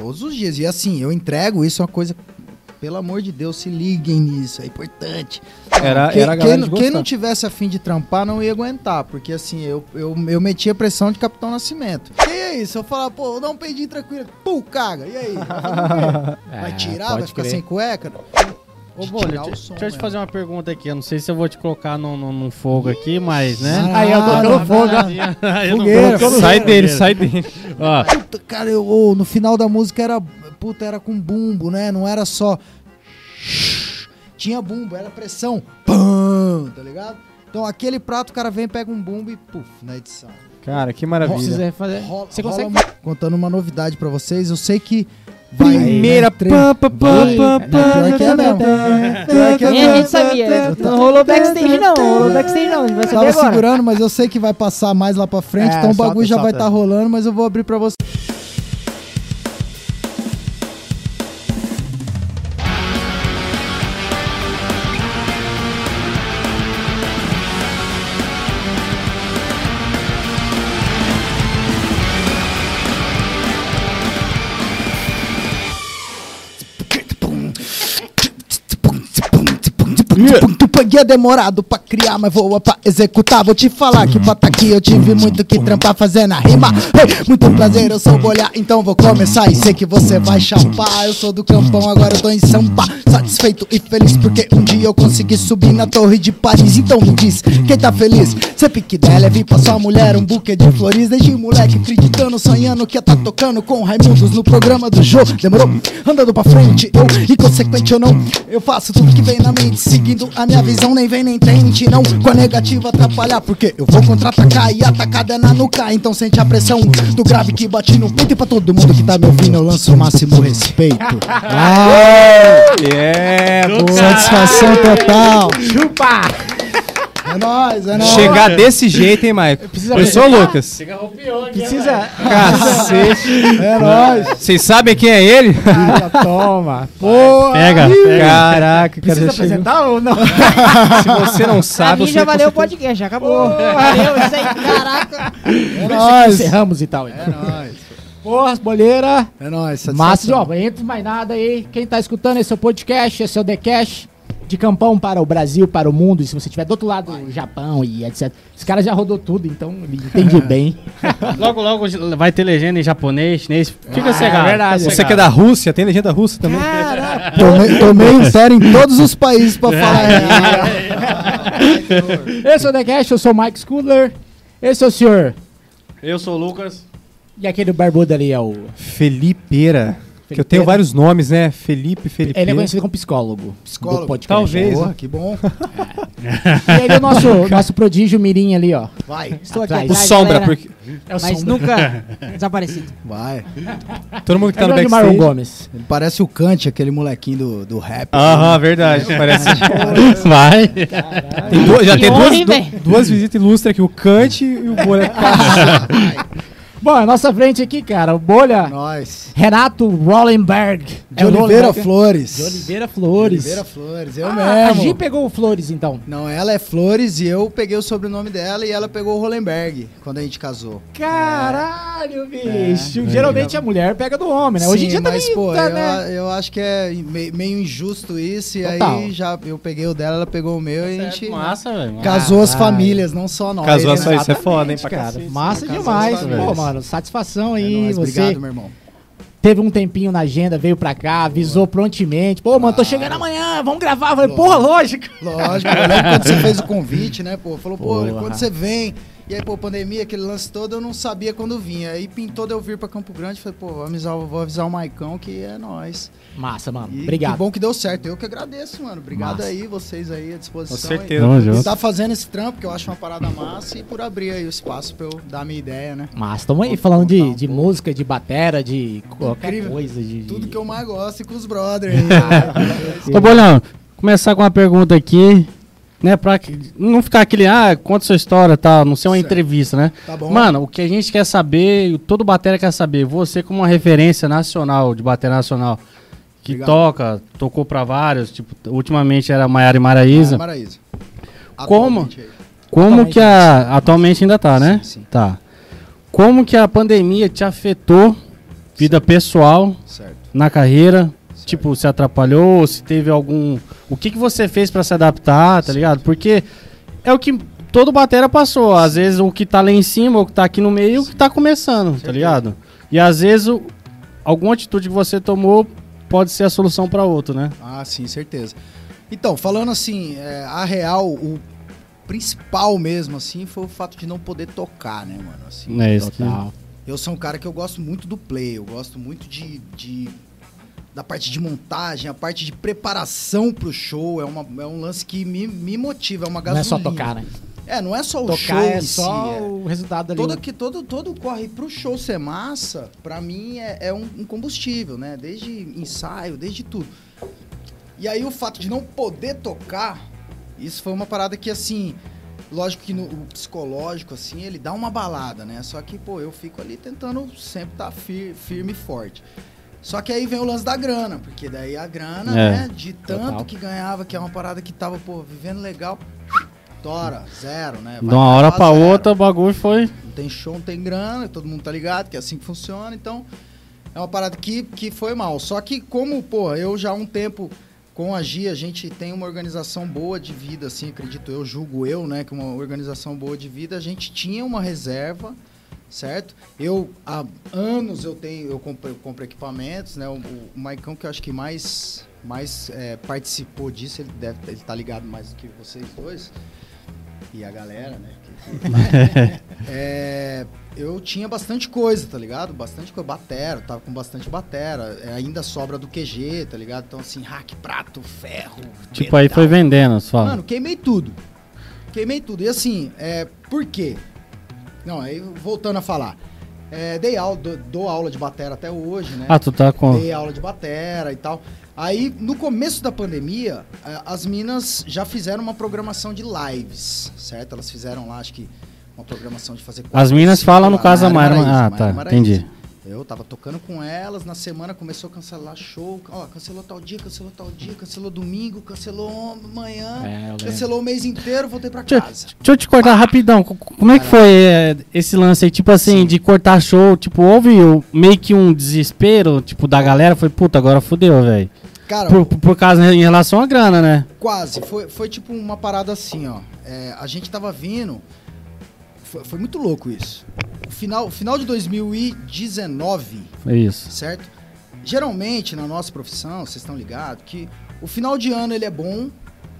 Todos os dias. E assim, eu entrego isso é uma coisa. Pelo amor de Deus, se liguem nisso, é importante. Era, quem, era a quem, quem não tivesse a fim de trampar não ia aguentar, porque assim, eu, eu, eu metia pressão de Capitão Nascimento. E aí, se eu falar, pô, vou dar um peidinho tranquilo, pum, caga, e aí? Vai É, tirar, vai ficar crer. sem cueca? Ô, De Bolha, tirar o deixa, som deixa eu te fazer uma pergunta aqui. Eu não sei se eu vou te colocar num, num- num fogo aqui, mas, né? Aí eu tô Ah, não, fogo, Fogueira, Sai dele, sai dele. Ó, cara, eu, ô, no final da música era, puta, era com bumbo, né? Não era só... Tinha bumbo, era pressão. Pam, tá ligado? Então aquele prato, o cara vem, pega um bumbo e puf, na edição. Cara, que maravilha. Rola- Você rola consegue. uma- Contando uma novidade pra vocês, eu sei que vai... Primeira né, pam, pam, pam, Vai. pam, que é mesmo. Que é Nem a gente sabia. Não rolou backstage, não. Rolou backstage, não. Vai saber Tava agora. segurando, mas eu sei que vai passar mais lá pra frente, É, então o bagulho solta, já vai solta. estar rolando, mas eu vou abrir pra você. Guia demorado pra criar, mas voa pra executar. Vou te falar que tá aqui eu tive muito que trampar fazendo a rima. Ei, muito prazer, eu sou Bolhar, então vou começar. E sei que você vai chapar. Eu sou do campão, agora eu tô em Sampa. Satisfeito e feliz porque um dia eu consegui subir na Torre de Paris. Então me diz, quem tá feliz? Cê pique dela, vi pra sua mulher um buquê de flores. Desde moleque acreditando, sonhando que ia tá tocando com Raimundos no programa do jogo. Demorou? Andando pra frente, eu, inconsequente ou não, eu faço tudo que vem na mente, seguindo a minha visão, nem vem nem tente, não. Com a negativa atrapalhar, porque eu vou contra-atacar e atacada é na nuca. Então sente a pressão do grave que bate no peito e pra todo mundo que tá me ouvindo, eu lanço o máximo respeito. É, boa. Satisfação total. Chupa! É nóis, é nóis. Chegar desse jeito, hein, Maicon? Precisa Eu sou o? Lucas. Precisa. Cacete. É nóis. Vocês sabem quem é ele? Ah, toma. Pô, pega, pega. Caraca, cara. precisa chegou. apresentar ou não? Se você não sabe, mim você já valeu o podcast, já acabou. Valeu, isso aí, caraca. É Nós nóis. encerramos e tal. É nóis. Porra, bolheira. É nóis. Massa, satisfação. ó, antes de mais nada aí, quem tá escutando esse é o podcast, esse é o The Cash, de campão para o Brasil, para o mundo, e se você estiver do outro lado do Japão e etc. Esse cara já rodou tudo, então ele entende bem. logo, logo vai ter legenda em japonês, chinês. Fica Ah, cegado. é verdade. Você que é da Rússia, tem legenda russa também. Caraca! Tomei, tomei um sério em todos os países pra falar É. real. Esse é o The Cash, eu sou o Mike Schudler, esse é o senhor, Eu sou o Lucas. e aquele barbudo ali é o... Felipeira. Que eu tenho vários nomes, né? Felipe, Felipe. Ele é conhecido como psicólogo. Psicólogo. do podcast. Talvez. Boa, que bom. E ele é o nosso, nosso prodígio mirim ali, ó. Vai, Estou aqui Atrás. O Sombra, galera, porque É o Mas Sombra. nunca desaparecido. vai. todo mundo que É tá o no backstage... Gomes. Ele parece o Kant, aquele molequinho do, do rap. Aham, verdade. Parece... Vai. Tem duas- já Que tem duas, hein, du- duas visitas ilustres aqui, o Kant e o Bolha. Bom, a nossa frente aqui, cara, o Bolha, Nós. Renato Rollenberg. De É Oliveira Rollenberg? Flores. De Oliveira Flores. Oliveira Flores, eu Ah, a Gi mesmo. pegou o Flores, então. Não, ela é Flores e eu peguei o sobrenome dela e ela pegou o Hollenberg quando a gente casou. Caralho, bicho. Geralmente a mulher pega do homem, né? Hoje em Sim, dia mas, também pô, tá, eu, né? eu acho que é me- meio injusto isso. E Total. aí já eu peguei o dela, ela pegou o meu e a gente Massa, velho. casou as Caralho. famílias, não só nós. Casou né? só isso, é foda, hein, pra cara. Massa demais. as Pô, famílias. Mano, satisfação É aí. nóis, você Obrigado, meu irmão. teve um tempinho na agenda, veio pra cá, avisou prontamente. Pô, mano, tô chegando amanhã, vamos gravar. Eu Falei, porra, lógico. Lógico, eu lembro quando você fez o convite, né, pô? Falou, pô, Porra. quando você vem. E aí, pô, pandemia, aquele lance todo, eu não sabia quando vinha. Aí pintou de eu vir pra Campo Grande. Falei, pô, vou avisar, vou avisar o Maicão que é nóis. Massa, mano. E Obrigado. Que bom que deu certo. Eu que agradeço, mano. Obrigado Massa. aí, vocês aí à disposição. Com certeza. Tamo Por junto. tá fazendo esse trampo, que eu acho uma parada massa, e por abrir aí o espaço pra eu dar a minha ideia, né? Mas estamos aí falando de, um de pouco. música, de batera, de qualquer Incrível. coisa. De, Tudo que eu mais gosto e com os brothers né? Ô, Bolhão, começar com uma pergunta aqui, né? Pra que- não ficar aquele, ah, conta sua história e tal, não ser uma Certo. entrevista, né? Tá bom? Mano, o que a gente quer saber, todo batera quer saber, você como uma referência nacional, de bateria nacional, que Obrigado. toca, tocou pra vários, tipo, ultimamente era Maiara e Maraísa. Ah, Maraísa. Como? Aí. Como Atualmente que a. Atualmente ainda tá, né? Sim, sim. Tá. Como que a pandemia te afetou Vida pessoal, Certo. na carreira, tipo, se atrapalhou, se teve algum. O que, que você fez pra se adaptar, tá ligado? Porque é o que todo batera passou. Às vezes o que tá lá em cima, o que tá aqui no meio, o que tá começando, tá ligado? E às vezes o- alguma atitude que você tomou pode ser a solução pra outro, né? Ah, sim, certeza. Então, falando assim, é, a real, o principal mesmo, assim, foi o fato de não poder tocar, né, mano? Assim, É isso que-. Eu sou um cara que eu gosto muito do play, eu gosto muito de, de- da parte de montagem, a parte de preparação pro show, é, uma, é um lance que me, me motiva, é uma Não gasolina. é só tocar, né? É, não é só o Tocar show é só si, é. o resultado ali. Todo, né? que, todo, todo corre pro show ser massa, pra mim é, é um, um combustível, né? Desde ensaio, desde tudo. E aí o fato de não poder tocar, isso foi uma parada que assim, lógico que no o psicológico, assim, ele dá uma balada, né? Só que, pô, eu fico ali tentando sempre estar firme e forte. Só que aí vem o lance da grana, porque daí a grana, É. né, de tanto Total. que ganhava, que é uma parada que tava, pô, vivendo legal, tora, zero, né? De Vai uma hora pra zero. outra, o bagulho foi. Não tem show, não tem grana, todo mundo tá ligado que é assim que funciona, então é uma parada que, que foi mal. Só que como, pô, eu já há um tempo com a Gia, a gente tem uma organização boa de vida, assim, acredito eu, julgo eu, né, que uma organização boa de vida, a gente tinha uma reserva, certo? Eu, há anos eu tenho, eu compro, eu compro equipamentos, né, o, o Maicão que eu acho que mais, mais é, participou disso, ele deve, ele tá ligado mais do que vocês dois, e a galera, né, é, eu tinha bastante coisa, tá ligado? Bastante coisa, batera, tava com bastante batera. É, ainda sobra do QG, tá ligado? Então, assim, hack, prato, ferro. Tipo, aí foi metal. vendendo, fala. Mano, queimei tudo. Queimei tudo. E assim, é, por quê? Não, aí voltando a falar. É, dei aula, dou, dou aula de batera até hoje, né? ah, tu tá com. Dei aula de batera e tal. Aí, no começo da pandemia, eh, as minas já fizeram uma programação de lives, certo? Elas fizeram lá, acho que, uma programação de fazer... As minas falam no caso da Mara Ah, Mara tá, entendi. Eu tava tocando com elas, na semana começou a cancelar show. Ó, cancelou tal dia, cancelou tal dia, cancelou domingo, cancelou amanhã, É, cancelou o mês inteiro, voltei pra Deixa, casa. deixa eu te cortar rapidão. Co- Como é que foi é, esse lance aí, tipo assim, de cortar show? Tipo, houve meio que um desespero, tipo, da galera? Foi, puta, agora fudeu, velho. Cara, Por, por, por causa em relação à grana, né? Quase. Foi, foi tipo uma parada assim, ó. É, a gente tava vindo. Foi, foi muito louco isso. Final, final de 2019, Foi isso. certo? Geralmente na nossa profissão, vocês estão ligados, que o final de ano ele é bom,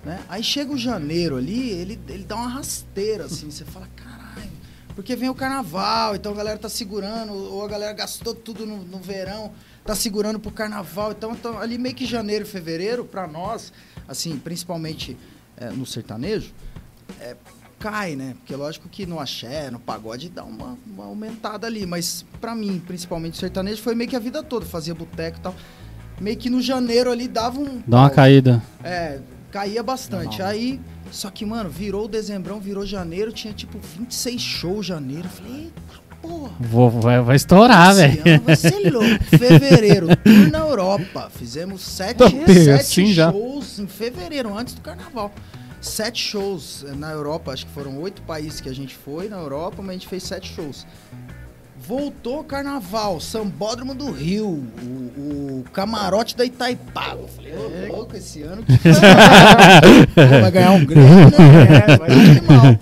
né? Aí chega o janeiro ali, ele, ele dá uma rasteira, assim. Você fala, caralho. Porque vem o carnaval, então a galera tá segurando, ou a galera gastou tudo no, no verão, tá segurando pro carnaval. Então, então, ali meio que janeiro, fevereiro, pra nós, assim, principalmente é, no sertanejo, é, cai, né? Porque lógico que no axé, no pagode, dá uma, uma aumentada ali. Mas pra mim, principalmente sertanejo, foi meio que a vida toda. Fazia boteco e tal. Meio que no janeiro ali dava um. Dá uma caída. É, caía bastante. Normal. Aí, só que, mano, virou dezembrão, virou janeiro, tinha tipo 26 shows janeiro. Falei, eita porra. Vou, vai, vai estourar, velho. ano vai ser louco. Fevereiro, tour na Europa. Fizemos sete, sete assim já. shows em fevereiro, antes do carnaval. Sete shows eh, na Europa, acho que foram oito países que a gente foi na Europa, mas a gente fez sete shows. Voltou carnaval, Sambódromo do Rio, o, o camarote da Itaipava. Eu falei, ô louco, esse ano que vai ganhar um grande, né? É, vai animal.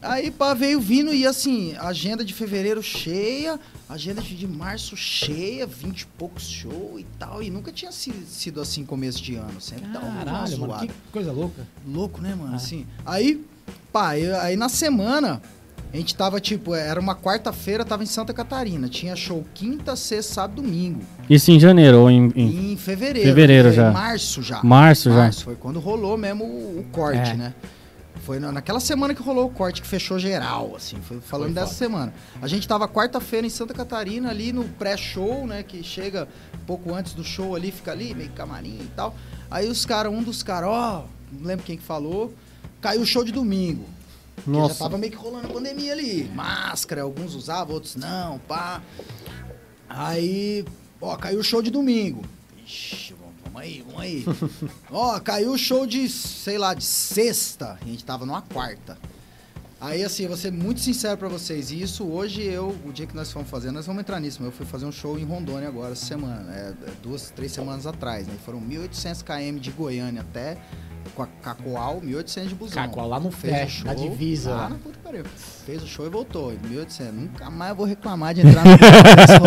Aí, pá, veio vindo e assim, agenda de fevereiro cheia, agenda de, de março cheia, 20 e poucos shows e tal. E nunca tinha si- sido assim começo de ano. Sempre dá uma Caralho, mano, zoada. que coisa louca. Louco, né, mano? Ah. Assim. Aí, pá, eu- aí na semana, a gente tava, tipo, era uma quarta-feira, tava em Santa Catarina. Tinha show quinta, sexta, sábado, domingo. Isso em janeiro ou em, em Em fevereiro. Fevereiro Em já. março já. março já? Março, foi quando rolou mesmo o, o corte, É. né? Foi na- naquela semana que rolou o corte, que fechou geral, assim, foi falando Foi dessa semana. A gente tava quarta-feira em Santa Catarina, ali no pré-show, né, que chega um pouco antes do show ali, fica ali, meio camarim e tal. Aí os caras, um dos caras, ó, não lembro quem que falou, caiu o show de domingo. Porque já Nossa. tava meio que rolando a pandemia ali. Máscara, alguns usavam, outros não, pá. Aí, ó, caiu o show de domingo. Ixi, vamos, aí, vamos aí. ó, caiu o show de, sei lá, de sexta. A gente tava numa quarta. Aí, assim, eu vou ser muito sincero pra vocês. E isso hoje, eu, o dia que nós fomos fazer, nós vamos entrar nisso. mas Eu fui fazer um show em Rondônia agora, essa semana. É, duas, três semanas atrás, né? Foram 1.800 km de Goiânia até com a Cacoal, 1.800 de busão. Cacoal, lá no Fez show, na divisa Lá na puta pariu. Fez o show e voltou. 1.800. Nunca mais eu vou reclamar de entrar no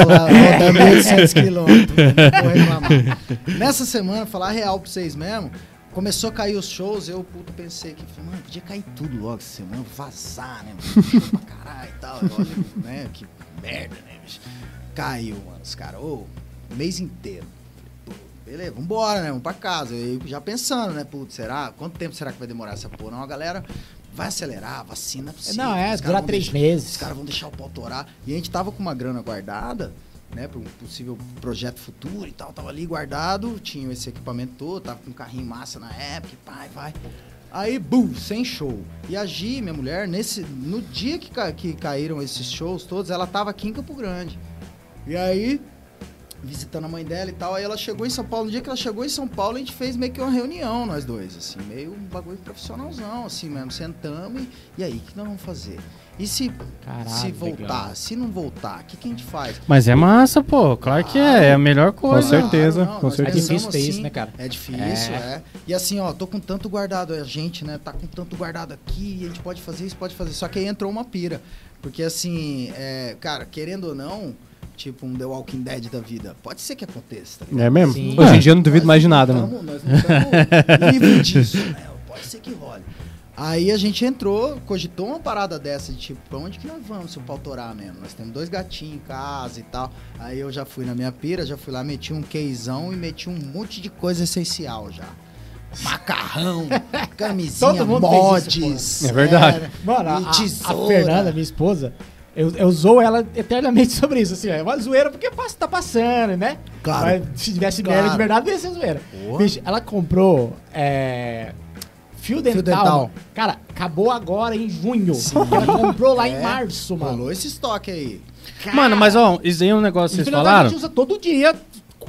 rolar, rodar 1.800 quilômetros. Não vou reclamar. Nessa semana, falar real pra vocês mesmo, começou a cair os shows, eu, puto, pensei que, mano, podia cair tudo logo essa semana, vazar, né, mano? Show pra caralho e tal. Olha, né, que merda, né, bicho? Caiu, mano, os caras, ô, o mês inteiro. Pô, Beleza, vambora, né? Vamos pra casa. Eu já pensando, né? Putz, será? Quanto tempo será que vai demorar essa porra? Não, a galera vai acelerar, vacina é possível. Não, é, dura três deixar- meses. Os caras vão deixar o pau torar. E a gente tava com uma grana guardada, né? Pra um possível projeto futuro e tal. Tava ali guardado, tinha esse equipamento todo, tava com um carrinho massa na época, pai, vai. Aí, bum, sem show. E a Gi, minha mulher, nesse, no dia que, ca- que caíram esses shows todos, ela tava aqui em Campo Grande. E aí, visitando a mãe dela e tal. Aí ela chegou em São Paulo. No dia que ela chegou em São Paulo, a gente fez meio que uma reunião, nós dois, assim, meio um bagulho profissionalzão, assim mesmo. Sentamos e, e aí, o que nós vamos fazer? E se, Caralho, se voltar? legal. Se não voltar, o que, que a gente faz? Mas é massa, pô. Claro que é. É a melhor Com coisa. certeza, com nós É certeza. pensamos difícil ter isso, né, cara? É difícil, É. é. E assim, ó, tô com tanto guardado, a gente, né, tá com tanto guardado aqui, a gente pode fazer isso, pode fazer. Só que aí entrou uma pira. Porque assim, é, cara, querendo ou não, tipo um The Walking Dead da vida, pode ser que aconteça, tá? É mesmo? Sim. Hoje em dia eu não duvido Nós mais de não nada, né? tamo- Nós não estamos livres disso, né? Pode ser que role. Aí a gente entrou, cogitou uma parada dessa de tipo, pra onde que nós vamos se o pau torar mesmo? Nós temos dois gatinhos em casa e tal. Aí eu já fui na minha pira, já fui lá, meti um queizão e meti um monte de coisa essencial já. Macarrão, camisinha, mods. É verdade. era, Mano, a, a-. Fernanda, minha esposa, eu, eu zoo ela eternamente sobre isso. Assim, é uma zoeira porque passa, tá passando, né? Claro. Mas se tivesse Claro. merda de verdade, ia ser zoeira. Porra. Bicho, ela comprou é, fio dental. dental. mano. Cara, acabou agora em junho. Sim. Ela comprou lá em É, março, mano. Rolou esse estoque aí. Mano, mas ó, isso aí é um negócio que vocês fio dental falaram. A gente usa todo dia,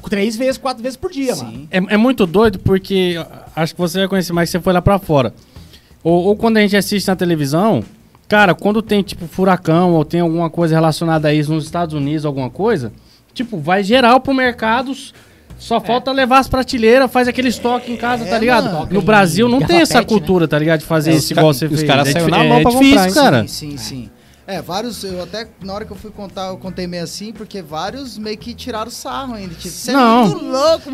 três vezes, quatro vezes por dia, mano. Sim. É, é muito doido porque acho que você vai conhecer mais que você foi lá pra fora. Ou, ou quando a gente assiste na televisão, cara, quando tem tipo furacão ou tem alguma coisa relacionada a isso nos Estados Unidos, alguma coisa, tipo, vai geral pro mercado. Só falta levar as prateleiras, faz aquele estoque em casa, É, tá ligado? mano. No Brasil não tem essa né? cultura, tá ligado? De fazer É, isso os igual você os fez. caras é, saíram na é, mão é pra difícil, comprar, hein? cara. Sim, sim, sim. É, vários, eu até, na hora que eu fui contar, eu contei meio assim, porque vários meio que tiraram sarro ainda. Tipo, você é Não. muito louco.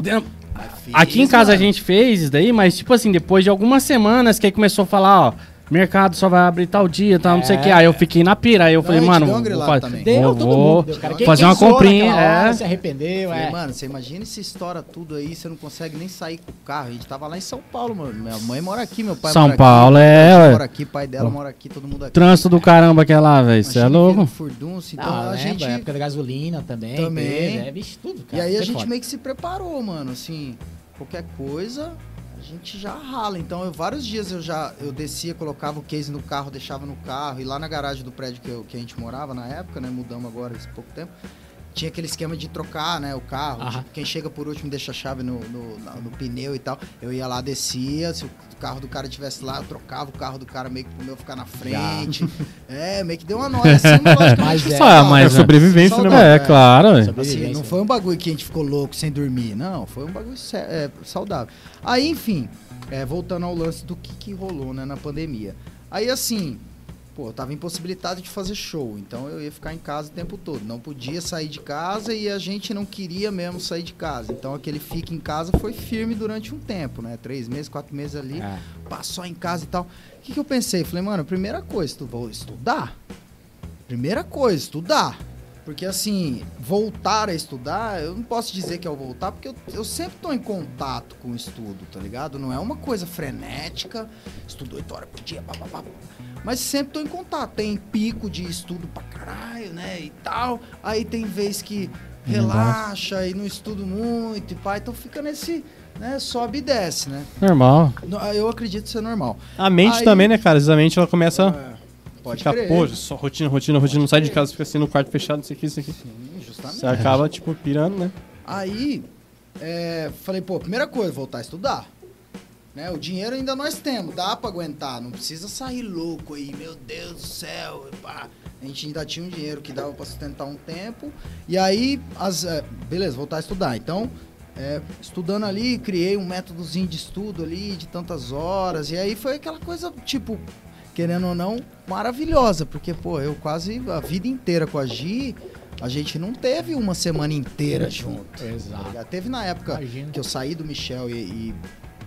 Aqui em casa a mano. gente fez isso daí, mas tipo assim, depois de algumas semanas que aí começou a falar, ó, mercado só vai abrir tal dia, tal, não sei o que. Aí eu fiquei na pira, aí eu Não, falei, mano, vou, grilada fa- também. Deu vou- todo vou cara. Fazer uma comprinha, naquela hora é. Se arrependeu, Falei, é. mano, você imagina se estoura tudo aí, você não consegue nem sair com o carro. A gente tava lá em São Paulo, mano. Minha mãe mora aqui, meu pai São mora Paulo, aqui. é, minha mãe ué. mora aqui, pai dela mora aqui, todo mundo aqui. Trânsito do caramba que é lá, velho. Você é louco. Furdunço, então Não, a lembra, gente... época da gasolina também. Também. teve, é, vixe, tudo, E cara. aí a gente meio que se preparou, mano, assim, qualquer coisa, a gente já rala. Então, eu, vários dias eu já eu descia, colocava o case no carro, deixava no carro, e lá na garagem do prédio que, eu- que a gente morava na época, né, mudamos agora esse pouco tempo, tinha aquele esquema de trocar, né, o carro, tipo, quem chega por último deixa a chave no, no, na- no pneu e tal. Eu ia lá, descia, se o carro do cara estivesse lá, eu trocava o carro do cara meio que pro meu ficar na frente. É, meio que deu uma nota assim, mas é. Ah, mas É sobrevivência, né, Saudável, mano? É, claro, velho. Assim, não foi um bagulho que a gente ficou louco sem dormir, não. Foi um bagulho é, saudável. Aí, enfim, é, voltando ao lance do que, que rolou né, na pandemia. Aí, assim, pô, eu tava impossibilitado de fazer show, então eu ia ficar em casa o tempo todo. Não podia sair de casa e a gente não queria mesmo sair de casa. Então, aquele fica em casa foi firme durante um tempo, né? Três meses, quatro meses ali É. passou em casa e tal. O que, que eu pensei? Falei, mano, primeira coisa, tu vou estudar. Primeira coisa, estudar. Porque assim, voltar a estudar, eu não posso dizer que é o voltar, porque eu, eu sempre tô em contato com o estudo, tá ligado? Não é uma coisa frenética, estudo 8 horas por dia, bababá. Mas sempre tô em contato. Tem pico de estudo pra caralho, né? E tal. Aí tem vez que relaxa e não estudo muito e pá. Então fica nesse, né? Sobe e desce, né? Normal. No- Eu acredito ser normal. A mente Aí- também, né, cara? Às vezes a mente ela começa É, a pode ficar, crer. pô, só rotina, rotina, rotina, não sai de casa, fica assim no quarto fechado, isso aqui, isso aqui. Sim, justamente. Você acaba, tipo, pirando, né? Aí, é, falei, pô, primeira coisa, voltar a estudar. Né? O dinheiro ainda nós temos, dá pra aguentar. Não precisa sair louco aí, meu Deus do céu. pá. A gente ainda tinha um dinheiro que dava pra sustentar um tempo. E aí, as, é, beleza, voltar a estudar. Então, é, estudando ali, criei um métodozinho de estudo ali, de tantas horas. E aí foi aquela coisa, tipo, querendo ou não, maravilhosa. Porque, pô, eu quase a vida inteira com a Gi, a gente não teve uma semana inteira junto. Exato. Teve na época Imagino. que eu saí do Michel e, e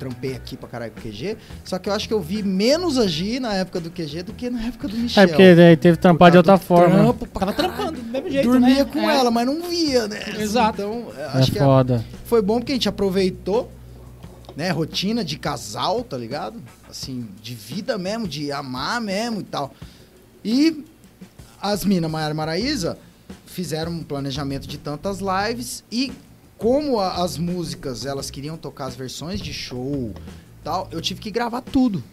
trampei aqui pra caralho com o QG. Só que eu acho que eu vi menos a Gi na época do QG do que na época do Michel. É porque daí teve que trampar de outra forma. Trampo pra Tava caralho. trampando do mesmo jeito, Dormia né? com É. ela, mas não via, né? Exato. Então, é, É acho que é- foda. foi bom porque a gente aproveitou, né, rotina de casal, tá ligado? Assim, de vida mesmo, de amar mesmo e tal. E as minas Maiara e Maraísa fizeram um planejamento de tantas lives e como a- as músicas, elas queriam tocar as versões de show e tal, eu tive que gravar tudo.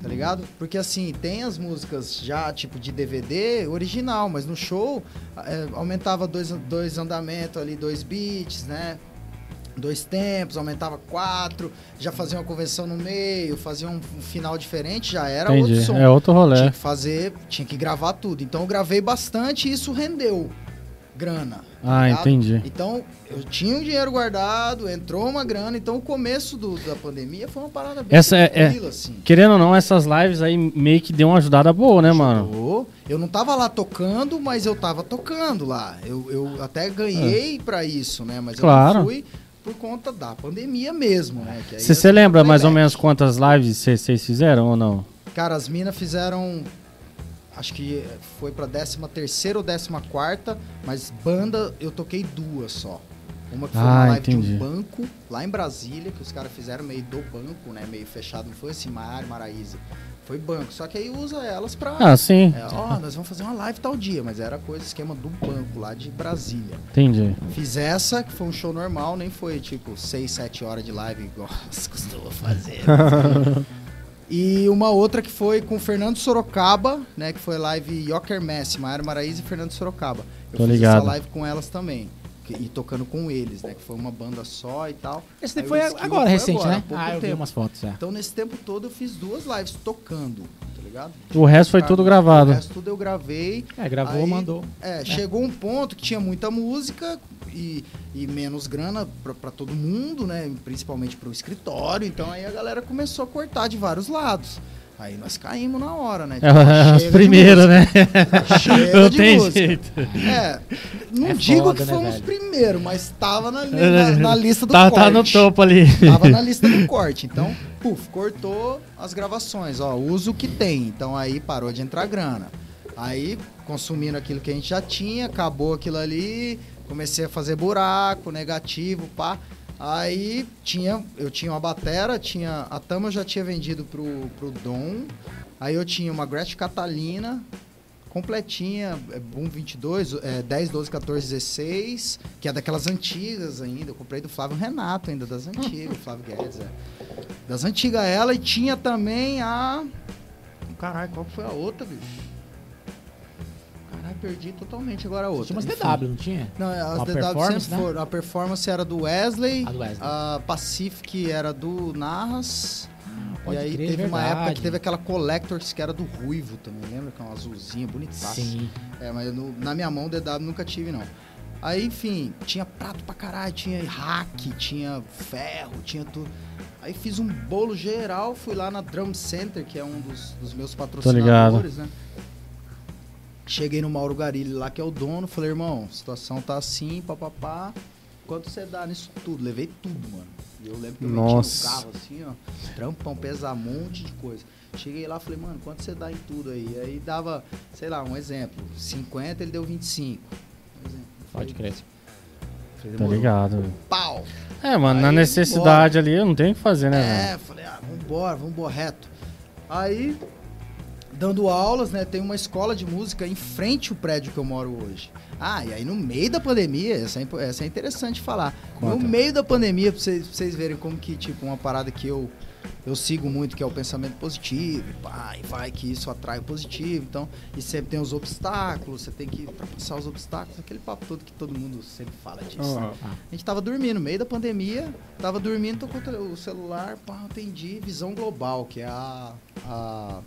Tá ligado? Porque assim, tem as músicas já tipo de DVD original, mas no show é, aumentava dois, dois andamentos ali, dois beats, né? dois tempos, aumentava quatro, já fazia uma convenção no meio, fazia um, um final diferente, já era outro Entendi. som. É outro rolê. Tinha que fazer, tinha que gravar tudo. Então eu gravei bastante e isso rendeu grana. Ah, ligado? entendi. Então eu tinha um dinheiro guardado, entrou uma grana, então o começo do- da pandemia foi uma parada bem Essa é- é- assim. Querendo ou não, essas lives aí meio que deu uma ajudada boa, né, mano? Ajudou. Eu não tava lá tocando, mas eu tava tocando lá. Eu, eu até ganhei pra isso, né? Mas É. Claro. eu não fui por conta da pandemia mesmo, né? Você lembra mais ou menos quantas lives vocês fizeram ou não? Cara, as minas fizeram. Acho que foi pra 13 terceira ou 14 quarta, mas banda eu toquei duas só. Uma que foi Ah, uma live entendi. de um banco lá em Brasília, que os caras fizeram meio do banco, né? Meio fechado, não foi assim, Maiara Maraísa. Foi banco. Só que aí usa elas pra. Ah, sim. É, ó, nós vamos fazer uma live tal dia, mas era coisa, esquema do banco lá de Brasília. Entendi. Fiz essa, que foi um show normal, nem foi tipo 6, 7 horas de live igual você costuma fazer. e uma outra que foi com o Fernando Sorocaba, né? Que foi live Yoker Messi, Maiara Maraíza e Fernando Sorocaba. Eu Tô fiz ligado. essa live com elas também. E tocando com eles, né? Que foi uma banda só e tal. Esse foi o agora, foi recente, agora, há né? pouco Ah, eu vi tempo. umas fotos, é. Então, nesse tempo todo, eu fiz duas lives tocando, tá ligado? O resto foi tudo gravado. O resto tudo eu gravei. É, gravou, Aí- mandou. É, chegou um ponto que tinha muita música e, e menos grana pra, pra todo mundo, né? Principalmente pro escritório. Então aí a galera começou a cortar de vários lados. Aí nós caímos na hora, né? Tipo, As primeiras, né? Chega Não tem música. jeito. É, não É digo foda, que né, fomos velho? primeiro, mas tava na, na, na lista do corte. tá no topo ali. Tava na lista do corte. Então, puf, cortou as gravações. Ó, usa o que tem. Então aí parou de entrar grana. Aí, consumindo aquilo que a gente já tinha, acabou aquilo ali, comecei a fazer buraco, negativo, pá. Aí tinha, eu tinha uma batera, tinha. A Tama eu já tinha vendido pro, pro Dom. Aí eu tinha uma Gretchen Catalina, completinha, é, Boom 22, é, 10, 12, 14, 16, que é daquelas antigas ainda. Eu comprei do Flávio Renato ainda, das antigas, Flávio Guedes, é. Das antigas ela, e tinha também a. Caralho, qual foi a outra, bicho? Perdi totalmente agora a outra. Tinha umas. DW, não tinha? Não, as Uma DW sempre né? foram. A performance era do Wesley, A do Wesley. a Pacific era do Narras. Pode e aí crer, teve uma época que teve aquela Collectors que era do Ruivo também, lembra? Que é uma azulzinha, bonitaça. Sim. É, mas no- na minha mão DW nunca tive, não. Aí, enfim, tinha prato pra caralho, tinha hack, tinha ferro, tinha tudo. Aí fiz um bolo geral, fui lá na Drum Center, que é um dos, dos meus ligado. patrocinadores, né? Cheguei no Mauro Garilli lá, que é o dono, falei, irmão, a situação tá assim, papapá. Quanto você dá nisso tudo? Levei tudo, mano. E eu lembro que eu meti Nossa. no carro assim, ó, trampão, pesar um monte de coisa. Cheguei lá, falei, mano, quanto você dá em tudo aí? Aí dava, sei lá, um exemplo, 50, ele deu 25. Um exemplo. Pode crer. Falei, Tá ligado. Pau! É, mano, na Aí, necessidade ali, eu não tenho o que fazer, né? É, falei, ah, vambora, vambora, reto. Aí, dando aulas, né, tem uma escola de música em frente ao prédio que eu moro hoje. Ah, e aí no meio da pandemia, essa é, essa é interessante falar. Conta. No meio da pandemia, pra vocês, pra vocês verem como que, tipo, uma parada que eu eu sigo muito, que é o pensamento positivo, e vai que isso atrai o positivo. Então, e sempre tem os obstáculos, você tem que ultrapassar os obstáculos, aquele papo todo que todo mundo sempre fala disso. Aham. A gente tava dormindo, no meio da pandemia, tava dormindo, tô com o tele- o celular, pá, atendi Visão Global, que é a, a-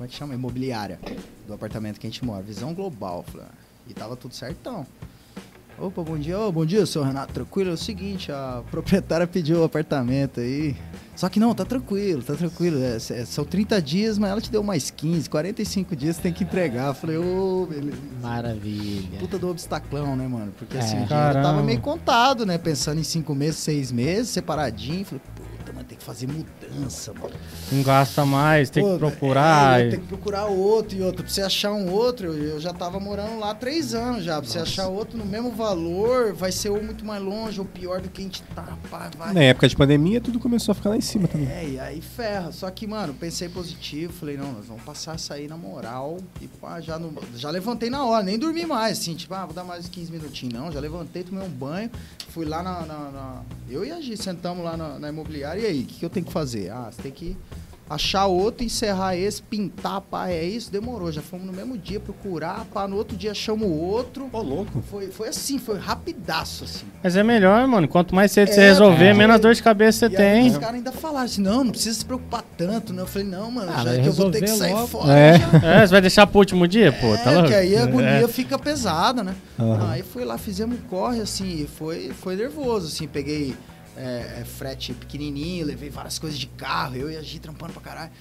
Como é que chama? Imobiliária do apartamento que a gente mora. Visão Global. Falei, e tava tudo certão. Opa, bom dia. Ô, bom dia, seu Renato. Tranquilo? É o seguinte, a proprietária pediu o apartamento aí. Só que não, tá tranquilo, tá tranquilo. É, é, são 30 dias, mas ela te deu mais 15, 45 dias você tem que entregar. Eu Falei, ô, beleza. Maravilha. Puta do obstaclão, né, mano? Porque É. assim, o dinheiro Caramba. tava meio contado, né? Pensando em cinco meses, seis meses, separadinho. Falei, puta, mas tem que fazer mudança, mano. Não gasta mais, tem Pô, que procurar. É, tem que procurar outro e outro. Pra você achar um outro, eu, eu já tava morando lá três anos já. Pra você achar outro no mesmo valor, vai ser ou muito mais longe ou pior do que a gente tá, pá, vai. Na época de pandemia, tudo começou a ficar lá em cima também. É, e aí ferra. Só que, mano, pensei positivo, falei, não, nós vamos passar essa aí na moral. E pá, já, no, já levantei na hora, nem dormi mais, assim, tipo, ah, vou dar mais 15 minutinhos. Não, já levantei, tomei um banho, fui lá na. na- na- Eu e a Gi sentamos lá na, na imobiliária, e aí, o que, que eu tenho que fazer? Ah, você tem que achar outro, encerrar esse, pintar, pá, é isso, demorou. Já fomos no mesmo dia procurar, pá, no outro dia achamos outro. Ô, louco. Foi, foi assim, foi rapidaço, assim. Mas é melhor, mano. Quanto mais cedo você É, resolver, é. menos dor de cabeça você E aí tem. os caras ainda falaram assim, não, não precisa se preocupar tanto, né? Eu falei, não, mano, Ah, já que eu vou ter que sair logo. fora. É. É, você vai deixar pro último dia? Pô, tá é, louco? que aí a agonia É. fica pesada, né? Aham. Aí fui lá, fizemos um corre, assim, e foi, foi nervoso, assim, peguei é, é, frete pequenininho, levei várias coisas de carro, eu e a Gi trampando pra caralho.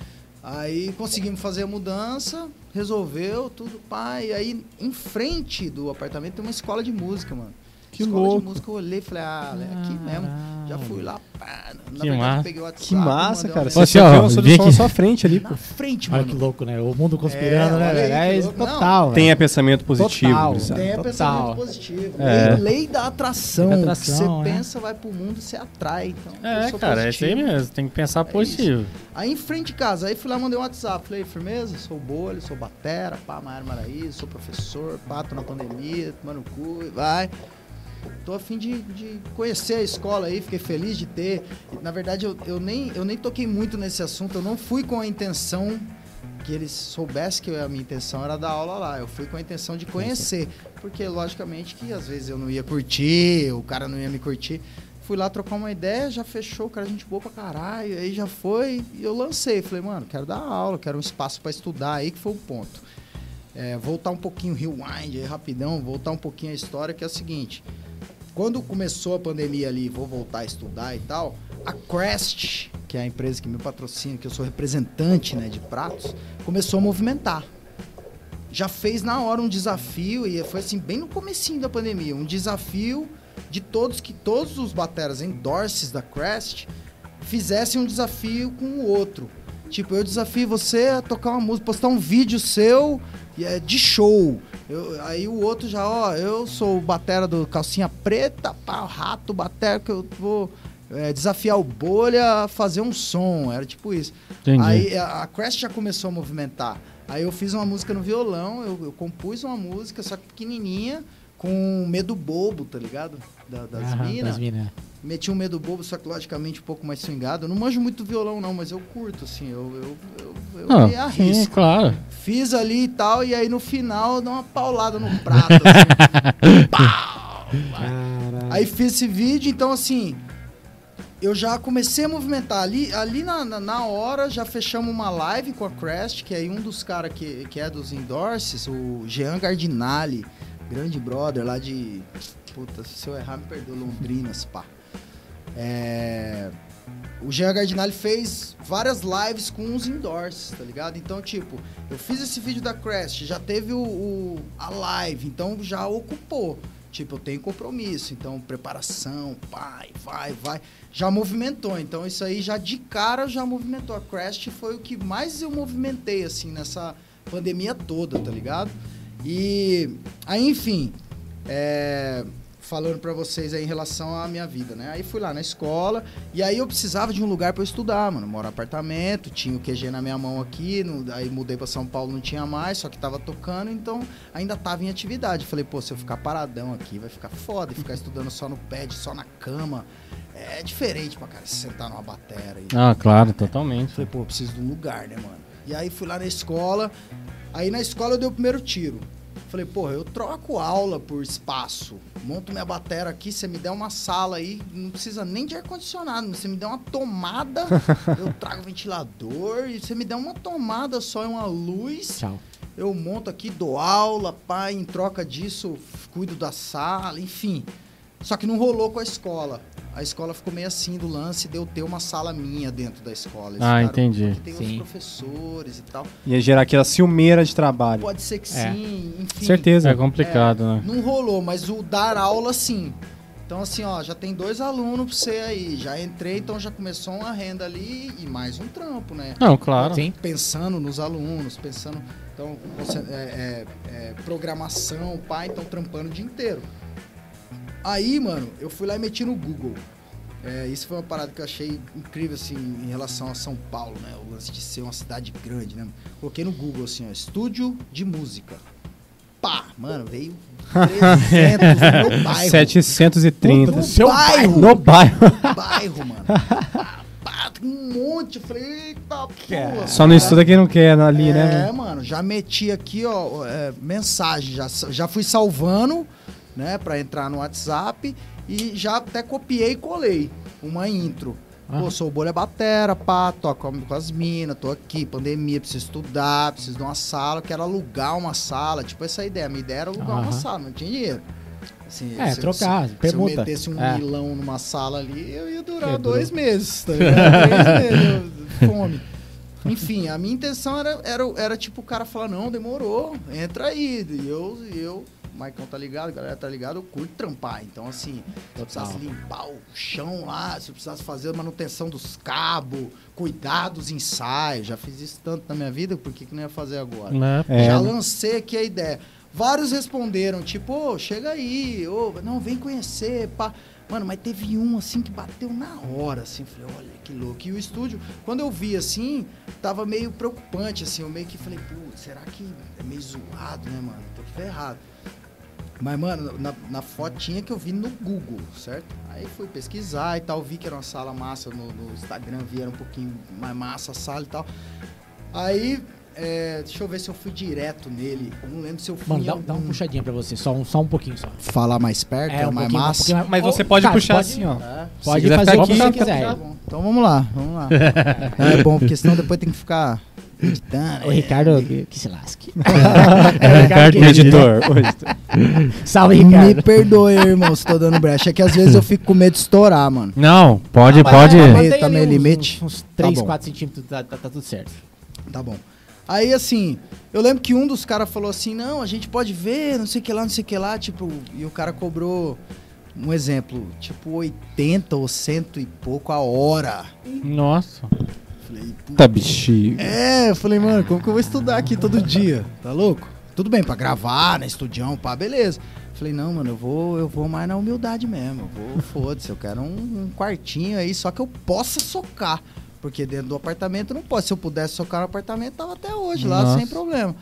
Aí conseguimos fazer a mudança, resolveu tudo, e aí em frente do apartamento tem uma escola de música, mano. Que escola louco. de música, eu olhei e falei, ah, é aqui mesmo. Já fui lá, pá, na Que verdade massa. eu peguei o WhatsApp. Que massa, cara. Você Assim, ó, uma solução aqui. à sua frente ali, pô. na frente, Olha mano. que louco, né? O mundo conspirando, É, né, olha velho? É isso total. Tenha pensamento positivo. Total. Tem Total. pensamento positivo. É. Lei, da atração. Lei da atração, você é. pensa, vai pro mundo, você atrai. Então, É, cara, é isso aí positivo. mesmo. Tem que pensar É positivo. Aí em frente de casa, aí fui lá, mandei um WhatsApp. Falei, firmeza, sou bolho, sou batera, pá, Maiara Maraí, sou professor, pá, tô na pandemia, tomando cu, e vai. Tô a fim de, de conhecer a escola aí, fiquei feliz de ter. Na verdade, eu, eu, nem, eu nem toquei muito nesse assunto, eu não fui com a intenção que eles soubessem que a minha intenção era dar aula lá. Eu fui com a intenção de conhecer. Porque, logicamente, que às vezes eu não ia curtir, o cara não ia me curtir. Fui lá trocar uma ideia, já fechou, o cara gente boa pra caralho. Aí já foi e eu lancei. Falei, mano, quero dar aula, quero um espaço pra estudar. Aí que foi o ponto. É, voltar um pouquinho, rewind aí rapidão, voltar um pouquinho a história, que é o seguinte. Quando começou a pandemia ali, vou voltar a estudar e tal, a Crest, que é a empresa que me patrocina, que eu sou representante né, de pratos, começou a movimentar. Já fez na hora um desafio, e foi assim, bem no comecinho da pandemia, um desafio de todos que todos os bateras endorses da Crest fizessem um desafio com o outro. Tipo, eu desafio você a tocar uma música, postar um vídeo seu e é de show. Eu- aí o outro já, ó, eu sou o batera do calcinha preta, pá, rato, batera que eu vou é, desafiar o bolha a fazer um som. Era tipo isso. Entendi. Aí a, a Crest já começou a movimentar. Aí eu fiz uma música no violão, eu, eu compus uma música, só que pequenininha, com medo bobo, tá ligado? Da- das Aham, minas. das minas. Meti um medo bobo, só que logicamente um pouco mais swingado. Eu não manjo muito violão, não, mas eu curto, assim. Eu, eu, eu, eu me Ah, sim, arrisco. claro. Fiz ali e tal, e aí no final dou uma paulada no prato. assim. Pau! Aí fiz esse vídeo, então assim. Eu já comecei a movimentar. Ali, ali na, na, na hora já fechamos uma live com a Crest, que aí um dos caras que, que é dos endorses, o Jean Gardinali, grande brother lá de. Puta, se eu errar, me perdoa, Londrinas, pá. É, o Jean Gardinali fez várias lives com uns endorses, tá ligado? Então, tipo, eu fiz esse vídeo da Crest, já teve o, o- a live, então já ocupou. Tipo, eu tenho compromisso, então preparação, vai, vai, vai. Já movimentou, então isso aí já de cara já movimentou. A Crest foi o que mais eu movimentei, assim, nessa pandemia toda, tá ligado? E aí, enfim, é, falando pra vocês aí em relação à minha vida, né? Aí fui lá na escola e aí eu precisava de um lugar pra eu estudar, mano. Moro apartamento, tinha o QG na minha mão aqui, no- aí mudei pra São Paulo, não tinha mais, só que tava tocando, então ainda tava em atividade. Falei, pô, se eu ficar paradão aqui, vai ficar foda, e ficar estudando só no pad, só na cama. É diferente pra cara se sentar numa batera. E... Ah, claro, totalmente. Falei, pô, preciso de um lugar, né, mano? E aí fui lá na escola. Aí na escola eu dei o primeiro tiro. Falei, pô, eu troco aula por espaço. Monto minha batera aqui, você me der uma sala aí, não precisa nem de ar-condicionado. Você me der uma tomada, eu trago ventilador, e você me der uma tomada só e uma luz. Tchau. Eu monto aqui, dou aula, pai, em troca disso, cuido da sala, enfim. Só que não rolou com a escola. A escola ficou meio assim do lance de eu ter uma sala minha dentro da escola. Eles Ah, entendi. Porque tem Sim. outros professores e tal. Ia gerar aquela ciumeira de trabalho. Pode ser que É. sim, enfim. Certeza. É complicado, né? Não rolou, mas o dar aula sim. Então assim, ó, já tem dois alunos pra você aí. Já entrei, então já começou uma renda ali e mais um trampo, né? Não, claro. Sim. pensando nos alunos, pensando. Então, você- é, é- é, programação, pai, então trampando o dia inteiro. Aí, mano, eu fui lá e meti no Google. É, isso foi uma parada que eu achei incrível, assim, em relação a São Paulo, né? O lance de ser uma cidade grande, né? Coloquei no Google, assim, ó, estúdio de música. Pá, mano, veio 300 no meu bairro. 730. No seu bairro. No bairro. bairro, mano. Pá, pá, um monte. Eu falei, eita porra. Só não estuda quem não quer ali, é, né? mano, já meti aqui, ó, é, mensagem, já, já fui salvando, né, pra entrar no WhatsApp e já até copiei e colei uma intro. Ah. Pô, sou o Bolha Batera, pá, toco com as minas, tô aqui, pandemia, preciso estudar, preciso de uma sala, quero alugar uma sala, tipo essa ideia. A minha ideia era alugar uma Aham. sala, não tinha dinheiro. Assim, É, se- trocar, se, Se eu permuta. metesse um É. milão numa sala ali, eu ia durar dois meses, tá? Três meses, fome. Enfim, a minha intenção era, era, era tipo o cara falar, não, demorou, entra aí. E eu, e eu, o Maicon tá ligado, a galera tá ligado, eu curto trampar. Então, assim, se eu precisasse limpar o chão lá, se eu precisasse fazer a manutenção dos cabos, cuidar dos ensaios, já fiz isso tanto na minha vida, por que, que não ia fazer agora? Né? É. Já lancei aqui a ideia. Vários responderam, tipo, ô, chega aí, ô, não, vem conhecer, pá. Mano, mas teve um, assim, que bateu na hora, assim, falei, olha, que louco. E o estúdio, quando eu vi, assim, tava meio preocupante, assim, eu meio que falei, putz, será que é meio zoado, né, mano? Tô ferrado. Mas, mano, na, na fotinha que eu vi no Google, certo? Aí fui pesquisar e tal, vi que era uma sala massa no, no Instagram, vi era um pouquinho mais massa a sala e tal. Aí, é, deixa eu ver se eu fui direto nele. Eu não lembro se eu fui Mano, dá, algum... dá uma puxadinha pra você, só um, só um pouquinho só. Falar mais perto, é, um mais um massa. mais- Mas você pode cara, puxar pode- assim, ó. É. Pode quiser fazer o que você quiser. Tá bom. Então vamos lá, vamos lá. é bom, porque senão depois tem que ficar editando. O é, Ricardo, que, que se lasque. É, Ricardo, o editor. o editor. Salve, Me Ricardo. perdoe, irmão, se tô dando brecha. É que às vezes eu fico com medo de estourar, mano. Não, pode, Ah, pode. Mantém Meio- tá meio uns- limite? Uns, uns 3, bom. 4 centímetros, tá, tá- tá tudo certo. Tá bom. Aí, assim, eu lembro que um dos caras falou assim, não, a gente pode ver, não sei o que lá, não sei o que lá, tipo, e o cara cobrou, um exemplo, tipo 80 ou cento e pouco a hora. Nossa. Falei, puta. Tá bexiga. É, eu falei, mano, como que eu vou estudar aqui todo dia? Tá louco? Tudo bem, pra gravar, né, estudião, pá, beleza. Falei, não, mano, eu vou, eu vou mais na humildade mesmo. Eu vou, foda-se, eu quero um, um quartinho aí, só que eu possa socar. Porque dentro do apartamento não pode. Se eu pudesse socar no apartamento, tava até hoje lá, Nossa. sem problema.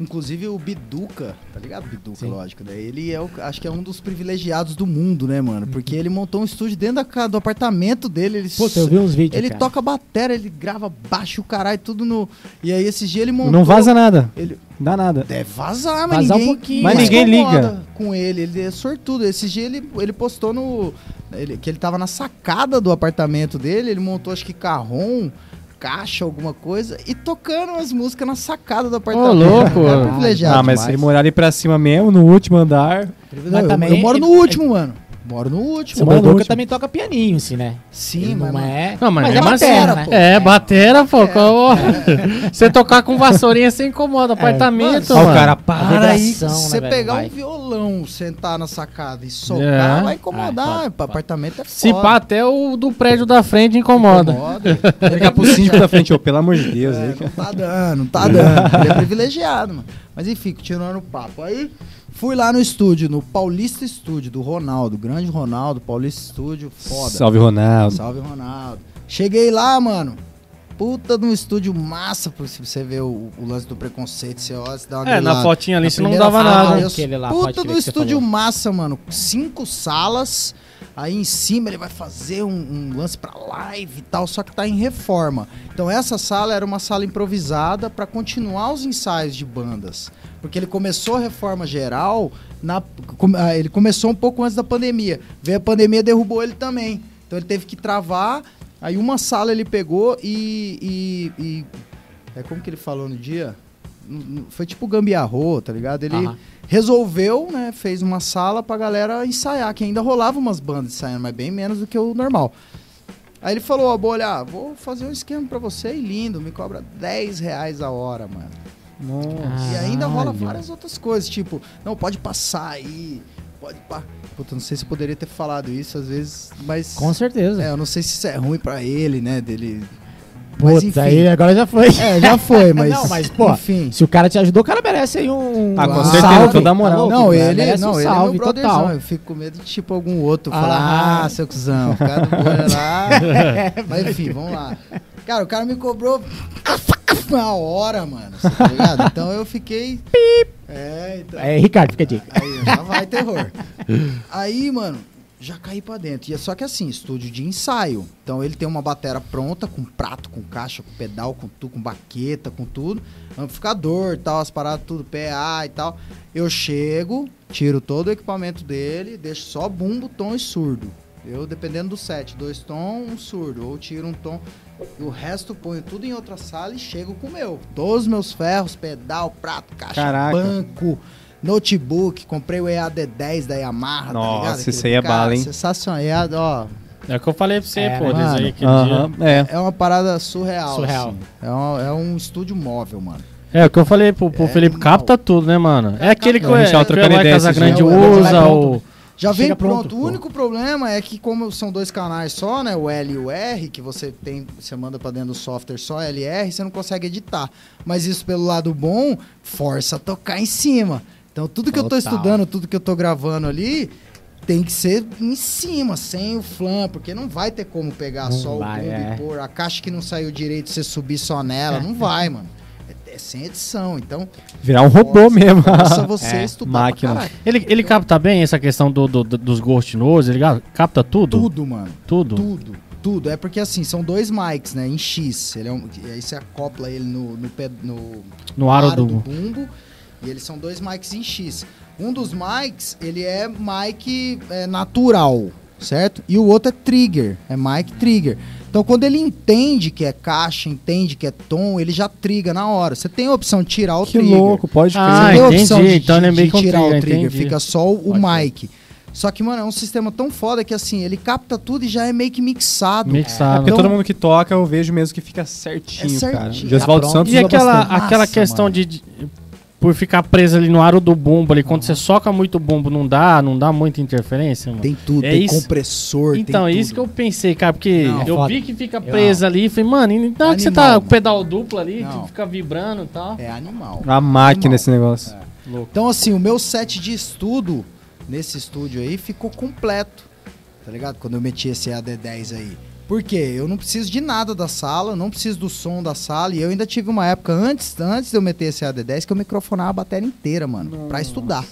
Inclusive o Biduca, tá ligado? Biduca, Sim. lógico, né? Ele é o, acho que é um dos privilegiados do mundo, né, mano? Porque ele montou um estúdio dentro da, do apartamento dele. Ele Puta, eu vi uns vídeos, ele cara. toca bateria, ele grava baixo o caralho, tudo no. E aí esses dias ele montou. Não vaza nada. Ele Dá nada. deve vazar, mas Vazar um ninguém. pouquinho. Mas ninguém liga. Com ele, ele é sortudo. Esses dias ele, ele postou no. ele- que ele tava na sacada do apartamento dele, ele montou acho que carrom, caixa, alguma coisa, e tocando as músicas na sacada do apartamento. louco. É privilegiado. Ah, mas se demais. ele morar ali pra cima mesmo, no último andar. Não, eu, também eu moro no ele- último, mano. Moro no último. Seu Mano, Boduca último. também toca pianinho, assim, né? Sim, mas. não é. Não, mas, é mesmo batera, assim, né? pô. É, batera, pô. É. Você tocar com vassourinha, você incomoda. Apartamento, Mano, Ó, mano. o cara para aí. né, Você velho? pegar Vai. um violão, sentar na sacada e socar, É. vai incomodar. Pode, Pra pode. apartamento é foda. Se pá, até o do prédio da frente incomoda. Incomoda. Ligar pro síndico da frente, ô, pelo amor de Deus. É, aí. não tá dando, não tá dando. Ele é privilegiado, mano. Mas enfim, continuando o papo. Aí fui lá no estúdio, no Paulista Estúdio, do Ronaldo, grande Ronaldo, Paulista Estúdio, foda. Salve, Ronaldo. Salve, Ronaldo. Cheguei lá, mano. Puta de um estúdio massa, se você ver o, o lance do preconceito, você olha, você dá uma É, na grilada. fotinha ali Na você não dava nada. eu- Aquele lá, Puta do estúdio falou. massa, mano. Cinco salas. Aí em cima ele vai fazer um, um lance pra live e tal, só que tá em reforma. Então essa sala era uma sala improvisada pra continuar os ensaios de bandas. Porque ele começou a reforma geral, na, ah, ele começou um pouco antes da pandemia. Veio a pandemia derrubou ele também. Então ele teve que travar. Aí uma sala ele pegou e. e- e- é como que ele falou no dia? Foi tipo gambiarrô, tá ligado? Ele resolveu, né? Fez uma sala pra galera ensaiar, que ainda rolava umas bandas ensaiando, mas bem menos do que o normal. Aí ele falou, ó, bolha, ah, vou fazer um esquema pra você e lindo, me cobra 10 reais a hora, mano. Nossa. E ainda rola várias outras coisas, tipo, não, pode passar aí, pode pa... Puta, não sei se eu poderia ter falado isso às vezes, mas... Com certeza. É, eu não sei se isso é ruim pra ele, né, dele... Putz, aí agora já foi. É, já foi, mas... Não, mas, pô, Enfim... Se o cara te ajudou, o cara merece aí um. Ah, com um certeza, salve. toda moral. Não, ele, Merece não, um ele é salve meu brotherzão. total. Eu fico com medo de tipo algum outro Ah. falar, ah, seu cuzão, cara do bolha lá. Mas enfim, vamos lá. Cara, o cara me cobrou uma hora, mano, tá ligado? Então eu fiquei... É, então... É, Ricardo, fica dica. Aí, já vai terror. Aí, mano, já caí pra dentro. E é só que assim, estúdio de ensaio. Então ele tem uma batera pronta, com prato, com caixa, com pedal, com tudo, com baqueta, com tudo. Amplificador e tal, as paradas tudo, PA e tal. Eu chego, tiro todo o equipamento dele, deixo só bumbo, tom e surdo. Eu, dependendo do set, dois tom, um surdo. Ou tiro um tom. E o resto ponho tudo em outra sala e chego com o meu. Todos os meus ferros, pedal, prato, caixa, Caraca. banco, notebook. Comprei o EAD10 da Yamaha, tá Nossa, ligado? esse Aquele aí é cara, bala, hein? Sensacional. EAD, ó, É o que eu falei pra você, É, pô, mano? aí aquele Aham, dia. é. é uma parada surreal. Surreal. assim. É, um, é um estúdio móvel, mano. É, o que eu falei pro, pro É Felipe, capta tudo, né, mano? É aquele que o é, o Casagrande dias. É, o Eloy usa, o... Já vem pronto. pronto, O único problema é que como são dois canais só, né, o L e o R, que você tem, você manda pra dentro do software só LR, você não consegue editar. Mas isso pelo lado bom, força a tocar em cima. Então tudo que eu tô Total. estudando, tudo que eu tô gravando ali, tem que ser em cima, sem o flan, porque não vai ter como pegar Não só vai, o bumbo é. e pôr a caixa que não saiu direito, você subir só nela, não vai, mano. É, sem edição, então Virar um robô força- mesmo. Força você É, estudar máquina. Ele, ele capta bem essa questão do, do- do- dos ghost nose, ele capta tudo? Tudo, mano. Tudo? Tudo, tudo. É porque assim, são dois mics, né? Em X. Ele é um, e aí você acopla ele no, no, pé- no No aro do... bumbo. E eles são dois mics em X. Um dos mics, ele é mic é, natural, certo? E o outro é trigger, é mic trigger. Então quando ele entende que é caixa, entende que é tom, ele já triga na hora. Você tem a opção de tirar o Que trigger. louco, pode crer. Ah, Você tem a opção de, Então é de- meio de que tirar trigger, o trigger, entendi. fica só o Pode mic. Só que, mano, é um sistema tão foda que assim, ele capta tudo e já é meio que mixado. Mixado. Porque Então- todo mundo que toca, eu vejo mesmo que fica certinho, É cara. certinho. Josvaldo Tá Santos E aquela, bastante. aquela Nossa, questão mano. de- Por ficar preso ali no aro do bumbo ali, quando você soca muito bumbo, não dá, não dá muita interferência, mano? Tem tudo, É tem isso- compressor, Então, é tem isso que eu pensei, cara, porque Não, eu foda. vi que fica preso ali e falei, mano, e não é que você Animal, tá com o pedal duplo ali, Não. que fica vibrando e tal. É animal. A máquina Animal. esse negócio. Então, assim, o meu set de estudo nesse estúdio aí ficou completo. Tá ligado? Quando eu meti esse AD10 aí. Por quê? Eu não preciso de nada da sala, não preciso do som da sala. E eu ainda tive uma época antes, antes de eu meter esse AD10 que eu microfonava a bateria inteira, mano. Pra estudar.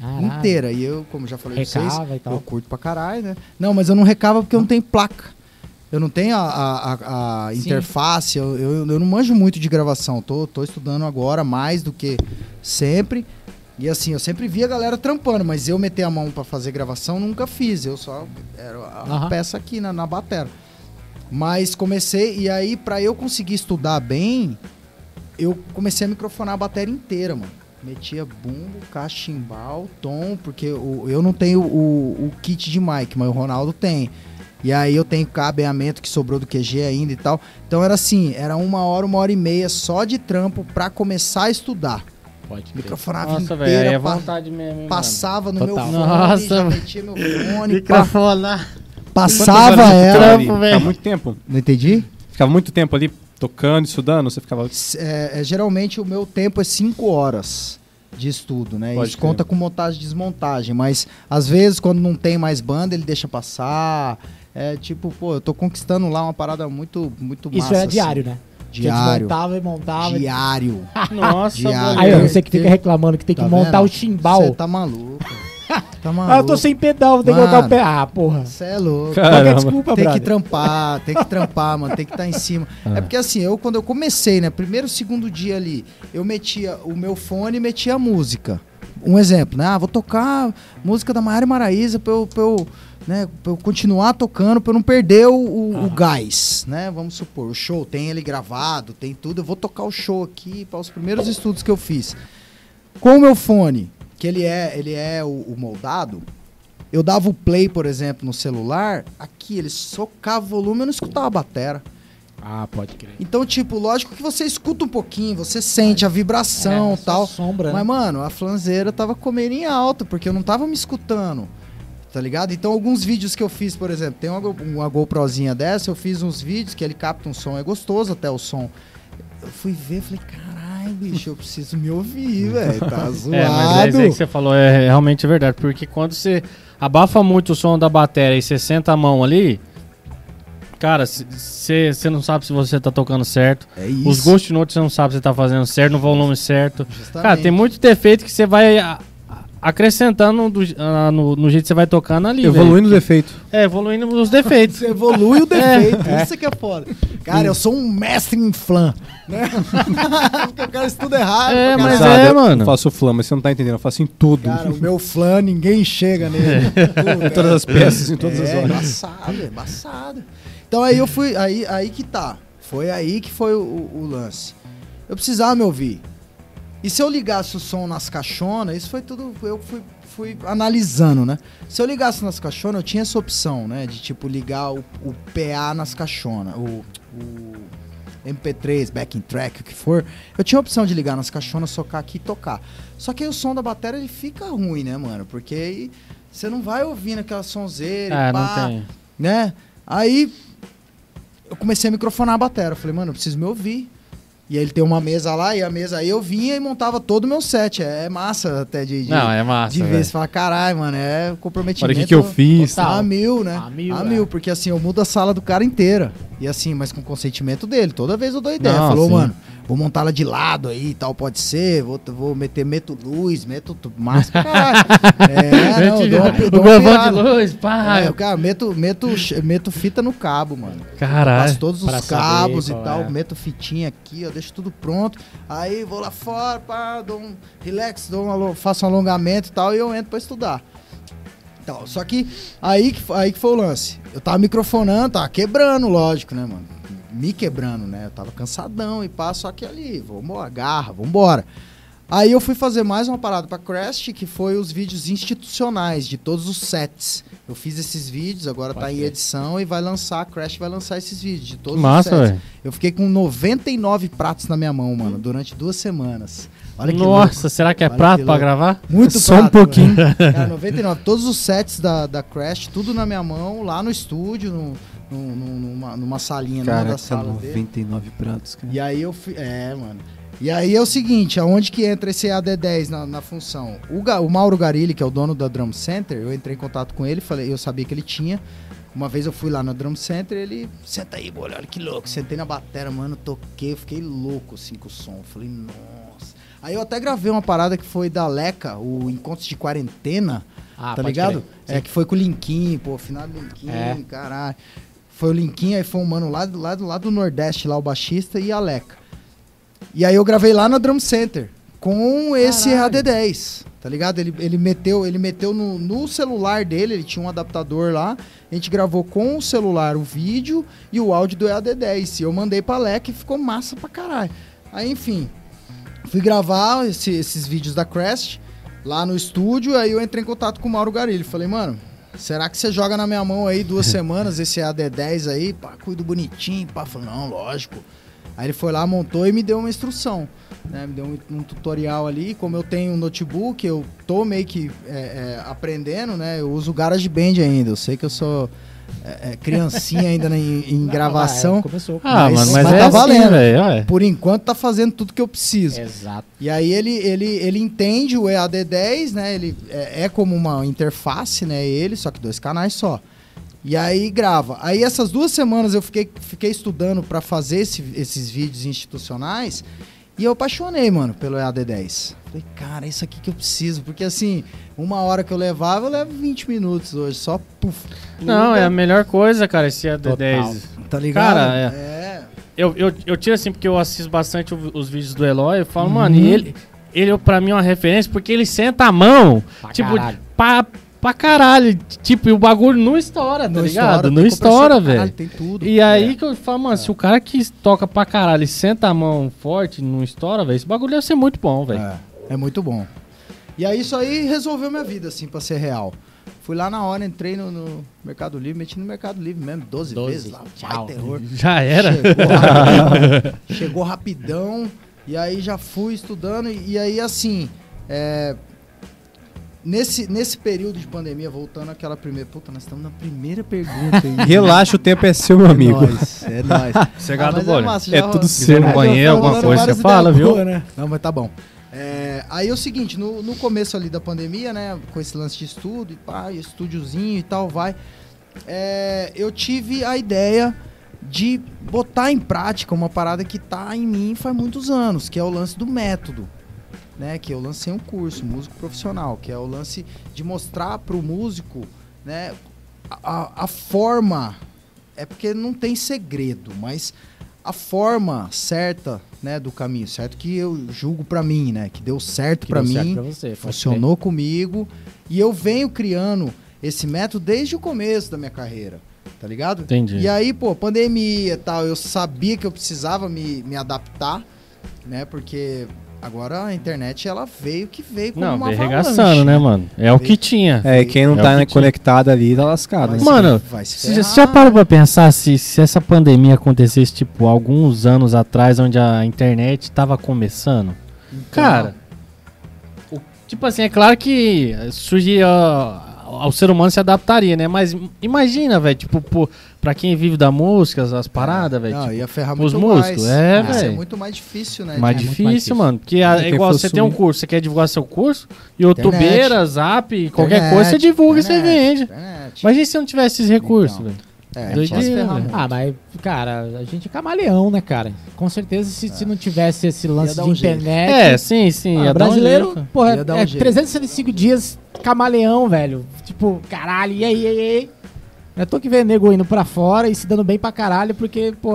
Caralho. Inteira. E eu, como já falei pra vocês, Recava e tal. eu curto pra caralho, né? Não, mas eu não recava porque eu não tenho placa. Eu não tenho a, a- a- interface, eu, eu, eu não manjo muito de gravação. Tô, tô estudando agora mais do que sempre. E assim, eu sempre vi a galera trampando, mas eu meter a mão pra fazer gravação nunca fiz. Eu só era a Aham. peça aqui na, na batera. Mas comecei, e aí pra eu conseguir estudar bem, eu comecei a microfonar a bateria inteira, mano. Metia bumbo, cachimbal, tom, porque o- eu não tenho o, o kit de mic, mas o Ronaldo tem. E aí eu tenho cabeamento que sobrou do QG ainda e tal. Então era assim, era uma hora, uma hora e meia só de trampo pra começar a estudar. Pode. Microfonava Nossa, inteira, é pa- vontade mesmo, hein, passava no Total. meu fone, Nossa, já mano. metia meu fone, Microfonar. Passava ela. ficava muito tempo. Não entendi? Ficava muito tempo ali tocando, estudando, você ficava... É, é, geralmente o meu tempo é 5 horas. de estudo, né? Pode Isso crer. conta com montagem e desmontagem, mas às vezes quando não tem mais banda, ele deixa passar. É tipo, pô, eu tô conquistando lá uma parada muito, muito Isso massa. era assim. diário, né? Diário. desmontava e montava. e- Diário. Nossa, Diário. Aí, ó, você que fica reclamando que tem que Tá montar vendo? o chimbal. Você tá maluco. Tá maluco. Ah, eu tô sem pedal, vou ter que colocar o pé. Ah, porra. Você é louco. Que Caramba. desculpa, Tem que brother? trampar, tem que trampar, mano, tem que estar em cima. É porque assim, eu quando eu comecei, né, primeiro, segundo dia ali, eu metia o meu fone e metia a música. Um exemplo, né? Ah, vou tocar música da Maiara Maraíza pra eu, pra eu, né, pra eu continuar tocando, pra eu não perder o, o- o gás, né? Vamos supor, o show tem ele gravado, tem tudo, eu vou tocar o show aqui para os primeiros estudos que eu fiz. Com o meu fone, que ele é, ele é o, o moldado, eu dava o play, por exemplo, no celular, aqui ele socava o volume, eu não escutava a batera. Ah, pode crer. Então, tipo, lógico que você escuta um pouquinho, você sente a vibração É, e só tal. sombra, Mas, né? mano, a flanzeira tava comendo em alta, porque eu não tava me escutando. Tá ligado? Então, alguns vídeos que eu fiz, por exemplo, tem uma, uma GoProzinha dessa, eu fiz uns vídeos que ele capta um som, é gostoso até o som. Eu fui ver, falei, caralho, bicho, eu preciso me ouvir, velho. Tá zoado. É, mas é isso aí que você falou, é realmente verdade. Porque quando você abafa muito o som da bateria e você senta a mão ali, cara, você não sabe se você tá tocando certo. É isso. Os ghost notes você não sabe se você tá fazendo certo, no volume certo. Justamente. Cara, tem muito defeito que você vai acrescentando do- ah, no, no jeito que você vai tocando ali. Evoluindo o velho. defeito. É, evoluindo os defeitos. Você evolui o defeito, isso que é foda. Cara, eu sou um mestre em flan, né? Porque o cara estuda errado. É, mas caralho. é, eu mano. faço flama, mas você não tá entendendo. Eu faço em tudo. Cara, o meu flan, ninguém chega nele. Tudo, em todas as peças, em todas é, as horas. embaçado, é embaçado. Então aí eu fui, aí, aí que tá. Foi aí que foi o, o lance. Eu precisava me ouvir. E se eu ligasse o som nas caixonas, isso foi tudo, eu fui, fui analisando, né? Se eu ligasse nas caixonas, eu tinha essa opção, né? De tipo ligar o, o PA nas caixonas, o, o MP3, backing track, o que for. Eu tinha a opção de ligar nas caixonas, socar aqui e tocar. Só que aí o som da bateria ele fica ruim, né, mano? Porque aí você não vai ouvindo aquela sonzeira, e pá, não tem. né? Aí eu comecei a microfonar a bateria. Eu falei, mano, eu preciso me ouvir. E aí ele tem uma mesa lá, e a mesa aí eu vinha e montava todo o meu set. É massa até de, de, Não, é massa. de ver. Você fala, caralho, mano, é comprometimento. Olha o que, que eu fiz. Total. A mil, né? A mil, a é. mil, porque assim, eu mudo a sala do cara inteira. E assim, mas com consentimento dele. Toda vez eu dou ideia. Não, Falou, sim. mano, vou montar ela de lado aí e tal, pode ser. Vou, vou meter, meto luz, meto caralho. é, não, dou uma, dou uma de luz, pá. É, cara, meto, meto, meto fita no cabo, mano. Caralho. Passo todos os cabos e tal, é. meto fitinha aqui, ó, deixo tudo pronto. Aí vou lá fora, pá, dou um relax, dou um, faço um alongamento e tal, e eu entro pra estudar. Então, só que aí que, aí que foi o lance. Eu tava microfonando, tava quebrando, lógico, né, mano? Me quebrando, né? Eu tava cansadão e pá, só que ali, vamos agarra, vambora. Aí eu fui fazer mais uma parada pra Crest, que foi os vídeos institucionais de todos os sets. Eu fiz esses vídeos, agora tá em edição e vai lançar, a Crash vai lançar esses vídeos de todos Que massa, os sets. velho. Eu fiquei com 99 pratos na minha mão, mano, durante duas semanas. Olha que Nossa, louco. será que é Olha prato que pra gravar? Muito Só um prato, pouquinho. mano. Cara, 99. Todos os sets da, da Crash, tudo na minha mão, lá no estúdio, no, no- no- numa, numa salinha, numa Cara, das salas dele. 99 pratos, cara. E aí eu fui. É, mano. E aí é o seguinte, aonde que entra esse AD10 na, na função? O, Ga- o Mauro Garilli, que é o dono da Drum Center, eu entrei em contato com ele, falei, eu sabia que ele tinha. Uma vez eu fui lá na Drum Center, ele, senta aí, bolha, olha que louco. Sentei na bateria, mano, toquei, eu fiquei louco assim com o som. Falei, nossa. Aí eu até gravei uma parada que foi da Leca, o Encontros de Quarentena, Ah, tá ligado? É que foi com o Linkin, pô, final do Linkin, É. caralho. Foi o Linkin, aí foi um mano lá do, lá, do, lá do Nordeste, lá o baixista e a Leca. E aí eu gravei lá na Drum Center com esse Caralho. AD10, tá ligado? Ele, ele meteu, ele meteu no, no celular dele, ele tinha um adaptador lá. A gente gravou com o celular o vídeo e o áudio do EAD10. E eu mandei pra Leca e ficou massa pra caralho. Aí, enfim, fui gravar esse- esses vídeos da Crest lá no estúdio. Aí eu entrei em contato com o Mauro Garilho. Falei, mano, será que você joga na minha mão aí duas semanas esse AD10 aí? Pá, cuido bonitinho. Pá, falei, não, lógico. Aí ele foi lá, montou e me deu uma instrução. Né? Me deu um, um tutorial ali. Como eu tenho um notebook, eu tô meio que é, é, aprendendo, né? Eu uso o GarageBand ainda. Eu sei que eu sou é, é, criancinha ainda na- em, em gravação. Ah, começou. Ah, Mas- mano, mas, mas é tá assim, valendo. velho. ué. Por enquanto tá fazendo tudo que eu preciso. Exato. E aí ele, ele, ele entende o EAD10, né? Ele é, é como uma interface, né? Ele, só que dois canais só. E aí grava. Aí essas duas semanas eu fiquei, fiquei estudando pra fazer esse- esses vídeos institucionais e eu apaixonei, mano, pelo EAD10. Falei, cara, isso aqui que eu preciso. Porque assim, uma hora que eu levava, eu levo 20 minutos hoje, só puf. Não, é a melhor coisa, cara, esse AD10. Tá ligado? Cara, é. é. Eu, eu, eu tiro assim, porque eu assisto bastante os vídeos do Eloy, eu falo, mano, e ele, ele pra mim é uma referência, porque ele senta a mão, Pra tipo, caralho. pra, pra caralho. Tipo, e o bagulho não estoura, tá Não ligado? estoura, não estoura, velho. Tem tudo. E aí que eu falo, mano, se o cara que toca pra caralho e senta a mão forte, não estoura, velho, esse bagulho deve ser muito bom, velho. É, é muito bom. E aí isso aí resolveu minha vida, assim, pra ser real. Fui lá na hora, entrei no, no Mercado Livre, meti no Mercado Livre mesmo, 12, 12, vezes lá. tchau. Terror. Já era? Chegou rapidão, chegou rapidão, e aí já fui estudando, e, e aí assim, é, nesse, nesse período de pandemia, voltando àquela primeira. Puta, nós estamos na primeira pergunta aí. Relaxa, o tempo é seu, meu amigo. É nóis, é nóis. Do bolho. massa, É tudo seu. no banheiro, alguma coisa, você fala, viu? boas, né? Não, mas tá bom. É, aí é o seguinte, no, no começo ali da pandemia, né, com esse lance de estudo e pá, e estúdiozinho e tal, vai, é, eu tive a ideia de botar em prática uma parada que tá em mim faz muitos anos, que é o lance do método. Né, que eu lancei um curso, músico profissional, que é o lance de mostrar pro músico, né, a, a- forma, é porque não tem segredo, mas a forma certa, né, do caminho, certo que eu julgo pra mim, né, que deu certo certo mim, pra você, funcionou comigo e eu venho criando esse método desde o começo da minha carreira, tá ligado? Entendi. E aí, pô, pandemia e tal, eu sabia que eu precisava me, me adaptar, né, porque agora a internet ela veio que veio como Não, uma veio avalanche, regaçando, né, mano? É o que tinha. É, quem não É tá que né, tinha. conectado ali tá lascado. Vai né? se- Mano, vai se Você já, ferrar. você já parou pra pensar se, se essa pandemia acontecesse, tipo, alguns anos atrás, onde a internet tava começando? Então, Cara, o- tipo assim, é claro que surgia. O ser humano se adaptaria, né? Mas imagina, velho, tipo, pô, pra quem vive da música, as paradas, velho. não, tipo, ia ferrar os muito músicos, mais. é, Ia ser velho. muito mais difícil, né? mais difícil, mais difícil. mano. Porque É, é igual você tem um curso, você quer divulgar seu curso, youtubeira, zap, qualquer Internet, coisa, você divulga e você internet, vende. internet. Imagina se não tivesse esses recursos, Então. velho. É, a doideira. Ah, mas, cara, a gente é camaleão, né, cara? Com certeza, se, se não tivesse esse lance de um jeito. internet. É, sim, sim. ah, ia dar um brasileiro, jeito. porra, Ia dar um é jeito. 365 dias camaleão, velho. Tipo, caralho, e aí, e aí, e aí? Eu tô que vendo nego indo pra fora e se dando bem pra caralho, porque, pô,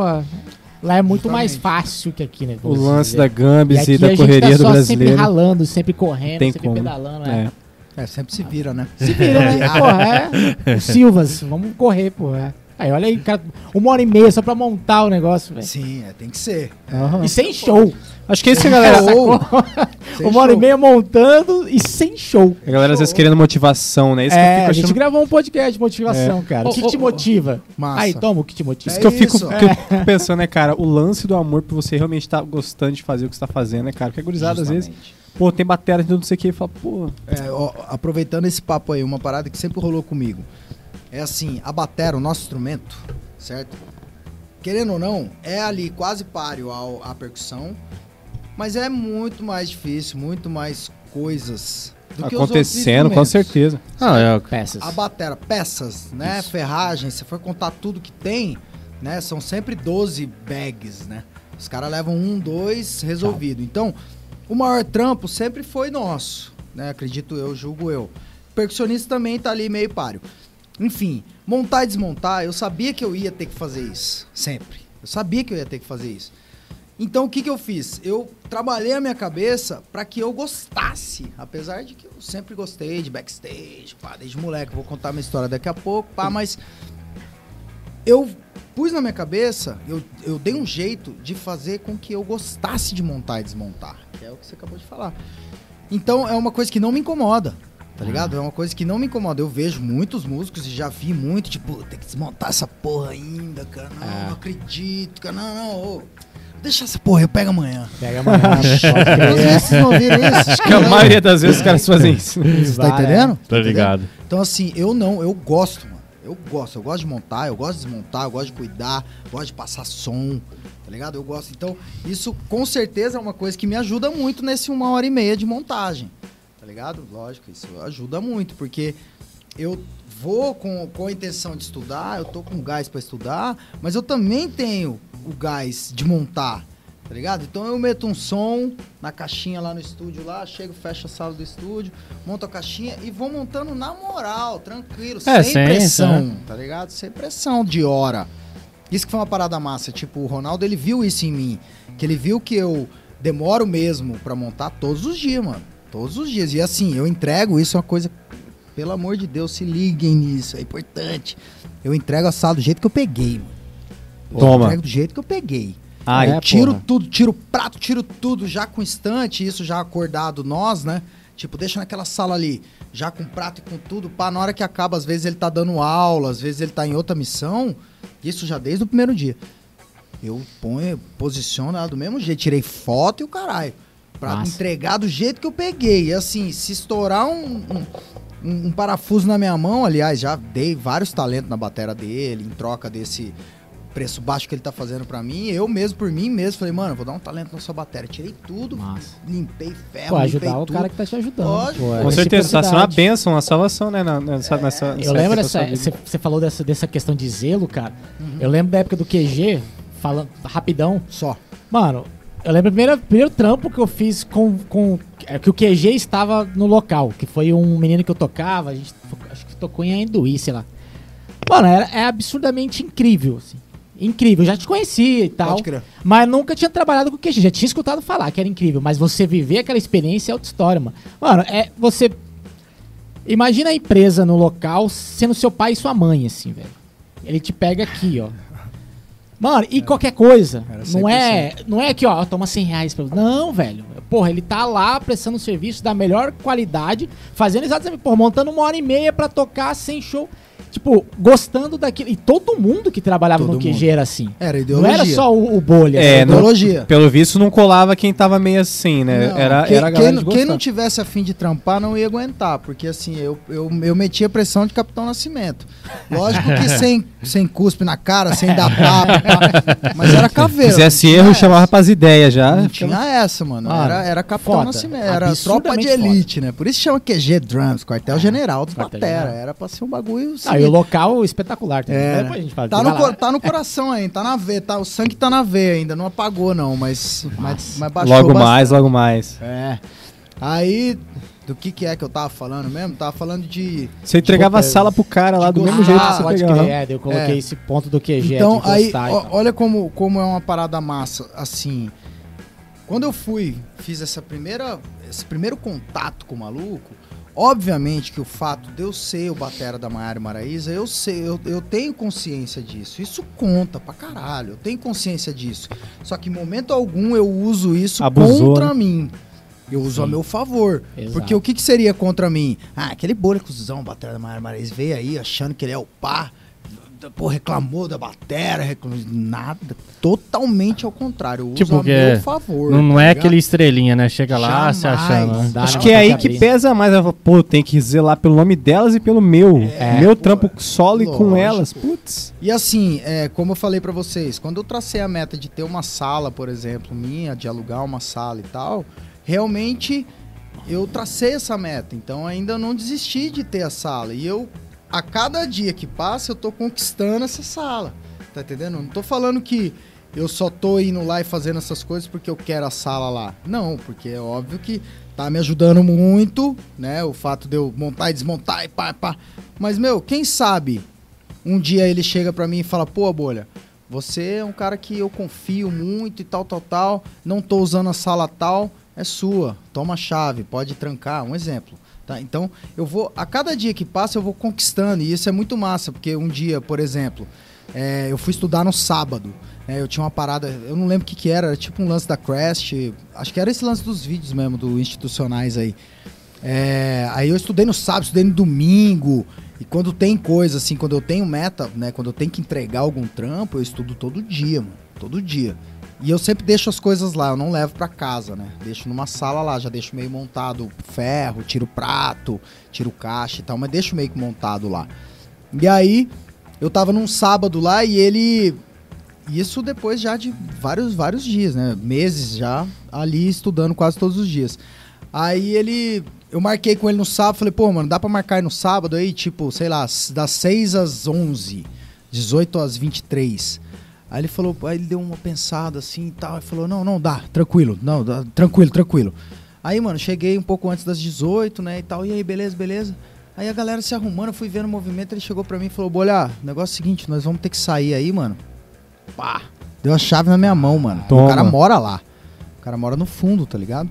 lá é muito mais Justamente. fácil que aqui, né? O lance dizer. da Gambis e, aqui da a gente correria tá do só sempre brasileiro. ralando, sempre correndo, Tem sempre como. pedalando, né? É. É, sempre se vira, né? Se vira, né? Porra, é. O Silvas, vamos correr, porra. Aí, olha aí, cara, uma hora e meia só pra montar o negócio, velho. Sim, é, tem que ser. E sem show. Acho que esse, galera. Show. Sem uma hora e show. meia montando e sem show. A galera às vezes querendo motivação, né? Isso que eu é, fico a gente achando. gravou um podcast de motivação, cara. O que, que te motiva? Massa. Aí, toma o que te motiva. Isso que eu fico, isso. que eu fico pensando, né, cara? O lance do amor por você realmente estar gostando de fazer o que você tá fazendo, né, cara? Porque a gurizada, às vezes, pô, tem bateria de não sei o que e fala, pô, É, ó, aproveitando esse papo aí, uma parada que sempre rolou comigo. É assim, a batera, o nosso instrumento, certo? Querendo ou não, é ali quase páreo ao, à percussão, mas é muito mais difícil, muito mais coisas do que os outros acontecendo, com certeza. Ah, é, Peças. A batera, peças, né? Ferragem, se for contar tudo que tem, né? São sempre 12 bags, né? Os caras levam um, dois, resolvido. Então, o maior trampo sempre foi nosso, né? Acredito eu, julgo eu. Percussionista também tá ali meio páreo. Enfim, montar e desmontar, eu sabia que eu ia ter que fazer isso, sempre. Eu sabia que eu ia ter que fazer isso. Então o que, que eu fiz? Eu trabalhei a minha cabeça para que eu gostasse, apesar de que eu sempre gostei de backstage, pá, desde moleque, vou contar minha história daqui a pouco, pá, mas eu pus na minha cabeça, eu, eu dei um jeito de fazer com que eu gostasse de montar e desmontar, que é o que você acabou de falar. Então é uma coisa que não me incomoda, tá ligado? É uma coisa que não me incomoda. Eu vejo muitos músicos e já vi muito, tipo, tem que desmontar essa porra ainda, cara. Não, É. não acredito, cara. Não, não, ô. Deixa essa porra, eu pego amanhã. Pega amanhã. vocês não isso. Acho que a maioria das vezes os caras fazem isso. Você tá entendendo? Tá ligado. Então, assim, eu não, eu gosto, mano. Eu gosto, eu gosto de montar, eu gosto de desmontar, eu gosto de cuidar, eu gosto de passar som, tá ligado? Eu gosto. Então, isso com certeza é uma coisa que me ajuda muito nesse uma hora e meia de montagem, tá ligado? Lógico, isso ajuda muito, porque eu vou com, com a intenção de estudar, eu tô com gás pra estudar, mas eu também tenho o gás de montar, tá ligado? Então eu meto um som na caixinha lá no estúdio lá, chego, fecho a sala do estúdio, monto a caixinha e vou montando na moral, tranquilo, É, sem, sem- pressão, tá ligado? Sem pressão de hora. Isso que foi uma parada massa, tipo, o Ronaldo ele viu isso em mim, que ele viu que eu demoro mesmo pra montar todos os dias, mano. Todos os dias. E assim, eu entrego isso é uma coisa pelo amor de Deus, se liguem nisso, é importante. Eu entrego a sala do jeito que eu peguei, mano. Eu Toma. entrego do jeito que eu peguei. Ai, eu tiro porra. tudo, tiro o prato, tiro tudo já com instante, isso já acordado nós, né? Tipo, deixa naquela sala ali, já com prato e com tudo, pá, na hora que acaba, às vezes ele tá dando aula, às vezes ele tá em outra missão, isso já desde o primeiro dia. Eu ponho, posiciono ela do mesmo jeito, tirei foto e o caralho. Pra entregar do jeito que eu peguei. E assim, se estourar um, um, um- um parafuso na minha mão, aliás, já dei vários talentos na bateria dele, em troca desse preço baixo que ele tá fazendo pra mim. Eu mesmo, por mim mesmo, falei, mano, vou dar um talento na sua bateria. Tirei tudo, Massa. limpei ferro, Pô, limpei ajudar o tudo. cara que tá te ajudando. Lógico. pô, é Com certeza, tá sendo uma bênção, uma salvação, né? na- Nessa, nessa, Eu nessa lembro dessa. você falou dessa, dessa questão de zelo, cara. Uhum. Eu lembro da época do QG, falando rapidão. Só. Mano, eu lembro o primeiro, primeiro trampo que eu fiz com, com. é, Que o QG estava no local, que foi um menino que eu tocava, a gente acho que tocou em Ainduí, sei lá. Mano, era, é absurdamente incrível, assim. Incrível, eu já te conhecia e tal. Mas nunca tinha trabalhado com QG. Já tinha escutado falar que era incrível. Mas você viver aquela experiência é outra história, mano. Mano, é. Você. Imagina a empresa no local sendo seu pai e sua mãe, assim, velho. Ele te pega aqui, ó. Mano, e qualquer coisa. Não é, não é que, ó, toma 100 reais pra. Não, velho. Porra, ele tá lá prestando serviço da melhor qualidade, fazendo exatamente, porra, montando uma hora e meia pra tocar sem show. Tipo, gostando daquilo. E todo mundo que trabalhava Todo no QG mundo. era assim. Era Não ideologia. era só o, o bolha. É, era não- ideologia. Pelo visto, não colava quem tava meio assim, né? Não, era, quem, era a quem, quem não tivesse a fim de trampar não ia aguentar, porque assim, eu, eu, eu metia pressão de Capitão Nascimento. Lógico que sem, sem cuspe na cara, sem dar tapa, pá, mas era caveira. Fizesse não erro, tinha chamava essa. pras ideias já. Não tinha essa, mano. Mano, Era, era Capitão foda. Nascimento, era tropa de Absurdamente foda. elite, né? Por isso chama QG Drums, Quartel General dos Quartel Batera. General. Era pra ser um bagulho Ah, e sinistro. o local espetacular também. É, Depois a gente fala. Tá no, cor- tá no coração ainda, tá na veia, tá, o sangue tá na veia ainda, não apagou não, mas, mas, mas baixou Logo bastante. mais, logo mais. É. Aí, do que que é que eu tava falando mesmo? Tava falando de... Você entregava a Tipo, sala pro cara lá do de mesmo gostar, jeito que você pode pegava. crer, é, eu coloquei É. esse ponto do QG Então, de aí, gostar ó, olha como, como é uma parada massa, assim... Quando eu fui, fiz essa primeira, esse primeiro contato com o maluco, obviamente que o fato de eu ser o batera da Maiara Maraíza, eu sei, eu, eu tenho consciência disso. Isso conta pra caralho, eu tenho consciência disso. Só que em momento algum eu uso isso Abusou, contra né? mim. Eu uso a Sim. meu favor. Exato. Porque o que, que seria contra mim? Ah, aquele bolha cuzão, batera da Maiara Maraíza, veio aí achando que ele é o pá. Pô, reclamou da batera, reclamou nada. Totalmente ao contrário. Eu uso Tipo a que meu favor. Não, não tá é ligado? aquele estrelinha, né? Chega lá Jamais. se achando. né? Acho que é aí que pesa mais. Ela fala, Pô, tem que zelar pelo nome delas e pelo meu. É, meu pô, trampo solo e com elas. Putz. E assim, é, como eu falei pra vocês, quando eu tracei a meta de ter uma sala, por exemplo, minha, de alugar uma sala e tal, realmente eu tracei essa meta. Então ainda não desisti de ter a sala. E eu, a cada dia que passa, eu tô conquistando essa sala. Tá entendendo? Não tô falando que eu só tô indo lá e fazendo essas coisas porque eu quero a sala lá. Não, porque é óbvio que tá me ajudando muito, né? O fato de eu montar e desmontar e pá, pá. Mas, meu, quem sabe um dia ele chega pra mim e fala, pô, Bolha, você é um cara que eu confio muito e tal, tal, tal, não tô usando a sala tal, é sua, toma a chave, pode trancar, um exemplo. Tá? Então, eu vou, a cada dia que passa, eu vou conquistando, e isso é muito massa, porque um dia, por exemplo, é, eu fui estudar no sábado, né, eu tinha uma parada, eu não lembro o que que era, era tipo um lance da Crest, acho que era esse lance dos vídeos mesmo, do institucionais aí. É, aí eu estudei no sábado, estudei no domingo. E quando tem coisa, assim, quando eu tenho meta, né? Quando eu tenho que entregar algum trampo, eu estudo todo dia, mano. Todo dia. E eu sempre deixo as coisas lá, eu não levo pra casa, né? Deixo numa sala lá, já deixo meio montado ferro, tiro prato, tiro caixa e tal, mas deixo meio que montado lá. E aí, eu tava num sábado lá e ele. Isso depois já de vários, vários dias, né? Meses já ali estudando quase todos os dias. Aí ele. Eu marquei com ele no sábado, falei, pô, mano, dá pra marcar no sábado aí, tipo, sei lá, das 6 às 11, 18 às 23. Aí ele falou, aí ele deu uma pensada assim e tal, e falou, não, não, dá, tranquilo, não, dá, tranquilo, tranquilo. Aí, mano, cheguei um pouco antes das 18, né, e tal, e aí, beleza, beleza. Aí a galera se arrumando, eu fui vendo o movimento, ele chegou pra mim e falou, Bolha, negócio é o seguinte, nós vamos ter que sair aí, mano. Pá, deu a chave na minha mão, mano. Toma. O cara mora lá. O cara mora no fundo, tá ligado?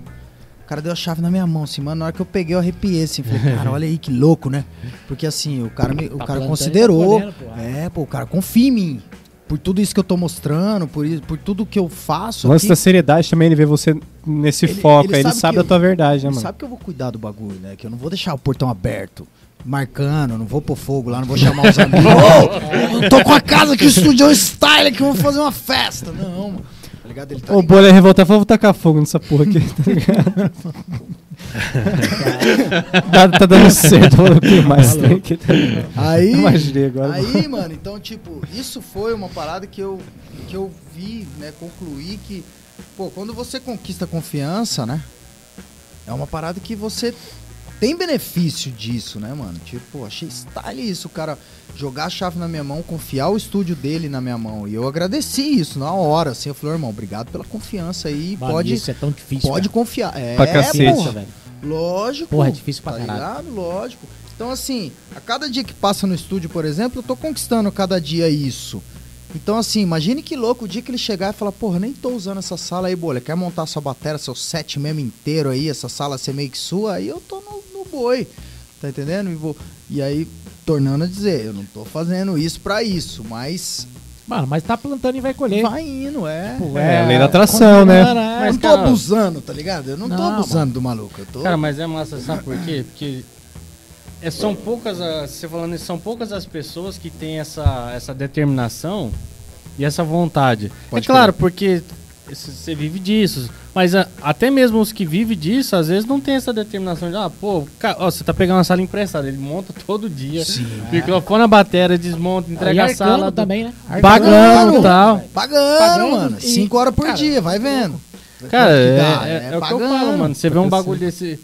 O cara deu a chave na minha mão, assim, mano. Na hora que eu peguei, eu arrepiei, assim. Falei, cara, olha aí que louco, né? Porque, assim, o cara, me, o Tá cara considerou. tá colhendo, pô. é, pô, o cara confia em mim. Por tudo isso que eu tô mostrando, por, isso, por tudo que eu faço. O lance aqui, da seriedade também, ele vê você nesse Ele- foco, ele aí ele sabe sabe que da tua verdade, né, ele mano? sabe que eu vou cuidar do bagulho, né? Que eu não vou deixar o portão aberto. Marcando, não vou pôr fogo lá, não vou chamar os amigos. Ô, eu tô com a casa aqui, o estúdio style aqui, vamos fazer uma festa. Não, mano. Ligado? Ele tá O Bolha revoltar falou, vou tacar fogo nessa porra aqui, tá ligado? tá, tá dando certo, falou, o que mais tem aqui, tá ligado? Aí, Imaginei agora. aí, mano, então, tipo, isso foi uma parada que eu, que eu vi, né, concluir que, pô, quando você conquista confiança, né, é uma parada que você tem benefício disso, né, mano? Tipo, pô, achei style isso, o cara jogar a chave na minha mão, confiar o estúdio dele na minha mão. E eu agradeci isso na hora, assim, eu falei, irmão, obrigado pela confiança aí, Mano, pode, Isso é tão difícil. pode cara. confiar. É, Pra cacete. porra. velho. Lógico. Porra, é difícil pra tá caralho. ligado? Lógico. Então, assim, a cada dia que passa no estúdio, por exemplo, eu tô conquistando cada dia isso. Então, assim, imagine que louco o dia que ele chegar e falar, porra, nem tô usando essa sala aí, bolha. Quer montar sua bateria, seu set mesmo inteiro aí, essa sala ser meio que sua, aí eu tô no boi. Tá entendendo? E, vou, e aí, tornando a dizer, eu não tô fazendo isso pra isso, mas Mano, mas tá plantando e vai colher. vai indo, é. Pô, É, lei da atração, né? combinando, é. eu Mas, não tô cara, abusando, tá ligado? Eu não, tô Não, abusando do maluco. Eu tô. Cara, mas é massa, sabe por quê? Porque é, são poucas, as, você falando isso, são poucas as pessoas que têm essa, essa determinação e essa vontade. Pode é claro, porque você vive disso. Mas a- até mesmo os que vivem disso, às vezes não tem essa determinação de, ah, pô, ca- ó, você tá pegando uma sala emprestada, ele monta todo dia. Sim. Microfone na bateria, desmonta, entrega a sala. do- também, né? Pagando e tal. Pagando, Pagando mano. e- Cinco horas por cara, dia, vai vendo. Cara, é, dá, é- né? é o que eu falo, mano. Você vê um bagulho desse.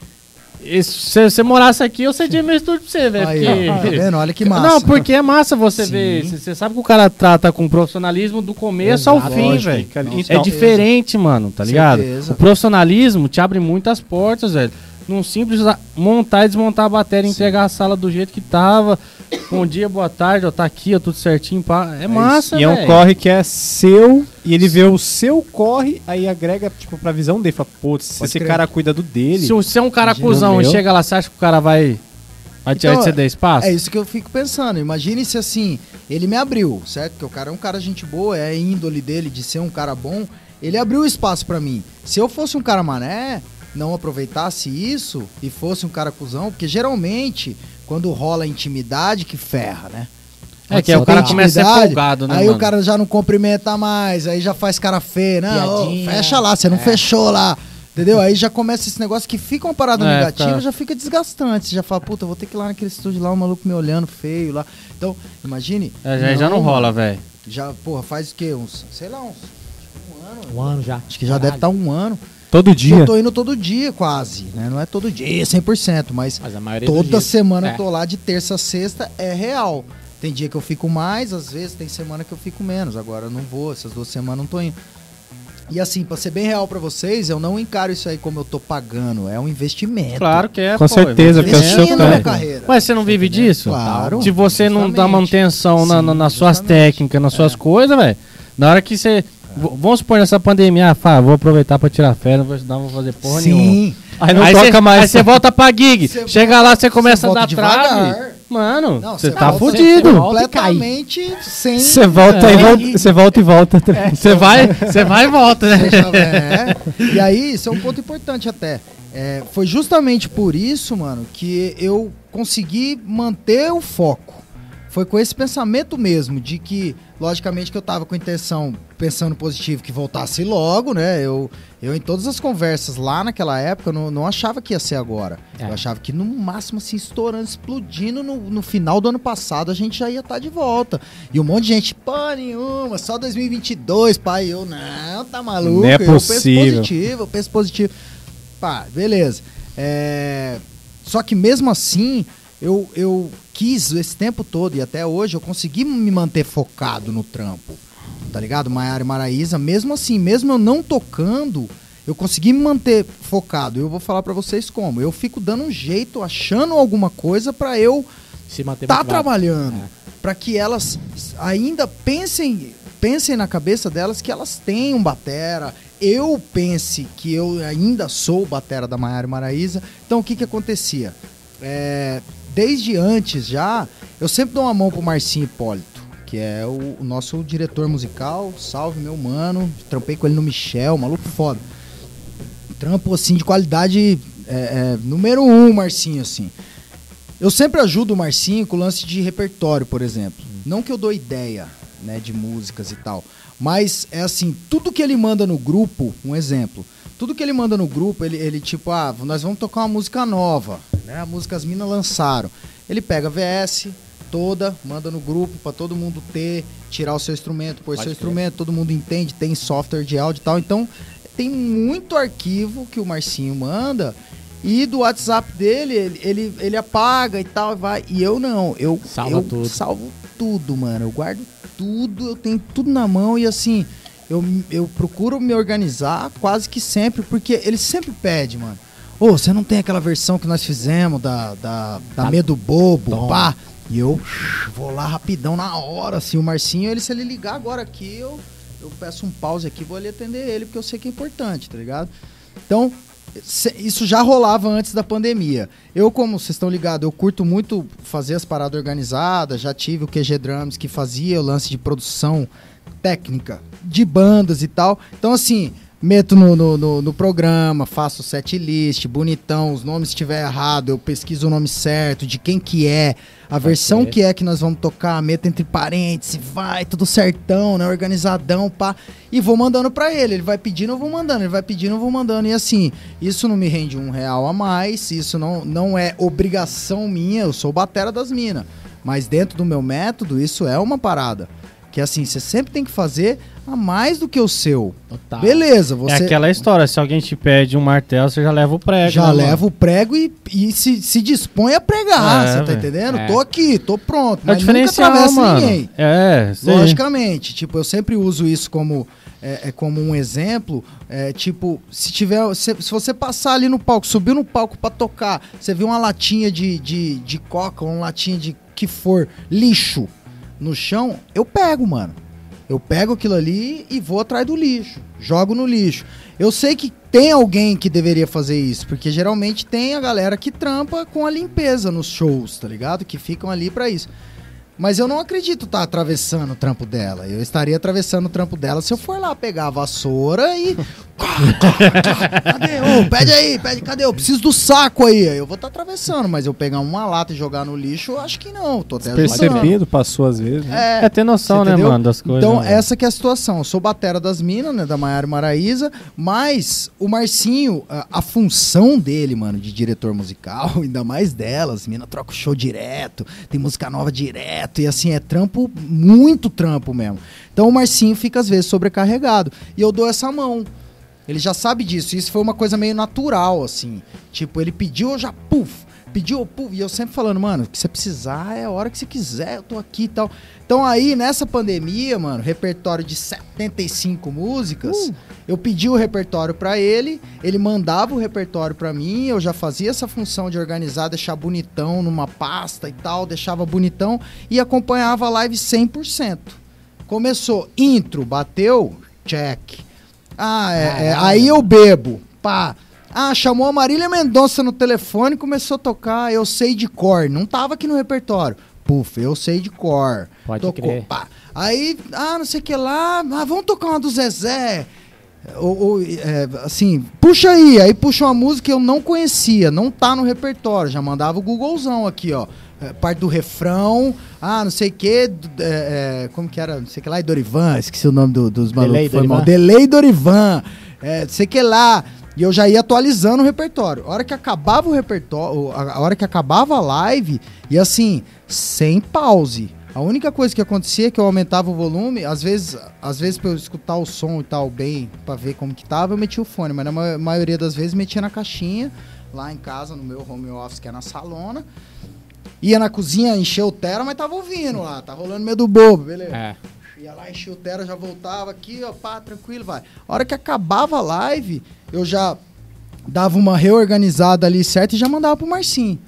Se você morasse aqui, eu cedia meu estúdio pra você, velho. Porque- tá vendo? Olha que massa. Não, porque é massa você Sim. ver. Você sabe que o cara trata com profissionalismo do começo ao Exato, fim, lógico. velho. Então- É diferente, mano, tá ligado? Certeza. O profissionalismo te abre muitas portas, velho. Num simples montar e desmontar a bateria, entregar a sala do jeito que tava. Bom dia, boa tarde, ó, tá aqui, ó, tudo certinho. Pá. É, massa, E é um corre que é seu, e ele vê o seu corre, aí agrega, tipo, pra visão dele. Fala, putz, se esse crer. cara cuida do dele. Se você é um cara cuzão e chega lá, você acha que o cara vai, vai te Então, ceder espaço? É isso que eu fico pensando. Imagine se assim, ele me abriu, certo? Porque o cara é um cara gente boa, é a índole dele de ser um cara bom. Ele abriu espaço pra mim. Se eu fosse um cara mané, não aproveitasse isso e fosse um cara cuzão, porque geralmente quando rola intimidade que ferra, né? É que aí o cara começa a ser intimidade, folgado, né, Aí mano? o cara já não cumprimenta mais, aí já faz cara feia. Não, ô, Piadinha. fecha lá, você não fechou lá. Entendeu? Aí já começa esse negócio que fica uma parada É, negativa, tá. já fica desgastante. Você já fala, puta, vou ter que ir lá naquele estúdio lá, o maluco me olhando feio lá. Então, imagine. É, já, já não rola, velho. Já, porra, faz o quê? Uns, sei lá, uns. Um ano já. Acho que já deve estar um ano. Todo dia. Eu tô indo todo dia, quase. Né? Não é todo dia, 100%, mas Mas a maioria toda semana É. eu tô lá de terça a sexta, é real. Tem dia que eu fico mais, às vezes tem semana que eu fico menos. Agora eu não vou, essas duas semanas eu não tô indo. E assim, pra ser bem real pra vocês, eu não encaro isso aí como eu tô pagando. É um investimento. Claro que é, Com pô, certeza, porque é o seu na minha tempo. carreira. Mas você não vive disso? Claro. Se você não dá justamente. manutenção na, na- nas suas justamente. técnicas, nas suas coisas, velho. Na hora que você. V- Vamos supor nessa pandemia, ah, fá, vou aproveitar pra tirar férias, não vou estudar, não vou fazer porra nenhuma. Sim. Aí não aí toca cê, mais. Aí você volta pra gig. Cê Chega volta- lá, você começa a volta dar devagar. trave. Mano, você cê tá fudido. Completamente sem. Você volta, É. e volta, você volta e volta. Você vai, você vai e volta, né? Deixa- é. E aí, isso é um ponto importante até. É, foi justamente por isso, mano, que eu consegui manter o foco. Foi com esse pensamento mesmo, de que Logicamente que eu tava com intenção, pensando positivo, que voltasse logo, né? Eu, eu em todas as conversas lá naquela época, eu não, não achava que ia ser agora. É. Eu achava que no máximo, assim, estourando, explodindo, no, no final do ano passado a gente já ia estar de volta. E um monte de gente, pô, nenhuma, só 2022, pai. Eu, não, tá maluco. Não é eu penso possível. positivo, eu penso positivo. Pá, beleza. É, Só que mesmo assim, eu, eu quis esse tempo todo e até hoje eu consegui me manter focado no trampo. Tá ligado? Maiara e Maraíza, mesmo assim, mesmo eu não tocando, eu consegui me manter focado. Eu vou falar pra vocês como. Eu fico dando um jeito, achando alguma coisa pra eu Se manter tá motivado. trabalhando É. pra que elas ainda pensem pensem na cabeça delas que elas têm um batera eu pense que eu ainda sou o batera da Maiara e Maraíza então o que que acontecia É, desde antes já eu sempre dou uma mão pro Marcinho Hipólito que é o, o nosso diretor musical salve meu mano trampei com ele no Michel maluco foda trampo assim de qualidade é, é, número um Marcinho assim eu sempre ajudo o Marcinho com o lance de repertório, por exemplo. Não que eu dou ideia, né, de músicas e tal, mas é assim, tudo que ele manda no grupo, um exemplo, tudo que ele manda no grupo, ele, ele tipo, ah, nós vamos tocar uma música nova, né, a música as minas lançaram. Ele pega a VS toda, manda no grupo pra todo mundo ter, tirar o seu instrumento, pôr Pode seu crer. instrumento, todo mundo entende, tem software de áudio e tal, então tem muito arquivo que o Marcinho manda e do WhatsApp dele, ele, ele, ele apaga e tal, vai. E eu não, eu, Salva eu tudo. salvo tudo, mano. Eu guardo tudo, eu tenho tudo na mão e assim, eu, eu procuro me organizar quase que sempre, porque ele sempre pede, mano. Ô, você não tem aquela versão que nós fizemos da, da, da Tá. Medo Bobo, Toma. pá. E eu vou lá rapidão na hora, assim. O Marcinho, ele, se ele ligar agora aqui, eu, eu peço um pause aqui, vou ali atender ele, porque eu sei que é importante, tá ligado? Então, isso já rolava antes da pandemia. Eu, como vocês estão ligados, eu curto muito fazer as paradas organizadas. Já tive o QG Drums que fazia o lance de produção técnica de bandas e tal. Então, assim, meto no, no, no- no programa, faço set list, bonitão. Os nomes se estiver errado, eu pesquiso o nome certo, de quem que é, a versão que é que nós vamos tocar, meto entre parênteses, vai, tudo certão, né? Organizadão, pá. E vou mandando pra ele. Ele vai pedindo, eu vou mandando. Ele vai pedindo, eu vou mandando. E assim, isso não me rende um real a mais. Isso não, não é obrigação minha. Eu sou batera das minas. Mas dentro do meu método, isso é uma parada. Que assim, você sempre tem que fazer a mais do que o seu. Total. Beleza, você É aquela história, se alguém te pede um martelo, você já leva o prego. já né, mano? leva o prego e, e se, se dispõe a pregar, É, você tá velho. entendendo? É. Tô aqui, tô pronto. É Mas nunca diferencial, atravessa mano. ninguém. É, sim. Logicamente, tipo, eu sempre uso isso como, é, é como um exemplo. É, tipo, se tiver. Se, se você passar ali no palco, subir no palco pra tocar, você viu uma latinha de, de, de coca, uma latinha de que for lixo no chão, eu pego, mano. Eu pego aquilo ali e vou atrás do lixo. Jogo no lixo. Eu sei que tem alguém que deveria fazer isso, porque geralmente tem a galera que trampa com a limpeza nos shows, tá ligado? Que ficam ali pra isso. Mas eu não acredito estar atravessando o trampo dela. Eu estaria atravessando o trampo dela se eu for lá pegar a vassoura e. cadê? Ô, pede aí, pede, cadê? Eu preciso do saco aí. Aí Eu vou estar atravessando, mas eu pegar uma lata e jogar no lixo, eu acho que não. Tô até. Percebido, passou às vezes. Né? É, É ter noção, né, mano, das coisas. Então, né? essa que é a situação. Eu sou batera das minas, né? Da Maiara e Maraíza, mas o Marcinho, a, a função dele, mano, de diretor musical, ainda mais delas, mina troca o show direto, tem música nova direto, e assim, é trampo, muito trampo mesmo. Então o Marcinho fica, às vezes, sobrecarregado. E eu dou essa mão. Ele já sabe disso. Isso foi uma coisa meio natural, assim. Tipo, ele pediu, eu já, puf, pediu. E eu sempre falando, mano, o que você precisar é a hora que você quiser, eu tô aqui e tal. Então aí, nessa pandemia, mano, repertório de 75 músicas, eu pedi o repertório pra ele, ele mandava o repertório pra mim, eu já fazia essa função de organizar, deixar bonitão numa pasta e tal, deixava bonitão e acompanhava a live 100%. Começou, intro, bateu, check. Ah, é, é, aí eu bebo, pá. Ah, chamou a Marília Mendonça no telefone, começou a tocar, eu sei de cor, não tava aqui no repertório. Puf, eu sei de cor. Pode Tocou, crer. pá. Aí, ah, não sei o que lá, ah, vamos tocar uma do Zezé. Ou, ou, é, assim, puxa aí, aí puxa uma música que eu não conhecia, não tá no repertório, já mandava o Googlezão aqui, ó. É, parte do refrão, ah, não sei o que, é, é, como que era, não sei o que lá, e Dorivan, esqueci o nome do- dos malucos, foi mal. Dorivan. Delay Dorivan, é, não sei o que lá, e eu já ia atualizando o repertório. A hora que acabava o repertório, a hora que acabava a live, e assim, sem pause. A única coisa que acontecia é que eu aumentava o volume, às vezes, às vezes para eu escutar o som e tal bem, pra ver como que tava, eu metia o fone, mas na ma- maioria das vezes metia na caixinha, lá em casa, no meu home office, que é na salona. Ia na cozinha, encheu o tera, mas tava ouvindo lá, tá rolando meio do bobo, beleza. É. Ia lá, enchia o tera, já voltava aqui, ó, pá, tranquilo, vai. A hora que acabava a live, eu já dava uma reorganizada ali certo e já mandava pro Marcinho.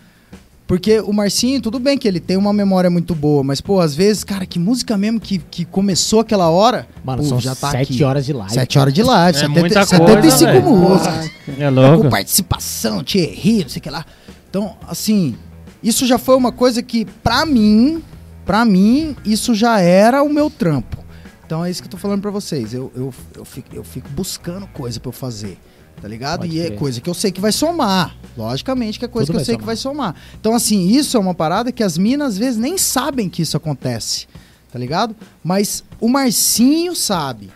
Porque o Marcinho, tudo bem que ele tem uma memória muito boa, mas, pô, às vezes, cara, que música mesmo que, que começou aquela hora. Mano, pô, são já tá sete aqui. horas de live. Sete horas de live, É 70, muita 75 coisa, músicas É com louco. participação, Thierry, não sei o que lá. Então, assim, isso já foi uma coisa que, pra mim, pra mim, isso já era o meu trampo. Então é isso que eu tô falando pra vocês. Eu, eu, eu, fico, eu fico buscando coisa pra eu fazer. Tá ligado? Pode e é coisa que eu sei que vai somar. Logicamente que é coisa Tudo que eu sei que vai somar. Então, assim, isso é uma parada que as minas às vezes nem sabem que isso acontece. Tá ligado? Mas o Marcinho sabe.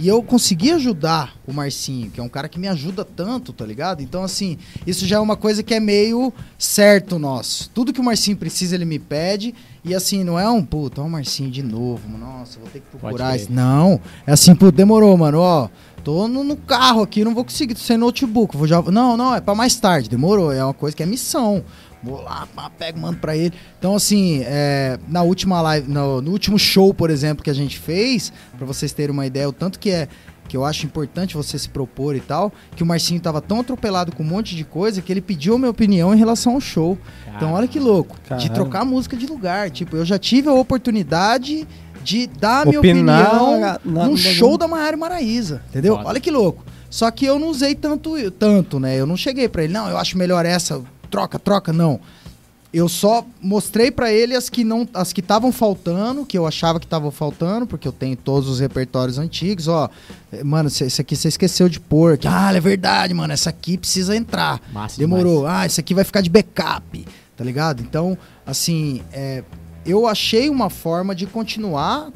E eu consegui ajudar o Marcinho, que é um cara que me ajuda tanto, tá ligado? Então, assim, isso já é uma coisa que é meio certo nosso. Tudo que o Marcinho precisa, ele me pede. E assim, não é um, puta, ó o Marcinho de novo, mano. Nossa, vou ter que procurar isso. Não, é assim, pô, demorou, mano, ó. Tô no, no carro aqui, não vou conseguir, tô sem notebook. Vou já... Não, não, é pra mais tarde, demorou. É uma coisa que é missão. Vou lá, pá, pego, mando pra ele. Então, assim, é, na última live, no, no último show, por exemplo, que a gente fez, pra vocês terem uma ideia, o tanto que é que eu acho importante você se propor e tal, que o Marcinho tava tão atropelado com um monte de coisa que ele pediu a minha opinião em relação ao show. Então, olha que louco, de Caralho. trocar a música de lugar. Tipo, eu já tive a oportunidade de dar a minha Opinar opinião na- num no show da Maiara Maraíza, entendeu? Foda. Olha que louco. Só que eu não usei tanto, tanto, né? Eu não cheguei pra ele, não, eu acho melhor essa, troca, troca, não. Eu só mostrei pra ele as que não, as que estavam faltando, que eu achava que estavam faltando, porque eu tenho todos os repertórios antigos, ó. Mano, esse aqui você esqueceu de pôr. que, Ah, é verdade, mano, essa aqui precisa entrar. Massa Demorou. Ah, isso aqui vai ficar de backup, tá ligado? Então, assim, é, eu achei uma forma de continuar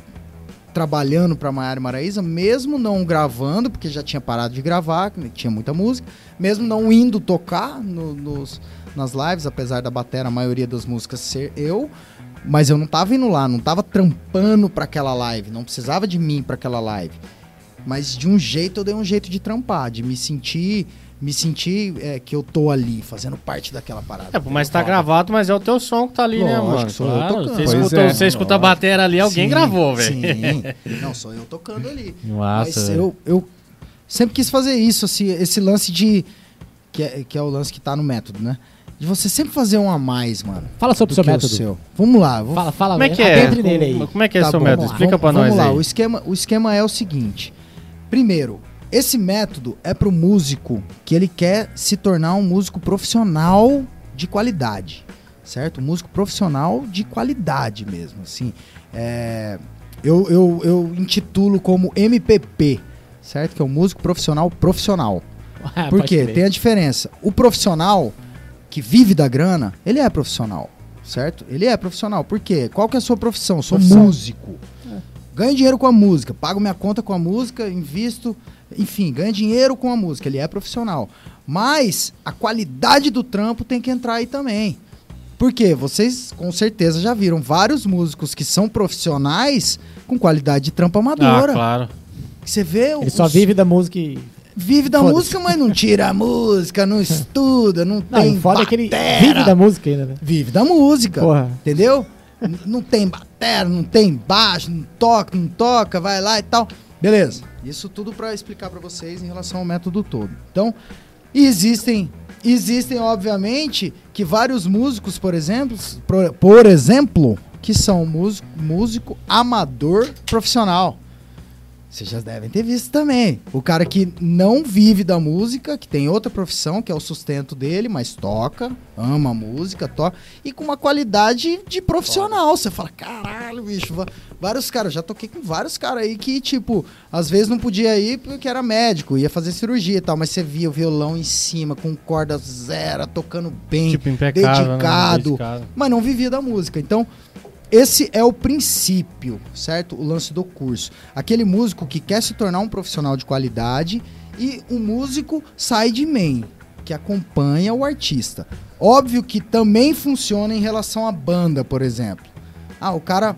trabalhando pra Maiara Maraíza, mesmo não gravando, porque já tinha parado de gravar, tinha muita música, mesmo não indo tocar no- nos, nas lives, apesar da batera, a maioria das músicas ser eu, mas eu não tava indo lá, não tava trampando pra aquela live, não precisava de mim pra aquela live. Mas de um jeito eu dei um jeito de trampar, de me sentir, me sentir é, que eu tô ali, fazendo parte daquela parada. É, mas tá gravado, mas é o teu som que tá ali, né, Lógico, mano? sou eu Claro, tocando. Você escuta, é. você escuta a bateria ali, alguém Sim, gravou, velho. Sim. Não, sou eu tocando ali. Nossa, Mas eu, eu sempre quis fazer isso, assim, esse lance de. Que é, que é o lance que tá no método, né? De você sempre fazer um a mais, mano. Fala sobre o seu método. o seu. Vamos lá. Vou... Fala, fala. Como é que é? Adentre nele aí. Como é que é Tá seu bom, método? vamos lá. Explica pra vamos nós lá. aí. O esquema, o esquema é o seguinte. Primeiro, esse método é pro músico que ele quer se tornar um músico profissional de qualidade, certo? Um músico profissional de qualidade mesmo, assim. É, eu, eu, eu intitulo como MPP, certo? Que é um músico profissional profissional. Ah, Por pode quê? crer. Tem a diferença. O profissional que vive da grana, ele é profissional, certo? Ele é profissional. Por quê? Qual que é a sua profissão? Eu sou Profissão. músico. Ganho dinheiro com a música, pago minha conta com a música, invisto, enfim, ganho dinheiro com a música. Ele é profissional. Mas a qualidade do trampo tem que entrar aí também. Por quê? Vocês com certeza já viram vários músicos que são profissionais com qualidade de trampo Ah, amadora. claro. Você vê Ele os- só vive da música e... vive da música, mas não tira a música, não estuda, não, Não, tem foda é que ele batera. vive da música ainda, né? Vive da música, Porra. entendeu? Não tem batera, não tem baixo, não toca, não toca, vai lá e tal. Beleza. Isso tudo pra explicar pra vocês em relação ao método todo. Então, existem existem obviamente que vários músicos, por exemplo, por exemplo, que são músico, músico amador profissional. Vocês já devem ter visto também. O cara que não vive da música, que tem outra profissão, que é o sustento dele, mas toca, ama a música, toca, e com uma qualidade de profissional. Você fala, caralho, bicho. Vários caras, já toquei com vários caras aí que, tipo, às vezes não podia ir porque era médico, ia fazer cirurgia e tal, mas você via o violão em cima, com corda zero, tocando bem, Tipo, né? dedicado, Dedicado. mas não vivia da música. Então, esse é o princípio, certo? O lance do curso. Aquele músico que quer se tornar um profissional de qualidade e um músico sideman, que acompanha o artista. Óbvio que também funciona em relação à banda, por exemplo. Ah, o cara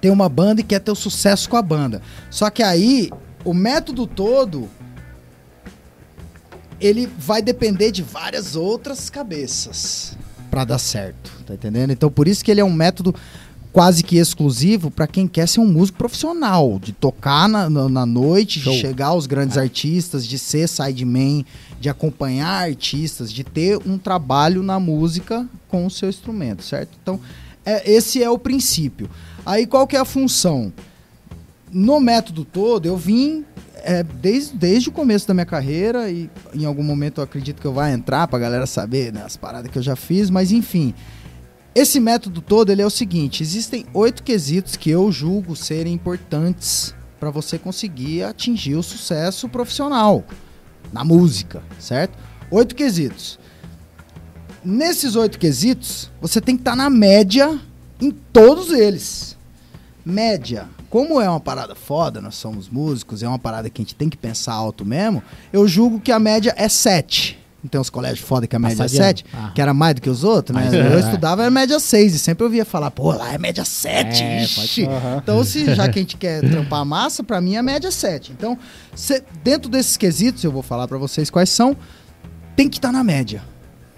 tem uma banda e quer ter o sucesso com a banda. Só que aí, o método todo ele vai depender de várias outras cabeças pra dar certo, tá entendendo? Então por isso que ele é um método quase que exclusivo pra quem quer ser um músico profissional, de tocar na, na, na noite, Show. de chegar aos grandes artistas, de ser sideman, de acompanhar artistas, de ter um trabalho na música com o seu instrumento, certo? Então é, esse é o princípio. Aí qual que é a função? No método todo, eu vim é, desde, desde o começo da minha carreira e em algum momento eu acredito que eu vá entrar pra galera saber né, as paradas que eu já fiz, mas enfim. Esse método todo ele é o seguinte: existem oito quesitos que eu julgo serem importantes para você conseguir atingir o sucesso profissional na música, certo? Oito quesitos. Nesses oito quesitos, você tem que estar na média em todos eles. Média. Como é uma parada foda, nós somos músicos, é uma parada que a gente tem que pensar alto mesmo, eu julgo que a média é 7. Não tem uns colégios foda que a média é 7, Ah. que era mais do que os outros, né? Eu é. estudava era média 6 e sempre eu ouvia falar, pô, lá é média 7. É. Aham. Então, se, já que a gente quer trampar a massa, pra mim a média é 7. Então, cê- dentro desses quesitos, eu vou falar pra vocês quais são, tem que estar na média.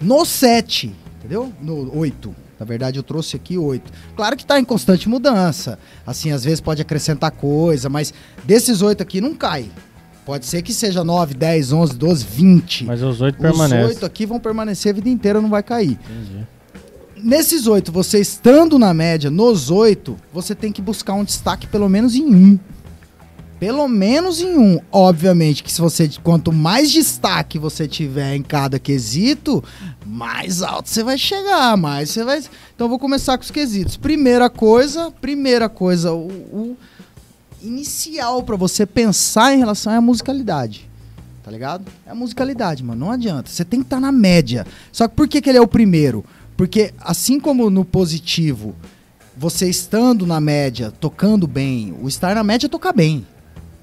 No 7, entendeu? No 8. Na verdade, eu trouxe aqui 8. Claro que tá em constante mudança. Assim, às vezes pode acrescentar coisa, mas desses 8 aqui não cai. Pode ser que seja 9, 10, 11, 12, 20. Mas os oito Os permanecem. oito aqui vão permanecer a vida inteira, não vai cair. Entendi. Nesses oito, você estando na média, nos oito, você tem que buscar um destaque pelo menos em um. Pelo menos em um. Obviamente que se você. Quanto mais destaque você tiver em cada quesito, mais alto você vai chegar, mais você vai. Então eu vou começar com os quesitos. Primeira coisa, primeira coisa, o, o inicial pra você pensar em relação a musicalidade. Tá ligado? É a musicalidade, mano. Não adianta. Você tem que estar na média. Só que por que, que ele é o primeiro? Porque assim como no positivo, você estando na média, tocando bem, o estar na média é tocar bem.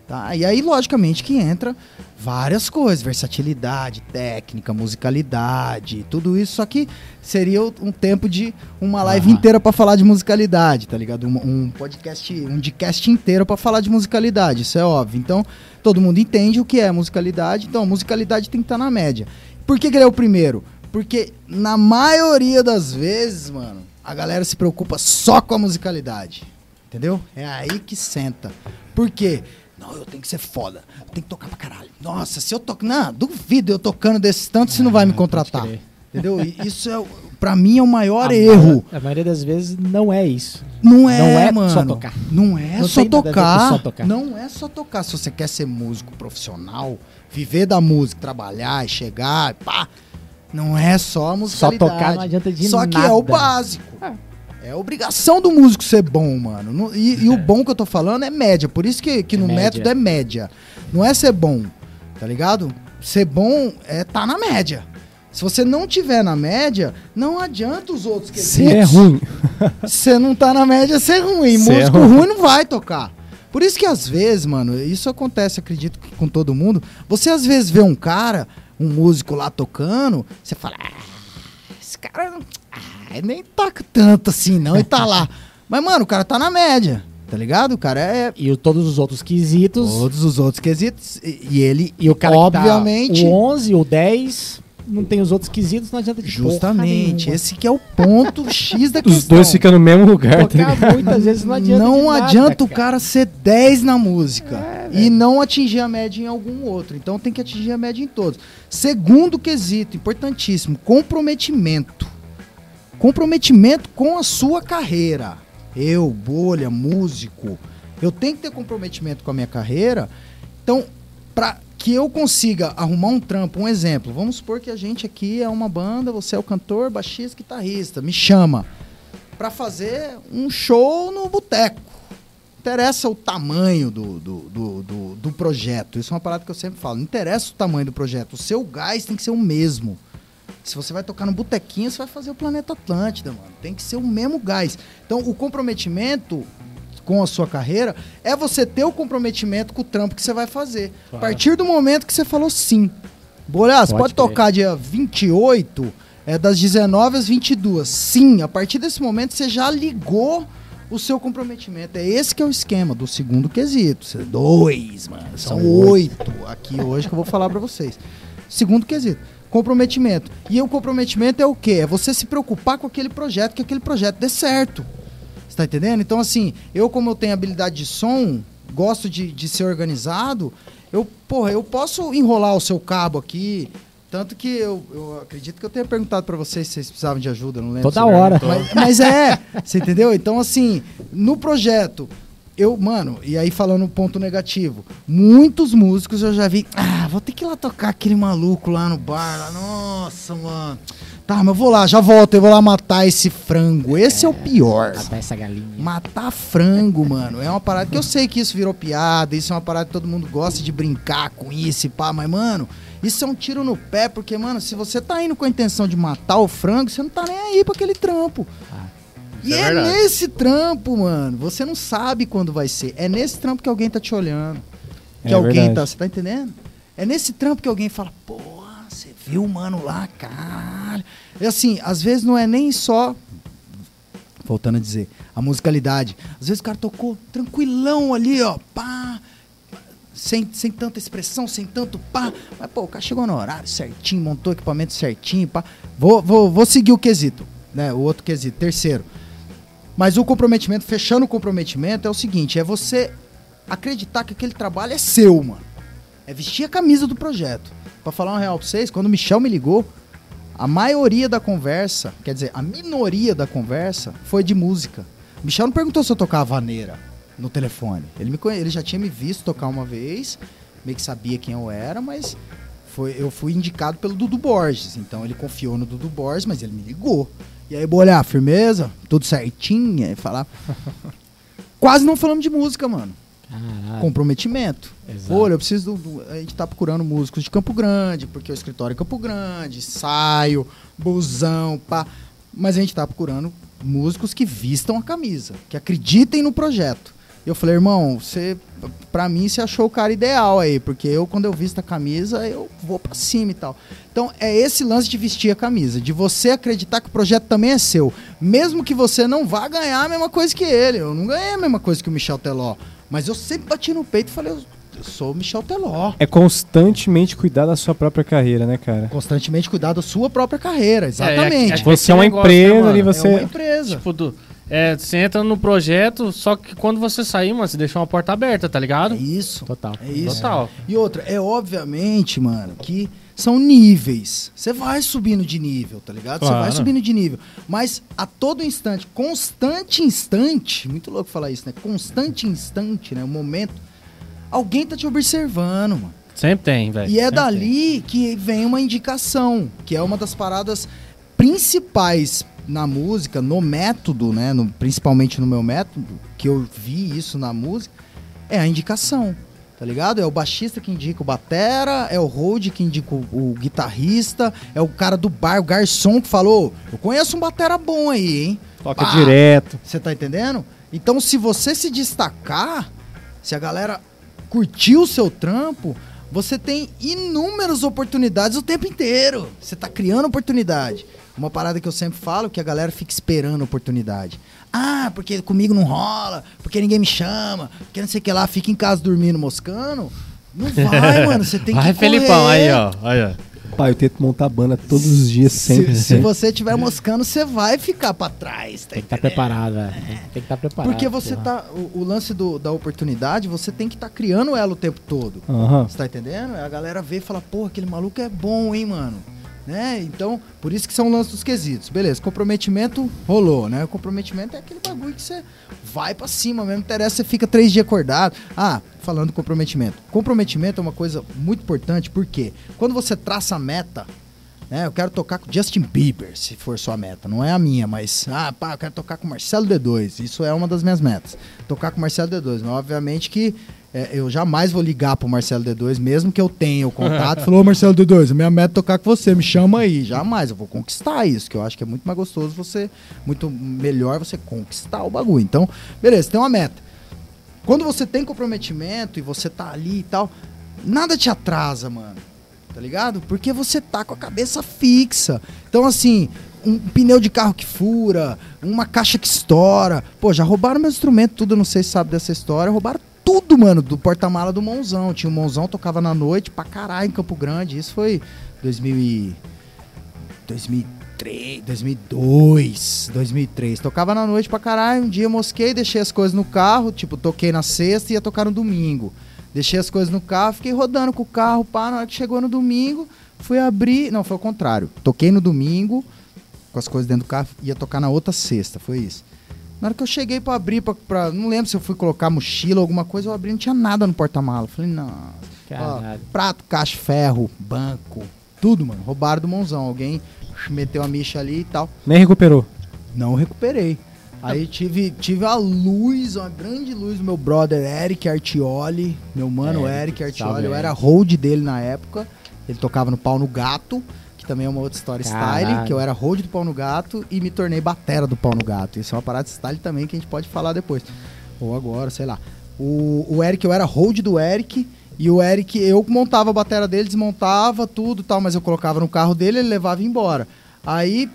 Tá? E aí, logicamente, que entra várias coisas, versatilidade, técnica, musicalidade, tudo isso. Só que seria um tempo de uma live inteira pra falar de musicalidade, tá ligado? Um, um podcast, um podcast inteiro pra falar de musicalidade, isso é óbvio. Então, todo mundo entende o que é musicalidade, então a musicalidade tem que estar na média. Por que, que ele é o primeiro? Porque na maioria das vezes, mano, a galera se preocupa só com a musicalidade. Entendeu? É aí que senta. Por quê? Não, eu tenho que ser foda. Eu tenho que tocar pra caralho. Nossa, se eu toco. Não, duvido eu tocando desses tantos, você não vai me contratar. Entendeu? E isso é, pra mim, é o maior A erro. ma- A maioria das vezes não é isso. Não é, Não é mano. só tocar. Não é Não só, tocar. só tocar. Não é só tocar. Se você quer ser músico profissional, viver da música, trabalhar e chegar, pá. Não é só a Só musicalidade. tocar não adianta de Só nada. que é o básico. É obrigação do músico ser bom, mano. No- E, e o bom que eu tô falando é média. Por isso que, que É no média. método é média. Não é ser bom, tá ligado? Ser bom é tá na média. Se você não tiver na média, não adianta os outros que Se é ruim. se você não tá na média, você é ruim. Cê é Músico ruim. ruim não vai tocar. Por isso que às vezes, mano, isso acontece, acredito que com todo mundo. Você às vezes vê um cara, um músico lá tocando, você fala, ah, esse cara não- ah, nem toca tanto assim, não, e tá lá. Mas, mano, o cara tá na média, tá ligado? O cara é. E todos os outros quesitos. Todos os outros quesitos. E, e ele, E o cara obviamente. que tá o 11, o 10, não tem os outros quesitos, não adianta de Justamente, esse que é o ponto X da questão. Os dois ficam no mesmo lugar, tá ligado? Muitas vezes não adianta não de nada, adianta o cara. É, cara ser 10 na música e não atingir a média em algum outro. Então tem que atingir a média em todos. Segundo quesito, importantíssimo, comprometimento. Comprometimento com a sua carreira. Eu, bolha, músico, eu tenho que ter comprometimento com a minha carreira. Então, para que eu consiga arrumar um trampo, um exemplo, vamos supor que a gente aqui é uma banda, você é o cantor, baixista, guitarrista, me chama. pra fazer um show no boteco. Interessa o tamanho do, do, do, do, do projeto. Isso é uma parada que eu sempre falo. Não interessa o tamanho do projeto. O seu gás tem que ser o mesmo. Se você vai tocar no botequinho, você vai fazer o Planeta Atlântida, mano. Tem que ser o mesmo gás. Então, o comprometimento com a sua carreira é você ter o comprometimento com o trampo que você vai fazer. A partir do momento que você falou sim. Bolhas, pode, Pode tocar dia 28, é das 19 às 22. Sim, a partir desse momento você já ligou o seu comprometimento. É esse que é o esquema do segundo quesito. Dois, mano. São oito aqui hoje que eu vou falar pra vocês. Segundo quesito. Comprometimento. E o comprometimento é o quê? É você se preocupar com aquele projeto, que aquele projeto dê certo. Você tá entendendo? Então, assim, eu, como eu tenho habilidade de som, gosto de, de ser organizado, eu, porra, eu posso enrolar o seu cabo aqui. Tanto que eu, eu acredito que eu tenha perguntado pra vocês se vocês precisavam de ajuda, não lembro. Toda hora. mas, mas é, você entendeu? Então, assim, no projeto, eu, mano, e aí falando ponto negativo, muitos músicos eu já vi, ah, vou ter que ir lá tocar aquele maluco lá no bar, lá, nossa, mano. Tá, mas eu vou lá, já volto, eu vou lá matar esse frango. Esse é, o pior. Matar essa galinha. Matar frango, mano, é uma parada que eu sei que isso virou piada, isso é uma parada que todo mundo gosta de brincar com isso e pá, mas, mano, isso é um tiro no pé, porque, mano, se você tá indo com a intenção de matar o frango, você não tá nem aí pra aquele trampo. E é é, nesse trampo, mano, você não sabe quando vai ser. É nesse trampo que alguém tá te olhando. Que É alguém verdade. tá, você tá entendendo? É nesse trampo que alguém fala, porra, você viu o mano lá, caralho. E assim, às vezes não é nem só voltando a dizer, a musicalidade. Às vezes o cara tocou tranquilão ali, ó, pá, sem, sem tanta expressão, sem tanto pá. Mas, pô, o cara chegou no horário certinho, montou o equipamento certinho, pá. Vou, vou, vou seguir o quesito, né? O outro quesito, terceiro. Mas o comprometimento, fechando o comprometimento, é o seguinte: é você acreditar que aquele trabalho é seu, mano. É vestir a camisa do projeto. Pra falar uma real pra vocês, quando o Michel me ligou, a maioria da conversa, quer dizer, a minoria da conversa foi de música. O Michel não perguntou se eu tocava vaneira no telefone. Ele, me conhe... ele já tinha me visto tocar uma vez, meio que sabia quem eu era, mas eu fui indicado pelo Dudu Borges. Então ele confiou no Dudu Borges, mas ele me ligou. E aí, bolhar, firmeza? Tudo certinho? E falar. Quase não falamos de música, mano. Caralho. Comprometimento. Exato. Olha, eu preciso. Do, do- a gente tá procurando músicos de Campo Grande, porque o escritório é Campo Grande, saio, busão, pá. Mas a gente tá procurando músicos que vistam a camisa, que acreditem no projeto. Eu falei, irmão, você, pra mim, você achou o cara ideal aí, porque eu, quando eu visto a camisa, eu vou pra cima e tal. Então, é esse lance de vestir a camisa, de você acreditar que o projeto também é seu. Mesmo que você não vá ganhar a mesma coisa que ele. Eu não ganhei a mesma coisa que o Michel Teló. Mas eu sempre bati no peito e falei, eu, eu sou o Michel Teló. É constantemente cuidar da sua própria carreira, né, cara? Constantemente cuidar da sua própria carreira, exatamente. é- Você é uma negócio, empresa né, ali, É você. uma empresa. Tipo, do, é, você entra no projeto, só que quando você sair, mano, você deixa uma porta aberta, tá ligado? É isso. Total. É isso. Total. E outra, é obviamente, mano, que são níveis. Você vai subindo de nível, tá ligado? Você Claro. vai subindo de nível. Mas a todo instante, constante instante, muito louco falar isso, né? Constante instante, né? O momento, alguém tá te observando, mano. Sempre tem, velho. E é Sempre dali que vem uma indicação, que é uma das paradas principais na música, no método, né? no- principalmente no meu método, que eu vi isso na música, é a indicação. Tá ligado? É o baixista que indica o batera, é o road que indica o, o guitarrista, é o cara do bar, o garçom que falou: Eu conheço um batera bom aí, hein? Toca Pá. direto. Você tá entendendo? Então, se você se destacar, se a galera curtir o seu trampo, você tem inúmeras oportunidades o tempo inteiro. Você tá criando oportunidade. Uma parada que eu sempre falo que a galera fica esperando oportunidade. Ah, porque comigo não rola, porque ninguém me chama, porque não sei o que lá, fica em casa dormindo, moscando. Não vai, mano. Você tem Vai, que Felipão, correr. aí, ó. Aí, ó. Pai, eu tento montar banda todos os dias, sempre. Se, se você estiver moscando, você vai ficar pra trás. Tá Tem que estar entendendo? preparado, velho. Tem, tem que estar preparado. Porque você porra. tá. O, o lance do- da oportunidade, você tem que estar criando ela o tempo todo. Você tá entendendo? A galera vê e fala, porra, aquele maluco é bom, hein, mano? Né? Então, por isso que são o lance dos quesitos. Beleza, comprometimento rolou, né? O comprometimento é aquele bagulho que você vai pra cima mesmo, interessa, você fica três dias acordado. Ah, falando do comprometimento. Comprometimento é uma coisa muito importante, porque quando você traça a meta, né? Eu quero tocar com Justin Bieber, se for sua meta. Não é a minha, mas, ah, pá, eu quero tocar com Marcelo D2. Isso é uma das minhas metas. Tocar com Marcelo D2. Mas, obviamente que é, eu jamais vou ligar pro Marcelo D2, mesmo que eu tenha o contato. Falou, "Ô, Marcelo D2, a minha meta é tocar com você, me chama aí. Jamais, eu vou conquistar isso, que eu acho que é muito mais gostoso você, muito melhor você conquistar o bagulho. Então, beleza, tem uma meta. Quando você tem comprometimento e você tá ali e tal, nada te atrasa, mano. Tá ligado? Porque você tá com a cabeça fixa. Então, assim, um pneu de carro que fura, uma caixa que estoura. Pô, já roubaram meu instrumento, tudo, não sei se sabe dessa história. Roubaram tudo, mano, do porta-mala do Monzão. Tinha o Monzão, tocava na noite pra caralho em Campo Grande. Isso foi 2000 e... 2003, 2002, 2003. Tocava na noite pra caralho. Um dia mosquei, deixei as coisas no carro. Tipo, toquei na sexta e ia tocar no domingo. Deixei as coisas no carro, fiquei rodando com o carro. Pá, na hora que chegou no domingo, fui abrir. Não, foi o contrário. Toquei no domingo, com as coisas dentro do carro, ia tocar na outra sexta. Foi isso. Na hora que eu cheguei pra abrir, pra, pra- não lembro se eu fui colocar mochila ou alguma coisa, eu abri não tinha nada no porta-mala. Falei, não. Ó, prato, caixa, ferro, banco, tudo, mano. Roubaram do mãozão. Alguém meteu a micha ali e tal. Nem recuperou. Não recuperei. Aí tive, tive a luz, uma grande luz do meu brother Eric Artioli, meu mano Eric, Eric Artioli. Eu era hold dele na época. Ele tocava no Pau no Gato, também é uma outra história style, que eu era hold do Pau no Gato e me tornei batera do Pau no Gato. Isso é uma parada style também que a gente pode falar depois. Ou agora, sei lá. O, o Eric, eu era hold do Eric. E o Eric, eu montava a bateria dele, desmontava tudo e tal, mas eu colocava no carro dele, ele levava embora. Aí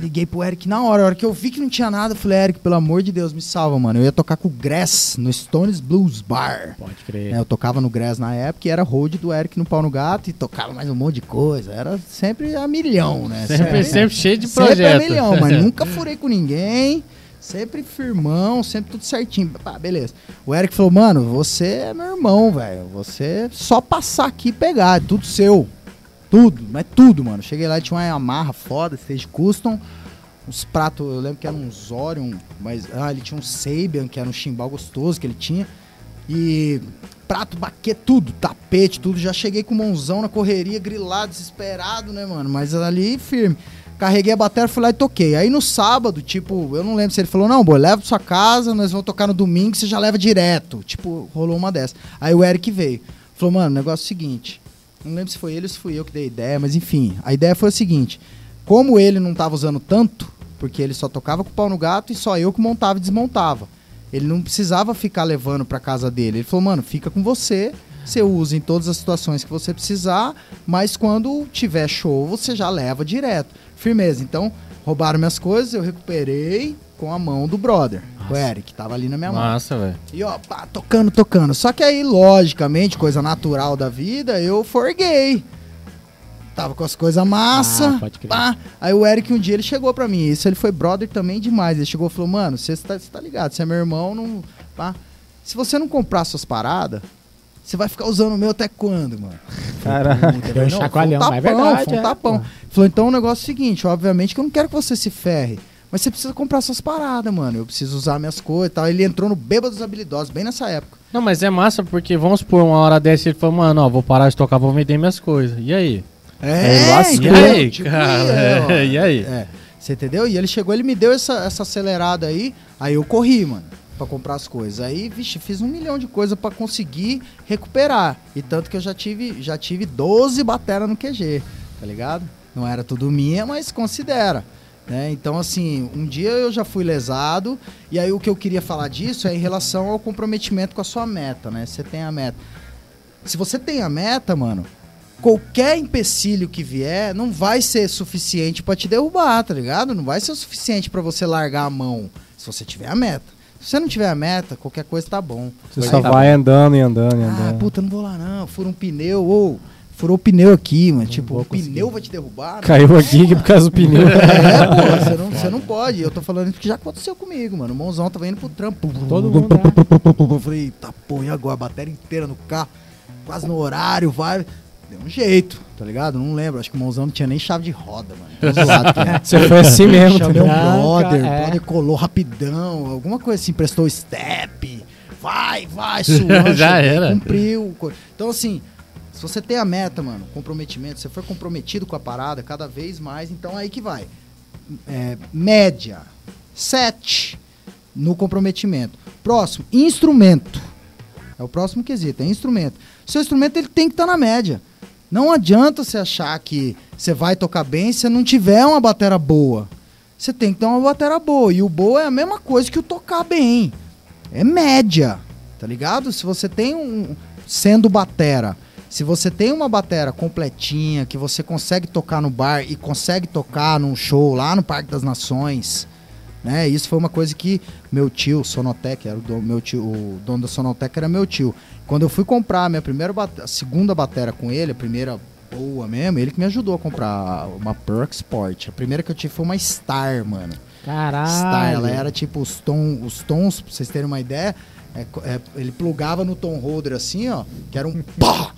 Liguei pro Eric na hora. A hora que eu vi que não tinha nada, eu falei, Eric, pelo amor de Deus, me salva, mano. Eu ia tocar com o Grass no Stones Blues Bar. Pode crer. É, eu tocava no Grass na época e era hold do Eric no Pau no Gato e tocava mais um monte de coisa. Era sempre a milhão, né? Sempre, sempre cheio de Sempre a projeto. milhão, mas nunca furei com ninguém. Sempre firmão, sempre tudo certinho. Beleza. O Eric falou, mano, você é meu irmão, velho. Você é só passar aqui e pegar, é tudo seu. Tudo, mas tudo, mano. Cheguei lá e tinha uma amarra foda, stage custom. Uns pratos, eu lembro que era um Zorion, mas ah, ele tinha um Sabian, que era um chimbal gostoso que ele tinha. E prato, baquete, tudo, tapete, tudo. Já cheguei com mãozão na correria, grilado, desesperado, né, mano? Mas ali firme. Carreguei a bateria, fui lá e toquei. Aí no sábado, tipo, eu não lembro se ele falou, não, boy, leva pra sua casa, nós vamos tocar no domingo, você já leva direto. Tipo, rolou uma dessa. Aí o Eric veio. Falou, mano, negócio é o seguinte. Não lembro se foi ele ou se fui eu que dei a ideia, mas enfim. A ideia foi o seguinte. Como ele não tava usando tanto, porque ele só tocava com o pau no gato e só eu que montava e desmontava. Ele não precisava ficar levando pra casa dele. Ele falou, mano, fica com você, você usa em todas as situações que você precisar, mas quando tiver show, você já leva direto. Firmeza. Então, roubaram minhas coisas, eu recuperei com a mão do brother, o Eric, que tava ali na minha mão. Massa, velho. E ó, pá, tocando, tocando. Só que aí, logicamente, coisa natural da vida, eu forguei. Tava com as coisas massa. Ah, pode crer. pá. Aí o Eric um dia ele chegou pra mim. Isso ele foi brother também demais. Ele chegou e falou: Mano, você tá, cê tá ligado, você é meu irmão, não. Pá. Se você não comprar suas paradas, você vai ficar usando o meu até quando, mano? Caralho. Puta, Deu um não, chacoalhão, foi um mas é tapão, verdade, um é, tapão. pô. Falou, então o negócio é o seguinte, obviamente que eu não quero que você se ferre. Mas você precisa comprar suas paradas, mano. Eu preciso usar minhas coisas e tal. Ele entrou no Bêbados Habilidosos, bem nessa época. Não, mas é massa porque, vamos supor, uma hora dessa ele falou, mano, ó, vou parar de tocar, vou vender minhas coisas. E aí? É, entendeu? E aí, Tipo, cara? é. E aí? É, você entendeu? E ele chegou, ele me deu essa, essa acelerada aí, aí eu corri, mano, pra comprar as coisas. Aí, vixe, fiz um milhão de coisas pra conseguir recuperar. E tanto que eu já tive, já tive 12 bateras no QG, tá ligado? Não era tudo minha, mas considera. Né? Então, assim, um dia eu já fui lesado, e aí o que eu queria falar disso é em relação ao comprometimento com a sua meta, né? Você tem a meta. Se você tem a meta, mano, qualquer empecilho que vier não vai ser suficiente pra te derrubar, tá ligado? Não vai ser o suficiente pra você largar a mão se você tiver a meta. Se você não tiver a meta, qualquer coisa tá bom. Você Aí só tá vai andando e andando e ah, andando. puta, não vou lá não. Fura um pneu, ou furou o pneu aqui, mano. tipo, vou o conseguir. pneu vai te derrubar. né? Caiu aqui por causa do pneu. É, pô, você não, você não pode. Eu tô falando isso porque já aconteceu comigo, mano. O mãozão tava indo pro trampo. Todo mundo, né? Eu falei, tá pô, e agora? A bateria inteira no carro, quase no horário, vai. Deu um jeito, tá ligado? Não lembro. Acho que o mãozão não tinha nem chave de roda, mano. Tô zoado, cara. Você foi assim mesmo. Chamei um brother, é. o brother colou rapidão, alguma coisa assim, prestou step. Vai, vai, suando. Já era. Cumpriu. Então, assim, você tem a meta, mano, comprometimento, você for comprometido com a parada cada vez mais, então aí que vai. É, média, 7 no comprometimento. Próximo, instrumento. É o próximo quesito, é instrumento. Seu instrumento ele tem que estar na média. Não adianta você achar que você vai tocar bem se não tiver uma batera boa. Você tem que ter uma batera boa. E o boa é a mesma coisa que o tocar bem. É média. Tá ligado? Se você tem um. Sendo batera. Se você tem uma batera completinha, que você consegue tocar no bar e consegue tocar num show lá no Parque das Nações, né? Isso foi uma coisa que meu tio, Sonotec, era o dono, meu tio, o dono da Sonotec era meu tio. Quando eu fui comprar a minha primeira bate- a segunda batera com ele, a primeira boa mesmo, ele que me ajudou a comprar uma Perk Sport. A primeira que eu tive foi uma Star, mano. Caralho. Star, ela era tipo os, tom, os tons, pra vocês terem uma ideia, é é, ele plugava no tom holder assim, ó, que era um pá,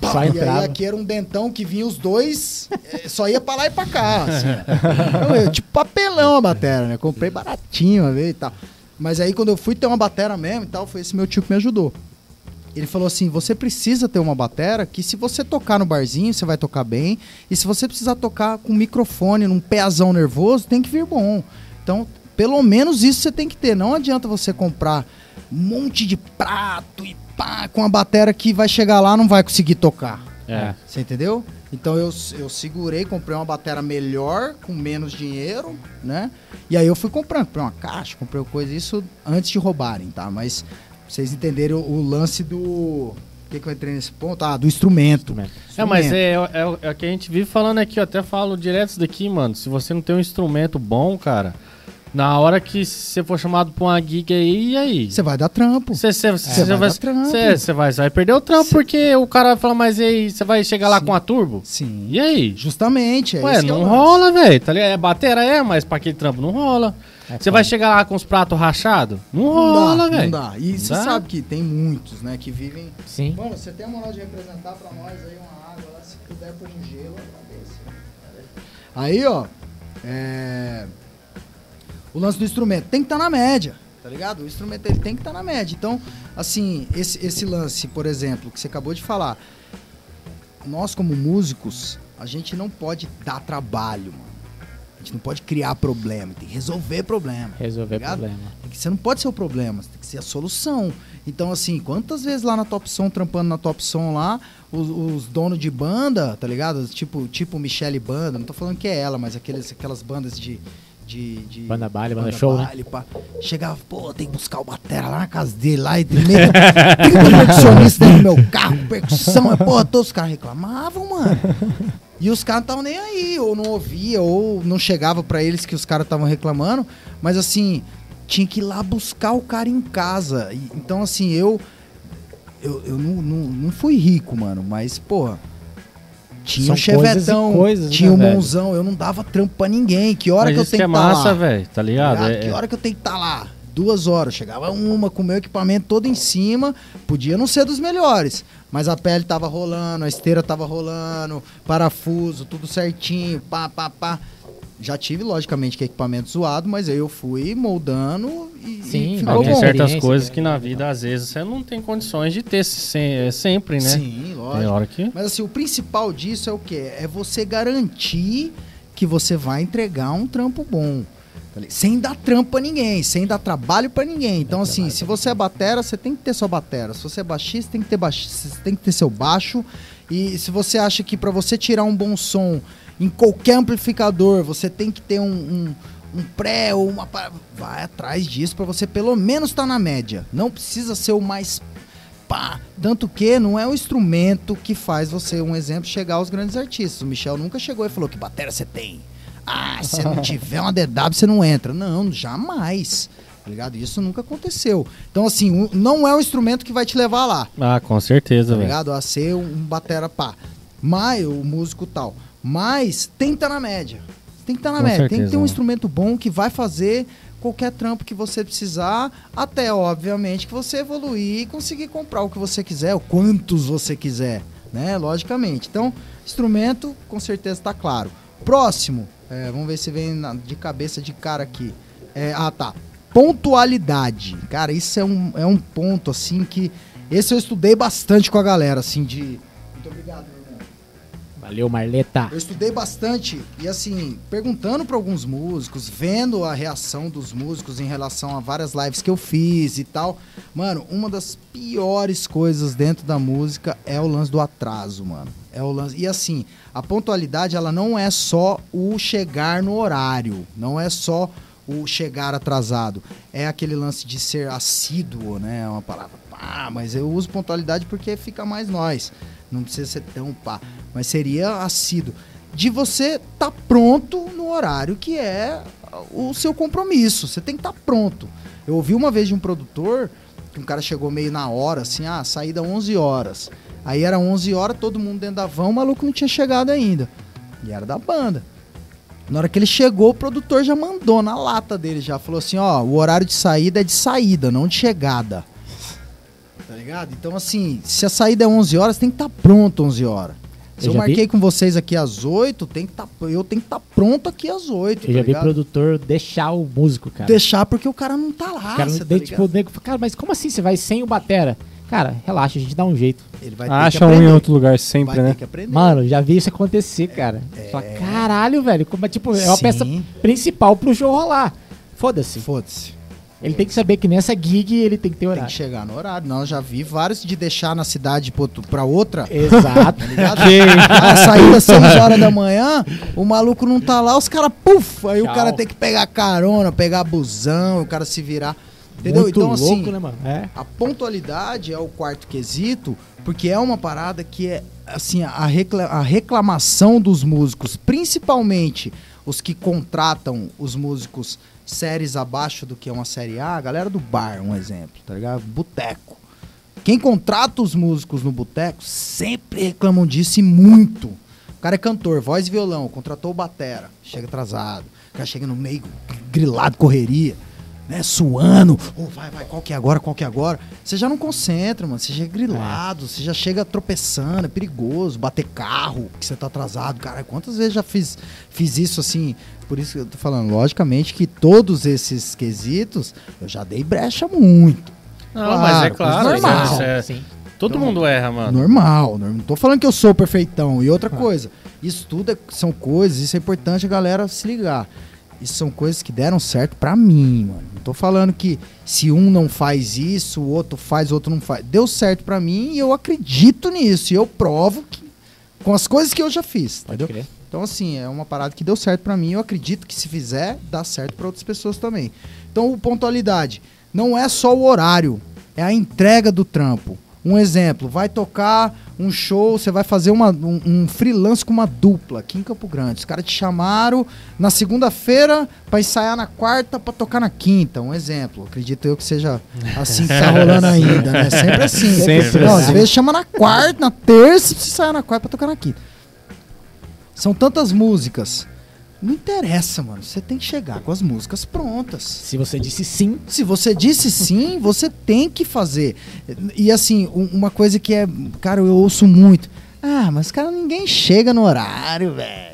pá, Só e entrava. aí aqui era um dentão que vinha os dois, é, só ia pra lá e pra cá, assim. Então, eu, tipo papelão a batera, né? Comprei baratinho uma vez e tal. Mas aí quando eu fui ter uma batera mesmo e tal, foi esse meu tio que me ajudou. Ele falou assim: você precisa ter uma batera que se você tocar no barzinho, você vai tocar bem. E se você precisar tocar com microfone, num peazão nervoso, tem que vir bom. Então, pelo menos isso você tem que ter. Não adianta você comprar um monte de prato e pá, com a batera que vai chegar lá não vai conseguir tocar. É. Você entendeu? Então eu, eu segurei, comprei uma batera melhor, com menos dinheiro, né? E aí eu fui comprando, comprei uma caixa, comprei coisa, isso antes de roubarem, tá? Mas vocês entenderem o, o lance do. O que, que eu entrei nesse ponto? Ah, do instrumento. É, mas Instrumento. é, é, é o que a gente vive falando aqui, eu até falo direto isso daqui, mano. Se você não tem um instrumento bom, cara, na hora que você for chamado pra uma gig aí, e aí? Você vai dar trampo. Você vai vai, dar trampo. você- você vai, vai perder o trampo, porque o cara vai falar, mas e aí, você vai chegar lá Sim. com a turbo? Sim. E aí? Justamente. É Ué, é não rola, velho. Tá ligado? É batera, é, mas pra aquele trampo não rola. Você vai chegar lá com os pratos rachados? Não, Não rola, dá, não velho. dá. E você sabe que tem muitos, né, que vivem Sim. Mano, você tem a moral de representar pra nós aí uma água lá, se puder pôr um gelo, agradeço. Aí, ó, é... o lance do instrumento tem que estar na média, tá ligado? O instrumento ele tem que estar na média. Então, assim, esse, esse lance, por exemplo, que você acabou de falar, nós como músicos, a gente não pode dar trabalho, mano. A gente não pode criar problema, tem que resolver problema. Resolver Ligado? problema. Tem que- Você não pode ser o problema, você tem que ser a solução. Então, assim, quantas vezes lá na Top Som, trampando na Top Som lá, os, os donos de banda, tá ligado? Tipo, tipo Michelle Banda, não tô falando que é ela, mas aqueles, aquelas bandas de. De, de Banda baile, banda show, né? baile, pá. Chegava, pô, tem que buscar o Batera lá na casa dele, lá e tem medo- tem que ter percussionista do meu carro, percussão, pô, todos os caras reclamavam, mano. E os caras não estavam nem aí, ou não ouvia, ou não chegava pra eles que os caras estavam reclamando. Mas assim, tinha que ir lá buscar o cara em casa. E- então, assim, eu. Eu, eu não, não, não fui rico, mano, mas, porra. Tinha São o chevetão, coisas coisas, tinha né, velho? monzão, eu não dava trampo pra ninguém. Que hora Mas que eu que tenho é que estar massa, lá? velho, tá ligado? Ligado? É- Que hora que eu tenho que estar lá? Duas horas. Chegava uma com o meu equipamento todo em cima. Podia não ser dos melhores. Mas a pele tava rolando, a esteira tava rolando, parafuso, tudo certinho, pá, pá, pá. Já tive, logicamente, que equipamento zoado, mas aí eu fui moldando e, Sim, e ficou tem bom. certas coisas né? que na vida, às vezes, você não tem condições de ter é, sempre, né? Sim, lógico. hora que. Mas assim, o principal disso é o quê? É você garantir que você vai entregar um trampo bom. Sem dar trampo pra ninguém, sem dar trabalho pra ninguém. Então, assim, se você é batera, você tem que ter sua batera. Se você é baixista, tem que ter baixista, você tem que ter seu baixo. E se você acha que pra você tirar um bom som em qualquer amplificador, você tem que ter um, um, um pré ou uma. Vai atrás disso pra você pelo menos estar na média. Não precisa ser o mais pá. Tanto que não é o instrumento que faz você, um exemplo, chegar aos grandes artistas. O Michel nunca chegou e falou que bateria você tem. Ah, se não tiver uma DW, você não entra. Não, jamais. Tá ligado? Isso nunca aconteceu. Então, assim, não é o instrumento que vai te levar lá. Ah, com certeza, Tá velho. ligado? A ser um batera pá. Mas, o músico tal. Mas tem que estar na média. Tem que estar na Com média. Tem que certeza, ter um instrumento bom que vai fazer qualquer trampo que você precisar, até, obviamente, que você evoluir e conseguir comprar o que você quiser, o quantos você quiser, né? Logicamente. Então, instrumento, com certeza está claro. Próximo, é, vamos ver se vem na- de cabeça de cara aqui. É, ah, tá. Pontualidade. Cara, isso é um, é um ponto, assim, que... Esse eu estudei bastante com a galera, assim, de... Muito Obrigado. Valeu, Marleta. Eu estudei bastante e assim, perguntando para alguns músicos, vendo a reação dos músicos em relação a várias lives que eu fiz e tal. Mano, uma das piores coisas dentro da música é o lance do atraso, mano. É o lance. E assim, a pontualidade ela não é só o chegar no horário, não é só o chegar atrasado. É aquele lance de ser assíduo, né? É uma palavra. Pá, mas eu uso pontualidade porque fica mais nós. Não precisa ser tão pá. Mas seria assíduo. De você estar tá pronto no horário que é o seu compromisso. Você tem que estar tá pronto. Eu ouvi uma vez de um produtor que um cara chegou meio na hora, assim, ah, saída 11 horas. Aí era 11 horas, todo mundo dentro da van, o maluco não tinha chegado ainda. E era da banda. Na hora que ele chegou, o produtor já mandou na lata dele, já falou assim, ó, o horário de saída é de saída, não de chegada. Tá ligado? Então, assim, se a saída é 11 horas, tem que estar tá pronto 11 horas. Se eu, Eu já marquei vi- com vocês aqui às 8, tem que tá, eu tenho que estar pronto aqui às 8. Eu já tá vi ligado? produtor deixar o músico, cara. Deixar porque o cara não tá lá. O cara, tá daí, ligado? tipo, o nego fala, cara, mas como assim você vai sem o batera? Cara, relaxa, a gente dá um jeito. Ele vai ter que Acha um em outro lugar sempre, vai né? ter que aprender. Mano, já vi isso acontecer, cara. Fala, caralho, velho. Como, é, tipo, é uma Sim. peça principal pro show rolar. Foda-se. Foda-se. Ele tem que saber que nessa gig ele tem que ter Tem horário. que chegar no horário. Não, já vi vários de deixar na cidade pra outra. Exato. Tá ligado? A saída às 6 horas da manhã, o maluco não tá lá, os caras, puf, aí o Tchau. cara tem que pegar carona, pegar busão, o cara se virar. Entendeu? Muito então, louco, assim, né, mano? É. a pontualidade é o quarto quesito, porque é uma parada que é, assim, a, recla- a reclamação dos músicos, principalmente os que contratam os músicos séries abaixo do que é uma série A, a galera do bar, um exemplo, tá ligado? Boteco. Quem contrata os músicos no boteco sempre reclamam disso e muito. O cara é cantor, voz e violão, contratou o batera, chega atrasado. O cara chega no meio, grilado, correria, né? Suando. Ô, vai, vai, qual que é agora, qual que é agora? Você já não concentra, mano. Você chega grilado, você já chega tropeçando, é perigoso. Bater carro, que você tá atrasado. Cara, quantas vezes já fiz, fiz isso assim? Por isso que eu tô falando, logicamente que todos esses quesitos eu já dei brecha muito. Não, mas é Claro, claro. mas normal. isso é- Sim. todo mundo erra, mano. Normal, normal. Não tô falando que eu sou perfeitão. E outra coisa, isso tudo é- são coisas, isso é importante a galera se ligar. Isso são coisas que deram certo pra mim, mano. Não tô falando que se um não faz isso, o outro faz, o outro não faz. Deu certo pra mim e eu acredito nisso. E eu provo que com as coisas que eu já fiz, Pode entendeu? crer. Então, assim, é uma parada que deu certo pra mim. Eu acredito que se fizer, dá certo pra outras pessoas também. Então, o pontualidade não é só o horário, é a entrega do trampo. Um exemplo, vai tocar um show, você vai fazer uma- um, um freelance com uma dupla aqui em Campo Grande. Os caras te chamaram na segunda-feira pra ensaiar na quarta pra tocar na quinta. Um exemplo. Acredito eu que seja assim que tá rolando ainda, né? Sempre assim. Sempre Não, assim. às vezes chama na quarta, na terça, você ensaiar na quarta pra tocar na quinta. São tantas músicas. Não interessa, mano. Você tem que chegar com as músicas prontas. Se você disse sim, Se você disse sim, você tem que fazer. E assim, um- uma coisa que é. Cara, eu ouço muito. Ah, mas cara, ninguém chega no horário, velho.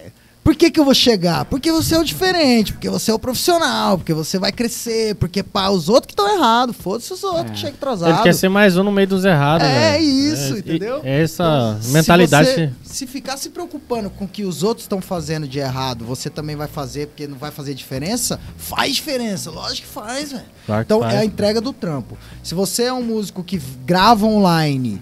Por que, que eu vou chegar? Porque você é o diferente, porque você é o profissional, porque você vai crescer, porque pá, os outros que estão errados, foda-se os outros que chegam atrasados. Ele quer ser mais um no meio dos errados, É isso, É, entendeu? É essa Se mentalidade. você- Se, ficar se preocupando com o que os outros estão fazendo de errado, você também vai fazer, porque não vai fazer diferença, faz diferença. Lógico que faz, velho. Claro Então faz. é a entrega do trampo. Se você é um músico que grava online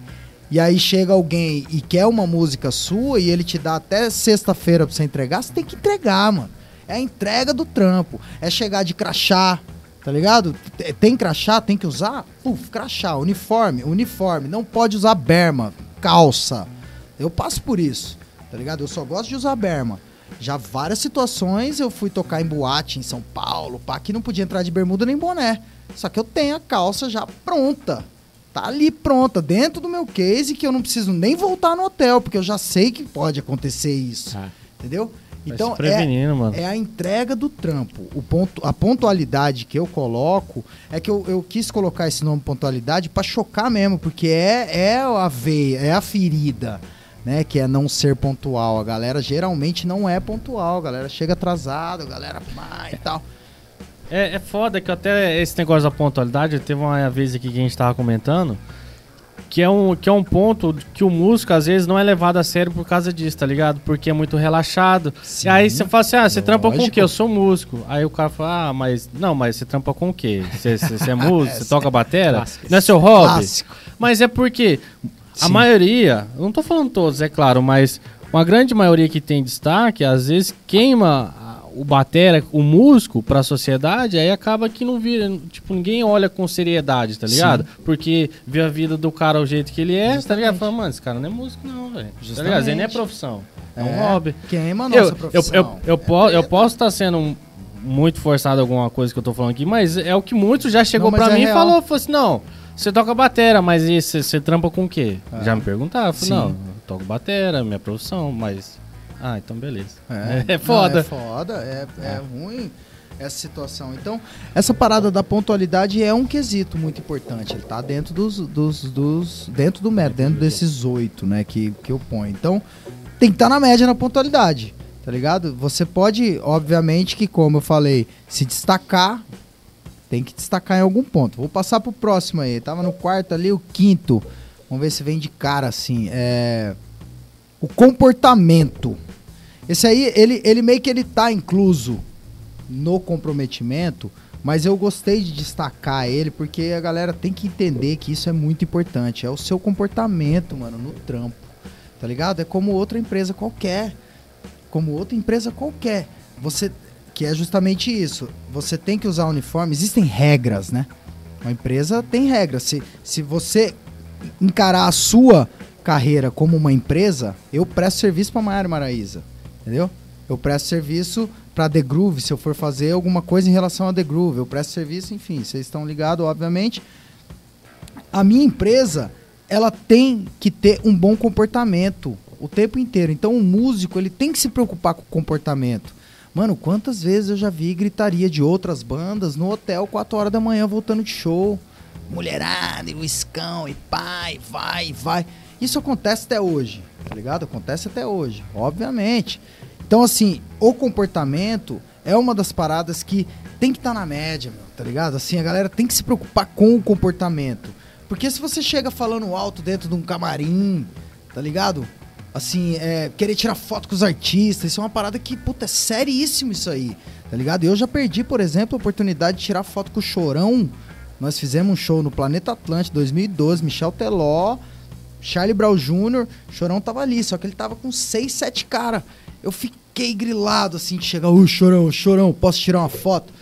e aí chega alguém e quer uma música sua e ele te dá até sexta-feira pra você entregar, você tem que entregar, mano. É a entrega do trampo. É chegar de crachá, tá ligado? Tem crachá, tem que usar? Puf, crachá, uniforme, uniforme. Não pode usar berma, calça. Eu passo por isso, tá ligado? Eu só gosto de usar berma. Já várias situações eu fui tocar em boate em São Paulo, pá, que não podia entrar de bermuda nem boné. Só que eu tenho a calça já pronta. Tá ali pronta, dentro do meu case, que eu não preciso nem voltar no hotel, porque eu já sei que pode acontecer isso. Ah. Entendeu? Então, é, é a entrega do trampo. O ponto, a pontualidade que eu coloco é que eu, eu quis colocar esse nome pontualidade pra chocar mesmo, porque é, é a veia, é a ferida, né? Que é não ser pontual. A galera geralmente não é pontual, a galera chega atrasada, a galera pá, e tal. É, é foda que até esse negócio da pontualidade, teve uma vez aqui que a gente tava comentando Que é, um, que é um ponto que o músico às vezes não é levado a sério por causa disso, tá ligado? Porque é muito relaxado. Sim. E aí você fala assim: ah, você trampa com o quê? Eu sou músico. Aí o cara fala: ah, mas. Não, mas você trampa com o quê? Você, é músico? Você toca batera? Não é seu hobby? Clássico. Mas é porque a Sim. maioria, não tô falando todos, é claro, mas uma grande maioria que tem destaque, às vezes queima o batera, o músico pra sociedade, aí acaba que não vira, tipo, ninguém olha com seriedade, tá ligado? Porque vê a vida do cara o jeito que ele é, tá ligado? Fala, mano, esse cara não é músico não, velho. Tá ligado? Aí não é Justamente. profissão, é, um hobby. Queima a Eu, nossa eu, profissão. eu, eu, po- eu posso estar sendo um- muito forçado alguma coisa que eu tô falando aqui, mas é o que muitos já chegou Não, mas pra é mim e falou, falou assim, não, você toca batera, mas você trampa com o quê? Já me perguntaram, eu falei, Sim. não, eu toco batera, minha profissão, mas... Ah, então beleza. É, É, foda. Não, é foda, é, é ruim essa situação. Então, essa parada da pontualidade é um quesito muito importante. Ele tá dentro dos. dos, dos dentro do método, dentro desses oito, né, que, que eu ponho. Então, tem que estar na média na pontualidade. Tá ligado? Você pode, obviamente, que como eu falei, se destacar. Tem que destacar em algum ponto. Vou passar pro próximo aí. Tava no quarto ali, o quinto. Vamos ver se vem de cara assim. É. O comportamento. Esse aí, ele, ele meio que ele tá incluso no comprometimento, mas eu gostei de destacar ele porque a galera tem que entender que isso é muito importante. É o seu comportamento, mano, no trampo. Tá ligado? É como outra empresa qualquer. Como outra empresa qualquer. Você. Que é justamente isso. Você tem que usar uniforme. Existem regras, né? Uma empresa tem regras. Se, se você encarar a sua carreira como uma empresa, eu presto serviço para Maiara Maraíza. Entendeu? Eu presto serviço para The Groove, se eu for fazer alguma coisa em relação a The Groove. Eu presto serviço, enfim, vocês estão ligados, obviamente. A minha empresa, ela tem que ter um bom comportamento o tempo inteiro. Então, o músico, ele tem que se preocupar com o comportamento. Mano, quantas vezes eu já vi gritaria de outras bandas no hotel 4 horas da manhã voltando de show. Mulherada, e uiscão, e pai, vai, vai. Isso acontece até hoje, tá ligado? Acontece até hoje, obviamente. Então, assim, o comportamento é uma das paradas que tem que estar na média, meu, tá ligado? Assim, a galera tem que se preocupar com o comportamento. Porque se você chega falando alto dentro de um camarim, tá ligado? Assim, é, querer tirar foto com os artistas, isso é uma parada que, puta, é seríssimo isso aí, tá ligado? Eu já perdi, por exemplo, a oportunidade de tirar foto com o Chorão. Nós fizemos um show no Planeta Atlântico 2012, Michel Teló, Charlie Brown Jr., Chorão tava ali, só que ele tava com seis, sete cara. Eu fiquei grilado, assim, de chegar, ô Chorão, Chorão, posso tirar uma foto?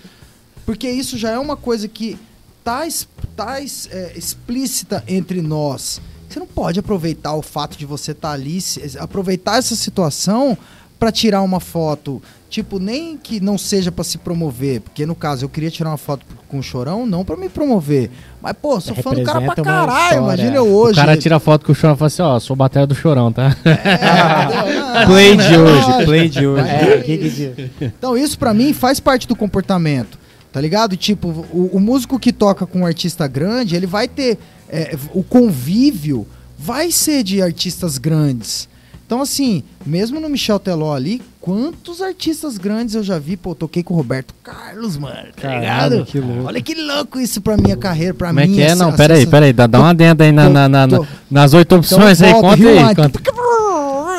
Porque isso já é uma coisa que tá, tá é, explícita entre nós. Você não pode aproveitar o fato de você estar ali, se- aproveitar essa situação para tirar uma foto. Tipo, nem que não seja para se promover, porque no caso eu queria tirar uma foto com o Chorão, não para me promover. Mas, pô, sou fã do cara pra caralho, imagina eu hoje. O cara tira foto com o chorão e fala assim, ó, sou batera do chorão, tá? É, Play de hoje, play de hoje. É, que que? Então, isso pra mim faz parte do comportamento, tá ligado? Tipo, o, o músico que toca com um artista grande, ele vai ter. é, o convívio vai ser de artistas grandes. Então, assim, mesmo no Michel Teló ali, quantos artistas grandes eu já vi? Pô, eu toquei com o Roberto Carlos, mano, tá Caralho, ligado? que. Olha que louco isso pra minha carreira, pra Como é mim. que é? essa- Não, essa- pera aí, essa- pera aí, dá, dá uma adenda aí na, na- na- nas oito opções aí, volta, conta aí. Conta.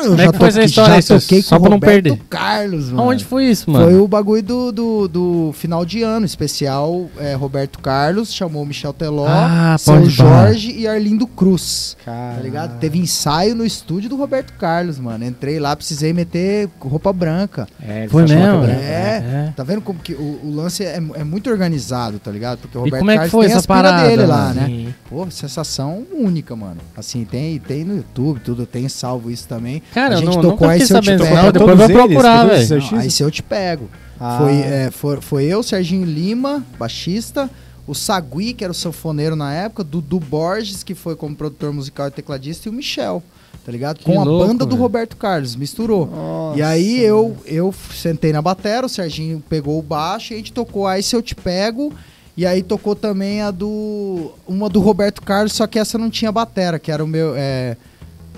Eu Como é já que foi essa toquei- história já toquei Só com pra não Roberto perder. Carlos, mano. Aonde foi isso, mano? Foi o bagulho do, do, do final de ano, especial é, Roberto Carlos, chamou Michel Teló, Ah, pode bar. Jorge e Arlindo Cruz. Tá ligado? Teve ensaio no estúdio do Roberto Carlos, mano. Entrei lá, precisei meter roupa branca. É, ele Foi mesmo? branco, É, né? tá vendo como que o, o lance é, é muito organizado, tá ligado? Porque o Roberto como é que Carlos foi tem essa as pira parada, dele lá, né? Sim. Pô, sensação única, mano. Assim, tem, tem no YouTube, tudo, tem salvo isso também. Cara, a eu gente não, tocou nunca aí fiquei se eu te pego. não. Depois eles, procurar, velho. aí se eu te pego. Ah. Foi, é, for- foi eu, Serginho Lima, baixista, o Sagui, que era o sanfoneiro na época, Dudu Borges, que foi como produtor musical e tecladista, e o Michel, tá ligado? Que Com a louco, banda do velho. Roberto Carlos, misturou. Nossa, e aí eu, eu sentei na batera, o Serginho pegou o baixo e a gente tocou Aí Se Eu Te Pego. E aí tocou também a do. Uma do Roberto Carlos, só que essa não tinha batera, que era o meu. É,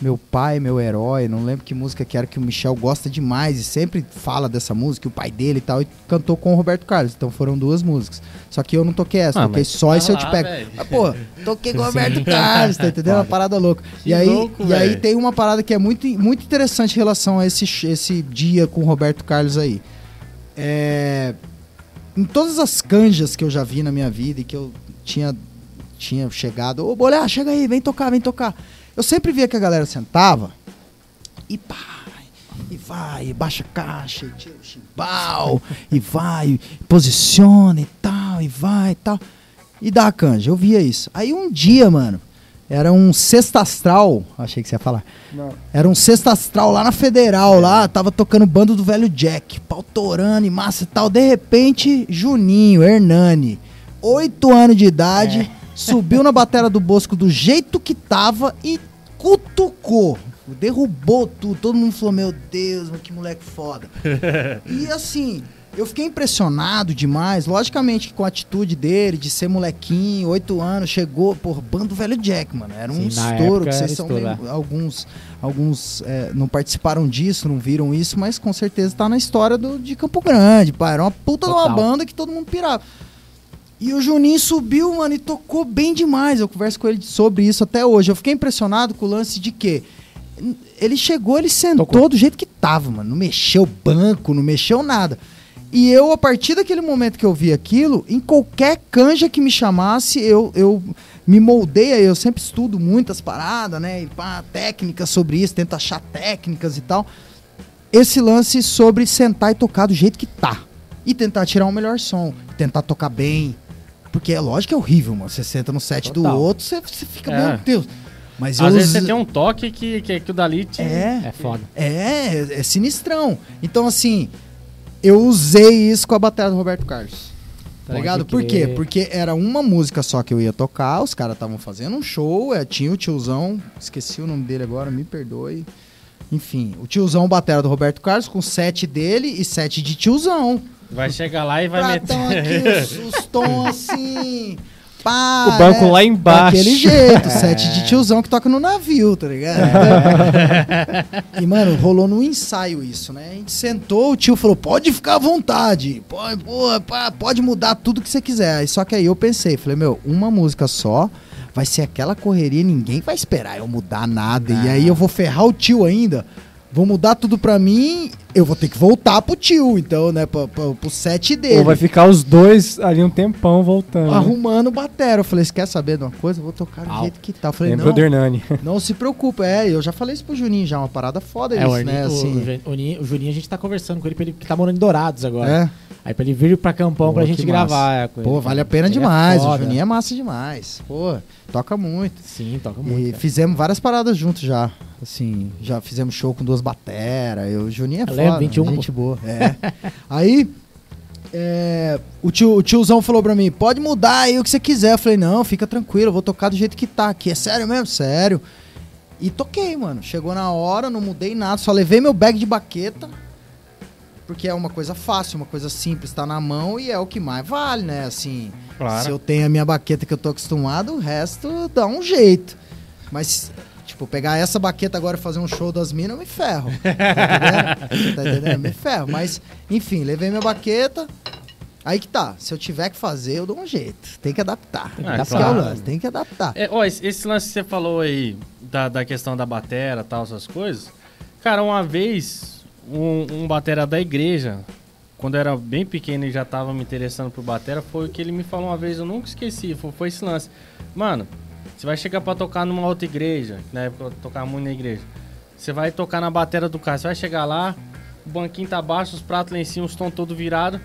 Meu pai, meu herói, não lembro que música que era que o Michel gosta demais e sempre fala dessa música, o pai dele e tal, e cantou com o Roberto Carlos. Então foram duas músicas. Só que eu não toquei essa, Ah, toquei mas só esse eu te pego. velho. Mas, pô, toquei com o Roberto Carlos, tá entendendo? Uma parada louca. Que e aí, louco, e aí tem uma parada que é muito, muito interessante em relação a esse, esse dia com o Roberto Carlos aí. É, em todas as canjas que eu já vi na minha vida e que eu tinha, tinha chegado, ô Bolé, chega aí, vem tocar, vem tocar. Eu sempre via que a galera sentava e pá, e vai, e baixa a caixa, e tira o chimbal, e vai, e posiciona e tal, e vai e tal. E dá a canja, eu via isso. Aí um dia, mano, era um sexta astral, achei que você ia falar. Não. Era um sexta astral lá na Federal, lá, tava tocando bando do velho Jack, pau torando e massa e tal. De repente, Juninho, Hernani, oito anos de idade, subiu na batera do Bosco do jeito que tava e cutucou. Derrubou tudo. Todo mundo falou: Meu Deus, mas que moleque foda. e assim, eu fiquei impressionado demais. Logicamente com a atitude dele, de ser molequinho, oito anos, chegou, por bando velho Jack, mano. Era um Sim, estouro, que vocês são meio- alguns, alguns é, não participaram disso, não viram isso, mas com certeza tá na história do, de Campo Grande, pá. Era uma puta de uma Total. banda que todo mundo pirava. E o Juninho subiu, mano, e tocou bem demais. Eu converso com ele sobre isso até hoje. Eu fiquei impressionado com o lance de que ele chegou, ele sentou Tocou. do jeito que tava, mano. Não mexeu banco, não mexeu nada. E eu, a partir daquele momento que eu vi aquilo, em qualquer canja que me chamasse, eu, eu me moldei. aí Eu sempre estudo muitas paradas, né? E pá, técnicas sobre isso, tento achar técnicas e tal. Esse lance sobre sentar e tocar do jeito que tá. E tentar tirar o melhor som. Tentar tocar bem. Porque é lógico que é horrível, mano. Você senta no set do Total. outro, você, você fica, É. meu Deus. Mas Às eu vezes us- você tem um toque que, que, que o dali te... É, É foda. é, é sinistrão. Então, assim, eu usei isso com a bateria do Roberto Carlos. Tá ligado? Por quê? Porque era uma música só que eu ia tocar, os caras estavam fazendo um show, é, tinha o tiozão, esqueci o nome dele agora, me perdoe. Enfim, o tiozão batera do Roberto Carlos com sete dele e sete de tiozão. Vai chegar lá e vai meter... aqui, os, os tons assim. Pá, O banco né? lá embaixo. Daquele jeito, sete de tiozão que toca no navio, tá ligado? e, mano, rolou no ensaio isso, né? A gente sentou, o tio falou: pode ficar à vontade, pode, pô, pá, pode mudar tudo que você quiser. Aí, Só que aí eu pensei, falei, meu, uma música só. Vai ser aquela correria, ninguém vai esperar eu mudar nada. E aí eu vou ferrar o tio ainda. Vou mudar tudo pra mim, eu vou ter que voltar pro tio, então, né? Pro, pro, pro set dele Ou vai ficar os dois ali um tempão voltando. arrumando batera. Eu falei, você quer saber de uma coisa? Eu vou tocar do Au. jeito que tá. Eu falei, Lembrou não, do Hernani. não se preocupa. É, eu já falei isso pro Juninho já, uma parada foda É, isso, o, Arni- né? o- Assim, o, o Juninho- o Juninho, a gente tá conversando com ele, pra ele que tá morando em Dourados agora. é. Aí pra ele vir pra Campão Pô, pra gente gravar. é, com Pô, ele. vale a pena Ele é demais. o foda. Juninho é massa demais. Pô, toca muito. Sim, toca E muito. cara. fizemos várias paradas juntos já. Assim, já fizemos show com duas bateras. Eu, o Juninho é Eu foda, lembro, 21, pô. gente boa. É. aí, é, o, tio, o tiozão falou pra mim, pode mudar aí o que você quiser. Eu falei, não, fica tranquilo, eu vou tocar do jeito que tá aqui. É sério mesmo? Sério. E toquei, mano. Chegou na hora, não mudei nada, só levei meu bag de baqueta. Porque é uma coisa fácil, uma coisa simples, tá na mão e é o que mais vale, né? Assim, Claro. se eu tenho a minha baqueta que eu tô acostumado, o resto dá um jeito. Mas, tipo, pegar essa baqueta agora e fazer um show das minas, eu me ferro. Tá entendendo? Tá entendendo? Me ferro. Mas, enfim, levei minha baqueta. Aí que tá. Se eu tiver que fazer, eu dou um jeito. Tem que adaptar. Ah, é claro. lance. Tem que adaptar. É, ó, esse, esse lance que você falou aí, da, da questão da batera tal, essas coisas. Cara, uma vez, um, um batera da igreja, quando eu era bem pequeno e já tava me interessando por batera, foi o que ele me falou uma vez, eu nunca esqueci, foi, foi esse lance. Mano, você vai chegar pra tocar numa outra igreja, na época eu tocava muito na igreja. Você vai tocar na batera do carro, você vai chegar lá, o banquinho tá baixo, os pratos lá em cima estão todos virados.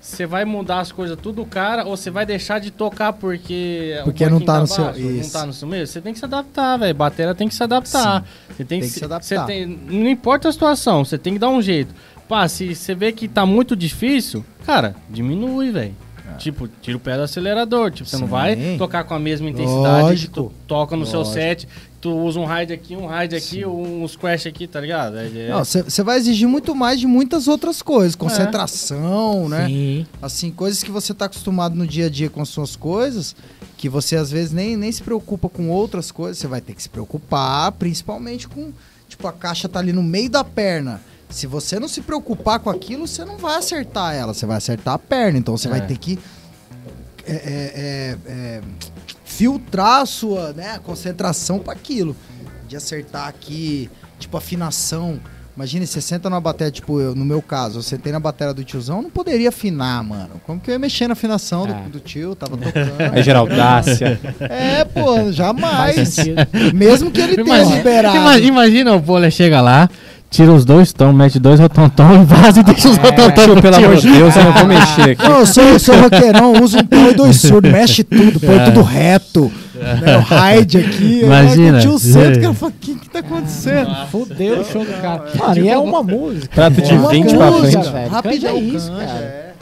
Você vai mudar as coisas tudo, cara, ou você vai deixar de tocar porque. o Porque não banquinho tá no seu- baixo, Não isso. tá no seu meio? Você tem que se adaptar, velho. Batera tem que se adaptar. Você tem, tem que se adaptar. Você tem, não importa a situação, você tem que dar um jeito. Pá, se você vê que tá muito difícil, cara, diminui, velho. Tipo, tira o pé do acelerador. Tipo, você não Sim. vai tocar com a mesma intensidade Lógico. que tu toca no seu Lógico. set. Tu usa um ride aqui, um ride aqui, uns crash aqui, tá ligado? É, é- Você vai exigir muito mais de muitas outras coisas. Concentração, né? Sim. Assim, coisas que você tá acostumado no dia a dia com as suas coisas, que você às vezes nem, nem se preocupa com outras coisas, você vai ter que se preocupar, principalmente com. Tipo, a caixa tá ali no meio da perna. Se você não se preocupar com aquilo, você não vai acertar ela, você vai acertar a perna. Então você É. vai ter que é, é, é, é, filtrar a sua né, concentração para aquilo. De acertar aqui, tipo, afinação. Imagina, você senta numa bateria, tipo, eu, no meu caso, eu sentei na bateria do tiozão, eu não poderia afinar, mano. Como que eu ia mexer na afinação do- Ah. do, tio? Tava tocando. Aí, Geraldácia. É, pô, jamais. Mesmo que ele tenha Imagina, liberado. ima- imagina o Poler chega lá, tira os dois tons, mete dois rotontão e vaza e deixa os rotontão pro Pelo amor de Deus, eu não vou mexer aqui. Não, eu sou, eu sou roqueirão, uso um tom e dois surdos, mexe tudo, põe tudo reto. Né, o ride aqui. Imagina. O tio senta, que eu falo, o que que tá acontecendo? Fudeu o show do cara. Mano, e é uma música. Prato de É uma 20 pra música, frente. velho. Canja é isso, cara. é.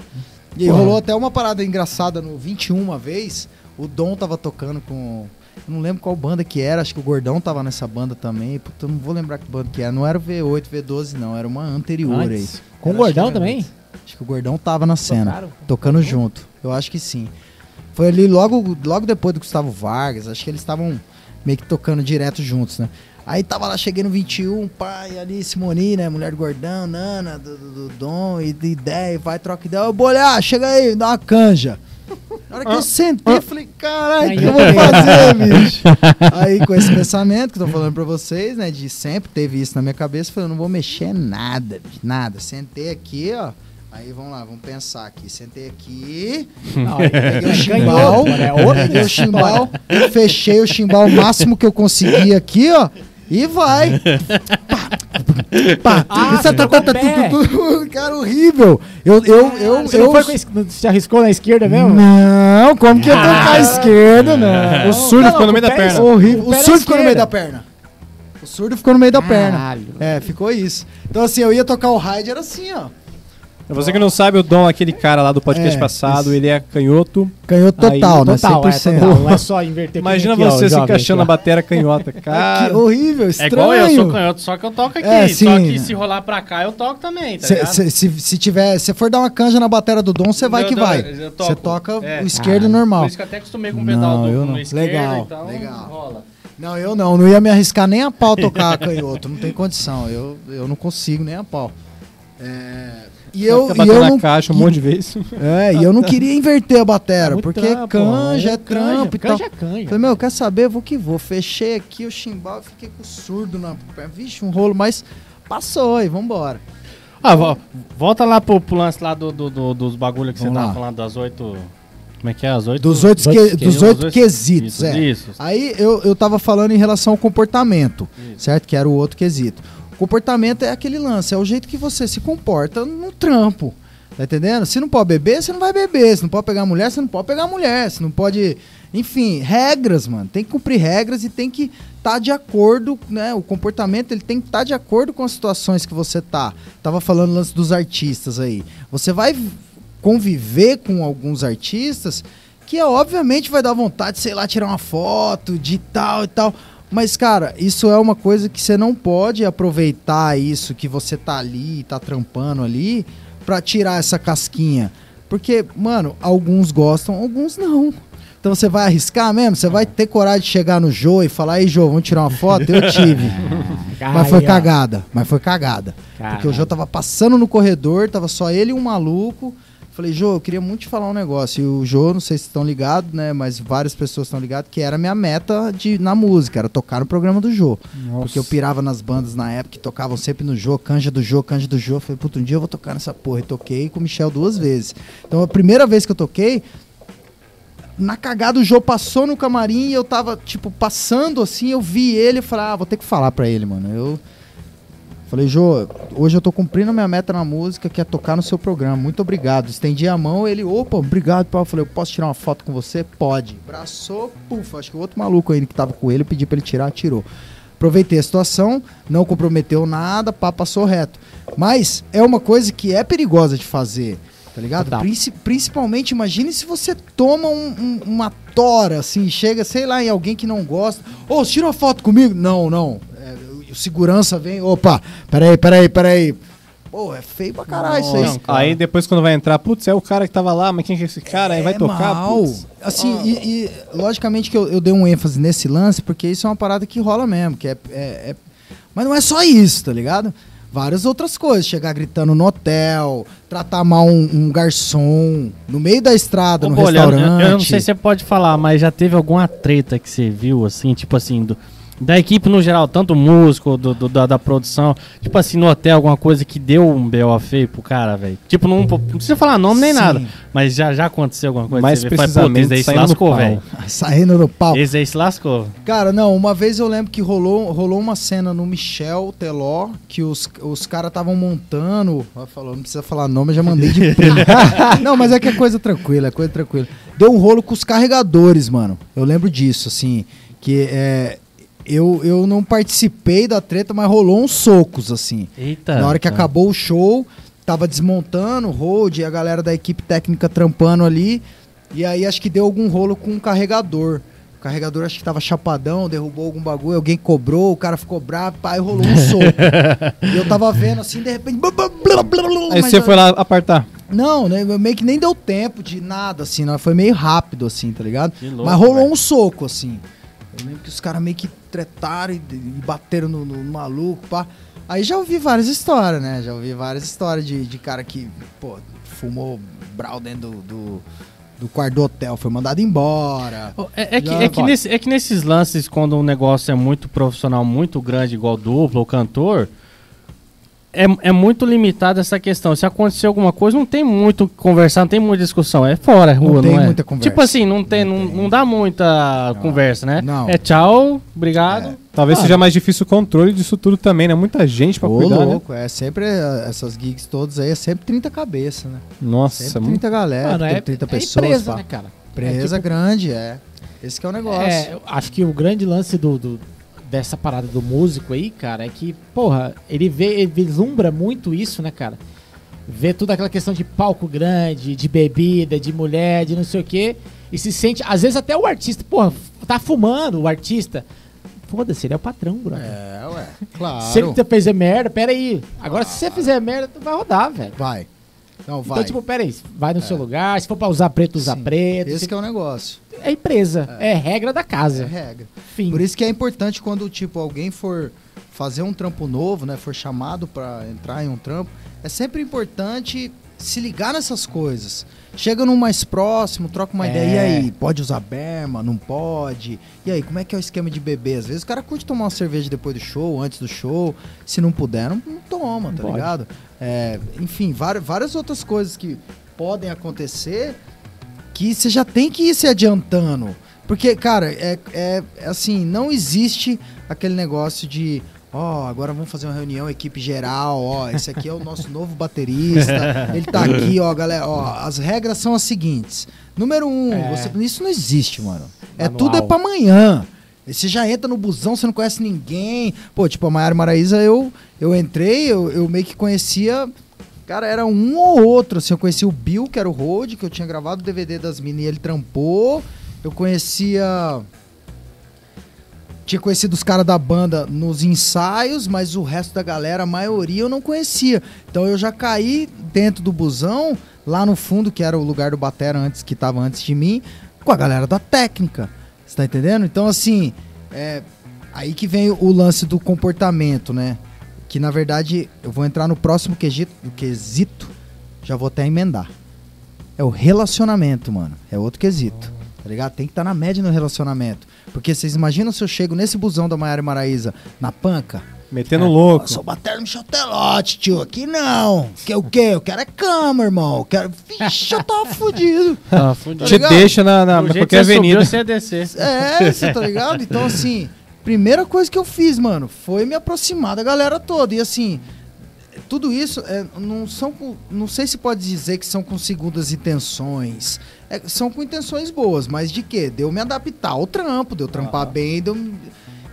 E aí rolou até uma parada engraçada no 21 uma vez. O Dom tava tocando com. Eu não lembro qual banda que era, acho que o Gordão tava nessa banda também. Puta, eu não vou lembrar que banda que era. Não era o V8, V12, não, era uma anterior aí. Com o Era, acho gordão também? antes. Acho que o Gordão tava na cena, Tocaram? tocando junto. Eu acho que sim. Foi ali logo, logo depois do Gustavo Vargas, acho que eles estavam meio que tocando direto juntos, né? Aí tava lá, cheguei no 21, pai, ali, Simoni, né? Mulher do Gordão, Nana, do, do, do Dom, e de ideia, vai, troca ideia. Ô, Bolhar, chega aí, dá uma canja. Na hora que eu sentei, eu falei, caralho, o que eu vou fazer, bicho? Aí, com esse pensamento que eu tô falando pra vocês, né? De sempre teve isso na minha cabeça, falei, eu não vou mexer nada, bicho, nada. Sentei aqui, ó. Aí, vamos lá, vamos pensar aqui. Sentei aqui, Não, peguei o chimbal, mano, é peguei o chimbal, fechei o chimbal o máximo que eu consegui aqui, ó. E vai. Pá, pá. Ah, tá, tá, tá, cara, horrível. Eu, eu, eu, Você eu, não foi Você arriscou na esquerda mesmo? Não, como que eu tô com a esquerda, não. O surdo ficou no meio da perna. Horrível. O na surdo ficou no meio da perna. O surdo ficou no meio da perna. É, ficou isso. Então, assim, eu ia tocar o ride, era assim, ó. Você que não sabe, o Dom, aquele cara lá do podcast É, passado, isso. ele é canhoto. Canhoto Aí, total, né? Total, é 100%. total. Não é só inverter que Imagina aqui, ó, você o se jovem encaixando na aqui, ó. bateria canhota. Que Cara, horrível, É estranho. igual eu, sou canhoto, só que eu toco aqui. É, só sim. que se rolar pra cá, eu toco também, tá Se, ligado? se, se, se tiver, se for dar uma canja na bateria do Dom, você vai Eu que vai. eu toco. Você toca É. o esquerdo Ah, normal. Por isso que eu até acostumei com o pedal Não, do eu não. esquerdo, Legal, então legal. rola. Não, eu não. Não ia me arriscar nem a pau tocar canhoto. Não tem condição. Eu, eu não consigo nem a pau. É, e eu, e eu na não, caixa um monte de vezes. é, e eu não queria inverter a bateria, muito porque trampo, canja é é trampo e tal. Canja é canja. Falei, meu, quer saber? Vou que vou. Fechei aqui o chimbal e fiquei com o surdo na perna. Vixe, um rolo, mas passou e vambora. Ah, vo- volta lá pro, pro lance lá do, do- do- dos bagulho que você Vamos tava lá. falando das oito. Como é que é? As oito. Dos oito, Dos que- oito dos Os oito quesitos, é. Isso. Aí eu, eu tava falando em relação ao comportamento, Isso. certo? Que era o outro quesito. Comportamento é aquele lance, é o jeito que você se comporta no trampo. Tá entendendo? Se não pode beber, você não vai beber. Se não pode pegar mulher, você não pode pegar mulher. Se não pode. Enfim, regras, mano. Tem que cumprir regras e tem que estar de acordo, né? O comportamento ele tem que estar de acordo com as situações que você tá. Tava falando lance dos artistas aí. Você vai conviver com alguns artistas que obviamente vai dar vontade, sei lá, tirar uma foto de tal e tal. Mas, cara, isso é uma coisa que você não pode aproveitar isso que você tá ali, tá trampando ali, pra tirar essa casquinha. Porque, mano, alguns gostam, alguns não. Então você vai arriscar mesmo? Você vai ter coragem de chegar no Jô e falar, ei, Jô, vamos tirar uma foto? Eu tive. mas foi Aí, cagada. Mas foi cagada. Porque o Caralho. Jô tava passando no corredor, tava só ele e um maluco. Falei, Jô, eu queria muito te falar um negócio. E o Jô, não sei se estão ligados, né? Mas várias pessoas estão ligadas, que era a minha meta de, na música, era tocar no programa do Jô. Porque eu pirava nas bandas na época que tocavam sempre no Jô, canja do Jô, canja do Jô. Falei, puta, um dia eu vou tocar nessa porra. E toquei com o Michel duas vezes. Então a primeira vez que eu toquei, na cagada o Jô passou no camarim e eu tava, tipo, passando assim, eu vi ele e falei, ah, vou ter que falar pra ele, mano. Eu falei, Jô, hoje eu tô cumprindo a minha meta na música, que é tocar no seu programa. Muito obrigado. Estendi a mão, ele, opa, obrigado, Paulo. Eu falei, eu posso tirar uma foto com você? Pode. Braçou, puf, acho que o outro maluco ainda que tava com ele, eu pedi pra ele tirar, tirou. Aproveitei a situação, não comprometeu nada, pá, passou reto. Mas é uma coisa que é perigosa de fazer. Tá ligado? Total. Princi- principalmente, imagine se você toma um- um- uma tora, assim, chega, sei lá, em alguém que não gosta. Ô, tira uma foto comigo. Não, não. É, o segurança vem, opa, peraí, peraí, peraí. Pô, é feio pra caralho isso aí. Não, aí depois quando vai entrar, putz, é o cara que tava lá, mas quem que é esse cara? Aí vai tocar, mal. putz. Assim, e, e, logicamente que eu, eu dei um ênfase nesse lance, porque isso é uma parada que rola mesmo, que é, é- é- Mas não é só isso, tá ligado? Várias outras coisas. Chegar gritando no hotel, tratar mal um, um garçom no meio da estrada, Ô, no Bolha, eu- restaurante. Eu, não sei se você pode falar, mas já teve alguma treta que você viu, assim, tipo assim, do- da equipe no geral, tanto o músico, do, do- da, da produção, tipo assim, no hotel, alguma coisa que deu um B.O. feio pro cara, velho. Tipo, não, não precisa falar nome nem Sim. nada, mas já, já aconteceu alguma coisa. Mais fala, "Puta, precisamente, se saindo no lascou, pau." velho. Saindo no pau. Esse aí se lascou. Cara, não, uma vez eu lembro que rolou, rolou uma cena no Michel Teló, que os, os caras estavam montando. Falou, não precisa falar nome, eu já mandei de não, mas é que é coisa tranquila, é coisa tranquila. Deu um rolo com os carregadores, mano. Eu lembro disso, assim. Que é. Eu, eu não participei da treta, mas rolou uns socos, assim. Eita. Na hora que acabou o show, tava desmontando o hold e a galera da equipe técnica trampando ali. E aí acho que deu algum rolo com um carregador. O carregador acho que tava chapadão, derrubou algum bagulho, alguém cobrou, o cara ficou bravo, pai, rolou um soco. e eu tava vendo assim, de repente. blá, blá, blá, Aí mas você eu- foi lá apartar. Não, né? Meio que nem deu tempo de nada, assim, né? Foi meio rápido, assim, tá ligado? Que louco, Mas rolou velho. um soco, assim. Eu lembro que os caras meio que tretaram e, e bateram no, no maluco, pá. Aí já ouvi várias histórias, né? Já ouvi várias histórias de, de cara que, pô, fumou brau dentro do, do, do quarto do hotel, foi mandado embora. É, é que, é, que nesse- é que nesses lances, quando o negócio é muito profissional, muito grande, igual duplo ou cantor, é, é muito limitado essa questão. Se acontecer alguma coisa, não tem muito o que conversar, não tem muita discussão. É fora, rua, não, tem é? muita conversa. Tipo assim, não, tem, não, não dá muita conversa, né? Não. É tchau, obrigado. Talvez Ah. seja mais difícil o controle disso tudo também, né? Muita gente pra Ô, cuidar, né? louco, é sempre, eh, essas gigs todas aí, é sempre 30 cabeças, né? Nossa, Sempre muito... 30 galera, Mano, é, 30 é pessoas. empresa, pá. né, cara? Empresa É tipo- grande, é. Esse que é o negócio. É, eu acho que o grande lance do, do- dessa parada do músico aí, cara, é que, porra, ele vê, ele vislumbra muito isso, né, cara? Vê toda aquela questão de palco grande, de bebida, de mulher, de não sei o quê, e se sente, às vezes até o artista, porra, tá fumando o artista. Foda-se, ele é o patrão, brother. É, ué. Claro. Se ele fizer merda, pera aí. Agora, se você fizer merda, tu vai rodar, velho. Vai. Não, vai. Então, tipo, pera aí, vai no seu lugar, se for pra usar preto, usa Sim. preto. Esse se- que é o negócio. É empresa, é, regra da É casa. regra. Fim. Por isso que é importante quando, tipo, alguém for fazer um trampo novo, né? For chamado pra entrar em um trampo, é sempre importante se ligar nessas coisas. Chega num mais próximo, troca uma É. ideia. E aí, pode usar berma? Não pode? E aí, como é que é o esquema de beber? Às vezes o cara curte tomar uma cerveja depois do show, antes do show. Se não puder, não, não toma, tá Pode. ligado? É, enfim, várias, várias outras coisas que podem acontecer que você já tem que ir se adiantando. Porque, cara, é, é, é assim, não existe aquele negócio de, ó, agora vamos fazer uma reunião, equipe geral, ó, esse aqui é o nosso novo baterista, ele tá aqui, ó, galera, ó, as regras são as seguintes. Número um, É. você, isso não existe, mano. É Manual. tudo é pra amanhã. Você já entra no busão, você não conhece ninguém. Pô, tipo, a Maiara Maraíza, eu, eu entrei, eu, eu meio que conhecia Cara, era um ou outro, assim, eu conhecia o Bill, que era o Road, que eu tinha gravado o DVD das mini e ele trampou. Eu conhecia... Tinha conhecido os caras da banda nos ensaios, mas o resto da galera, a maioria, eu não conhecia. Então eu já caí dentro do busão, lá no fundo, que era o lugar do Batera antes, que tava antes de mim, com a galera da técnica. Você tá entendendo? Então, assim, é aí que vem o lance do comportamento, né? Que na verdade eu vou entrar no próximo quesito, quesito, já vou até emendar. É o relacionamento, mano. É outro quesito. Tá ligado? Tem que estar na média no relacionamento. Porque vocês imaginam se eu chego nesse busão da Maiara e Maraíza na panca? Metendo Eu louco. sou bater no Michel Telote, tio. Aqui não. Que o quê? Eu quero é cama, irmão. Eu quero. Vixe, eu tava fudido. Tá fudido. Tá Te deixa na, na, qualquer que você subiu, avenida. você descer. É, você tá ligado? Então, assim, primeira coisa que eu fiz, mano, foi me aproximar da galera toda. E assim, tudo isso é, não são não sei se pode dizer que são com segundas intenções. É, são com intenções boas, mas de quê? Deu me adaptar ao trampo, deu trampar bem, deu.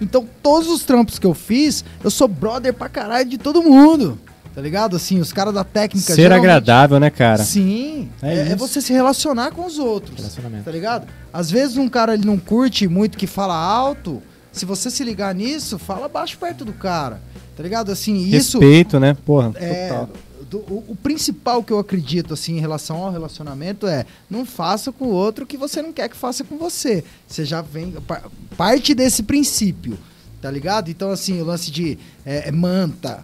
Então, todos os trampos que eu fiz, eu sou brother pra caralho de todo mundo. Tá ligado? Assim, os caras da técnica. Ser agradável, né, cara? Sim, É é, é você se relacionar com os outros. Relacionamento. Tá ligado? Às vezes um cara ele não curte muito que fala alto. Se você se ligar nisso, fala baixo perto do cara. Tá ligado? Assim, isso Respeito, né? Porra, é total. do- o, o principal que eu acredito assim em relação ao relacionamento é não faça com o outro o que você não quer que faça com você. Você já vem par- parte desse princípio, tá ligado? Então assim, o lance de é, é manta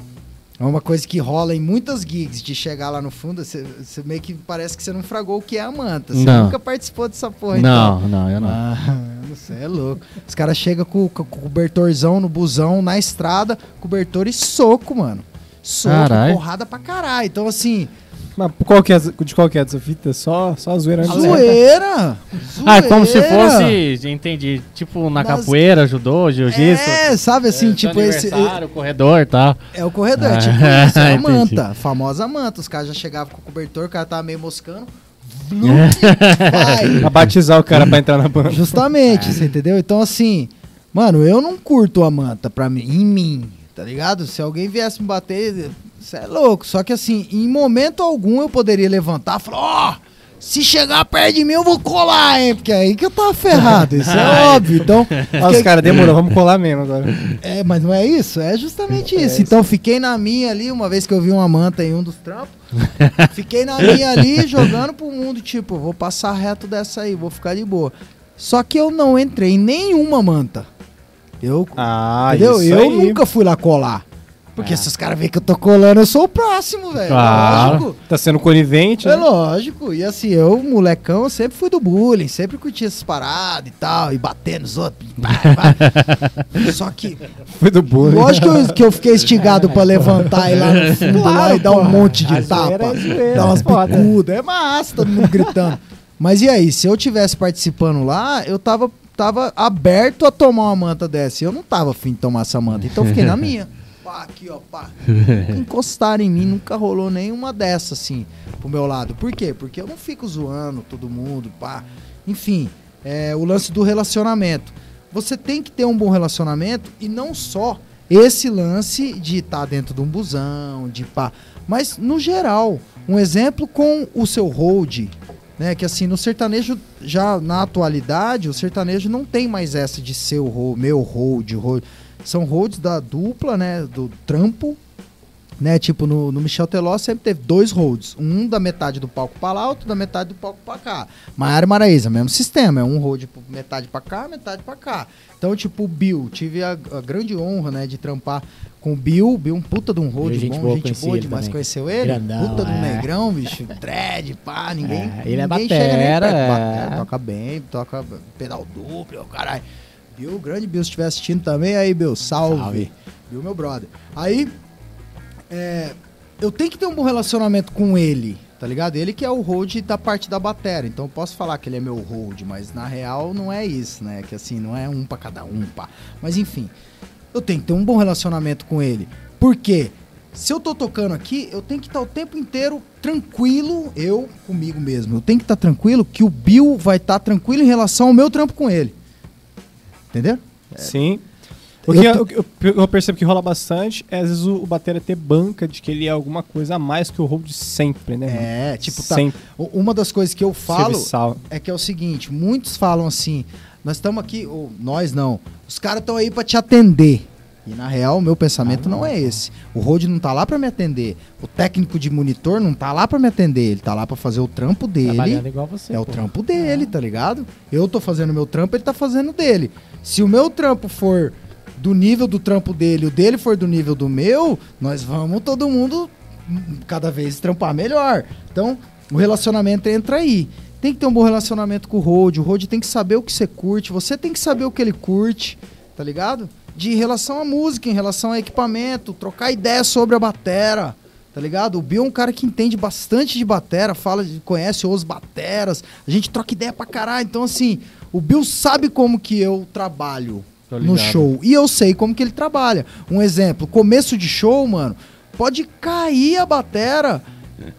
é uma coisa que rola em muitas gigs, de chegar lá no fundo, você meio que parece que você não fragou o que é a manta. Você nunca participou dessa porra, então. Não, não, eu não. Ah, você é louco. Os caras chegam com, com, cobertorzão no busão, na estrada, cobertor e soco, mano. Soco, Carai. porrada pra caralho. Então, assim, Mas qual que é, de qual que é essa fita? Só, só a zoeira. zoeira. Ah, é como se fosse, entendi, tipo na Nas- capoeira, judô, jiu-jitsu. É, sabe assim, tipo esse. aniversário, corredor, tá? É o corredor, é Ah, tipo isso, é a manta, a famosa manta. Os caras já chegavam com o cobertor, o cara tava meio moscando. Vai. Pra batizar o cara pra entrar na banda. Justamente, você entendeu? Então, assim, mano, eu não curto a manta pra mim, em mim, tá ligado? Se alguém viesse me bater, você é louco. Só que, assim, em momento algum eu poderia levantar e falar: Ó, se chegar perto de mim eu vou colar, hein? Porque é aí que eu tava ferrado, isso é óbvio. Então, Olha os caras, demorou, vamos colar mesmo agora. é, mas não é isso? É justamente isso. Então fiquei na minha ali, uma vez que eu vi uma manta em um dos trampos. fiquei na minha ali, jogando pro mundo, tipo, vou passar reto dessa aí, vou ficar de boa. Só que eu não entrei em nenhuma manta. Eu, Ah, entendeu? Eu aí. nunca fui lá colar. Porque se os caras verem que eu tô colando, eu sou o próximo, velho. Claro. Lógico. Tá sendo conivente, É né? lógico. E assim, eu, molecão, sempre fui do bullying, sempre curti essas paradas e tal, e bater nos outros. Só que Foi do bullying. Lógico que eu, que eu fiquei instigado pra levantar e lá no fundo lá e dar um monte de A tapa. é zoeira, dar umas é picudas. É massa, todo mundo gritando. Mas e aí, se eu tivesse participando lá, eu tava, tava aberto a tomar uma manta dessa. E eu não tava afim de tomar essa manta. Então eu fiquei na minha. Pá, aqui, ó, pá. Encostaram em mim, nunca rolou nenhuma dessa, assim, pro meu lado. Por quê? Porque eu não fico zoando todo mundo, pá. Enfim, é, o lance do relacionamento. Você tem que ter um bom relacionamento e não só esse lance de estar dentro de um busão, de pá. Mas, no geral, um exemplo com o seu hold, né? Que assim, no sertanejo, já na atualidade, o sertanejo não tem mais essa de seu hold, meu hold, hold. São holds da dupla, né? Do trampo. Né, tipo, no, no Michel Teló sempre teve dois holds. Um da metade do palco pra lá, outro da metade do palco pra cá. Maiara e Maraíza, mesmo sistema. É um hold metade pra cá, metade pra cá. Então, tipo, o Bill, tive a, a grande honra, né, de trampar com o Bill. Bill, um puta de um hold Bill, gente bom, boa, gente boa demais. também. Conheceu ele? Grandão, puta de um é. negrão, bicho. Dread, pá, ninguém. É, ele é ninguém batera, chega nem perto. é. Batera, toca bem, toca pedal duplo, caralho. Bill, grande Bill, se estiver assistindo também, aí, Bill, salve. Salve. Bill, meu brother. Aí, é, eu tenho que ter um bom relacionamento com ele, tá ligado? Ele que é o hold da parte da bateria. Então eu posso falar que ele é meu hold, mas na real não é isso, né? Que assim, não é um pra cada um, pá. Mas enfim, eu tenho que ter um bom relacionamento com ele. Por quê? Se eu tô tocando aqui, eu tenho que estar o tempo inteiro tranquilo, eu comigo mesmo. Eu tenho que estar tranquilo que o Bill vai estar tranquilo em relação ao meu trampo com ele. Entendeu? Sim. O que Eu eu, eu- percebo que rola bastante é às vezes o, o batera ter banca de que ele é alguma coisa a mais que o hold sempre, né? É, tipo, tá. Sempre. Uma das coisas que eu falo Serviçal. é que é o seguinte, muitos falam assim, nós estamos aqui, ou nós não, os caras estão aí pra te atender. E na real, o meu pensamento não é esse. O Rode não tá lá pra me atender. O técnico de monitor não tá lá pra me atender. Ele tá lá pra fazer o trampo dele. Igual você. É o pô. trampo dele, tá ligado? Eu tô fazendo meu trampo, ele tá fazendo o dele. Se o meu trampo for do nível do trampo dele, o dele for do nível do meu, nós vamos todo mundo cada vez trampar melhor. Então, o relacionamento entra aí. Tem que ter um bom relacionamento com o Road. O Road tem que saber o que você curte, você tem que saber o que ele curte, tá ligado? De relação à música, em relação a equipamento, trocar ideia sobre a batera. Tá ligado? O Bill é um cara que entende bastante de batera, fala, conhece os bateras, a gente troca ideia pra caralho. Então, assim, o Bill sabe como que eu trabalho no show. E eu sei como que ele trabalha. Um exemplo, começo de show, mano, pode cair a batera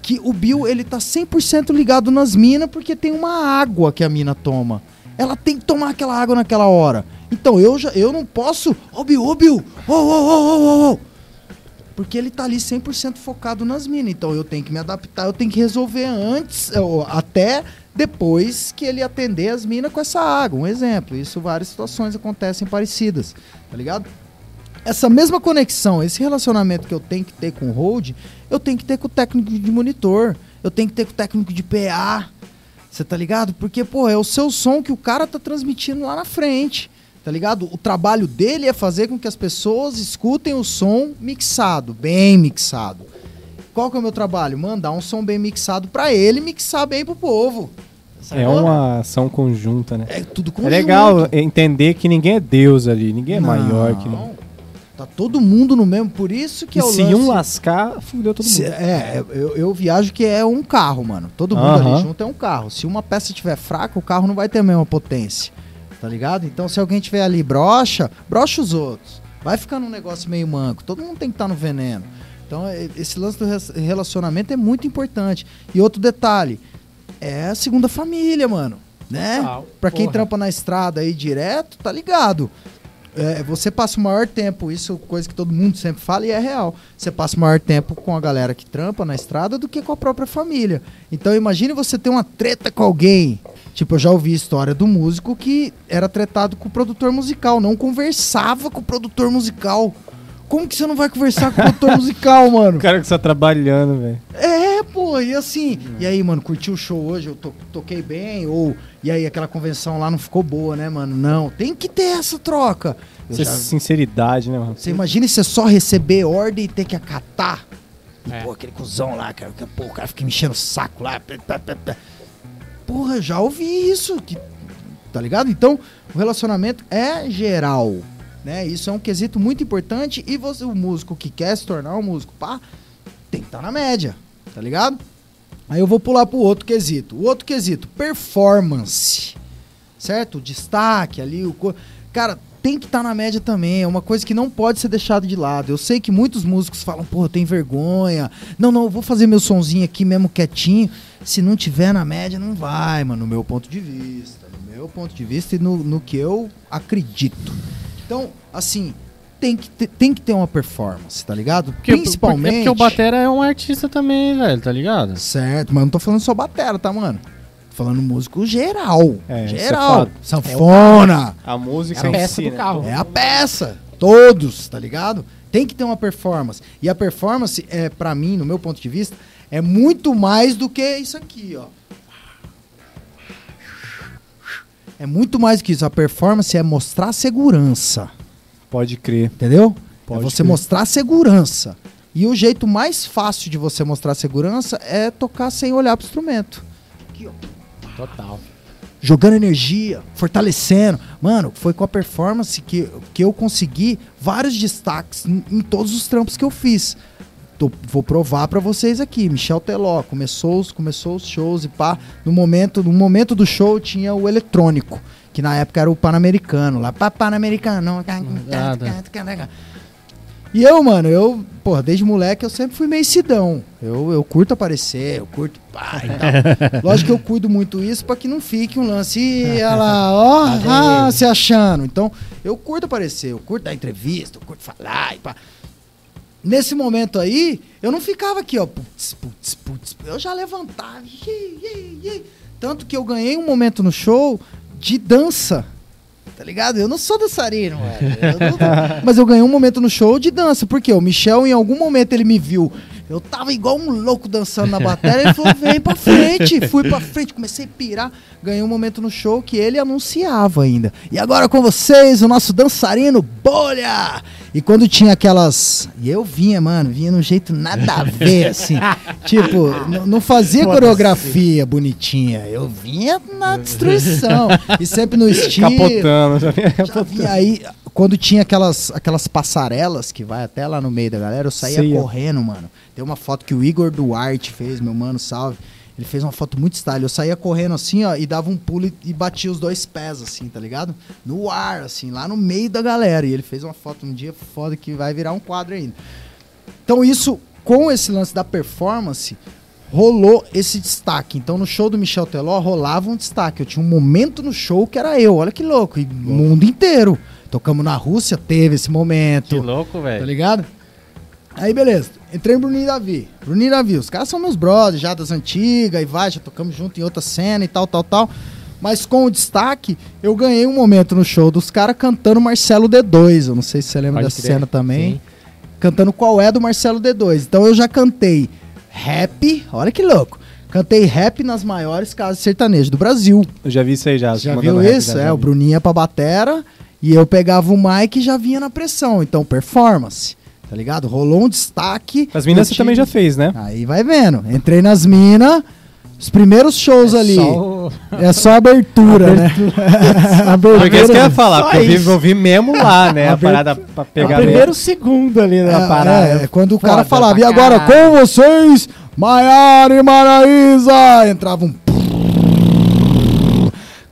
que o Bill, ele tá 100% ligado nas minas porque tem uma água que a mina toma. Ela tem que tomar aquela água naquela hora. Então eu já eu não posso, ô Bill, ô ô ô ô ô. Porque ele tá ali 100% focado nas minas. Então eu tenho que me adaptar, eu tenho que resolver antes, ou até depois que ele atender as minas com essa água. Um exemplo. Isso várias situações acontecem parecidas, tá ligado? Essa mesma conexão, esse relacionamento que eu tenho que ter com o hold, eu tenho que ter com o técnico de monitor, eu tenho que ter com o técnico de PA. Você tá ligado? Porque, pô, é o seu som que o cara tá transmitindo lá na frente. Tá ligado? O trabalho dele é fazer com que as pessoas escutem o som mixado, bem mixado. Qual que é o meu trabalho? Mandar um som bem mixado pra ele mixar bem pro povo. É uma ação conjunta, né? É tudo É conjunto. legal entender que ninguém é Deus ali, ninguém é maior que Não. Tá todo mundo no mesmo, por isso que E é o se lance. um lascar, fudeu todo Se- mundo. é, eu, eu viajo que é um carro, mano. Todo mundo Aham. ali junto é um carro. Se uma peça estiver fraca, o carro não vai ter a mesma potência. Tá ligado? Então se alguém tiver ali brocha, brocha os outros. Vai ficando um negócio meio manco. Todo mundo tem que estar no veneno. Então esse lance do relacionamento é muito importante. E outro detalhe, é a segunda família, mano. Né? Total. Pra quem Porra. trampa na estrada aí direto, tá ligado? É, você passa o maior tempo, isso é coisa que todo mundo sempre fala e é real. Você passa o maior tempo com a galera que trampa na estrada do que com a própria família. Então imagine você ter uma treta com alguém. Tipo, eu já ouvi história do músico que era tretado com o produtor musical, não conversava com o produtor musical. Como que você não vai conversar com o produtor musical, mano? O cara que está trabalhando, velho. É, pô, e assim. E aí, mano, curtiu o show hoje? Eu to- toquei bem? Ou. E aí, aquela convenção lá não ficou boa, né, mano? Não, tem que ter essa troca. É já- sinceridade, né, mano? Você imagina você só receber ordem e ter que acatar? E, É. pô, aquele cuzão lá, cara, que, pô, o cara fica me enchendo o saco lá. pá, pá, pá, pá. Porra, já ouvi isso. Que, tá ligado? Então, o relacionamento é geral. Né? Isso é um quesito muito importante. E você, o músico que quer se tornar um músico, pá, tem que estar na média. Tá ligado? Aí eu vou pular pro outro quesito. O outro quesito, performance. Certo? O destaque ali, o. Cara, tem que estar na média também. É uma coisa que não pode ser deixada de lado. Eu sei que muitos músicos falam, pô, eu tenho vergonha. Não, não, eu vou fazer meu sonzinho aqui mesmo quietinho. Se não tiver na média, não vai, mano, no meu ponto de vista. No meu ponto de vista e no, no que eu acredito. Então, assim, tem que, ter, tem que ter uma performance, tá ligado? Porque, Principalmente. É porque o Batera é um artista também, velho, tá ligado? Certo, mas não tô falando só batera, tá, mano? Falando músico geral. É, é geral. Sanfona. A música É a peça si, do né? carro. É a peça. Todos, tá ligado? Tem que ter uma performance. E a performance, é para mim, no meu ponto de vista, é muito mais do que isso aqui, ó. É muito mais do que isso. A performance é mostrar segurança. Pode crer. Entendeu? Pode é você crer. mostrar segurança. E o jeito mais fácil de você mostrar segurança é tocar sem olhar pro instrumento. Aqui, ó. Total. Jogando energia, fortalecendo. Mano, foi com a performance que, que eu consegui vários destaques em, em todos os trampos que eu fiz. Tô- vou provar pra vocês aqui. Michel Teló começou, os- começou os shows e pá. No momento, no momento do show tinha o eletrônico, que na época era o Pan-Americano. Lá, pá, Pan-Americano. E eu, mano, eu, porra, desde moleque eu sempre fui meio sidão. Eu, eu curto aparecer, eu curto pá e tal. Lógico que eu cuido muito isso pra que não fique um lance, "Ih, ela, ó, ah, se achando. Então, eu curto aparecer, eu curto dar entrevista, eu curto falar e pá. Nesse momento aí, eu não ficava aqui, ó, putz, putz, putz. Eu já levantava. Tanto que eu ganhei um momento no show de dança. Tá ligado? Eu não sou dançarino, velho. Mas eu ganhei um momento no show de dança. Porque o Michel, em algum momento, ele me viu. Eu tava igual um louco dançando na bateria. Ele falou: vem pra frente. Fui pra frente, comecei a pirar. Ganhei um momento no show que ele anunciava ainda. E agora com vocês, o nosso dançarino Bolha! E quando tinha aquelas. E eu vinha, mano, vinha num jeito nada a ver, assim. tipo, não fazia coreografia bonitinha. Eu vinha na destruição. E sempre no estilo. Capotando. Já vinha capotando. vi aí, quando tinha aquelas, aquelas passarelas que vai até lá no meio da galera, eu saía Sei, ó. correndo, mano. Tem uma foto que o Igor Duarte fez, meu mano, salve. Ele fez uma foto muito style. Eu saía correndo assim, ó, e dava um pulo e, e batia os dois pés, assim, tá ligado? No ar, assim, lá no meio da galera. E ele fez uma foto um dia foda que vai virar um quadro ainda. Então, isso, com esse lance da performance, rolou esse destaque. Então, no show do Michel Teló, rolava um destaque. Eu tinha um momento no show que era eu. Olha que louco. E o mundo inteiro. Tocamos na Rússia, teve esse momento. Que louco, Tá velho. ligado? Aí, beleza. Entrei no Bruninho e Davi. Bruninho e Davi, os caras são meus brothers já das antigas e vai, já tocamos junto em outra cena e tal, tal, tal. Mas com o destaque, eu ganhei um momento no show dos caras cantando Marcelo D2. Eu não sei se você lembra Pode dessa crer, cena também. sim. Cantando qual é do Marcelo D2. Então eu já cantei rap, olha que louco. Cantei rap nas maiores casas sertanejos do Brasil. Eu já vi isso aí já. Já viu rap, isso? já, É, já o. Bruninho ia pra batera e eu pegava o mic e já vinha na pressão. Então, performance, tá ligado? Rolou um destaque. As minas você também já fez, né? Aí vai vendo. Entrei nas minas, os primeiros shows ali. Só o- É só abertura, né? abertura. Porque isso que eu ia falar, Só porque eu vi, isso. eu vi mesmo lá, né? A Aber- parada pra o pegar primeiro segundo ali da É, parada. é, quando o Foda cara falava, e agora caralho." com vocês, Maiara e Maraísa, entrava um.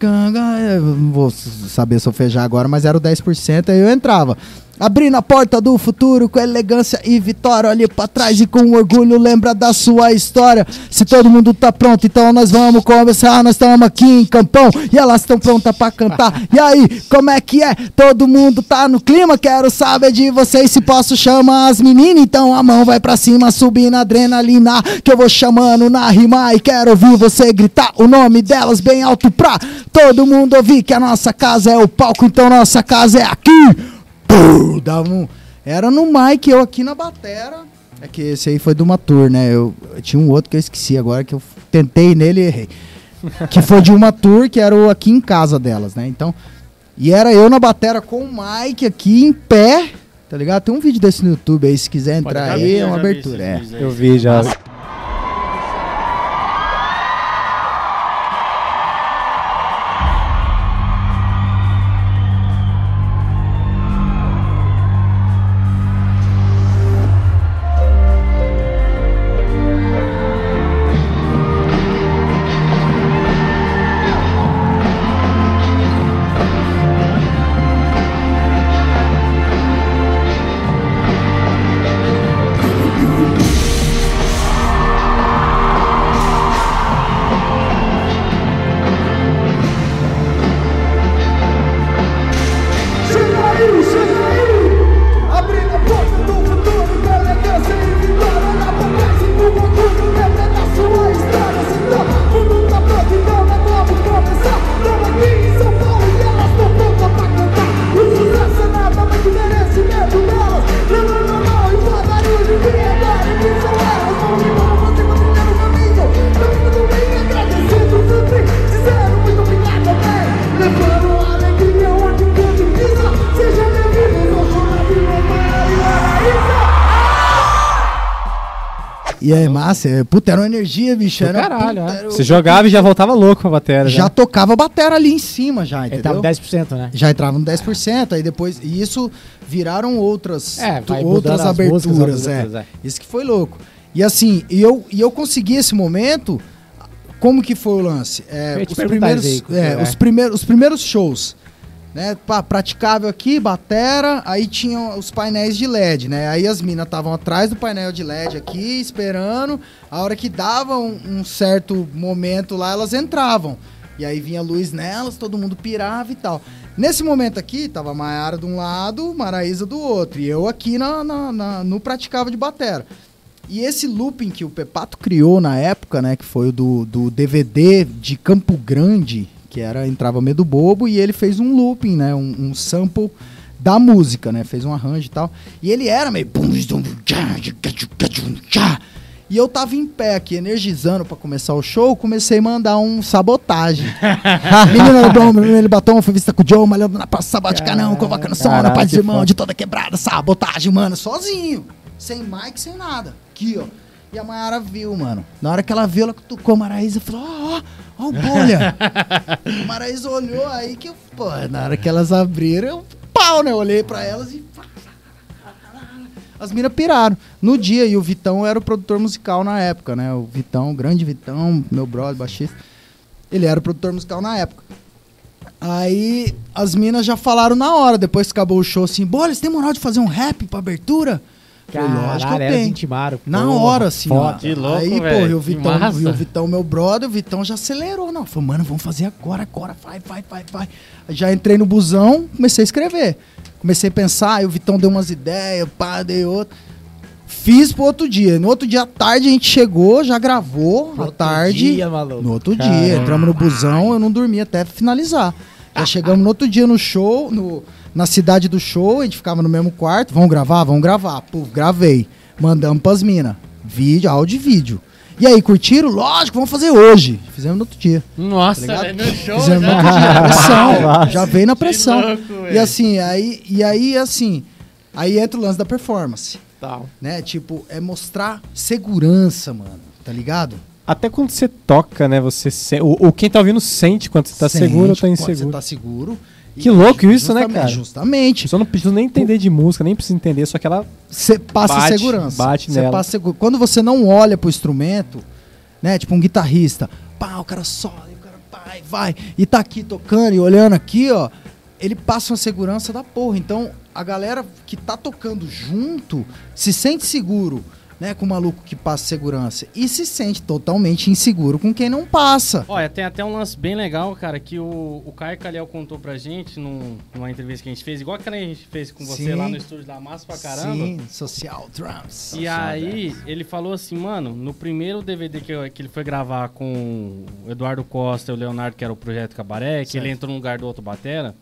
Eu Não vou saber solfejar agora, mas era o 10%, aí eu entrava. Abrindo a porta do futuro com elegância e vitória. Olhe pra trás e com orgulho lembra da sua história. Se todo mundo tá pronto, então nós vamos começar. Nós estamos aqui em Campão e elas estão prontas pra cantar. E aí, como é que é? Todo mundo tá no clima? Quero saber de vocês se posso chamar as meninas. Então a mão vai pra cima, subindo a adrenalina. Que eu vou chamando na rima e quero ouvir você gritar o nome delas bem alto pra todo mundo ouvir que a nossa casa é o palco. Então nossa casa é aqui. Pum, dava um- Era no mic, eu aqui na batera. É que esse aí foi de uma tour, né? Eu, eu tinha um outro que eu esqueci agora, que eu tentei nele e errei. que foi de uma tour, que era o aqui em casa delas, né? Então, e era eu na batera com o mic aqui em pé, tá ligado? Tem um vídeo desse no YouTube aí, se quiser entrar aí, é Eu uma abertura. É. Eu vi já. É, puta, era uma energia, bicho. Era, caralho, puta, é. era- Você jogava e já voltava louco pra bateria. já tocava a batera ali em cima, já, entendeu? tava 10%, né? Já entrava no 10%, aí depois. E isso viraram outras, É, tu- outras aberturas. músicas, é. outras, é. Isso que foi louco. E assim, e eu, e eu consegui esse momento. Como que foi o lance? É, os, primeiros, aí, é, é. os, primeiros, os primeiros shows. Né, praticável aqui, batera, aí tinham os painéis de LED, né? Aí as minas estavam atrás do painel de LED aqui, esperando. A hora que dava um, um certo momento lá, elas entravam. E aí vinha luz nelas, todo mundo pirava e tal. Nesse momento aqui, tava Maiara de um lado, Maraísa do outro. E eu aqui na, na- na- no praticável de batera. E esse looping que o Pepato criou na época, né? Que foi o do, do DVD de Campo Grande, que era entrava medo bobo, e ele fez um looping, né? Um, um sample da música, né? Fez um arranjo e tal. E ele era meio. E eu tava em pé aqui, energizando pra começar o show, comecei a mandar um sabotagem. Menina do bom, menino batom, foi vista com o Joe, malhando na praça sabática, não, convocando som na que irmãos, foda. de toda quebrada, sabotagem, mano, sozinho. Sem mic, sem nada. Aqui, ó. E a Mayara viu, mano. Na hora que ela viu, ela cutucou a Maraísa e falou: Ó, ó, ó o bolha. a Maraísa olhou aí que eu. Pô, na hora que elas abriram, eu pau, né? Eu olhei pra elas e. As minas piraram. No dia, e o Vitão era o produtor musical na época, né? O Vitão, o grande Vitão, meu brother, baixista. Ele era o produtor musical na época. Aí as minas já falaram na hora, depois que acabou o show, assim, Bolha, você tem moral de fazer um rap pra abertura? Eu Caralho, elas tenho. intimaram. Na porra, hora, assim, ó. Que louco, Aí, pô, e o Vitão, e o Vitão, meu brother, o Vitão já acelerou. Não, falou, mano, vamos fazer agora, agora, vai, vai, vai, vai. Já entrei no busão, comecei a escrever. Comecei a pensar, aí o Vitão deu umas ideias, pá, dei outra. Fiz pro outro dia. No outro dia à tarde a gente chegou, já gravou à tarde. Dia, maluco. No outro dia, entramos no busão, eu não dormi até finalizar. Já chegamos no outro dia no show, no, na cidade do show, a gente ficava no mesmo quarto. Vamos gravar? Vamos gravar. Pô, gravei. Mandamos pras minas. Vídeo, áudio e vídeo. E aí, curtiram? Lógico, vamos fazer hoje. Fizemos no outro dia. Nossa, Tá velho, meu show. Fizemos no já- outro dia. Pressão. já veio na pressão. louco, e assim, aí, e aí, assim, aí entra o lance da performance. Tal. Né? Tipo, é mostrar segurança, mano. Tá ligado? Até quando você toca, né? Você se... o, o quem tá ouvindo sente quando você tá Sente seguro ou tá quando inseguro. Você tá seguro. Que louco isso, né, cara? Justamente. Só não preciso nem entender de música, nem preciso entender, só que ela Você passa Bate, segurança. bate nela. passa segu- Quando você não olha pro instrumento, né? Tipo um guitarrista, pá, o cara sola, e o cara vai, vai, e tá aqui tocando e olhando aqui, ó. Ele passa uma segurança da porra. Então, a galera que tá tocando junto se sente seguro, né? Com o maluco que passa segurança. E se sente totalmente inseguro com quem não passa. Olha, tem até um lance bem legal, cara, que o, o Caio Calhau contou pra gente num- numa entrevista que a gente fez, igual aquela que a gente fez com você Sim. lá no estúdio da Massa pra caramba. Sim, social drums. E aí, ele falou assim, mano, no primeiro DVD que, eu- que ele foi gravar com o Eduardo Costa e o Leonardo, que era o Projeto Cabaré, que Certo. ele entrou no lugar do outro batera,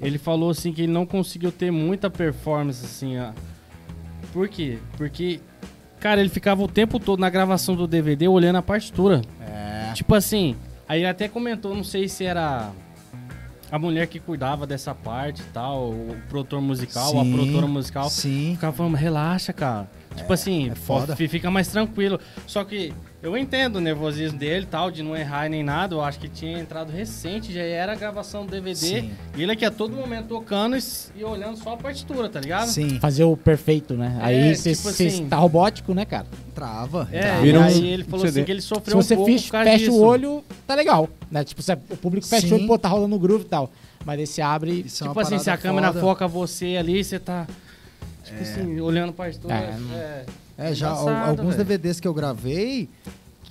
ele falou assim que ele não conseguiu ter muita performance, assim, ó. Por quê? Porque, cara, ele ficava o tempo todo na gravação do DVD olhando a partitura. É. Tipo assim, aí ele até comentou, não sei se era a mulher que cuidava dessa parte e tal, o produtor musical, a Sim, produtora musical. Sim. Ficava falando, relaxa, cara. tipo assim, é foda. fi- fica mais tranquilo. Só que eu entendo o nervosismo dele e tal, de não errar nem nada. Eu acho que tinha entrado recente, já era a gravação do DVD. Sim. E ele aqui a todo momento tocando e, e olhando só a partitura, tá ligado? Sim. Fazer o perfeito, né? É, Aí você tipo assim- tá robótico, né, cara? Trava. É, trava. e Vira um aí ele falou CD. assim que ele Se sofreu você um pouco fecha, por causa fecha disso. o olho, tá legal. Né? Tipo, você- o público fecha Sim. o olho, pô, tá rolando o groove e tal. Mas aí você abre. Isso é Tipo assim, se a parada câmera foda. foca você ali, você tá. Tipo assim, olhando pra partitura. É, É, já alguns velho. DVDs que eu gravei,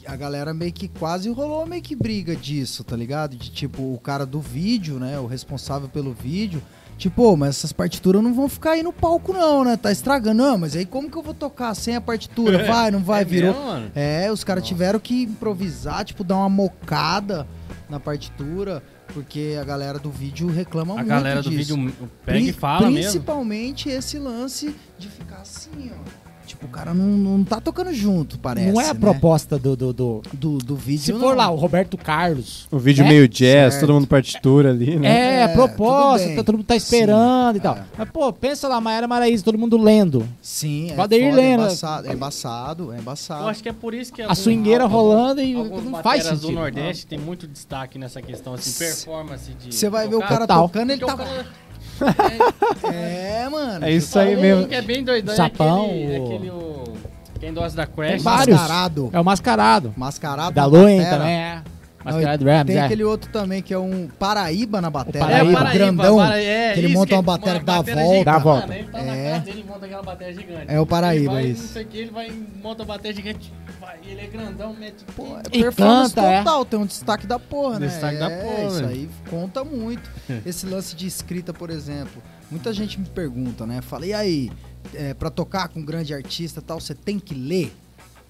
a galera meio que quase rolou meio que briga disso, tá ligado? De tipo, o cara do vídeo, né? O responsável pelo vídeo. Tipo, "Ô, mas essas partituras não vão ficar aí no palco, não, né? Tá estragando. Não, mas aí como que eu vou tocar sem a partitura? Vai, não vai, É virou. mesmo? É, os caras tiveram que improvisar, tipo, dar uma mocada na partitura, porque a galera do vídeo reclama A muito galera do vídeo pega e fala mesmo. Principalmente esse lance de ficar assim, ó. Tipo, o cara não, não tá tocando junto, parece. não é a né? proposta do. do, do- do, do vídeo. Se não. for lá, o Roberto Carlos. O vídeo É? meio jazz, Certo. todo mundo partitura ali, né? É, É, a proposta, tudo tá- todo mundo tá esperando e tal. é. Mas, pô, pensa lá, Maera Maraíza, todo mundo lendo. Sim, é, Valdeir foda, é Lena. embaçado, é embaçado, é embaçado. Eu acho que é por isso que A swingueira algum- rolando e não faz bateras do sentido. Nordeste tem muito destaque nessa questão, assim, performance de. Você vai ver o tocar. cara Total. tocando, ele Porque tá. Cara- É, mano. É isso aí mesmo. que é bem doidão, Sapão, é aquele, é o- aquele o... Quem gosta da Tem Crash. vários. Mascarado. É o mascarado. Mascarado. Da Luen também é. Mascarado Rams, Tem é. aquele outro também que é um Paraíba na bateria. Paraíba. É, Paraíba, grandão. Para- é, que ele monta que uma bateria que dá a volta. Dá a volta. Mano, ele tá na É. casa dele e monta aquela bateria gigante. É o Paraíba, ele vai, isso. Não sei o que, ele vai monta a bateria gigante. Ele é grandão, mete. Pô, é E performance canta, é. total, tem um destaque da porra, né? Destaque da É, porra, Isso velho. aí conta muito. Esse lance de escrita, por exemplo. Muita gente me pergunta, né? Fala, e aí, é, pra tocar com um grande artista e tal, você tem que ler?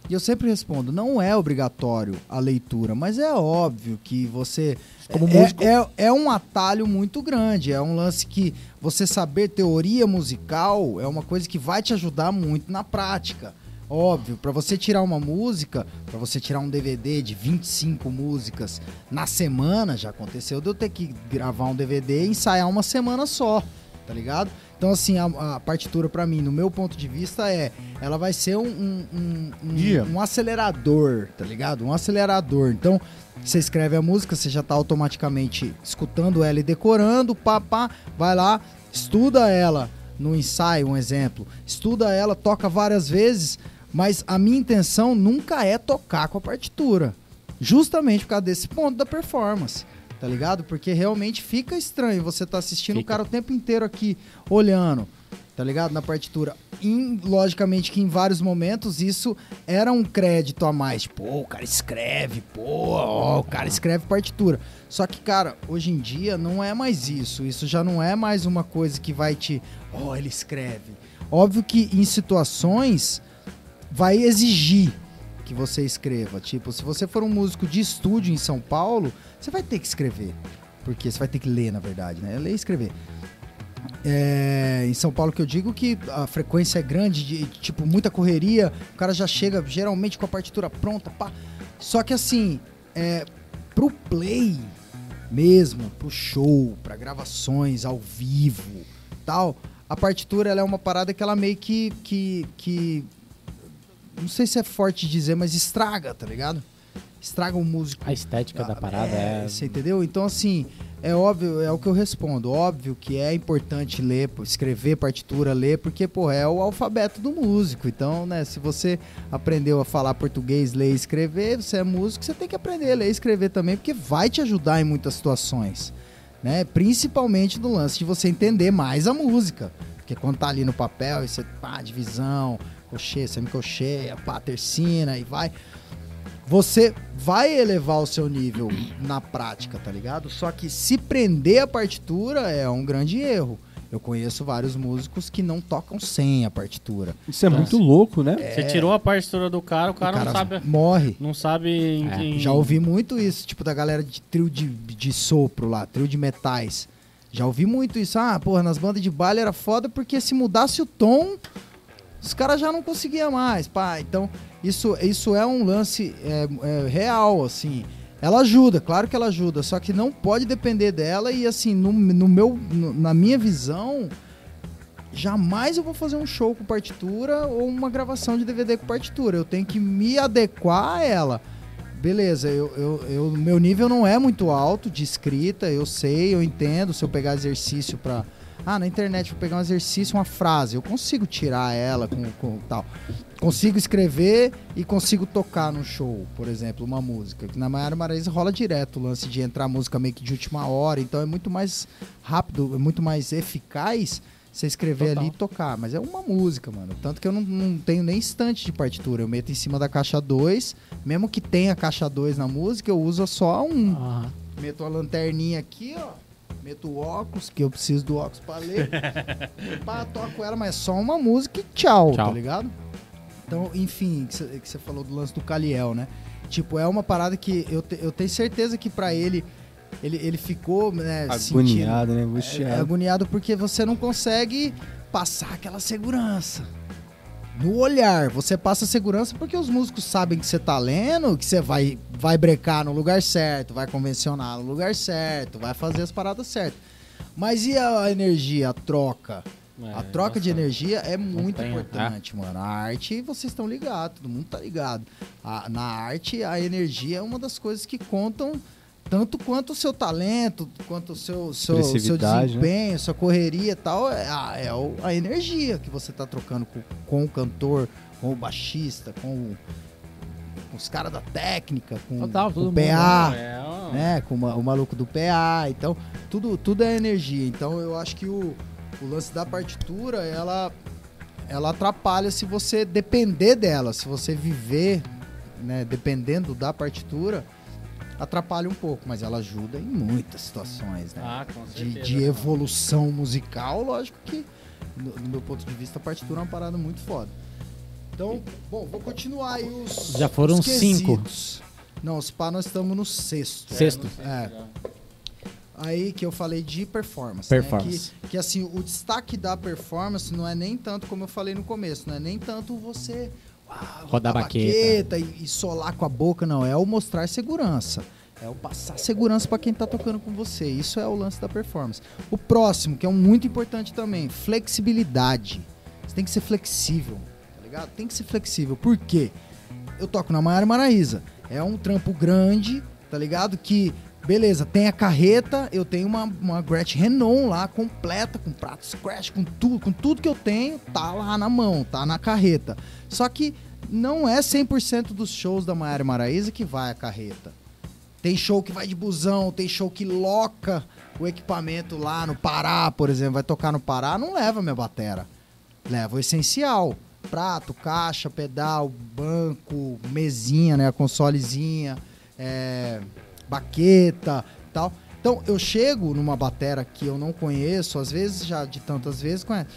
E eu sempre respondo, não é obrigatório a leitura, mas é óbvio que você. Como é, músico. é, é um atalho muito grande. É um lance que você saber teoria musical é uma coisa que vai te ajudar muito na prática. Óbvio, pra você tirar uma música, pra você tirar um DVD de 25 músicas na semana, já aconteceu de eu ter que gravar um DVD e ensaiar uma semana só, tá ligado? Então, assim, a, a partitura pra mim, no meu ponto de vista, é. Ela vai ser um, um, um, Guia. um acelerador, tá ligado? Um acelerador. Então, você escreve a música, você já tá automaticamente escutando ela e decorando, pá, pá, vai lá, estuda ela no ensaio, um exemplo. Estuda ela, toca várias vezes, mas a minha intenção nunca é tocar com a partitura. Justamente por causa desse ponto da performance. Tá ligado? Porque realmente fica estranho você tá assistindo o Fica. cara o tempo inteiro aqui olhando, tá ligado? Na partitura. Em- logicamente que em vários momentos isso era um crédito a mais. Pô, o cara escreve, pô, ó, o cara escreve partitura. Só que, cara, hoje em dia não é mais isso. Isso já não é mais uma coisa que vai te. Ó, ele escreve. Óbvio que em situações vai exigir que você escreva. Tipo, se você for um músico de estúdio em São Paulo, você vai ter que escrever. Porque você vai ter que ler, na verdade, né? Ler e escrever. É, em São Paulo que eu digo que a frequência é grande, de, tipo, muita correria, o cara já chega geralmente com a partitura pronta, pá. Só que assim, é, pro play mesmo, pro show, pra gravações ao vivo, tal, a partitura ela é uma parada que ela meio que, que, que não sei se é forte dizer, mas estraga, tá ligado? Estraga o músico. A estética da parada é. Você entendeu? Então, assim, é óbvio, é o que eu respondo. Óbvio que é importante ler, escrever partitura, ler, porque, pô, é o alfabeto do músico. Então, né, se você aprendeu a falar português, ler e escrever, você é músico, você tem que aprender a ler e escrever também, porque vai te ajudar em muitas situações. Né? Principalmente no lance de você entender mais a música. Porque quando tá ali no papel, você, pá, divisão, cocheia, semicocheia, pá, tercina, e vai você vai elevar o seu nível na prática, tá ligado? Só que se prender a partitura é um grande erro. Eu conheço vários músicos que não tocam sem a partitura. Isso é muito louco, né? Você tirou a partitura do cara, o cara, o cara não sabe. morre. Não sabe em, É, Já ouvi muito isso, tipo da galera de trio de, de sopro lá, trio de metais. Já ouvi muito isso. Ah, porra, nas bandas de baile era foda porque se mudasse o tom, os caras já não conseguiam mais, pá. Então, isso, isso é um lance é, é, real, assim. Ela ajuda, claro que ela ajuda, só que não pode depender dela e, assim, no, no meu, no- na minha visão, jamais eu vou fazer um show com partitura ou uma gravação de DVD com partitura. Eu tenho que me adequar a ela. Beleza, eu, eu, eu- meu nível não é muito alto de escrita, eu sei, eu entendo. Se eu pegar exercício pra. Ah, na internet, vou pegar um exercício, uma frase, eu consigo tirar ela com, com tal. Consigo escrever e consigo tocar no show, por exemplo, uma música. Que na Maiara Maraíza rola direto o lance de entrar música meio que de última hora, então é muito mais rápido, é muito mais eficaz você escrever Total. ali e tocar. Mas é uma música, mano. Tanto que eu não, não tenho nem estante de partitura. Eu meto em cima da caixa 2. Mesmo que tenha caixa 2 na música, eu uso só um. Meto uma lanterninha aqui, ó. Meto o óculos, que eu preciso do óculos pra ler. Pá, toco ela, mas é só uma música e tchau, Tchau. tá ligado? Então, enfim, que você- que você falou do lance do Caliel, né? Tipo, é uma parada que eu, te- eu tenho certeza que pra ele, ele, ele ficou, né, sentindo- Agoniado, né? é, Angustiado. agoniado porque você não consegue passar aquela segurança. No olhar, você passa segurança porque os músicos sabem que você tá lendo, que você vai, vai brecar no lugar certo, vai convencionar no lugar certo, vai fazer as paradas certas. Mas e a energia, a troca? É, a troca de nossa. energia é muito importante, mano. A arte, vocês estão ligados, todo mundo tá ligado. A- na arte, a energia é uma das coisas que contam tanto quanto o seu talento, quanto o seu, seu, seu né? desempenho, sua correria e tal. É, a, é o- a energia que você tá trocando com, com o cantor, com o baixista, com, o- com os caras da técnica, com, Total, com o PA É, ó. né? Com o maluco do PA. Então, tudo, tudo é energia. Então, eu acho que o, o lance da partitura, ela, ela atrapalha se você depender dela. Se você viver, né, dependendo da partitura, atrapalha um pouco. Mas ela ajuda em muitas situações, né? Ah, com de, certeza. de evolução musical, lógico que, no, no meu ponto de vista, a partitura é uma parada muito foda. Então, bom, vou continuar aí os. Já foram os cinco. Não, os pá, nós estamos no sexto. Sexto. É. Aí que eu falei de performance. Performance. Né? Que, que assim, o destaque da performance não é nem tanto, como eu falei no começo, não é nem tanto você Rodar a baqueta. e, e solar com a boca, não. É o mostrar segurança. É o passar segurança para quem tá tocando com você. Isso é o lance da performance. O próximo, que é um muito importante também, flexibilidade. Você tem que ser flexível, tá ligado? Tem que ser flexível. Por quê? Eu toco na Maiara Maraíza. É um trampo grande, tá ligado? Que, beleza, tem a carreta, eu tenho uma, uma Gretchen Renault lá, completa, com prato scratch, com tudo, com tudo que eu tenho, tá lá na mão, tá na carreta. Só que não é 100% dos shows da Maiara Maraíza que vai a carreta. Tem show que vai de busão, tem show que loca o equipamento lá no Pará, por exemplo, vai tocar no Pará, não leva minha batera. Leva o essencial. Prato, caixa, pedal, banco, mesinha, né? A consolezinha, é, baqueta tal. Então eu chego numa batera que eu não conheço, às vezes já de tantas vezes conhece.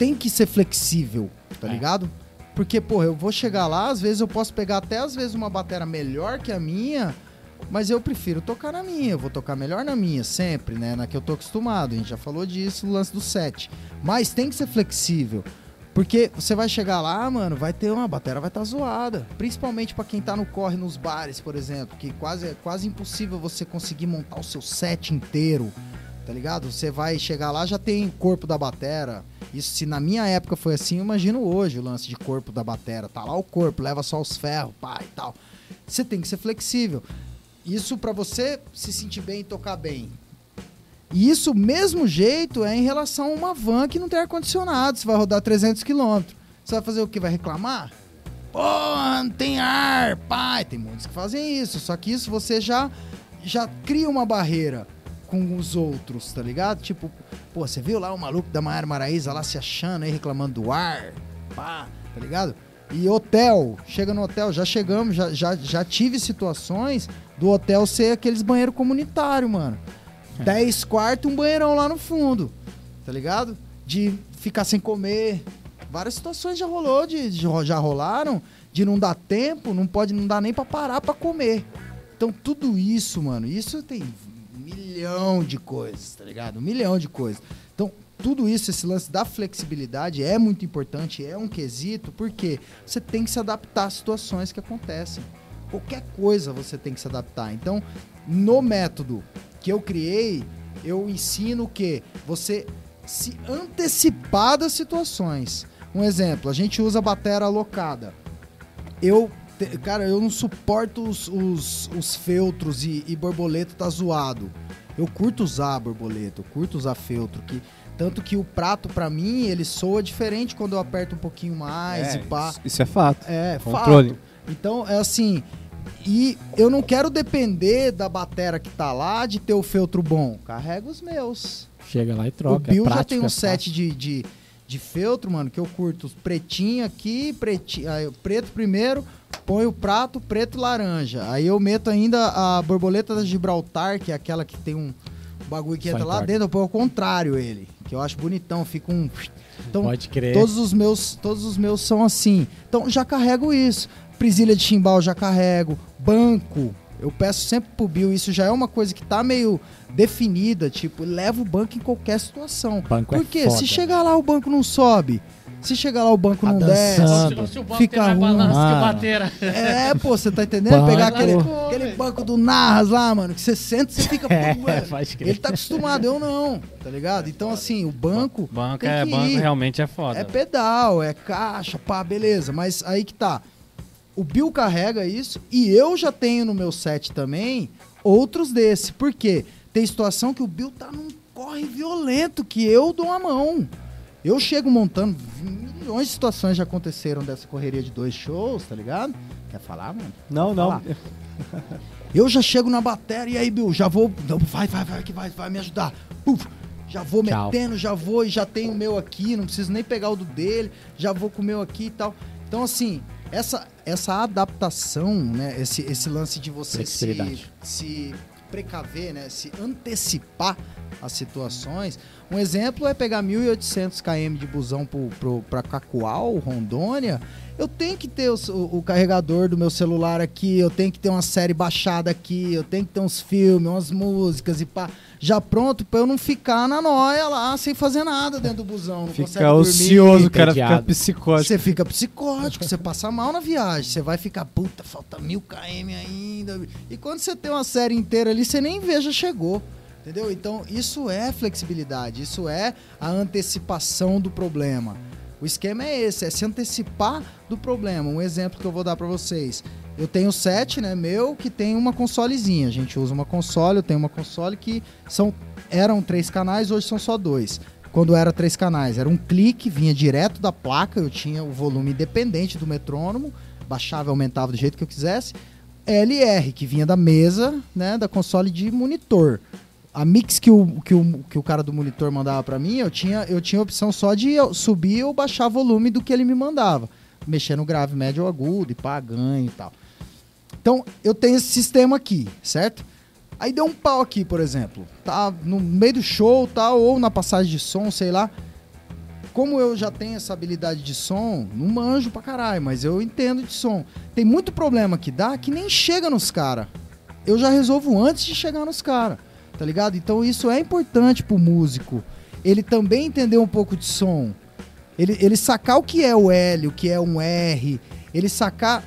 Tem que ser flexível, tá É. ligado? Porque, porra, eu vou chegar lá, às vezes eu posso pegar até às vezes uma bateria melhor que a minha, mas eu prefiro tocar na minha, eu vou tocar melhor na minha, sempre, né? Na que eu tô acostumado. A gente já falou disso no lance do set. Mas tem que ser flexível. Porque você vai chegar lá, mano, vai ter uma bateria vai estar zoada. Principalmente pra quem tá no corre nos bares, por exemplo, que quase é quase impossível você conseguir montar o seu set inteiro. Tá ligado? Você vai chegar lá, já tem corpo da batera. Isso se na minha época foi assim, imagino hoje o lance de corpo da batera. Tá lá o corpo, leva só os ferros, pá e tal. Você tem que ser flexível. Isso pra você se sentir bem e tocar bem. E isso, mesmo jeito, é em relação a uma van que não tem ar-condicionado. Você vai rodar 300 km. Você vai fazer o que? Vai reclamar? Pô, não tem ar, pai. Tem muitos que fazem isso. Só que isso você já, já cria uma barreira com os outros, tá ligado? Tipo, pô, você viu lá o maluco da Maiara Maraíza lá se achando aí, reclamando do ar, pá, tá ligado? E hotel, chega no hotel, já chegamos, já, já, já tive situações do hotel ser aqueles banheiro comunitário, mano. 10 quartos e um banheirão lá no fundo, tá ligado? De ficar sem comer. Várias situações já rolou, de, de- já rolaram, de não dar tempo, não pode, não dá nem pra parar pra comer. Então tudo isso, mano, isso tem milhão de coisas, tá ligado? Um milhão de coisas. Então, tudo isso, esse lance da flexibilidade é muito importante, é um quesito, porque você tem que se adaptar às situações que acontecem. Qualquer coisa você tem que se adaptar. Então, no método que eu criei, eu ensino que você se antecipar das situações. Um exemplo, a gente usa batera alocada. Eu, te- cara, eu não suporto os, os, os feltros e, e borboleta tá zoado. Eu curto usar borboleta, eu curto usar feltro, que tanto que o prato pra mim ele soa diferente quando eu aperto um pouquinho mais É, e pá. isso, isso é fato. É, Controle. fato. Então, é assim. E eu não quero depender da batera que tá lá de ter o feltro bom. Carrega os meus. Chega lá e o troca. Bill é já prático, tem um é set de, de, de feltro, mano, que eu curto. Pretinho aqui, pretinho, preto primeiro, põe o prato preto e laranja. Aí eu meto ainda a borboleta da Gibraltar, que é aquela que tem um bagulho que entra lá dentro, eu ponho ao contrário ele. Que eu acho bonitão, fica um. Então, Pode crer. Todos os meus, todos os meus são assim. Então já carrego isso. Presilha de chimbal já carrego. Banco. Eu peço sempre pro Bill, isso já é uma coisa que tá meio definida, tipo, leva o banco em qualquer situação. Banco é Porque foda. se chegar lá o banco não sobe, se chegar lá o banco Tá não dançando. desce, Se o banco fica tem mais ruim. bateira. É, pô, você tá entendendo? Banco. Pegar aquele, aquele banco do Narras lá, mano, que você senta e você fica. É, ele tá acostumado, eu não, tá ligado? Então, assim, o banco. Banco tem é banco, realmente é foda. É pedal, é caixa, pá, beleza. Mas aí que tá. O Bill carrega isso e eu já tenho no meu set também outros desse. Por quê? Tem situação que o Bill tá num corre violento que eu dou a mão. Eu chego montando, milhões de situações já aconteceram dessa correria de dois shows, tá ligado? Quer falar, mano? Não, não. Falar. Eu já chego na bateria e aí, Bill, já vou. não, Vai, vai, vai, que vai, vai me ajudar. Uf, já vou Tchau. metendo, já vou e já tenho o meu aqui, não preciso nem pegar o do dele, já vou com o meu aqui e tal. Então, assim, essa, essa adaptação, né? Esse, esse lance de você se, se precaver, né? Se antecipar as situações. Um exemplo é pegar 1.800 km de busão pra Cacoal, Rondônia. Eu tenho que ter o, o carregador do meu celular aqui, eu tenho que ter uma série baixada aqui, eu tenho que ter uns filmes, umas músicas e pá. Já pronto pra eu não ficar na noia lá sem fazer nada dentro do busão. Não consegue Fica dormir. ocioso, o cara fica psicótico. Você fica psicótico, você passa mal na viagem, você vai ficar, puta, falta mil km ainda. E quando você tem uma série inteira ali, você nem vê, já chegou. Entendeu? Então, isso é flexibilidade, isso é a antecipação do problema. O esquema é esse, é se antecipar do problema. Um exemplo que eu vou dar pra vocês. Eu tenho set, né, meu, que tem uma consolezinha. A gente usa uma console, eu tenho uma console que são eram três canais, hoje são só dois. Quando era três canais, era um clique, vinha direto da placa, eu tinha o volume independente do metrônomo, baixava e aumentava do jeito que eu quisesse. LR, que vinha da mesa, né, da console de monitor. A mix que o, que o, que o cara do monitor mandava pra mim, eu tinha, eu tinha a opção só de subir ou baixar volume do que ele me mandava. Mexer no grave, médio ou agudo, e pá, ganho e tal. Então, eu tenho esse sistema aqui, certo? Aí deu um pau aqui, por exemplo. Tá no meio do show, tal, ou na passagem de som, sei lá. como eu já tenho essa habilidade de som, não manjo pra caralho, mas eu entendo de som. Tem muito problema que dá que nem chega nos caras. Eu já resolvo antes de chegar nos caras, tá ligado? Então isso é importante pro músico. Ele também entender um pouco de som. Ele, ele sacar o que é o L, o que é um R. Ele sacar.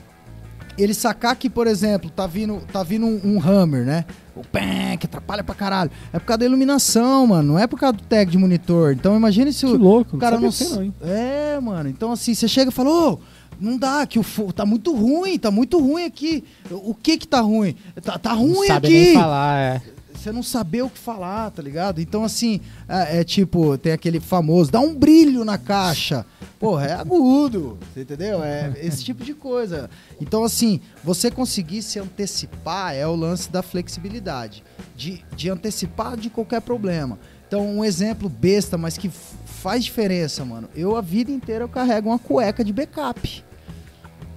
Ele sacar que, por exemplo, tá vindo, tá vindo um, um hammer, né? O pé, que atrapalha pra caralho. É por causa da iluminação, mano. Não é por causa do tag de monitor. Então imagine se Que o, louco, o cara não. não, hein? É, mano. Então assim, você chega e fala, ô, não dá, que o fo- tá muito ruim, tá muito ruim aqui. O que que tá ruim? Tá, tá Não ruim sabe aqui nem falar, é. Você não saber o que falar, tá ligado? Então, assim, é, é tipo, tem aquele famoso, dá um brilho na caixa. Porra, é agudo, você entendeu? É esse tipo de coisa. Então, assim, você conseguir se antecipar é o lance da flexibilidade, de, de antecipar de qualquer problema. Então, um exemplo besta, mas que faz diferença, mano. Eu, a vida inteira, eu carrego uma cueca de backup.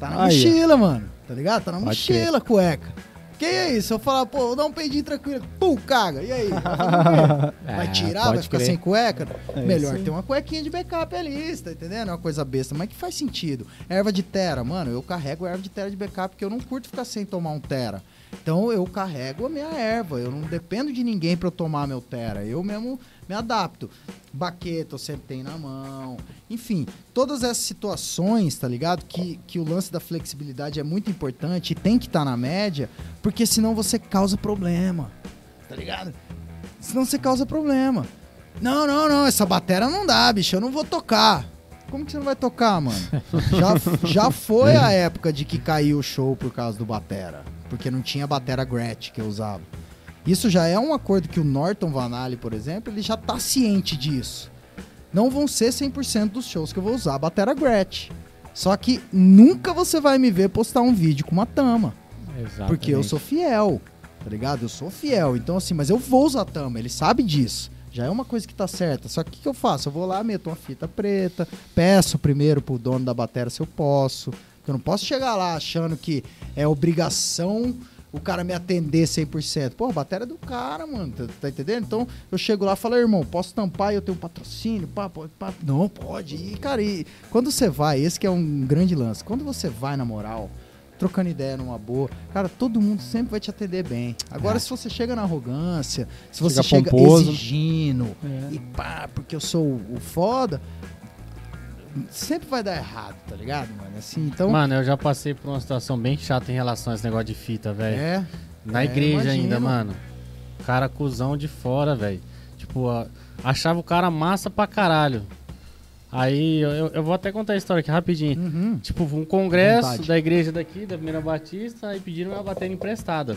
Tá na Aí, mochila, mano. Tá ligado? Tá na Pode mochila a cueca. Que é isso? Eu falar, pô, vou dar um peidinho tranquilo. Pum, caga. E aí? Vai É, tirar? pode Vai ficar crer. sem cueca? É Melhor ter uma cuequinha de backup ali, você tá entendendo? É uma coisa besta, mas que faz sentido. Erva de tera, mano, eu carrego erva de tera de backup porque eu não curto ficar sem tomar um tera. Então eu carrego a minha erva, eu não dependo de ninguém pra eu tomar meu tera. Eu mesmo me adapto. Baqueta eu sempre tenho na mão. Enfim, todas essas situações, tá ligado? Que, que o lance da flexibilidade é muito importante e tem que estar na média, porque senão você causa problema. Tá ligado? Senão você causa problema. Não, não, não, essa bateria não dá, bicho, eu não vou tocar. Como que você não vai tocar, mano? Já, já foi a época de que caiu o show por causa do batera. Porque não tinha batera Gretsch que eu usava. Isso já é um acordo que o Norton Vanali, por exemplo, ele já tá ciente disso. Não vão ser 100% dos shows que eu vou usar a batera Gretsch. Só que nunca você vai me ver postar um vídeo com uma tama. Exatamente. Porque eu sou fiel, tá ligado? Eu sou fiel. Então, assim, mas eu vou usar tama, ele sabe disso. Já é uma coisa que tá certa. Só que o que, que eu faço? Eu vou lá, meto uma fita preta, peço primeiro pro dono da bateria se eu posso. Porque eu não posso chegar lá achando que é obrigação o cara me atender 100%. Pô, a bateria é do cara, mano, tá, tá entendendo? Então eu chego lá e falo, irmão, posso tampar e eu tenho patrocínio? Pá, pá, pá. Não, pode. E, cara, e quando você vai, esse que é um grande lance, quando você vai na moral, trocando ideia numa boa, cara, todo mundo sempre vai te atender bem. Agora, se você chega na arrogância, se você Chega chega exigindo É. e pá, porque eu sou o foda, sempre vai dar errado, tá ligado, mano? Assim, então. Mano, eu já passei por uma situação bem chata em relação a esse negócio de fita, velho. é. Na É, igreja imagino. ainda, mano. Cara cuzão de fora, velho. Tipo, a- achava o cara massa pra caralho. Aí eu, eu- vou até contar a história aqui rapidinho. Uhum. Tipo, um congresso Vontade. da igreja daqui, da Primeira Batista, aí pediram minha bateria emprestada.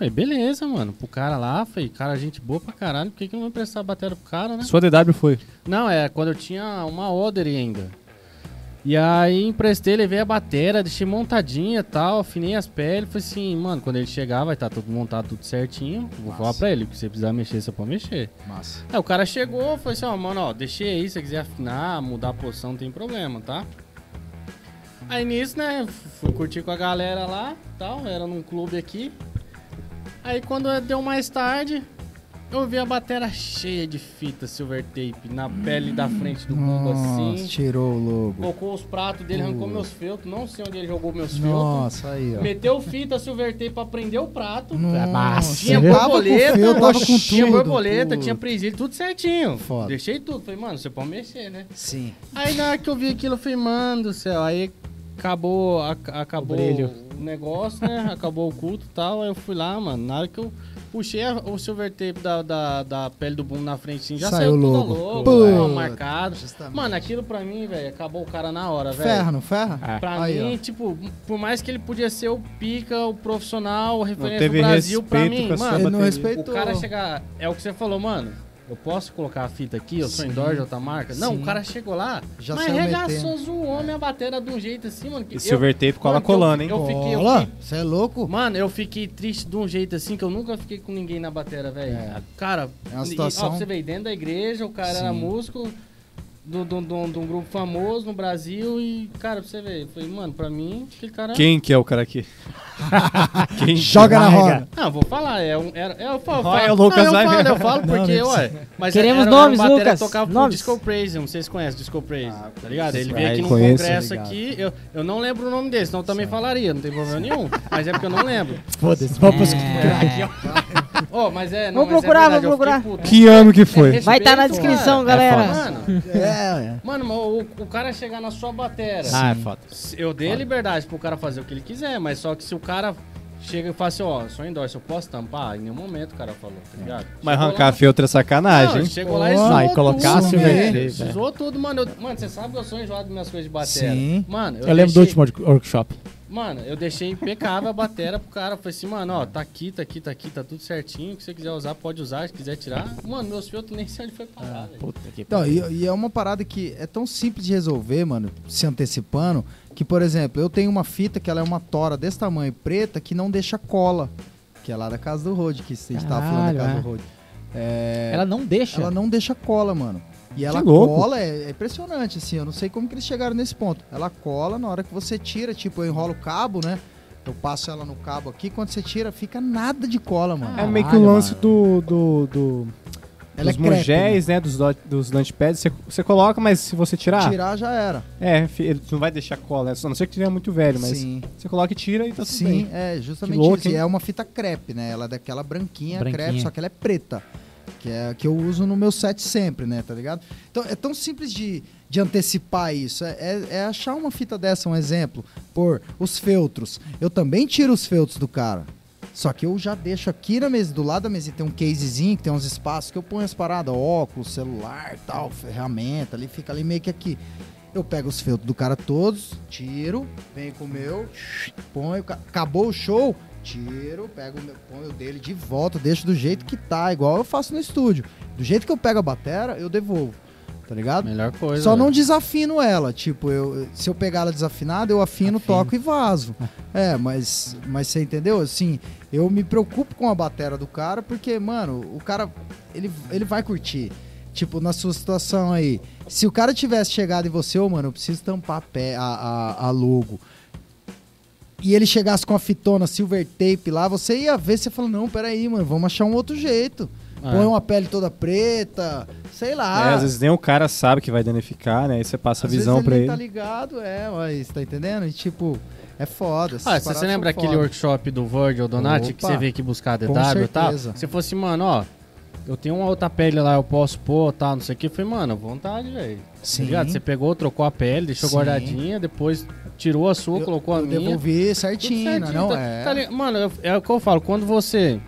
Falei, beleza, mano. Pro cara lá, falei, cara, gente boa pra caralho, por que, que eu não vou emprestar a bateria pro cara, né? Sua DW foi. Não, é quando eu tinha uma Oder ainda. E aí emprestei, levei a bateria, deixei montadinha e tal, afinei as peles. Falei assim, mano, quando ele chegar vai estar tudo montado, tudo certinho. Vou falar pra ele, que se você precisar mexer, você pode mexer. Massa. Aí o cara chegou, falou assim, ó, mano, ó, deixei aí, se você quiser afinar, mudar a posição, não tem problema, tá? Aí nisso, né, fui curtir com a galera lá, tal, era num clube aqui. Aí quando deu mais tarde, eu vi a bateria cheia de fita silver tape na pele da frente do Nossa, assim. tirou o logo. Colocou os pratos dele, arrancou meus feltros, não sei onde ele jogou meus feltros. Nossa, aí, ó. Meteu fita silver tape pra prender o prato. Nossa, Tinha com borboleta, fio, tava com tinha tudo. borboleta, Puta. tinha presilha, tudo certinho. Foda. Deixei tudo. Falei, mano, você pode mexer, né? Sim. Aí na hora que eu vi aquilo, eu falei, mano do céu, aí acabou, ac- acabou o, brilho. Negócio, né? acabou o culto e tal. Aí eu fui lá, mano. Na hora que eu puxei a- o silver tape da, da, da pele do boom na frente, assim, já Saiu saiu, tudo logo. logo, ó, marcado. Justamente. Mano, aquilo pra mim, velho, acabou o cara na hora, velho. Ferra, não ferra? É. Pra Aí, mim, ó. tipo, por mais que ele podia ser o pica, o profissional, o referência do teve Brasil, pra respeito mim, mano, Ele não respeitou. o cara chegar. É o que você falou, mano. Eu posso colocar a fita aqui? Eu sou indoor de outra marca? Não, Sim. o cara chegou lá, Já mas metendo. zoou minha bateria de um jeito assim, mano. Que E eu- silver tape cola mano, colando, hein? Eu fiquei, eu Cola? fiquei- Você é louco? Mano, eu fiquei triste de um jeito assim que eu nunca fiquei com ninguém na bateria, velho. É. Cara, É uma e- situação- ó, pra você ver, dentro da igreja, o cara era Sim. músico. De um- de um- de um grupo famoso no Brasil e, cara, pra você ver, eu falei, mano, pra mim, aquele cara. Quem que é o cara aqui? Quem? Joga na roda. Não, vou falar, é um. Era, eu falo, Olha, falo, o Lucas não, eu falo, eu falo Não, porque, não ué. Mas Queremos era, nomes, era um Lucas, tocava pro nomes. Disco Praise, não sei se conhece Disco Praise, tá ligado? Ele veio aqui num Conheço, congresso ligado. aqui, eu, eu não lembro o nome dele, senão eu também falaria, não tem problema nenhum. Mas é porque eu não lembro. Foda-se, vamos É. Ô, mas é, não, Vou mas é procurar, verdade, vou procurar. puto. Que ano que É foi? respeito, Vai estar na cara. descrição, É galera. Mano, É, é. mano, o, o cara chegar na sua batera. Ah, é foda. Eu dei a liberdade pro cara fazer o que ele quiser, mas só que se o cara chega e fala assim, ó, só endorse, eu posso tampar? Em nenhum momento o cara falou, tá ligado? Mas Chegou arrancar lá- feltro é sacanagem, Não, hein? chegou lá e zoou aí colocar tudo, velho. Zoou tudo, mano. Eu- mano, você sabe que eu sou enjoado das minhas coisas de bateria. Sim. Mano, eu, Eu lembro do deixei- último workshop. Mano, eu deixei impecável a bateria pro cara. Falei assim, mano, ó, tá aqui, tá aqui, tá aqui, tá tudo certinho. O que você quiser usar, pode usar. Se quiser tirar. Mano, meus filtros nem sei onde foi parar, velho. Puta que Então, e, e é uma parada que é tão simples de resolver, mano, se antecipando, que, por exemplo, eu tenho uma fita que ela é uma tora desse tamanho, preta, que não deixa cola. Que é lá da casa do Rod, que a gente tava falando da casa Caralho, do Rod. É, Ela não deixa. ela não deixa cola, mano. E ela cola, é, é impressionante, assim, eu não sei como que eles chegaram nesse ponto. Ela cola na hora que você tira, tipo, eu enrolo o cabo, né? Eu passo ela no cabo aqui, quando você tira, fica nada de cola, mano. É meio que o lance do, do, do- Ela dos é crepe, mugéis, né? Dos, do- dos lunchpads. Você, você coloca, mas se você tirar, Tirar já era. é, ele não vai deixar cola. né? A não ser que tiver muito velho, mas Sim. você coloca e tira e tá tudo Sim, bem. é justamente Que louco, isso. E hein? é uma fita crepe, né? Ela é daquela branquinha, Branquinha. crepe, só que ela é preta. Que é que eu uso no meu set sempre, né? Tá ligado? Então é tão simples de, de antecipar isso. É, é- é achar uma fita dessa, um exemplo. Por os feltros. Eu também tiro os feltros do cara. Só que eu já deixo aqui na mesa, do lado da mesa, tem um casezinho que tem uns espaços que eu ponho as paradas, óculos, celular, tal, ferramenta, ali fica ali meio que aqui. Eu pego os feltros do cara todos, tiro, venho com o meu, ponho, ca- acabou o show, tiro, pego o meu, ponho o dele de volta, deixo do jeito que tá, igual eu faço no estúdio. Do jeito que eu pego a batera, eu devolvo, tá ligado? Melhor coisa. Só não velho. desafino ela, tipo, eu, se eu pegar ela desafinada, eu afino, toco e vazo. É, mas, mas você entendeu? Assim, eu me preocupo com a batera do cara, porque, mano, o cara, ele, ele vai curtir. Tipo, na sua situação aí, se o cara tivesse chegado em você, ô, mano, eu preciso tampar a, pé, a, a, a logo. E ele chegasse com a fitona silver tape lá, você ia ver, você fala, não, peraí, mano, vamos achar um outro jeito. É. Põe uma pele toda preta, sei lá. É, às vezes nem o cara sabe que vai danificar, né? Aí você passa a Às vezes visão pra nem ele. tá ligado, é, mas tá entendendo? E tipo, é foda. Ah, você lembra aquele foda. workshop do Virgil Donati que você veio aqui buscar DW Com e tal? certeza. Se fosse, mano, ó, eu tenho uma outra pele lá, eu posso pôr, tal, não sei o que. Eu falei, mano, vontade, velho. Tá Sim. ligado? Você pegou, trocou a pele, deixou Sim. guardadinha, depois tirou a sua, Eu- colocou a eu minha. devolvi certinho, certinho, não tá- é? tá? Mano, eu- é o que eu falo, quando você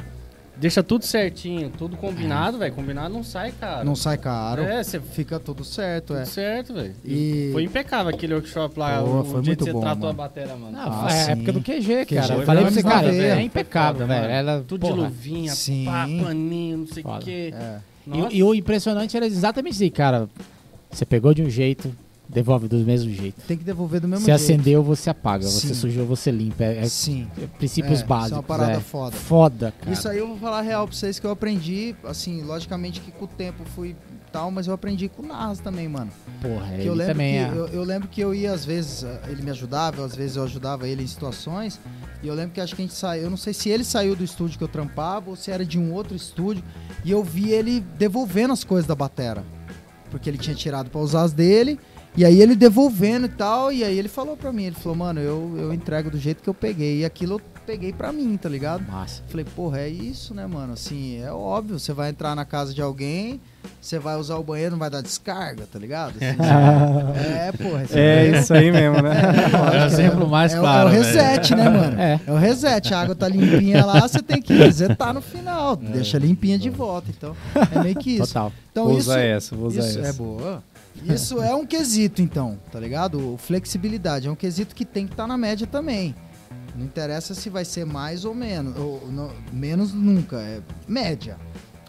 deixa tudo certinho, tudo combinado, velho, combinado não sai, cara. não sai caro. É, você Fica tudo certo, é. tudo certo, velho. E- Foi impecável aquele workshop lá, Pô, o, foi dia muito que você bom, tratou mano. a bateria, mano. Não, Ah, é época do QG, QG cara. Eu falei pra você, cara, 90. é impecável, velho. Ela, Tudo porra. de luvinha, Sim. pá, paninho, não sei o quê. É. E, e o impressionante era exatamente isso, aí, cara. Você pegou de um jeito, devolve do mesmo jeito. Tem que devolver do mesmo Você jeito. acendeu, você apaga. Você Sim. sujou, você limpa. É, é Sim. princípios É, básicos. Isso é uma parada é. foda. Foda, cara. Isso aí eu vou falar real pra vocês que eu aprendi, assim, logicamente que com o tempo fui tal, mas eu aprendi com o Nas também, mano. Porra, Que ele eu, lembro também que, é. eu, eu lembro que eu ia, às vezes, eh, ele me ajudava, às vezes eu ajudava ele em situações. E eu lembro que acho que a gente saiu. Eu não sei se ele saiu do estúdio que eu trampava ou se era de um outro estúdio. E eu vi ele devolvendo as coisas da batera. Porque ele tinha tirado pra usar as dele. E aí ele devolvendo e tal. E aí ele falou pra mim, ele falou, mano, eu, eu entrego do jeito que eu peguei. E aquilo eu peguei pra mim, tá ligado? Massa. Falei, porra, é isso, né, mano? Assim, é óbvio, você vai entrar na casa de alguém, você vai usar o banheiro, não vai dar descarga, tá ligado? Assim, é, porra. É isso aí mesmo, né? É o exemplo mais é, o- claro. É o velho. reset, né, mano? É. É. o reset. A água tá limpinha lá, você tem que resetar no final. Deixa limpinha de volta. Então, é meio que isso. Total. Então, vou isso, usar essa, vou usar isso essa. é boa. Isso é um quesito, então, tá ligado? O Flexibilidade é um quesito que tem que estar na média também. Não interessa se vai ser mais ou menos, ou não- menos nunca, é média.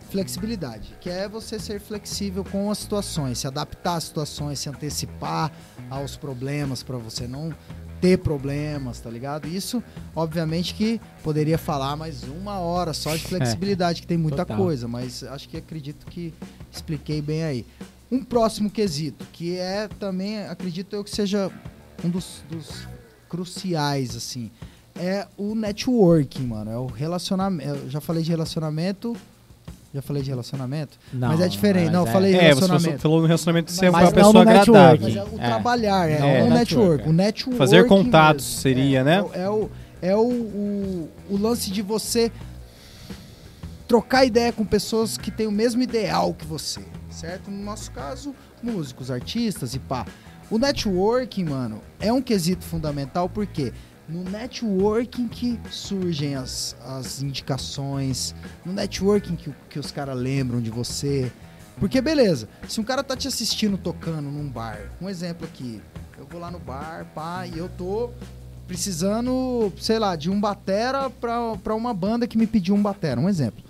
Flexibilidade, que é você ser flexível com as situações, se adaptar às situações, se antecipar aos problemas para você não ter problemas, tá ligado? Isso, obviamente que poderia falar mais uma hora só de flexibilidade, que tem muita Total. coisa, mas acho que acredito que expliquei bem aí. Um próximo quesito, que é também, acredito eu que seja um dos, dos cruciais, assim, é o networking, mano. É o relacionamento. Eu já falei de relacionamento. Já falei de relacionamento? Não, mas é diferente. mas Não, eu é- falei de É, você relacionamento. falou no relacionamento de ser Mas uma não pessoa agradável. Mas é o trabalhar, é, Não, o é network. network, é. O network. Fazer contatos seria, é, né? É, é o, é o, o, o lance de você trocar ideia com pessoas que têm o mesmo ideal que você, certo? No nosso caso, músicos, artistas e pá. O networking, mano, é um quesito fundamental porque no networking que surgem as, as indicações, no networking que, que os caras lembram de você. Porque, beleza, se um cara tá te assistindo tocando num bar, um exemplo aqui, eu vou lá no bar, pá, e eu tô precisando, sei lá, de um batera pra, pra uma banda que me pediu um batera, um exemplo.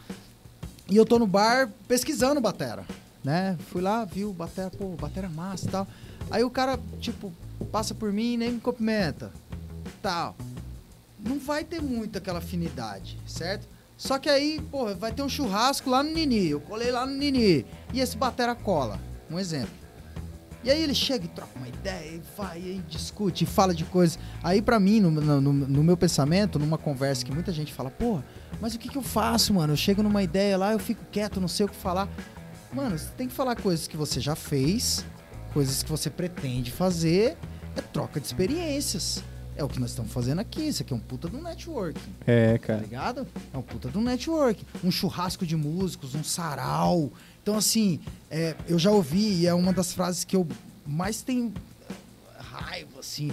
E eu tô no bar pesquisando batera, né? Fui lá, vi o batera, pô, batera massa e tal. Aí o cara, tipo, passa por mim e nem me cumprimenta, tal. Não vai ter muito aquela afinidade, certo? Só que aí, pô, vai ter um churrasco lá no Nini, eu colei lá no Nini, e esse batera cola, um exemplo. E aí ele chega e troca uma ideia, e vai, e discute, e fala de coisas. Aí pra mim, no, no- no- meu pensamento, numa conversa que muita gente fala, porra, mas o que que eu faço, mano? Eu chego numa ideia lá, eu fico quieto, não sei o que falar. Mano, você tem que falar coisas que você já fez, coisas que você pretende fazer, é troca de experiências. É o que nós estamos fazendo aqui, isso aqui é um puta do networking É, tá cara. ligado? É um puta do network. Um churrasco de músicos, um sarau. Então, assim, é, eu já ouvi e é uma das frases que eu mais tenho raiva, assim.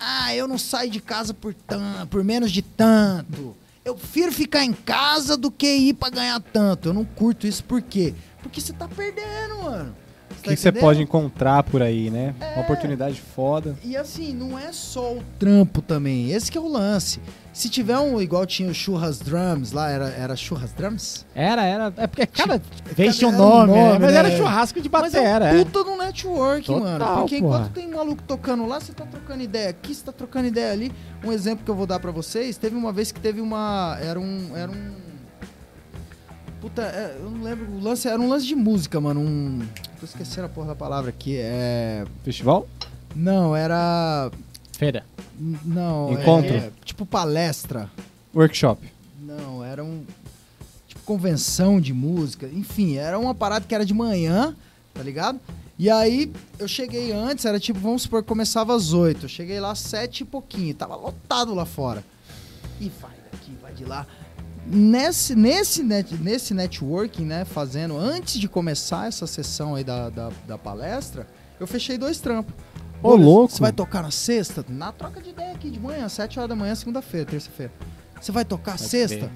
Ah, eu não saio de casa por, tan por menos de tanto. Eu prefiro ficar em casa do que ir pra ganhar tanto. Eu não curto isso por quê? Porque você tá perdendo, mano. O tá que, você entendendo? pode encontrar por aí, né? É. Uma oportunidade foda. E assim, não é só o trampo também. Esse que é o lance. Se tiver um, igual tinha o Churras Drums lá, era, era Churras Drums? Era, era. É porque cada vez tinha um era um nome, nome, né? mas né? era churrasco de Mas é batera. um é. puta no network, Total, mano. Porque porra. enquanto tem maluco tocando lá, você tá trocando ideia aqui, você tá trocando ideia ali. Um exemplo que eu vou dar pra vocês, teve uma vez que teve uma. Era um. Era um. Puta, é, eu não lembro. O lance era um lance de música, mano. Um. Tô esquecendo a porra da palavra aqui. É. Festival? Não, era. Feira. n- Não. Encontro? é, tipo palestra. Workshop. Não, era um. Tipo, convenção de música. Enfim, era uma parada que era de manhã, tá ligado? E aí, eu cheguei antes, era tipo, vamos supor que começava às 8. Eu cheguei lá às 7 e pouquinho. Tava lotado lá fora. E vai daqui, vai de lá. Nesse, nesse, net, nesse networking, né, fazendo, antes de começar essa sessão aí da, da, da palestra, eu fechei dois trampos. Ô, Olha, louco. Você vai tocar na sexta? Na troca de ideia aqui de manhã, 7 horas da manhã, segunda-feira, terça-feira. Você vai tocar sexta?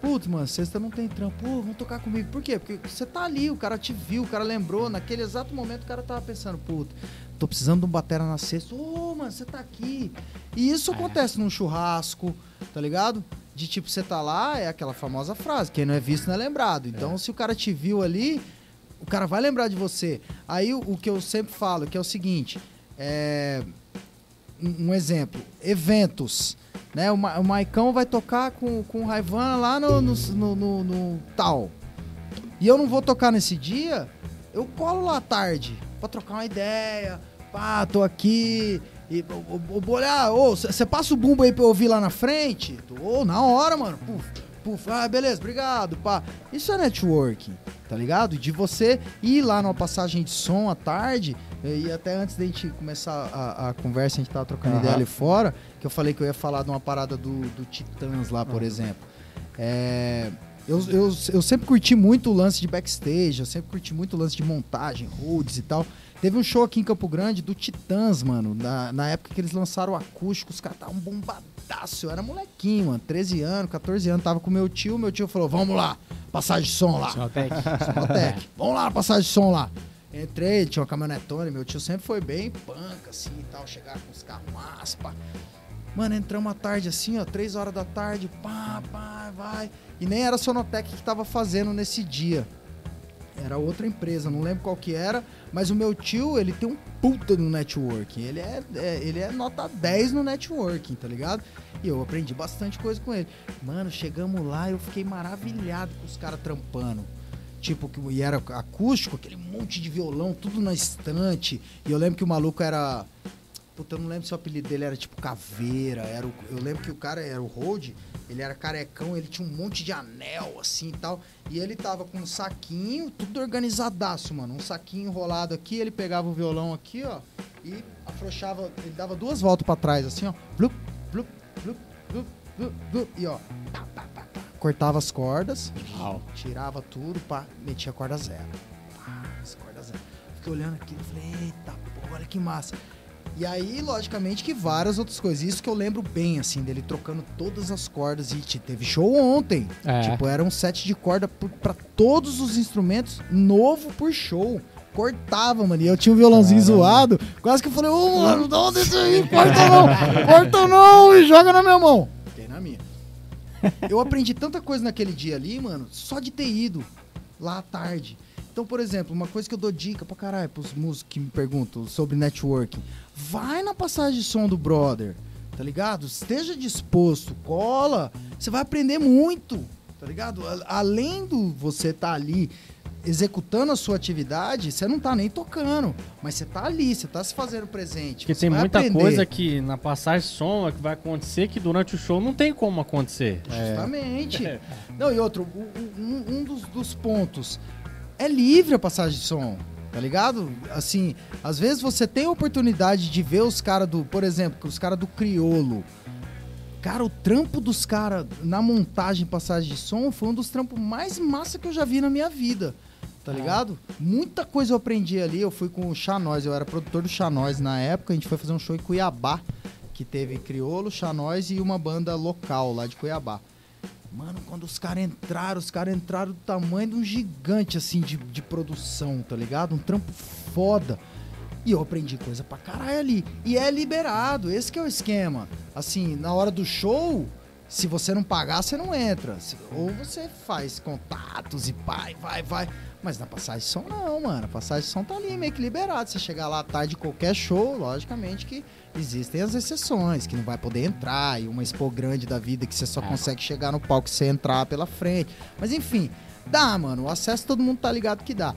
Putz, mano, sexta não tem trampo. Pô, vamos tocar comigo. Por quê? Porque você tá ali, o cara te viu, o cara lembrou. Naquele exato momento o cara tava pensando, puta, tô precisando de um batera na sexta. Ô, mano, você tá aqui. E isso acontece num churrasco, tá ligado? De tipo, você tá lá, é aquela famosa frase, quem não é visto não é lembrado. Então, se o cara te viu ali, o cara vai lembrar de você. Aí o, o que eu sempre falo, que é o seguinte, é um, um exemplo, eventos, né? O, Ma- o Maicão vai tocar com, com o Raivan lá no, no, no- no- no tal. E eu não vou tocar nesse dia, eu colo lá à tarde pra trocar uma ideia. Pá, tô aqui. E, ô, ô, Bolhar, ô, você passa o bumbo aí pra eu ouvir lá na frente? Ô, na hora, mano. Puf, puf. Ah, beleza, obrigado, pá. Isso é networking, tá ligado? De você ir lá numa passagem de som à tarde, e até antes da gente começar a, a conversa, a gente tava trocando Aham. ideia ali fora, que eu falei que eu ia falar de uma parada do, do Titãs lá, por exemplo. É, eu, eu, eu sempre curti muito o lance de backstage, eu sempre curti muito o lance de montagem, holds e tal. Teve um show aqui em Campo Grande do Titãs, mano. Na, na época que eles lançaram o acústico, os caras estavam bombadaço. Eu era molequinho, mano. 13 anos, 14 anos. Tava com meu tio. Meu tio falou: Vamos lá, passagem de som lá. Sinotec. Vamos lá, passagem de som lá. Entrei, tinha uma caminhonetona. Meu tio sempre foi bem panca, assim e tal. Chegar com os carros maspa. Mano, entramos à tarde assim, ó, três horas da tarde, pá, pá, vai. E nem era a Sonotec que tava fazendo nesse dia. Era outra empresa, não lembro qual que era, mas o meu tio, ele tem um puta no networking. Ele é, é- ele é nota 10 no networking, tá ligado? E eu aprendi bastante coisa com ele. Mano, chegamos lá, eu fiquei maravilhado com os caras trampando. tipo, que e era acústico, aquele monte de violão, tudo na estante. E eu lembro que o maluco era. Puta, eu não lembro se o apelido dele era tipo Caveira. Era o- eu lembro que o cara era o Hold, ele era carecão, ele tinha um monte de anel assim e tal. E ele tava com um saquinho, tudo organizadaço, mano. Um saquinho enrolado aqui, ele pegava o violão aqui, ó, e afrouxava, ele dava duas voltas pra trás, assim, ó. Blup, blup, blup, blup, blup, blup, e ó. pá, pá, pá. Cortava as cordas, tirava tudo, pá, metia a corda zero. Pá, as cordas zero. Fiquei olhando aqui, falei, eita, porra, olha que massa. E aí, logicamente, que várias outras coisas. Isso que eu lembro bem, assim, dele trocando todas as cordas. E te- teve show ontem. É. Tipo, era um set de corda pra todos os instrumentos, novo por show. Cortava, mano. E eu tinha um violãozinho zoado. Quase que eu falei, ô, mano, dá onde isso aí? Corta não! Corta não! E joga na minha mão. Fiquei na minha. Eu aprendi tanta coisa naquele dia ali, mano, só de ter ido lá à tarde. Então, por exemplo, uma coisa que eu dou dica pra caralho pros músicos que me perguntam sobre networking. Vai na passagem de som do brother, tá ligado? Esteja disposto, cola. Você vai aprender muito, tá ligado? Além do você tá ali executando a sua atividade, você não tá nem tocando, mas você tá ali, você tá se fazendo presente. Porque tem muita aprender. coisa que na passagem de som é que vai acontecer que durante o show não tem como acontecer. Justamente. Não, e outro, um, um dos, dos pontos é livre a passagem de som. Tá ligado? Assim, às vezes você tem a oportunidade de ver os caras do, por exemplo, os caras do Criolo. Cara, o trampo dos caras na montagem passagem de som foi um dos trampos mais massa que eu já vi na minha vida. Tá ligado? Muita coisa eu aprendi ali. Eu fui com o Xanós, eu era produtor do Xanós na época. A gente foi fazer um show em Cuiabá, que teve Criolo, Xanós e uma banda local lá de Cuiabá. Mano, quando os caras entraram, os caras entraram do tamanho de um gigante, assim, de, de produção, tá ligado? Um trampo foda. E eu aprendi coisa pra caralho ali. E é liberado, esse que é o esquema. Assim, na hora do show, se você não pagar, você não entra. Ou você faz contatos e vai, vai, vai. Mas na passagem de som não, mano. A passagem de som tá ali meio que liberado. Você chegar lá tarde de qualquer show, logicamente que existem as exceções, que não vai poder entrar, e uma expo grande da vida que você só consegue chegar no palco se você entrar pela frente. Mas enfim, dá, mano. O acesso todo mundo tá ligado que dá.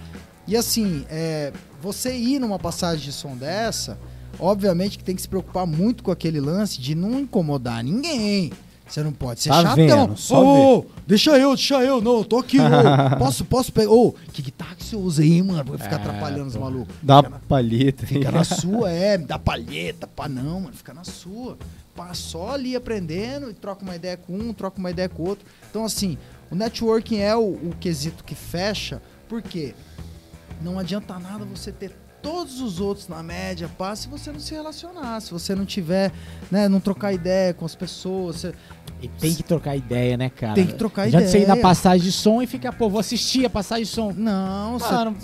E assim, é, você ir numa passagem de som dessa, obviamente que tem que se preocupar muito com aquele lance de não incomodar ninguém. Você não pode ser Tá chatão. vendo, só Ô, deixa eu, deixa eu, não, eu tô aqui, ô, posso, posso pegar, ô, que guitarra que você usa aí, mano, vai ficar atrapalhando os malucos. Dá Fica na- palheta. Fica na sua, é, dá palheta, pá, não, mano, fica na sua. Pá, só ali aprendendo e troca uma ideia com um, troca uma ideia com o outro. Então, assim, o networking é o, o quesito que fecha, porque não adianta nada você ter todos os outros na média, pá, se você não se relacionar, se você não tiver, né, não trocar ideia com as pessoas, você- E tem que trocar ideia, né, cara? Tem que trocar Não adianta você ir na ideia. passagem de som e ficar, pô, vou assistir a passagem de som. não, Mano,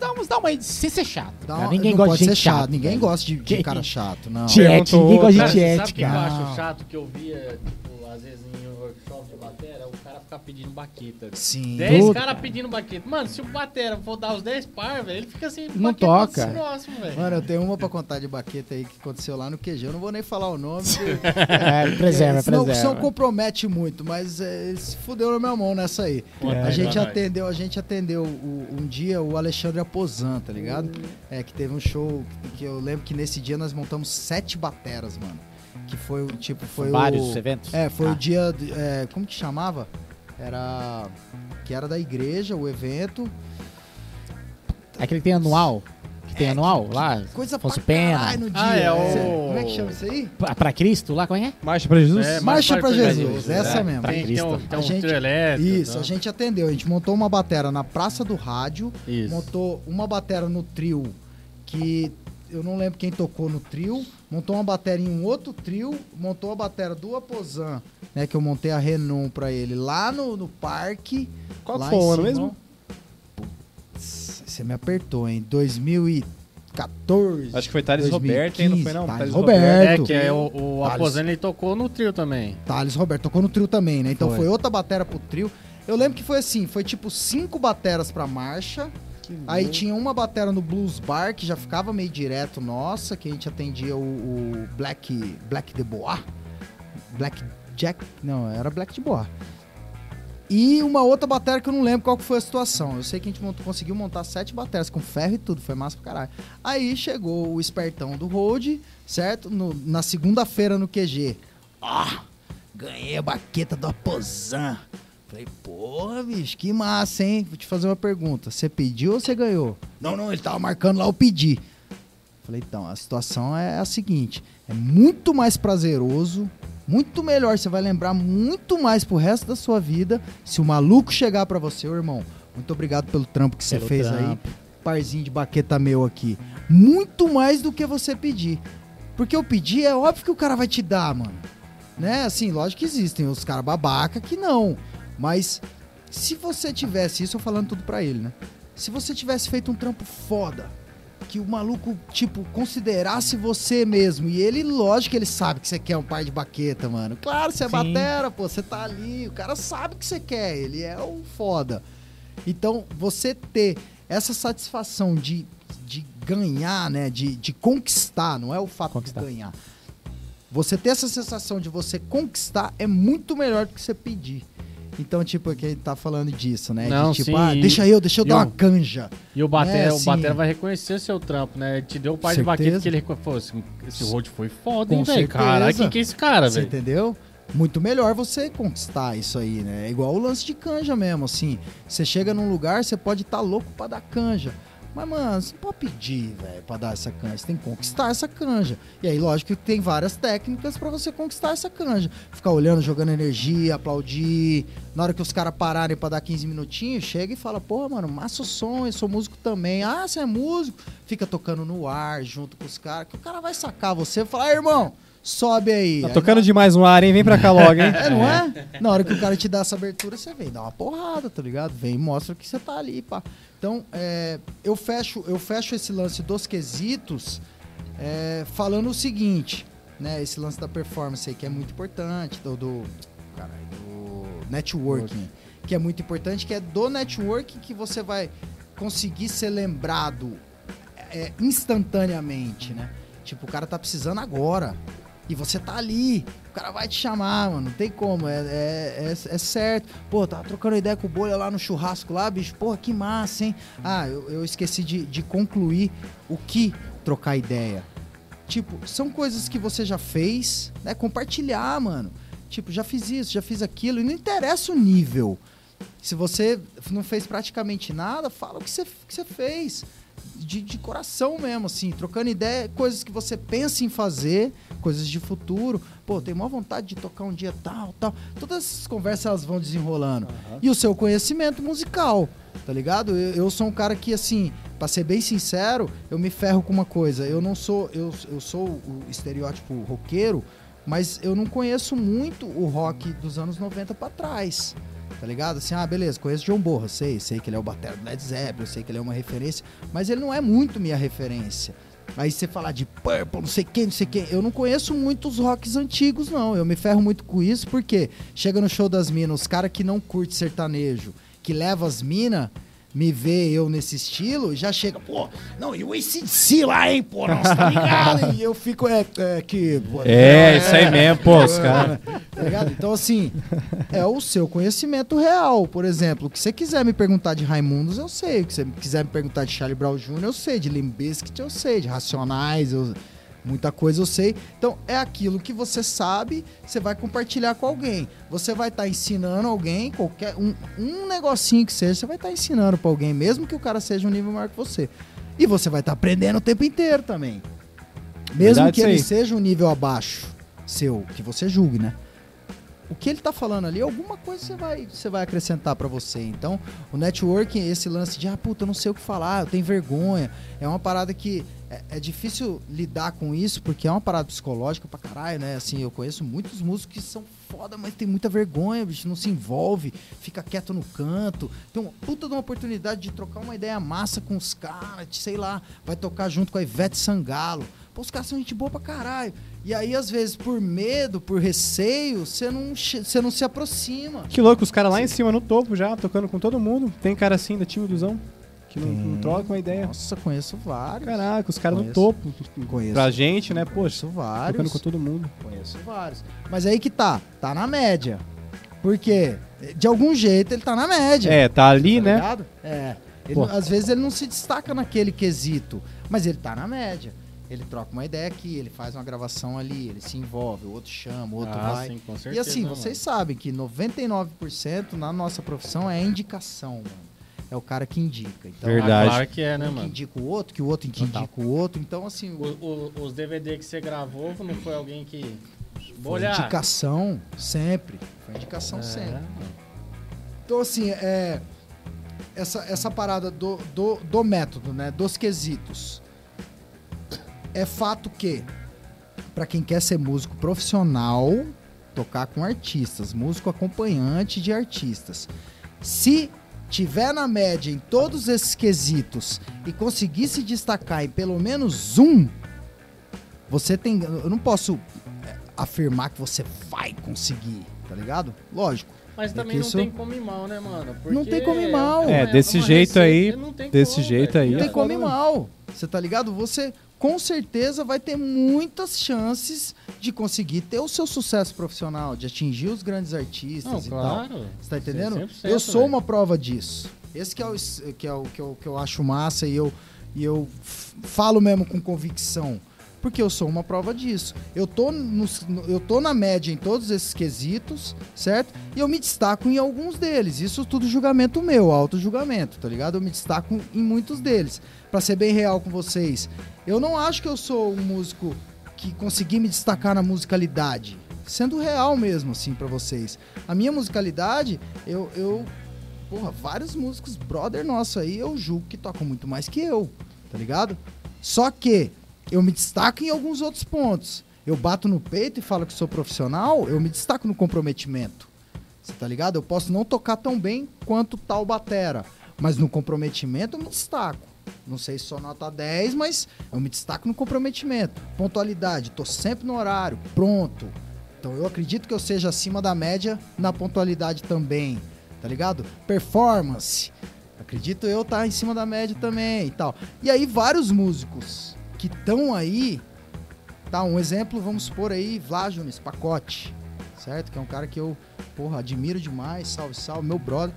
dá, uma- dá uma aí, sem ser chato. dá cara. uma- Ninguém não gosta pode de gente ser chato, chata, ninguém gosta de, de cara chato, não. Tiete, ninguém gosta Cara, de você tiete, sabe o que eu cara. acho chato que eu via, tipo, às vezes em workshop de cara ficar pedindo baqueta. Sim. 10 Tudo. caras pedindo baqueta. Mano, se o batera for dar os 10 par, velho, ele fica assim, Não toca. próximo, velho. Mano, eu tenho uma pra contar de baqueta aí que aconteceu lá no QG. Eu não vou nem falar o nome. porque- É, preserva, É, senão, preserva. senão compromete muito, mas é, ele se fudeu na minha mão nessa aí. Conta a gente atendeu, a gente atendeu o- um dia o Alexandre Aposan, tá ligado? É, que teve um show que, que eu lembro que nesse dia nós montamos sete bateras, mano. Que foi o tipo, foi Vários o. eventos. É, foi Ah. o dia. é, como que chamava? Era. Que era da igreja, o evento. Aquele que tem anual. Que tem anual lá. Coisa pra Pena. no dia. Ah, é o- Cê- Como é que chama isso aí? Pra, pra Cristo lá, como é? que é? Marcha pra Jesus? É, Marcha pra pra Jesus, É, essa mesmo. pra Tem, tem Cristo. um, tem A gente- elétrico. Isso, tá? a gente atendeu. A gente montou uma batera na Praça do Rádio, Isso. montou uma batera no trio que eu não lembro quem tocou no trio, montou uma batera em um outro trio, montou a batera do Aposan, né, que eu montei a Renon pra ele lá no, no parque. Qual lá foi o ano mesmo? Putz, Você me apertou, hein? 2014. Acho que foi Thales Roberto, hein? Não foi não? Thales Thales Roberto. É, que é o, o. Aposano, ele tocou no trio também. Thales Roberto tocou no trio também, né? Então Foi. foi, outra batera pro trio. Eu lembro que foi assim, foi tipo cinco bateras pra marcha. Aí tinha uma batera no Blues Bar, que já ficava meio direto nossa, que a gente atendia o, o Black Black de Bois. Black Jack, não, era Black de Bois. E uma outra bateria que eu não lembro qual foi a situação. Eu sei que a gente montou- conseguiu montar sete baterias com ferro e tudo, foi massa pra caralho. Aí chegou o espertão do Road, certo? No- na segunda-feira no QG. Ah, ganhei a baqueta do Aposan. Falei, porra, bicho, que massa, hein? Vou te fazer uma pergunta. Você pediu ou você ganhou? Não, não, ele tava marcando lá o pedir. Falei, então, a situação é a seguinte: é muito mais prazeroso, muito melhor, você vai lembrar muito mais pro resto da sua vida se o maluco chegar pra você, ô irmão. Muito obrigado pelo trampo que você Pelo fez aí. trampo. Parzinho de baqueta meu aqui. Muito mais do que você pedir. Porque o pedir é óbvio que o cara vai te dar, mano. Né? Assim, lógico que existem os caras babaca que não. Mas se você tivesse, isso eu falando tudo pra ele, né? Se você tivesse feito um trampo foda, que o maluco, tipo, considerasse você mesmo. E ele, lógico que ele sabe que você quer um par de baqueta, mano. Claro, você é Sim. batera, pô, você tá ali, o cara sabe que você quer, ele é o foda. Então, você ter essa satisfação de, de ganhar, né? De, de conquistar, não é o fato Conquistar. de ganhar. Você ter essa sensação de você conquistar é muito melhor do que você pedir. Então, tipo, a gente tá falando disso, né? Não, de tipo, sim, ah, deixa eu, deixa eu dar o- uma canja. E o Batera, É, o sim. Batera vai reconhecer seu trampo, né? Ele te deu o par de baqueta que ele reconheceu. Pô, esse, road foi foda, hein, Com velho? certeza. Caralho, quem que é esse cara, Você velho? entendeu? Muito melhor você conquistar isso aí, né? É igual o lance de canja mesmo, assim. Você chega num lugar, você pode estar louco pra dar canja. Mas, mano, você não pode pedir, velho, pra dar essa canja. Você tem que conquistar essa canja. E aí, lógico que tem várias técnicas pra você conquistar essa canja. Ficar olhando, jogando energia, aplaudir. Na hora que os caras pararem pra dar 15 minutinhos, chega e fala, porra, mano, massa o som, eu sou músico também. Ah, você é músico? Fica tocando no ar junto com os caras. Que o cara vai sacar você e falar, irmão, sobe aí. Tá Aí tocando demais no ar, hein? Vem pra cá logo, hein? é, não é? Na hora que o cara te dá essa abertura, você vem, dá uma porrada, tá ligado? Vem e mostra que você tá ali, pá. Então, é, eu, fecho, eu fecho esse lance dos quesitos é, falando o seguinte, né? Esse lance da performance aí, que é muito importante, do, do, caralho, networking, que é muito importante, que é do networking que você vai conseguir ser lembrado é, instantaneamente, né? Tipo, o cara tá precisando agora. E você tá ali. O cara vai te chamar, mano. Não tem como. É, é, é, é certo. Pô, tava trocando ideia com o Bolha lá no churrasco lá, bicho. Porra, que massa, hein? Ah, eu, eu esqueci de, de concluir o que trocar ideia. Tipo, são coisas que você já fez, né? Compartilhar, mano. Tipo, já fiz isso, já fiz aquilo. E não interessa o nível. Se você não fez praticamente nada, fala o que você, que você fez. De, de coração mesmo, assim, trocando ideia, coisas que você pensa em fazer, coisas de futuro. Pô, tenho maior vontade de tocar um dia tal, tal. Todas essas conversas elas vão desenrolando. E o seu conhecimento musical, tá ligado? Eu, eu sou um cara que, assim, pra ser bem sincero, eu me ferro com uma coisa. Eu não sou. Eu, eu sou o estereótipo roqueiro, mas eu não conheço muito o rock dos anos 90 pra trás. Tá ligado? Assim, ah, beleza, conheço John Borra, sei, sei que ele é o batera do Led Zeppelin, sei que ele é uma referência, mas ele não é muito minha referência. Aí você falar de Purple, não sei quem, não sei quem. Eu não conheço muitos rocks antigos, não. Eu me ferro muito com isso, porque chega no show das minas, os caras que não curte sertanejo, que leva as minas, me vê eu nesse estilo, já chega, pô, não, e o ACDC lá, hein, pô, não, tá ligado? e eu fico, é, é que. pô, É, isso aí mesmo, pô, os caras. Tá ligado? Então, assim, é o seu conhecimento real. Por exemplo, o que você quiser me perguntar de Raimundos, eu sei. O que você quiser me perguntar de Charlie Brown Jr., eu sei. De Limp Bizkit, eu sei. De Racionais, eu... muita coisa eu sei. Então, é aquilo que você sabe, você vai compartilhar com alguém. Você vai estar ensinando alguém, qualquer um, um negocinho que seja, você vai estar ensinando pra alguém, mesmo que o cara seja um nível maior que você. E você vai estar aprendendo o tempo inteiro também. Mesmo Verdade que ele seja um nível abaixo seu, que você julgue, né? O que ele tá falando ali, alguma coisa você vai, você vai acrescentar pra você. Então, o networking, esse lance de, ah, puta, eu não sei o que falar, eu tenho vergonha, é uma parada que é, é difícil lidar com isso, porque é uma parada psicológica pra caralho, né? Assim, eu conheço muitos músicos que são foda, mas tem muita vergonha, bicho, não se envolve, fica quieto no canto. Tem uma puta de uma oportunidade de trocar uma ideia massa com os caras, sei lá, vai tocar junto com a Ivete Sangalo. Pô, os caras são gente boa pra caralho. E aí, às vezes, por medo, por receio, você não, che- você não se aproxima. Que louco, os caras lá em cima no topo já, tocando com todo mundo. Tem cara assim da timidozão, que não, não troca uma ideia. Nossa, conheço vários. Caraca, os caras no topo. Conheço. Pra gente, né, poxa, Conheço vários. tocando com todo mundo. Conheço vários. Mas aí que tá, tá na média. Porque, de algum jeito, ele tá na média. É, tá ali, tá né? ligado? É. Ele às vezes ele não se destaca naquele quesito, mas ele tá na média. Ele troca uma ideia aqui, ele faz uma gravação ali, ele se envolve, o outro chama, o outro Ah, vai. sim, com e certeza, assim, né, vocês sabem que 99% na nossa profissão é indicação, mano. É o cara que indica. Então? Verdade. Claro que é, né, um que mano? indica o outro, que o outro que Total. indica o outro. Então, assim, O- o- os DVD que você gravou não foi alguém que. Vou foi olhar. indicação sempre. Foi indicação É, sempre. Então, assim, é, essa, essa parada do, do, do método, né? Dos quesitos. É fato que, pra quem quer ser músico profissional, tocar com artistas, músico acompanhante de artistas. Se tiver na média em todos esses quesitos e conseguir se destacar em pelo menos um, você tem. Eu não posso é, afirmar que você vai conseguir, tá ligado? Lógico. Mas É também não isso- tem como ir mal, né, mano? Não tem como ir mal. uma- É, desse uma jeito aí- não tem desse como, jeito aí. Não É tem como ir mal. Você tá ligado? Você com certeza vai ter muitas chances de conseguir ter o seu sucesso profissional, de atingir os grandes artistas Não, e tal. claro. Você tá entendendo? 100%, eu sou uma prova disso. Esse que é o que, é o, que, eu, que eu acho massa e eu, e eu falo mesmo com convicção. Porque eu sou uma prova disso. Eu tô, no- eu tô na média em todos esses quesitos, certo? E eu me destaco em alguns deles. Isso tudo julgamento meu, auto-julgamento, tá ligado? Eu me destaco em muitos deles. Pra ser bem real com vocês, eu não acho que eu sou um músico que consegui me destacar na musicalidade. Sendo real mesmo, assim, pra vocês. A minha musicalidade, eu, eu. Porra, vários músicos, brother nosso aí, eu julgo que tocam muito mais que eu, tá ligado? Só que eu me destaco em alguns outros pontos. Eu bato no peito e falo que sou profissional, eu me destaco no comprometimento. Você tá ligado? Eu posso não tocar tão bem quanto tal batera, mas no comprometimento eu me destaco. Não sei se sou nota 10, mas eu me destaco no comprometimento. Pontualidade, tô sempre no horário, pronto. Então eu acredito que eu seja acima da média na pontualidade também, tá ligado? Performance. Acredito eu estar em cima da média também e tal. E aí vários músicos que estão aí, tá, um exemplo, vamos supor aí, Vlajones, Pacote, certo? Que é um cara que eu, porra, admiro demais, salve, salve, meu brother.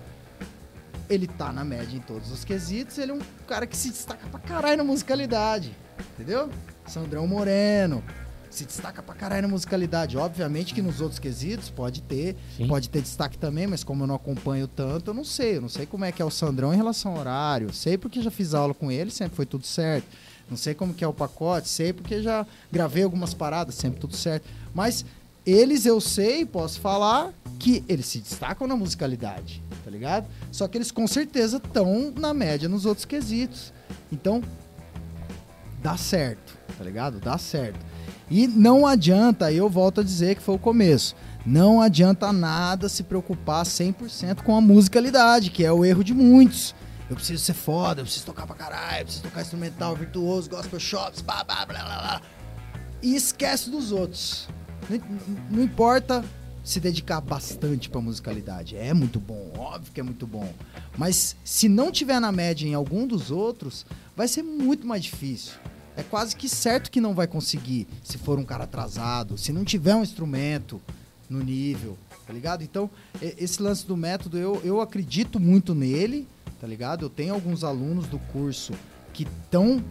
Ele tá na média em todos os quesitos, ele é um cara que se destaca pra caralho na musicalidade, entendeu? Sandrão Moreno, se destaca pra caralho na musicalidade. Obviamente que nos outros quesitos pode ter, Sim. pode ter destaque também, mas como eu não acompanho tanto, eu não sei. Eu não sei como é que é o Sandrão em relação ao horário. Sei porque já fiz aula com ele, sempre foi tudo certo. Não sei como que é o pacote, sei porque já gravei algumas paradas, sempre tudo certo. Mas eles eu sei, posso falar que eles se destacam na musicalidade, tá ligado? Só que eles com certeza estão na média nos outros quesitos. Então, dá certo, tá ligado? Dá certo. E não adianta, eu volto a dizer que foi o começo. Não adianta nada se preocupar 100% com a musicalidade, que é o erro de muitos. Eu preciso ser foda, eu preciso tocar pra caralho, eu preciso tocar instrumental, virtuoso, gospel shops, blá blá blá blá. E esquece dos outros. Não, não importa se dedicar bastante pra musicalidade. É muito bom, óbvio que é muito bom. Mas se não tiver na média em algum dos outros, vai ser muito mais difícil. É quase que certo que não vai conseguir se for um cara atrasado, se não tiver um instrumento no nível, tá ligado? Então, esse lance do método, eu, eu acredito muito nele, tá ligado? Eu tenho alguns alunos do curso que estão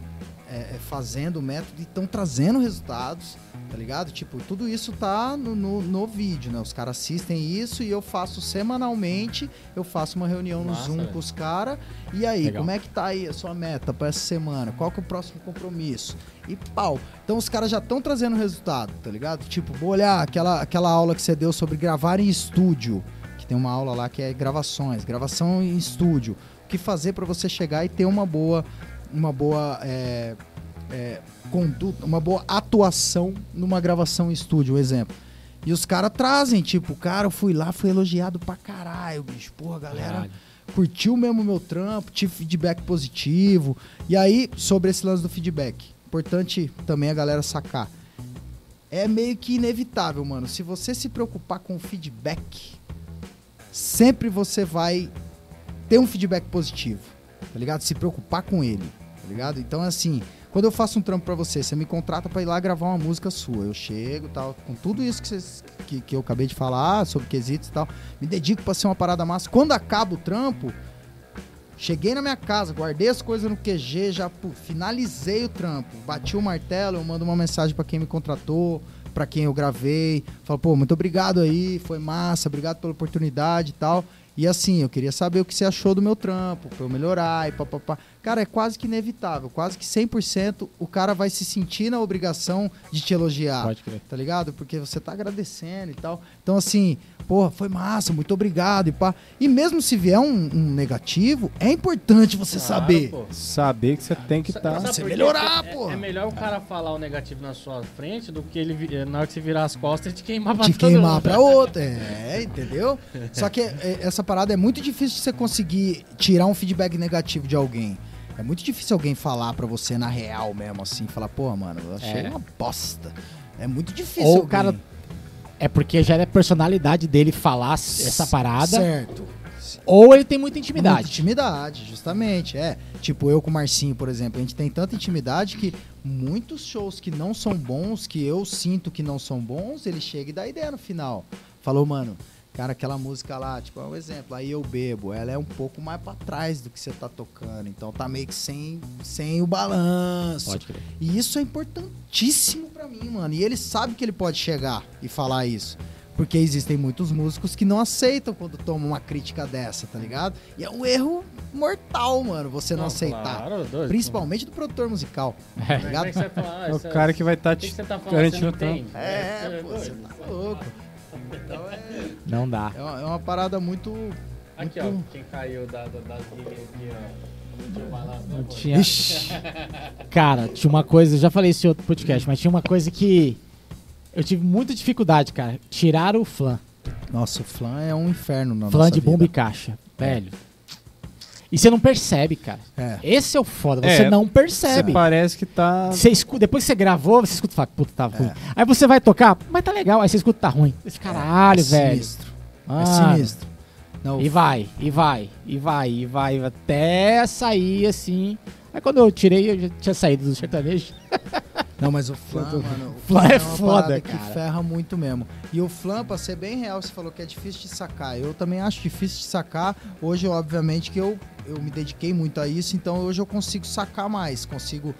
fazendo o método e estão trazendo resultados, tá ligado? Tipo, tudo isso tá no, no, no vídeo, né? Os caras assistem isso e eu faço semanalmente, eu faço uma reunião no Massa, Zoom velho. com os caras. E aí, Legal. como é que tá aí a sua meta para essa semana? Qual que é o próximo compromisso? E pau. Então os caras já estão trazendo resultado, tá ligado? Tipo, vou olhar aquela, aquela aula que você deu sobre gravar em estúdio, que tem uma aula lá que é gravações, gravação em estúdio. O que fazer para você chegar e ter uma boa, uma boa é, é, conduta, uma boa atuação numa gravação em estúdio, um exemplo. E os caras trazem, tipo, cara, eu fui lá, fui elogiado pra caralho, bicho. Porra, galera Caralho. curtiu mesmo o meu trampo, tive feedback positivo. E aí, sobre esse lance do feedback, importante também a galera sacar. É meio que inevitável, mano. Se você se preocupar com o feedback, sempre você vai ter um feedback positivo, tá ligado? Se preocupar com ele, tá ligado? Então, assim, quando eu faço um trampo pra você, você me contrata pra ir lá gravar uma música sua. Eu chego tal, com tudo isso que, vocês- que, que eu acabei de falar, sobre quesitos e tal, me dedico pra ser uma parada massa. Quando acaba o trampo, cheguei na minha casa, guardei as coisas no QG, já pô, finalizei o trampo, bati o martelo, eu mando uma mensagem pra quem me contratou, pra quem eu gravei, falo, pô, muito obrigado aí, foi massa, obrigado pela oportunidade e tal. E assim, eu queria saber o que você achou do meu trampo, pra eu melhorar e papapá. Cara, é quase que inevitável, quase que 100% o cara vai se sentir na obrigação de te elogiar Pode crer. tá ligado? Porque você tá agradecendo e tal. Então, assim, porra, foi massa, muito obrigado e pá. E mesmo se vier um, um negativo, é importante você saber. Saber que você tem que estar. Você melhorar, é, porra. É melhor o cara falar o negativo na sua frente do que ele vi- eh, na hora que você virar as costas te queimar pra Te todo queimar mundo. pra outra. É, entendeu? Só que é, essa parada é muito difícil de você conseguir tirar um feedback negativo de alguém. É muito difícil alguém falar pra você na real mesmo, assim, falar, pô, mano, eu achei É. uma bosta. É muito difícil. Ou o alguém- cara É porque já é a personalidade dele falar essa parada. Certo. Ou ele tem muita Muita intimidade. intimidade, justamente. É. Tipo, eu com o Marcinho, por exemplo, a gente tem tanta intimidade que muitos shows que não são bons, que eu sinto que não são bons, ele chega e dá ideia no final. Falou, mano, cara, aquela música lá, tipo, é um exemplo, aí eu bebo, ela é um pouco mais pra trás do que você tá tocando, então tá meio que sem, sem o balanço. Pode crer. E isso é importantíssimo pra mim, mano. E ele sabe que ele pode chegar e falar isso. Porque existem muitos músicos que não aceitam quando tomam uma crítica dessa, tá ligado? E é um erro mortal, mano, você não, aceitar. Claro, doido. Principalmente do produtor musical, tá é ligado? que você vai falar? É o Essa- cara que vai estar O que, te tá falando? garantindo Você o não trampo. tem? É, Você pô, doido. você tá louco. Então é, Não dá. é, uma, é uma parada muito. Aqui, ó, muito- quem caiu da, da, das ilhas aqui, ó. Não tinha. Ixi, Cara, tinha uma coisa, eu já falei isso em outro podcast, mas tinha uma coisa que eu tive muita dificuldade, cara. Tirar o flan. nossa, o flan é um inferno na Flan nossa de vida. bomba e caixa. Velho. E você não percebe, cara. É. Esse é o foda, você É, não Você percebe. parece que tá. Você escuta, depois que você gravou, você escuta e fala, puta, tá ruim. É. Aí você vai tocar, mas tá legal. Aí você escuta, tá ruim. Esse caralho, é velho. Sinistro. Mano. É sinistro. Não, E vai, e vai, e vai, e vai, até sair assim. Aí quando eu tirei, eu já tinha saído do sertanejo. Não, mas o flan, mano, o Flan é uma foda, parada cara. que ferra muito mesmo. E o flan, pra ser bem real, você falou que é difícil de sacar. Eu também acho difícil de sacar. Hoje, obviamente, que eu, eu me dediquei muito a isso, então hoje eu consigo sacar mais, consigo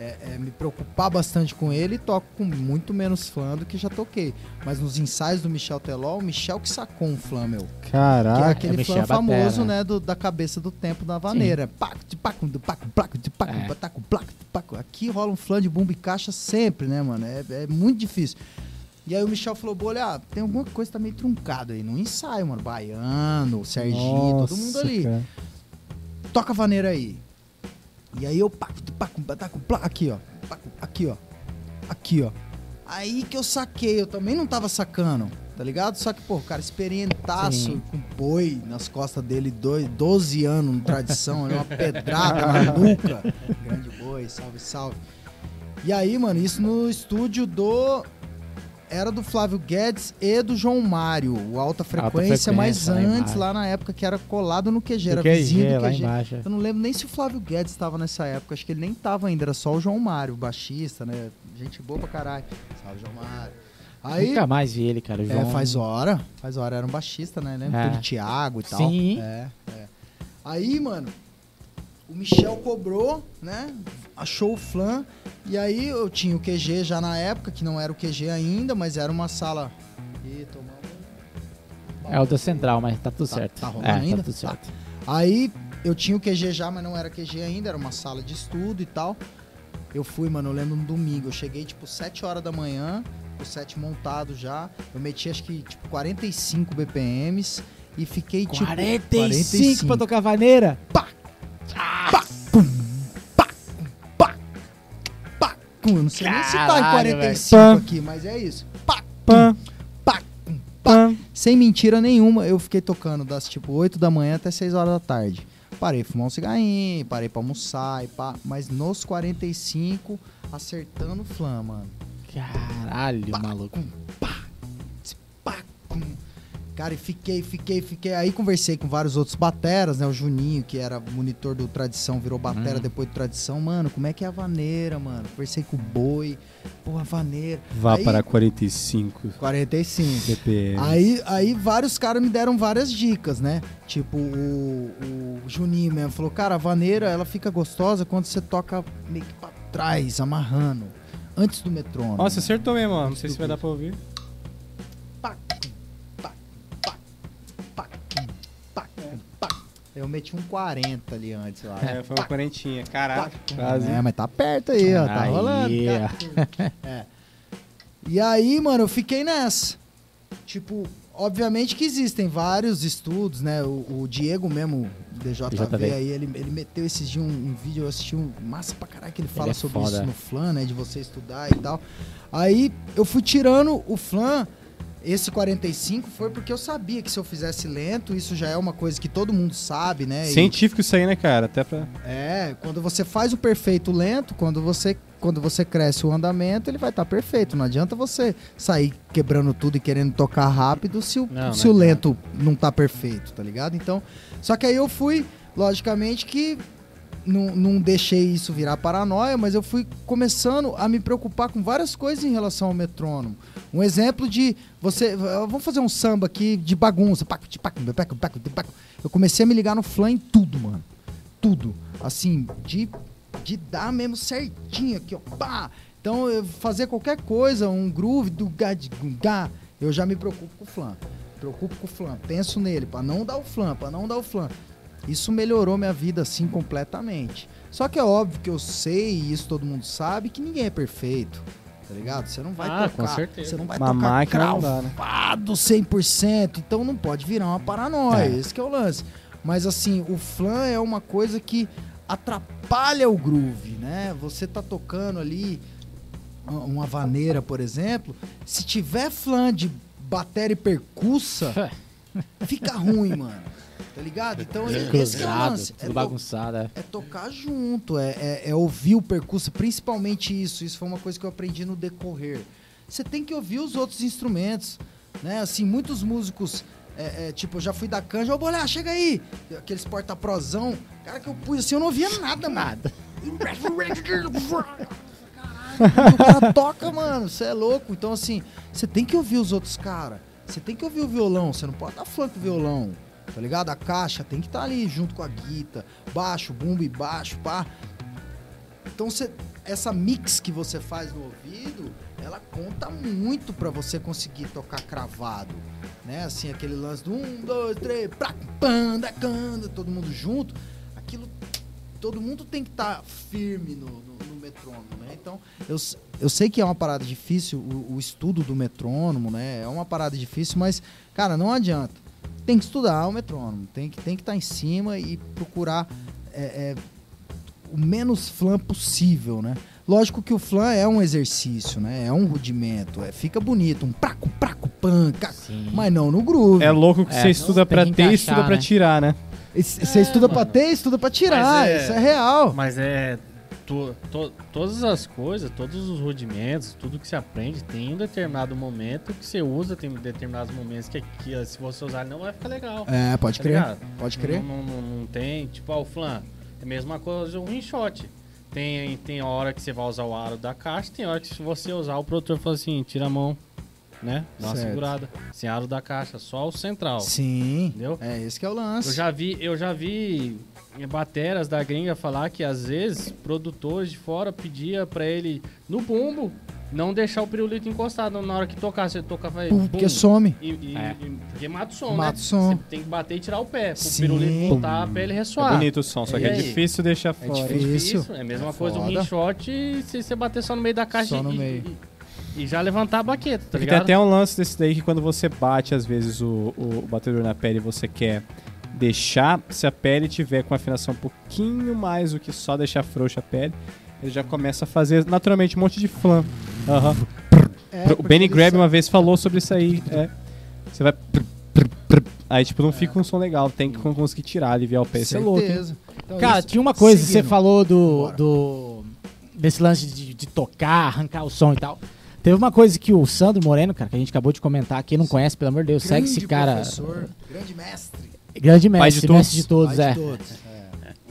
é, é, me preocupar bastante com ele e toco com muito menos flan do que já toquei. Mas nos ensaios do Michel Teló, o Michel que sacou um flan, meu. Que é Caraca. aquele Michel flan Batera, famoso, né? né, do- da cabeça do tempo da vaneira. Paco, de paco, de paco, placo, de paco, É. bataco, placo, de paco. Aqui rola um flan de bumbo e caixa sempre, né, mano? É, é muito difícil. E aí o Michel falou, bolha, ah, tem alguma coisa que tá meio truncado aí no ensaio, mano. Baiano, Serginho, todo mundo Nossa, ali. cara. Toca a vaneira aí. E aí eu, placo, aqui, ó. Aqui, ó. Aqui, ó. Aí que eu saquei, eu também não tava sacando, tá ligado? Só que, pô, o cara experientaço, Sim. com boi nas costas dele, dois, 12 anos de tradição, ali, uma pedrada na nuca. Grande boi, salve, salve. E aí, mano, isso no estúdio do. Era do Flávio Guedes e do João Mário, o Alta Frequência, Frequência, mas lá antes, lá na época que era colado no QG, era QG, vizinho do QG. embaixo. Eu não lembro nem se o Flávio Guedes estava nessa época. Acho que ele nem estava ainda. Era só o João Mário, baixista, né? Gente boa pra caralho. Salve, João Mário. Aí, Nunca mais vi ele, cara. é, João. faz hora. Faz hora. Era um baixista, né? Lembra? É. Do Thiago e tal. Sim. É, é. Aí, mano, o Michel cobrou, né? Achou o flan. E aí eu tinha o QG já na época, que não era o QG ainda, mas era uma sala. Ih, tomamos. É o da Central, mas tá tudo Tá- certo. tá rolando é, ainda? Tá tudo certo. Aí eu tinha o QG já, mas não era QG ainda, era uma sala de estudo e tal. Eu fui, mano, eu lembro no domingo. Eu cheguei tipo 7 horas da manhã, o set montado já. Eu meti acho que tipo 45 BPMs e fiquei tipo 45 pra tocar vaneira? pá, pum. Eu não sei nem se tá em Caralho, 45 velho. aqui, mas é isso. Pá, Pã, pá, pum, pá. Sem mentira nenhuma, eu fiquei tocando das tipo 8 da manhã até 6 horas da tarde. Parei fumar um cigarrinho, parei pra almoçar e pá. Mas nos 45, acertando o flan, mano. Caralho, maluco. Pá, cum. Cara, e fiquei, fiquei, fiquei. Aí conversei com vários outros bateras, né? O Juninho, que era monitor do Tradição, virou batera Hum. depois do Tradição. Mano, como é que é a vaneira, mano? Conversei com o Boi. Porra, vaneira. Vá Aí- para 45 45. BPM. Aí, aí vários caras me deram várias dicas, né? Tipo, o, o Juninho mesmo falou, cara, a vaneira, ela fica gostosa quando você toca meio que pra trás, amarrando. Antes do metrônomo. Nossa, acertou mesmo, ó. Não sei se vai dar pra ouvir. Pá, pá, pá, pá, pá, pá. Eu meti um 40 ali antes lá. É, foi uma quarentinha. Caralho, quase. É, mas tá perto aí, ó. Tá Aí, rolando. ó. cara. É. E aí, mano, eu fiquei nessa. Tipo, obviamente que existem vários estudos, né? O, o Diego mesmo, DJV, DJV. aí, ele, ele meteu esses dias um, um vídeo, eu assisti um massa pra caralho que ele fala é sobre foda. isso no Flan, né? De você estudar e tal. Aí eu fui tirando o Flan. Esse 45 foi porque eu sabia que se eu fizesse lento, isso já é uma coisa que todo mundo sabe, né? E- Científico isso aí, né, cara? Até pra. é, quando você faz o perfeito lento, quando você, quando você cresce o andamento, ele vai estar perfeito. Não adianta você sair quebrando tudo e querendo tocar rápido se o, Não, se não o lento não tá perfeito, tá ligado? Então, só que aí eu fui, logicamente que não, não deixei isso virar paranoia, mas eu fui começando a me preocupar com várias coisas em relação ao metrônomo. Um exemplo de você. Vamos fazer um samba aqui de bagunça. Eu comecei a me ligar no flan em tudo, mano. Tudo. Assim, de, de dar mesmo certinho aqui, ó. Pá! Então, fazer qualquer coisa, um groove do gá de gá, eu já me preocupo com o flan. Preocupo com o flan. Penso nele, pra não dar o flan, pra não dar o flan. Isso melhorou minha vida assim completamente. Só que é óbvio que eu sei, e isso todo mundo sabe, que ninguém é perfeito. Tá ligado? Você não vai Ah, tocar. com certeza. Você não vai Uma tocar máquina não dá, né? cravado 100%. Então não pode virar uma paranoia. Esse que é o lance. Mas assim, o flan é uma coisa que atrapalha o groove, né? Você tá tocando ali uma- uma vaneira, por exemplo. Se tiver flan de bateria e percussa, fica ruim, mano. Tá ligado? Então esse que é o lance. É tudo to- bagunçado. é. é tocar junto, é, é, é ouvir o percurso, principalmente isso. Isso foi uma coisa que eu aprendi no decorrer. Você tem que ouvir os outros instrumentos, né? Assim, muitos músicos, é, é, tipo, eu já fui da canja, ô Bolé, chega aí! Aqueles porta-prosão, cara que eu pus assim, eu não ouvia nada, nada. Caralho, o cara toca, mano, você é louco. Então, assim, você tem que ouvir os outros caras. Você tem que ouvir o violão, você não pode dar funk o violão. Tá ligado? A caixa tem que estar ali junto com a guita, baixo, bumbo e baixo, pá. Então essa mix que você faz no ouvido, ela conta muito pra você conseguir tocar cravado, né? Assim, aquele lance do um, dois, três, pra, panda, canda, todo mundo junto. Aquilo, todo mundo tem que estar firme no, no, no metrônomo, né? Então, eu, eu sei que é uma parada difícil, o, o estudo do metrônomo, né? É uma parada difícil, mas, cara, não adianta. Tem que estudar o metrônomo, tem que tem que estar em cima e procurar é, é, o menos flan possível, né? Lógico que o flan é um exercício, né? É um rudimento, é, fica bonito, um praco, praco, panca, Sim. mas não no groove. É louco que É, você estuda tem pra que ter e estuda pra né? tirar, né? Você estuda pra mano. ter, estuda pra tirar, é- isso é real. Mas é. To- to- todas as coisas, todos os rudimentos, tudo que você aprende tem um determinado momento que você usa, tem determinados momentos que, que se você usar não vai ficar legal. É, pode tá crer, ligado? pode crer. Não, não, não- não tem, tipo, ó, o flan. É a mesma coisa um rinshot. Tem, tem hora que você vai usar o aro da caixa, tem hora que se você usar, o produtor fala assim, tira a mão, né? Dá uma Certo. segurada. Sem aro da caixa, só o central. Sim, Entendeu? é esse que é o lance. Eu já vi, eu já vi bateras da gringa falar que às vezes produtores de fora pedia pra ele no bumbo não deixar o pirulito encostado na hora que tocar, você tocava aí, Pum, porque some. E, e, É. e- porque mata o som, Mata né? o som. Você tem que bater e tirar o pé, pro Sim. pirulito voltar pra ele É ressoar. bonito o som, só que é aí? difícil deixar É fora. É difícil. difícil, é a mesma É coisa um foda. rinshot e se você bater só no meio da caixa Só no e, meio. e- e já levantar a baqueta, tá Porque tem ligado? até um lance desse daí que quando você bate, às vezes, o, o batedor na pele, você quer deixar, se a pele tiver com afinação um pouquinho mais do que só deixar frouxa a pele, ele já começa a fazer naturalmente um monte de flan. Aham. É, o Benny Grab uma vez falou sobre isso aí. É. Você vai. Aí, tipo, não fica um som legal. Tem que conseguir tirar, aliviar o pé. Isso é louco. Então, Cara, isso- tinha uma coisa, você seguindo. falou do, do desse lance de, de tocar, arrancar o som e tal. Teve uma coisa que o Sandro Moreno, cara, que a gente acabou de comentar, quem não conhece, pelo amor de Deus, segue esse Grande cara. professor, grande mestre. Grande mestre, de todos. mestre de todos, pai é. de todos.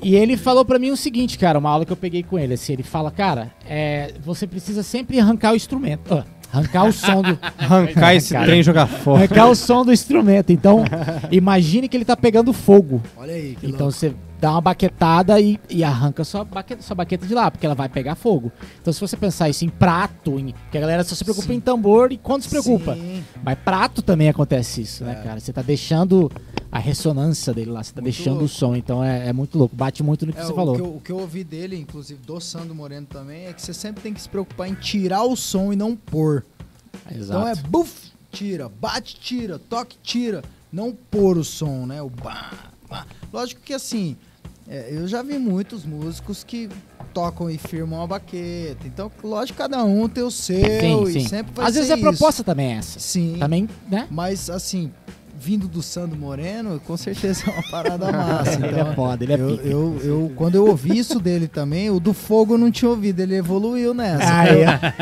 E ele falou pra mim o seguinte, cara, uma aula que eu peguei com ele, assim, ele fala, cara, é, você precisa sempre arrancar o instrumento, ah, arrancar o som do... Arrancar esse Cara. trem e jogar fora. arrancar o som do instrumento. Então, imagine que ele tá pegando fogo. Olha aí, que Então louco. você dá uma baquetada e, e arranca sua baqueta, sua baqueta de lá, porque ela vai pegar fogo. Então se você pensar isso em prato, em, porque a galera só se preocupa Sim. em tambor e quando se preocupa. Sim. Mas prato também acontece isso, né, cara? Você tá deixando a ressonância dele lá, você tá Muito deixando louco. o som, então é, é muito louco. Bate muito no que É, você o, falou. Que eu, o que eu ouvi dele, inclusive do Sandro Moreno também, é que você sempre tem que se preocupar em tirar o som e não pôr. Exato. Então é buf, tira, bate, tira, toque, tira. Não pôr o som, né? O bah, bah. Lógico que assim, é, eu já vi muitos músicos que tocam e firmam a baqueta. Então, lógico, cada um tem o seu sim, e sim. sempre vai Às vezes a isso. proposta também é essa. Sim. Também, né? Mas assim, vindo do Sandro Moreno, com certeza é uma parada massa. ele Então, é foda, ele é eu, pica. eu, eu- quando eu ouvi isso dele também, o do fogo eu não tinha ouvido, ele evoluiu nessa. Aí,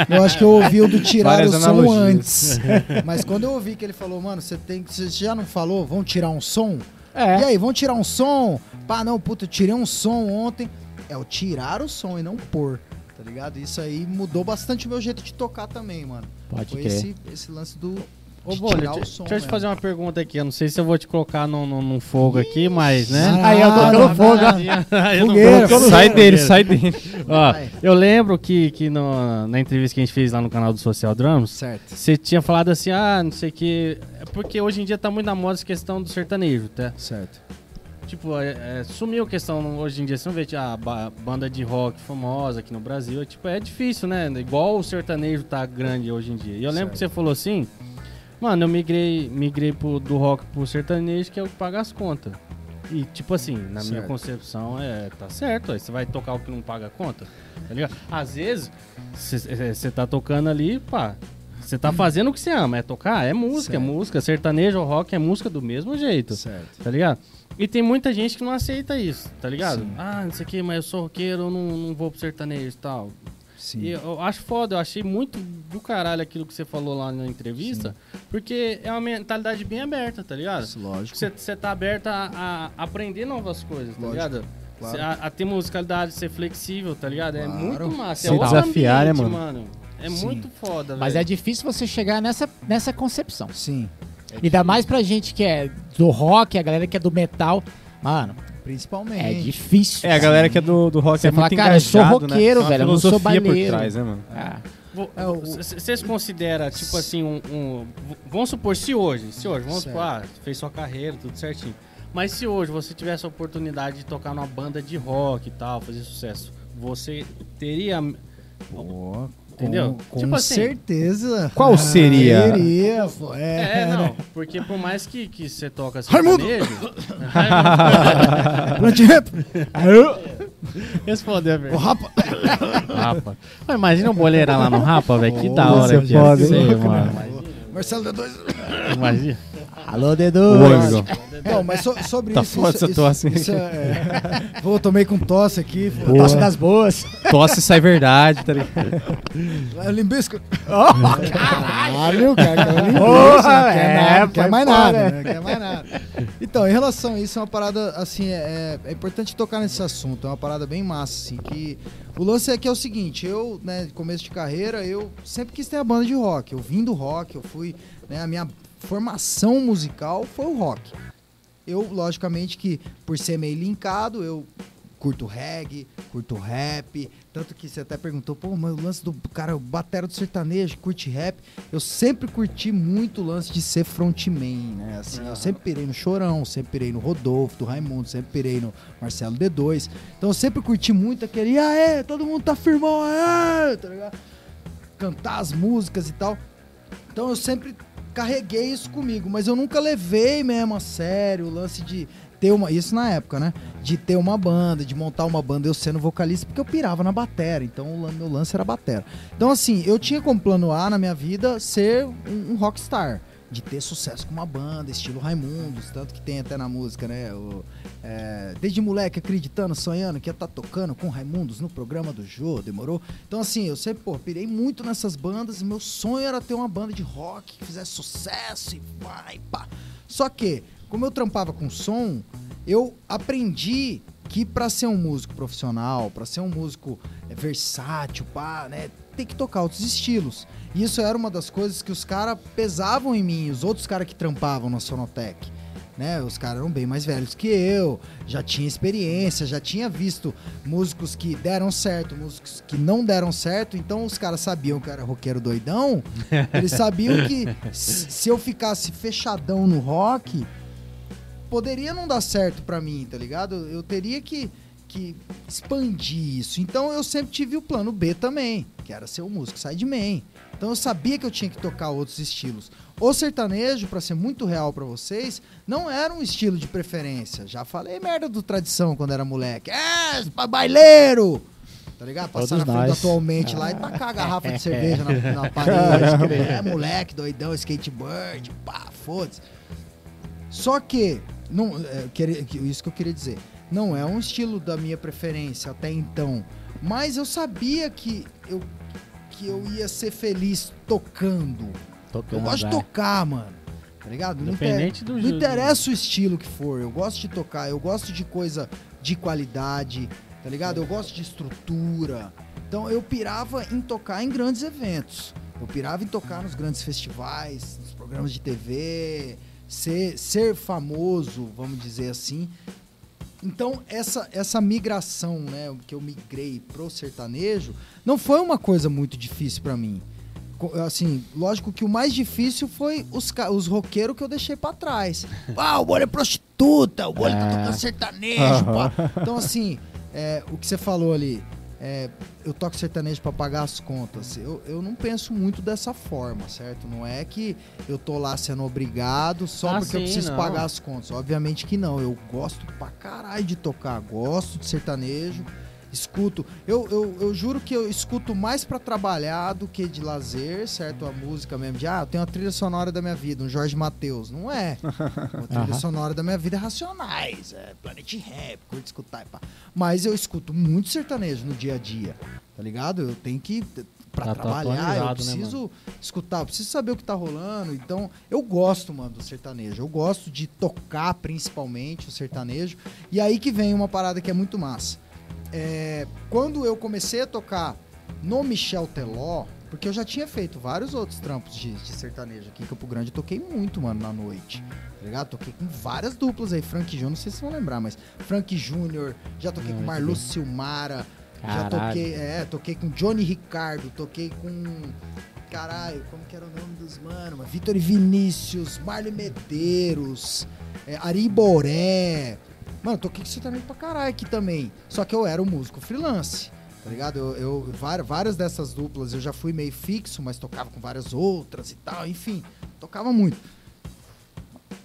Eu acho que eu ouvi o do tirar Várias o som analogias. antes. Mas quando eu ouvi que ele falou, mano, você tem que. Você já não falou, vão tirar um som? É. E aí, vão tirar um som? Pá, não, puta, eu tirei um som ontem. É o tirar o som e não pôr. Tá ligado? Isso aí mudou bastante o meu jeito de tocar também, mano. Pode Foi crer. esse, esse lance do. Ô, Bolha, deixa, som deixa eu te mesmo. fazer uma pergunta aqui. Eu não sei se eu vou te colocar num, num- num fogo aqui, mas, né? Aí eu tô Ah, fogo, ó. Sai dele, sai dele. Ó, eu lembro que, que no- na entrevista que a gente fez lá no canal do Social Drums, Certo. você tinha falado assim, ah, não sei o que. É porque hoje em dia tá muito na moda essa questão do sertanejo, tá? Certo. Tipo, é, é, sumiu a questão hoje em dia. Você não vê a ba- banda de rock famosa aqui no Brasil. é, Tipo, é difícil, né? Igual o sertanejo tá grande hoje em dia. E eu lembro que você falou assim, mano, eu migrei, migrei pro, do rock pro sertanejo, que é o que paga as contas. E, tipo assim, na minha Certo. concepção, é, tá certo. Aí você vai tocar o que não paga a conta, tá ligado? Às vezes, você tá tocando ali, pá. Você tá fazendo o que você ama, é tocar, é música, é Certo. música. Sertanejo ou rock é música do mesmo jeito Certo. tá ligado? E tem muita gente que não aceita isso, tá ligado? Sim. Ah, não sei o que, mas eu sou roqueiro, eu não, não vou pro sertanejo e tal. Sim. E eu acho foda, eu achei muito do caralho aquilo que você falou lá na entrevista, porque é uma mentalidade bem aberta, tá ligado? Isso, lógico. Você, você tá aberto a, a aprender novas coisas, tá Lógico, ligado? claro. Cê- A, a ter musicalidade, ser flexível, tá ligado? É Claro. muito massa. Se é desafiar, né, ambiente, mano? É Sim. muito foda, Mas é difícil você chegar nessa, nessa concepção. Sim. Ainda mais pra gente que é do rock, a galera que é do metal. Mano, Principalmente. é difícil. É, a galera que é do, do rock Você é fala, muito cara, eu sou né? roqueiro, uma velho, eu não sou filosofia por baileiro. trás, né, mano? Ah, Vocês consideram, tipo assim, um, um- Vamos supor, se hoje, se hoje, vamos Certo. supor, ah, fez sua carreira, tudo certinho. Mas se hoje você tivesse a oportunidade de tocar numa banda de rock e tal, fazer sucesso, você teria. Pô, Entendeu? Com, Tipo com assim. certeza. Qual Ah, seria? Teria, pô. É, É, não. Porque por mais que, que você toca Raimundo! sertanejo. Pronto, rap. Respondeu, velho. rapa. Rapa. Mas imagina o boleira lá no Rapa, velho. Que da hora você que ia pode, ser, hein? mano. Marcelo D2. Imagina. Alô, Igor. Não, mas so- sobre Tá isso. foda isso, essa tosse. Isso, isso é, Pô, tomei com tosse aqui. pô. Tosse das boas. Tosse sai verdade, tá ligado? É Limbisco. Caralho, cara. é Limp Porra, não quer, é, nada, não quer mais nada. Não quer mais nada. Então, em relação a isso, é uma parada, assim, é, é importante tocar nesse assunto. É uma parada bem massa, assim, que... O lance é que é o seguinte, eu, né, começo de carreira, eu sempre quis ter a banda de rock. Eu vim do rock, eu fui... Né, a minha formação musical foi o rock. Eu, logicamente, que por ser meio linkado, eu curto reggae, curto rap. Tanto que você até perguntou, pô, mas o lance do cara, o batera do sertanejo, curte rap. Eu sempre curti muito o lance de ser frontman, né? Assim, eu sempre pirei no Chorão, sempre pirei no Rodolfo, do Raimundo, sempre pirei no Marcelo D2. Então eu sempre curti muito aquele, é, todo mundo tá firmão, é, tá ligado? Cantar as músicas e tal. Então eu sempre carreguei isso comigo, mas eu nunca levei mesmo a sério o lance de ter uma. Isso na época, né? De ter uma banda, de montar uma banda, eu sendo vocalista, porque eu pirava na batera. Então o meu lance era batera. Então, assim, eu tinha como plano A na minha vida ser um, um rockstar. De ter sucesso com uma banda, estilo Raimundos, tanto que tem até na música, né? O, é, desde moleque acreditando, sonhando que ia estar tocando com Raimundos no programa do Jô, demorou? Então, assim, eu sempre, pô, pirei muito nessas bandas e meu sonho era ter uma banda de rock que fizesse sucesso e vai, pá. Só que, como eu trampava com som, eu aprendi que pra ser um músico profissional, pra ser um músico é, versátil, pá, né, tem que tocar outros estilos. E isso era uma das coisas que os caras pesavam em mim, os outros caras que trampavam na Sonotec. Né, os caras eram bem mais velhos que eu, já tinha experiência, já tinha visto músicos que deram certo, músicos que não deram certo, então os caras sabiam que eu era roqueiro doidão, eles sabiam que se se eu ficasse fechadão no rock, poderia não dar certo pra mim, tá ligado? Eu teria que, que expandir isso. Então eu sempre tive o plano B também, que era ser um músico sideman. Então eu sabia que eu tinha que tocar outros estilos. O sertanejo, pra ser muito real pra vocês, não era um estilo de preferência. Já falei merda do tradição quando era moleque. É, baileiro! Tá ligado? Passar Todos na frente nós. atualmente lá e tacar a garrafa de cerveja na, na parede. é, moleque, doidão, skateboard, pá, foda-se. Só que, não, é, isso que eu queria dizer, não é um estilo da minha preferência até então, mas eu sabia que eu, que eu ia ser feliz tocando. Eu gosto de tocar, mano. Tá ligado? Não, inter- Independente do não interessa o estilo que for, eu gosto de tocar, eu gosto de coisa de qualidade, tá ligado? Eu gosto de estrutura. Então eu pirava em tocar em grandes eventos. Eu pirava em tocar nos grandes festivais, nos programas de TV, ser, ser famoso, vamos dizer assim. Então, essa, essa migração, né, que eu migrei pro sertanejo, não foi uma coisa muito difícil pra mim. Assim, lógico que o mais difícil foi os, os roqueiros que eu deixei pra trás. Ah, o Bolho é prostituta, o Bolho tá tocando sertanejo, pá. Então, assim, é, o que você falou ali, é, eu toco sertanejo pra pagar as contas. Eu, eu não penso muito dessa forma, certo? Não é que eu tô lá sendo obrigado só Ah, porque eu sim, preciso não. pagar as contas. Obviamente que não. Eu gosto pra caralho de tocar, gosto de sertanejo, escuto. Eu, eu, eu juro que eu escuto mais pra trabalhar do que de lazer, certo? A música mesmo, de ah, eu tenho a trilha sonora da minha vida, um Jorge Matheus. Não é. A trilha Aham. sonora da minha vida é Racionais, é Planet Rap, curto escutar e pá. Mas eu escuto muito sertanejo no dia a dia, tá ligado? Eu tenho que, pra Tá- tá trabalhar, eu né, preciso escutar, eu preciso saber o que tá rolando. Então, eu gosto, mano, do sertanejo. Eu gosto de tocar, principalmente, o sertanejo. E aí que vem uma parada que é muito massa. É, quando eu comecei a tocar no Michel Teló, porque eu já tinha feito vários outros trampos de, de sertanejo aqui em Campo Grande, eu toquei muito, mano, na noite. Tá ligado? Toquei com várias duplas aí, Frank Júnior, não sei se vocês vão lembrar, mas Frank Júnior, já toquei com Marlu Silmara, já toquei, é, toquei com Johnny Ricardo, toquei com. Caralho, como que era o nome dos mano? Vitor e Vinícius, Marley Medeiros, é, Ari Boré. Mano, toquei com sertanejo pra caralho aqui também. Só que eu era um músico freelance. Tá ligado? Eu, eu- várias dessas duplas eu já fui meio fixo, mas tocava com várias outras e tal, enfim, tocava muito.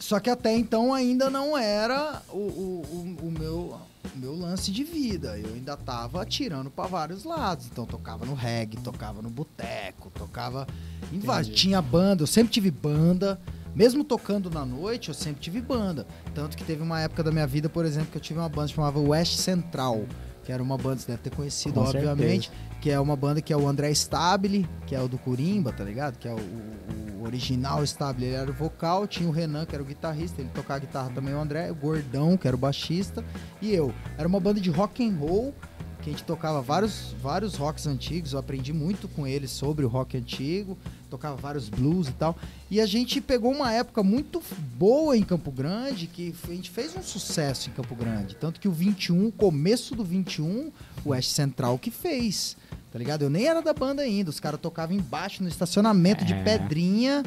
Só que até então ainda não era o, o, o- o meu, o meu lance de vida. Eu ainda tava atirando pra vários lados. Então tocava no reggae, tocava no boteco, tocava em vários. Tinha banda, eu sempre tive banda. Mesmo tocando na noite, eu sempre tive banda. Tanto que teve uma época da minha vida, por exemplo, que eu tive uma banda que chamava West Central. Que era uma banda, você deve ter conhecido, Com obviamente. Que é uma banda que é o André Stabile, que é o do Corimba, tá ligado? Que é o, o- o original Stabile, ele era o vocal. Tinha o Renan, que era o guitarrista, ele tocava guitarra também, o André. O Gordão, que era o baixista. E eu. Era uma banda de rock and roll, que a gente tocava vários, vários rocks antigos. Eu aprendi muito com eles sobre o rock antigo. Tocava vários blues e tal. E a gente pegou uma época muito boa em Campo Grande, que a gente fez um sucesso em Campo Grande. Tanto que o 21, começo do 21, o West Central que fez. Tá ligado? Eu nem era da banda ainda. Os caras tocavam embaixo no estacionamento de É. pedrinha.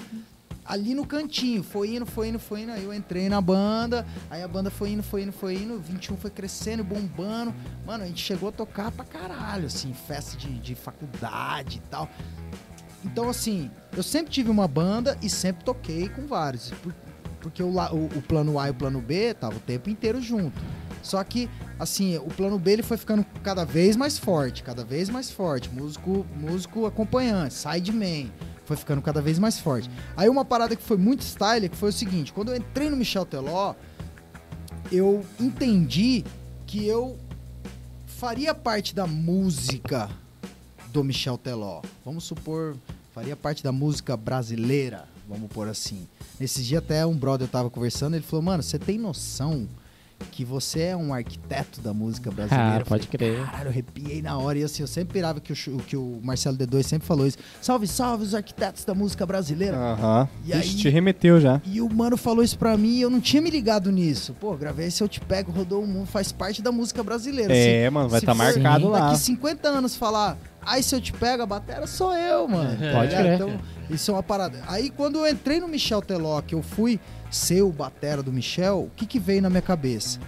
Ali no cantinho, foi indo, foi indo, foi indo. Aí eu entrei na banda, aí a banda foi indo, foi indo, foi indo. 21 foi crescendo, bombando. Mano, a gente chegou a tocar pra caralho, assim, festa de, de faculdade e tal. Então, assim, eu sempre tive uma banda e sempre toquei com vários. por- Porque o, o- o plano A e o plano B tava o tempo inteiro junto. Só que, assim, o plano B ele foi ficando cada vez mais forte, cada vez mais forte. Músico, músico acompanhante, sideman. foi ficando cada vez mais forte. Aí uma parada que foi muito style, que foi o seguinte, quando eu entrei no Michel Teló, eu entendi que eu faria parte da música do Michel Teló. Vamos supor, faria parte da música brasileira, vamos pôr assim. Nesses dias até um brother eu tava conversando, ele falou, mano, você tem noção que você é um arquiteto da música brasileira? Ah, pode falei, crer. Caralho, eu arrepiei na hora. E assim, eu sempre pirava que o, que o Marcelo D2 sempre falou isso. Salve, salve os arquitetos da música brasileira. Aham. E Ixi, aí- te remeteu já. E o mano falou isso pra mim e eu não tinha me ligado nisso. Pô, gravei Se Eu Te Pego, Rodou o Mundo, faz parte da música brasileira. É, mano, vai se tá marcado lá. Daqui 50 anos falar, ai, se eu te pego, a batera sou eu, mano. Pode Tá crer. Então, isso é uma parada. Aí quando eu entrei no Michel Teló, que eu fui ser o batera do Michel, o que que veio na minha cabeça?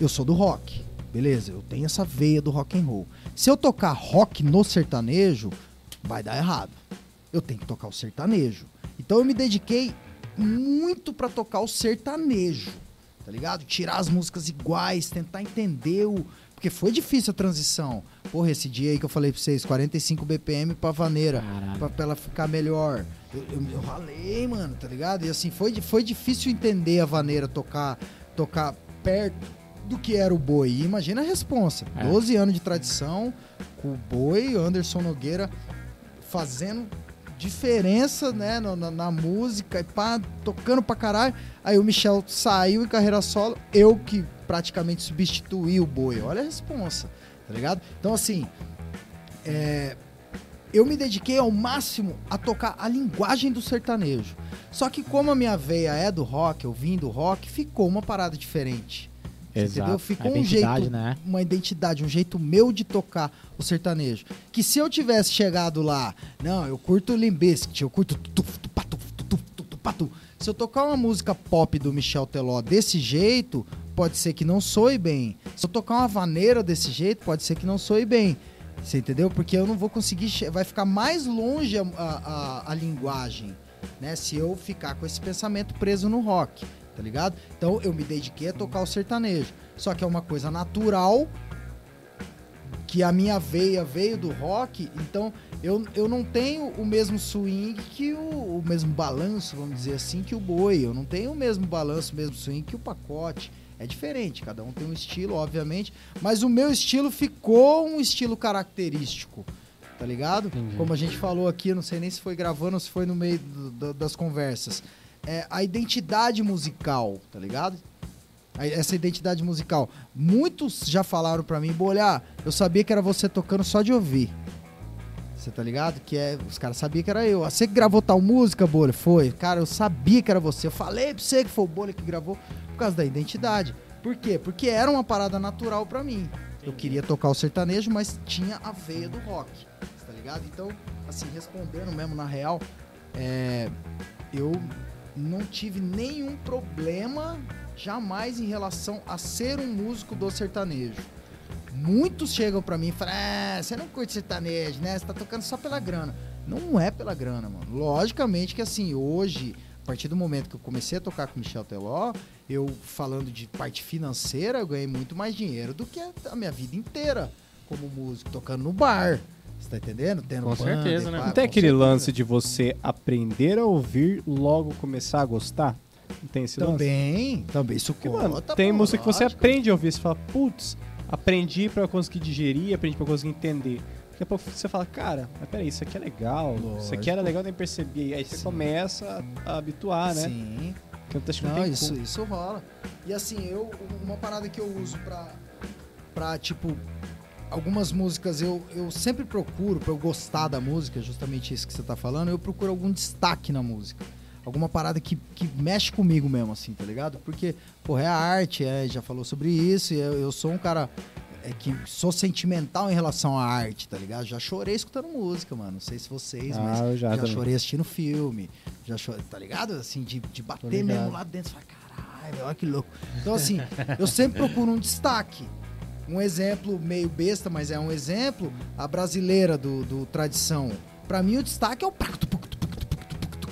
Eu sou do rock, beleza, eu tenho essa veia do rock and roll. Se eu tocar rock no sertanejo, vai dar errado. Eu tenho que tocar o sertanejo. Então eu me dediquei muito pra tocar o sertanejo, tá ligado? Tirar as músicas iguais, tentar entender o. Porque foi difícil a transição. Porra, esse dia aí que eu falei pra vocês, 45 BPM pra vaneira, pra, pra ela ficar melhor. Eu, eu, eu ralei, mano, tá ligado? E assim, foi, foi difícil entender a vaneira tocar, tocar perto do que era o boi. E imagina a responsa. É. 12 anos de tradição, com o boi, Anderson Nogueira fazendo diferença, né, na, na- na música e pá, tocando pra caralho. Aí o Michel saiu em carreira solo, eu que praticamente substituí o boi. Olha a responsa, tá ligado? Então, assim, é, eu me dediquei ao máximo a tocar a linguagem do sertanejo. Só que como a minha veia é do rock, eu vim do rock, ficou uma parada diferente. Exato. Entendeu? Ficou um identidade, jeito, né? uma identidade, um jeito meu de tocar o sertanejo. Que se eu tivesse chegado lá, não, eu curto Limbiskit, eu curto. Se eu tocar uma música pop do Michel Teló desse jeito, pode ser que não soe bem. Se eu tocar uma vaneira desse jeito, pode ser que não soe bem. Você entendeu? Porque eu não vou conseguir. Vai ficar mais longe a, a, a- a linguagem, né? Se eu ficar com esse pensamento preso no rock, tá ligado? Então eu me dediquei a tocar o sertanejo. Só que é uma coisa natural que a minha veia veio do rock, então eu, eu não tenho o mesmo swing que o, o mesmo balanço, vamos dizer assim, que o boi. Eu não tenho o mesmo balanço, o mesmo swing que o pacote. É diferente, cada um tem um estilo, obviamente, mas o meu estilo ficou um estilo característico, tá ligado? Como a gente falou aqui, não sei nem se foi gravando ou se foi no meio do- do- das conversas. É a identidade musical, tá ligado? Essa identidade musical. Muitos já falaram pra mim, Bolhar, eu sabia que era você tocando só de ouvir. Você tá ligado? Que é, os caras sabiam que era eu. Ah, Você que gravou tal música, Bolha? Foi. Cara, eu sabia que era você. Eu falei pra você que foi o Bolha que gravou por causa da identidade. Por quê? Porque era uma parada natural pra mim. Eu queria tocar o sertanejo, mas tinha a veia do rock. Tá ligado? Então, assim, respondendo mesmo na real, é, eu não tive nenhum problema jamais em relação a ser um músico do sertanejo. Muitos chegam pra mim e falam: ah, você não curte sertanejo, né? Você tá tocando só pela grana. Não é pela grana, mano. Logicamente que assim, hoje, a partir do momento que eu comecei a tocar com Michel Teló, eu falando de parte financeira, eu ganhei muito mais dinheiro do que a minha vida inteira como músico, tocando no bar. Você tá entendendo? Tendo Com banda certeza, né? pá, Não tem aquele certeza. lance de você aprender a ouvir, logo começar a gostar? Não tem esse lance? Também, também isso conta. mano, tem pô, música que você lógico. aprende a ouvir, você fala, putz, aprendi pra eu conseguir digerir, aprendi pra eu conseguir entender. Daqui a pouco você fala, cara, mas peraí, isso aqui é legal, isso aqui era legal, nem percebi. Aí você Sim. começa a, a habituar, né? Sim. Acho que não, Não, isso, como. isso rola. E assim, eu uma parada que eu uso pra, pra tipo, algumas músicas eu, eu sempre procuro, pra eu gostar da música, justamente isso que você tá falando, eu procuro algum destaque na música. Alguma parada que, que mexe comigo mesmo, assim, tá ligado? Porque, porra, é a arte, é, já falou sobre isso, e eu, eu sou um cara é, que sou sentimental em relação à arte, tá ligado? Já chorei escutando música, mano. Não sei se vocês, Ah, mas já também. chorei assistindo filme. Já chorei, tá ligado? Assim, de, de bater mesmo lá dentro. Você fala, caralho, olha que louco. Então, assim, eu sempre procuro um destaque. Um exemplo meio besta, mas é um exemplo. A brasileira do, do Tradição. Pra mim, o destaque é o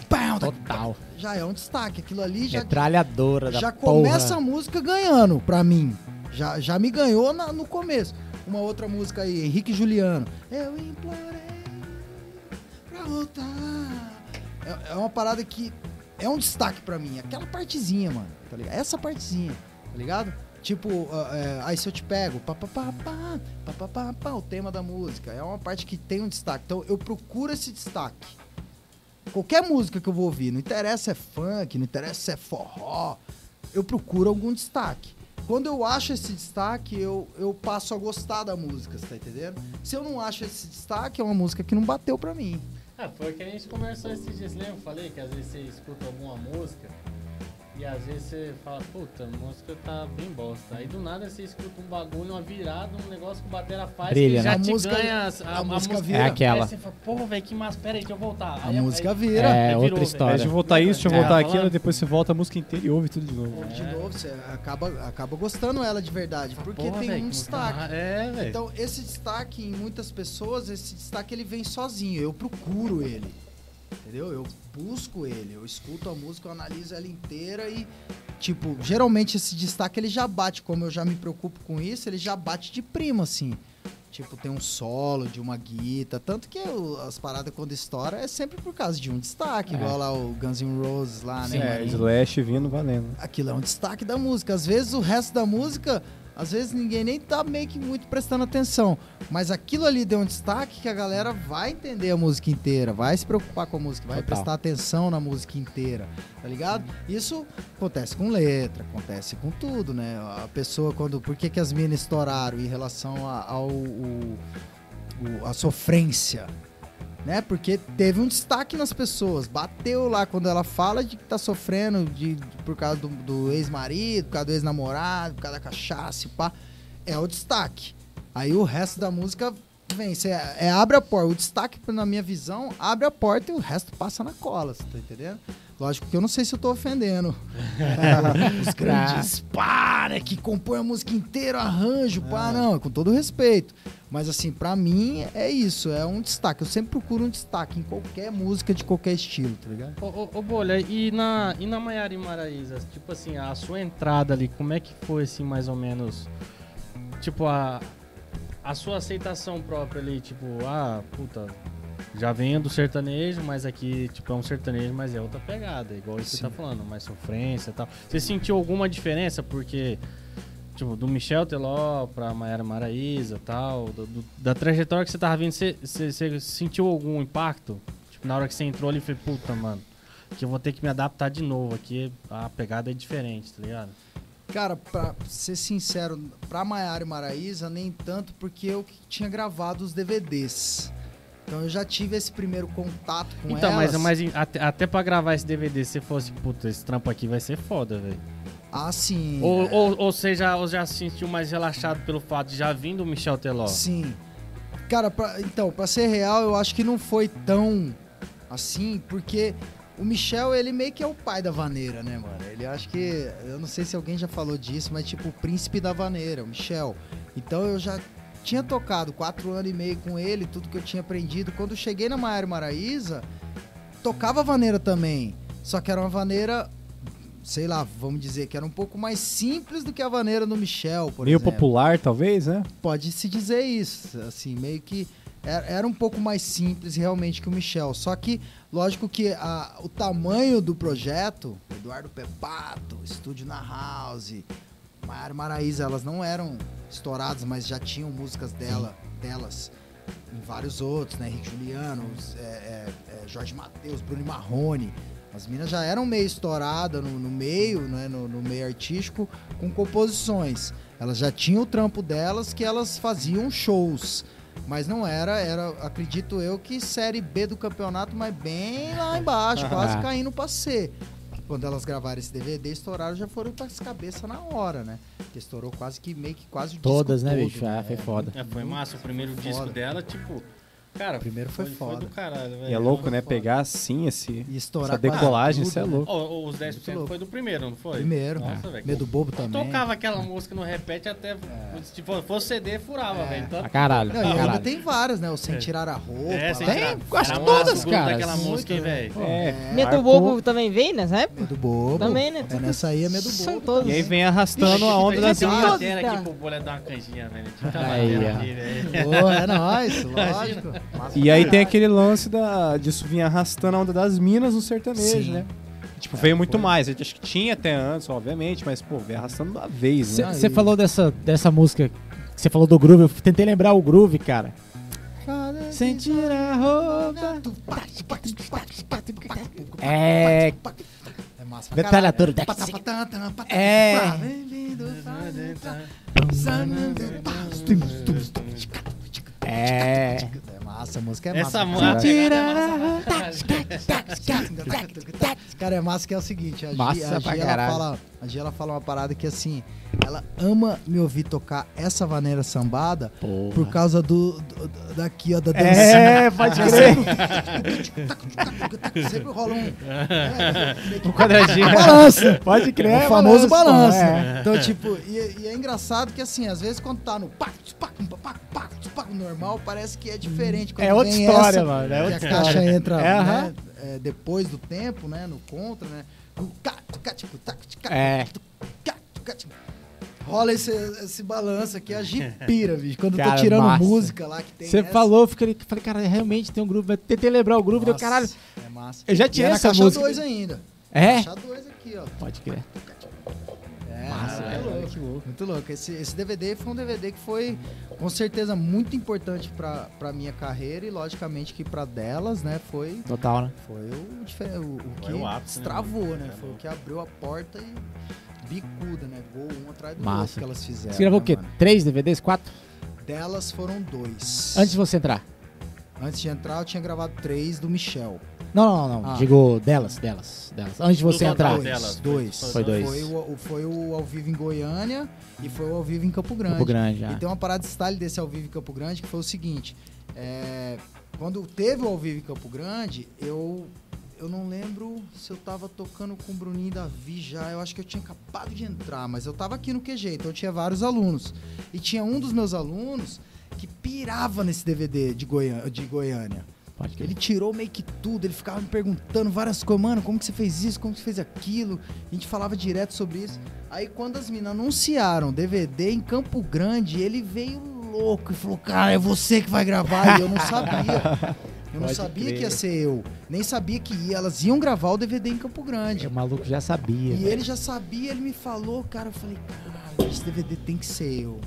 pau, Total. Já é um destaque. Aquilo ali já. Metralhadora já da Já começa porra. a música ganhando, pra mim. Já, já me ganhou na, no começo. Uma outra música aí, Henrique Juliano. Eu implorei pra voltar. É, é uma parada que é um destaque pra mim. Aquela partezinha, mano. Tá ligado? Essa partezinha, tá ligado? Tipo, uh, é, aí se eu te pego, pá, pá, pá, pá, pá, pá, pá, o tema da música. É uma parte que tem um destaque. Então eu procuro esse destaque Qualquer música que eu vou ouvir, não interessa se é funk, não interessa se é forró, eu procuro algum destaque. Quando eu acho esse destaque, eu, eu passo a gostar da música, você tá entendendo? Se eu não acho esse destaque, é uma música que não bateu pra mim. Ah, foi o que a gente conversou esses dias, lembra? Falei que às vezes você escuta alguma música e às vezes você fala, puta, a música tá bem bosta. Aí do nada você escuta um bagulho, uma virada, um negócio que o batera faz Brilha, que já né? te A música- ganha a música vira. É Aí aquela. você fala, porra, velho, que massa, pera aí, deixa eu voltar. A Aí- música aí- vira. É, Aí outra virou, história. Deixa eu voltar isso, deixa eu É, voltar falando. aquilo, depois você volta a música inteira e ouve tudo de novo. De novo, você acaba, acaba gostando ela de verdade, porque Porra, tem velho, um destaque. É, velho. Então, esse destaque em muitas pessoas, esse destaque ele vem sozinho. Eu procuro ele. Entendeu? Eu busco ele, eu escuto a música, eu analiso ela inteira e tipo, geralmente esse destaque ele já bate, como eu já me preocupo com isso, ele já bate de prima assim. Tipo, tem um solo de uma guita, tanto que o- as paradas quando estoura é sempre por causa de um destaque, É. igual lá o Guns N' Roses lá, né? É, mano? Slash vindo valendo. aquilo é um destaque da música. Às vezes o resto da música, às vezes ninguém nem tá meio que muito prestando atenção. Mas aquilo ali deu um destaque que a galera vai entender a música inteira, vai se preocupar com a música, vai Total. prestar atenção na música inteira, tá ligado? Isso acontece com letra, acontece com tudo, né? A pessoa quando. Por que, que as minas estouraram em relação a- ao. o- o- a sofrência? Né? Porque teve um destaque nas pessoas. Bateu lá quando ela fala de que tá sofrendo de, por causa do, do ex-marido, por causa do ex-namorado, por causa da cachaça e pá. É o destaque. Aí o resto da música vem. É, abre a porta. O destaque, na minha visão, abre a porta e o resto passa na cola, você tá entendendo? Lógico que eu não sei se eu tô ofendendo. Os grandes pá, né? Que compõem a música inteira, arranjo, pá, não, com todo respeito. Mas assim, pra mim é isso, é um destaque. Eu sempre procuro um destaque em qualquer música de qualquer estilo, tá ligado? Ô, ô, ô, Bolha, e na, e na Maiara e Maraíza, tipo assim, a sua entrada ali, como é que foi, assim, mais ou menos? Tipo, a, a sua aceitação própria ali, tipo, ah, puta, já venho do sertanejo, mas aqui, tipo, é um sertanejo, mas é outra pegada, igual isso que você tá falando, mais sofrência e tal. Você sentiu alguma diferença? Porque, tipo, do Michel Teló pra Maiara Maraíza e tal, do- do- da trajetória que você tava vindo, você, você, você sentiu algum impacto? Tipo, na hora que você entrou ali, foi, puta, mano, que eu vou ter que me adaptar de novo aqui, a pegada é diferente, tá ligado? Cara, pra ser sincero, pra Maiara e Maraíza, nem tanto, porque eu tinha gravado os DVDs. Então eu já tive esse primeiro contato com então, elas. mas, mas em- até, até pra gravar esse DVD, se fosse, puta, esse trampo aqui vai ser foda, velho. Ah, sim. Ou, é. ou, ou você já, ou já se sentiu mais relaxado pelo fato de já vir do Michel Teló? Sim. Cara, pra- então, pra ser real, eu acho que não foi tão assim, porque o Michel, ele meio que é o pai da vaneira, né, mano? Ele acho que. Eu não sei se alguém já falou disso, mas tipo, o príncipe da vaneira, o Michel. Então eu já tinha tocado quatro anos e meio com ele, tudo que eu tinha aprendido. Quando cheguei na Maiara e Maraíza, tocava vaneira também. Só que era uma vaneira. Sei lá, vamos dizer que era um pouco mais simples do que a vaneira do Michel, por Meio exemplo popular, talvez, né? pode se dizer isso, assim, meio que era, um pouco mais simples realmente que o Michel. Só que, lógico que a- o tamanho do projeto, Eduardo Pepato, Estúdio na House, Maiara Maraíza, elas não eram estouradas, mas já tinham músicas dela, delas em vários outros, né? Henrique Juliano, é, é, é, Jorge Matheus, Bruno Marrone. As minas já eram meio estouradas no, no meio, né? no, no meio artístico, com composições. Elas já tinham o trampo delas que elas faziam shows. Mas não era, era, acredito eu, que série B do campeonato, mas bem lá embaixo, quase caindo pra C. Quando elas gravaram esse DVD, estouraram, já foram pras cabeças na hora, né? Porque estourou quase que meio que quase o Todas, disco né, todo, bicho? Ah, foi foda. É, foi massa, o primeiro disco foda. dela, tipo, cara, O primeiro foi Foi foda. do caralho, velho. E é louco, né? Foda. Pegar assim esse, E estourar essa decolagem, isso é né? louco. Ó, os 10% Muito louco. foi do primeiro, não foi? Primeiro. Nossa, velho. Medo Bobo Eu também. tocava aquela música no repete até. Se for- fosse CD, furava, É. velho. Tanto- caralho, Não, e ainda caralho. tem várias, né? O Sem Tirar a Roupa. É, sem Tem, tirar- acho Era todas, cara. daquela Muito, música, né? velho. É, Medo. Bobo também vem nessa época? Medo Bobo. Também, né? É, nessa aí é Medo São Bobo. todos. E aí vem arrastando a onda das ter uma matéria aqui pro bolha dar uma canjinha, velho. Tinha uma matéria aqui, velho. Pô, é nóis, lógico. E aí tem aquele lance da, disso vir arrastando a onda das minas no sertanejo, Sim. né? Tipo, veio muito mais. Acho que tinha até antes, obviamente, mas, pô, veio arrastando uma vez, né? Você falou dessa, dessa música, você falou do groove, eu tentei lembrar o groove, cara. Sentir a roupa. É. É massa pra Detalhador. É. É. É massa, a música é Essa massa. música. Cara, é massa que é o seguinte, a Gi, Massa a pra Gi, ela caralho. fala, a ela fala uma parada que assim, ela ama me ouvir tocar essa vaneira sambada por causa do, do- do- daqui, ó, da dancinha. É, pode crer. Sempre rola um, é, Um quadradinho. balança. Pode crer. o famoso balanço. É. Então, tipo, e, e é engraçado que assim, às vezes quando tá no pá, pá, pá, pá, pá, normal, parece que é diferente. Quando É outra vem história, essa, mano. É que outra a caixa história. entra É, né, aham. é, depois do tempo, né? No contra, né? É. Rola esse, esse balanço aqui, a gipira, bicho. Quando eu Cara, tô tirando massa. música lá que tem. Você falou, eu fiquei, falei, cara, realmente tem um groove. Eu Tentei lembrar o deu Nossa, caralho. É massa. Eu já tirei é essa música. 2 ainda. É? Caixa 2 aqui, ó. Pode crer. É, Massa, muito velho. louco, Muito louco. Esse, esse DVD foi um DVD que foi, com certeza, muito importante pra, pra minha carreira e, logicamente, que pra delas, né, foi, Total, né? foi o, o, o que o ápice, né? destravou, né? Foi o que abriu a porta e bicuda, né? Gol um atrás do Massa. outro que elas fizeram. Você gravou o né, quê? mano? Três DVDs? Quatro? Delas foram dois. Antes de você entrar. Antes de entrar, eu tinha gravado três do Michel. Não, não, não. Ah. Digo delas, delas, delas. Antes de você No entrar. delas, dois. Foi dois. Foi o, foi o ao vivo em Goiânia e foi o ao vivo em Campo Grande. Campo Grande, já. E tem uma parada de style desse ao vivo em Campo Grande que foi o seguinte: é, quando teve o ao vivo em Campo Grande, eu eu não lembro se eu tava tocando com o Bruninho e Davi já. Eu acho que eu tinha acabado de entrar, mas eu tava aqui no QG, então eu tinha vários alunos. E tinha um dos meus alunos que pirava nesse DVD de, Goiânia. De Goiânia. Ele tirou meio que tudo, ele ficava me perguntando várias coisas, mano, como que você fez isso, como que você fez aquilo? A gente falava direto sobre isso. Aí quando as meninas anunciaram DVD em Campo Grande, ele veio louco e falou, cara, é você que vai gravar. E eu não sabia. Eu não Pode sabia crer. que ia ser eu. Nem sabia que ia. Elas iam gravar o DVD em Campo Grande. O maluco já sabia. E velho. ele já sabia, ele me falou, cara, eu falei, caralho, esse DVD tem que ser eu.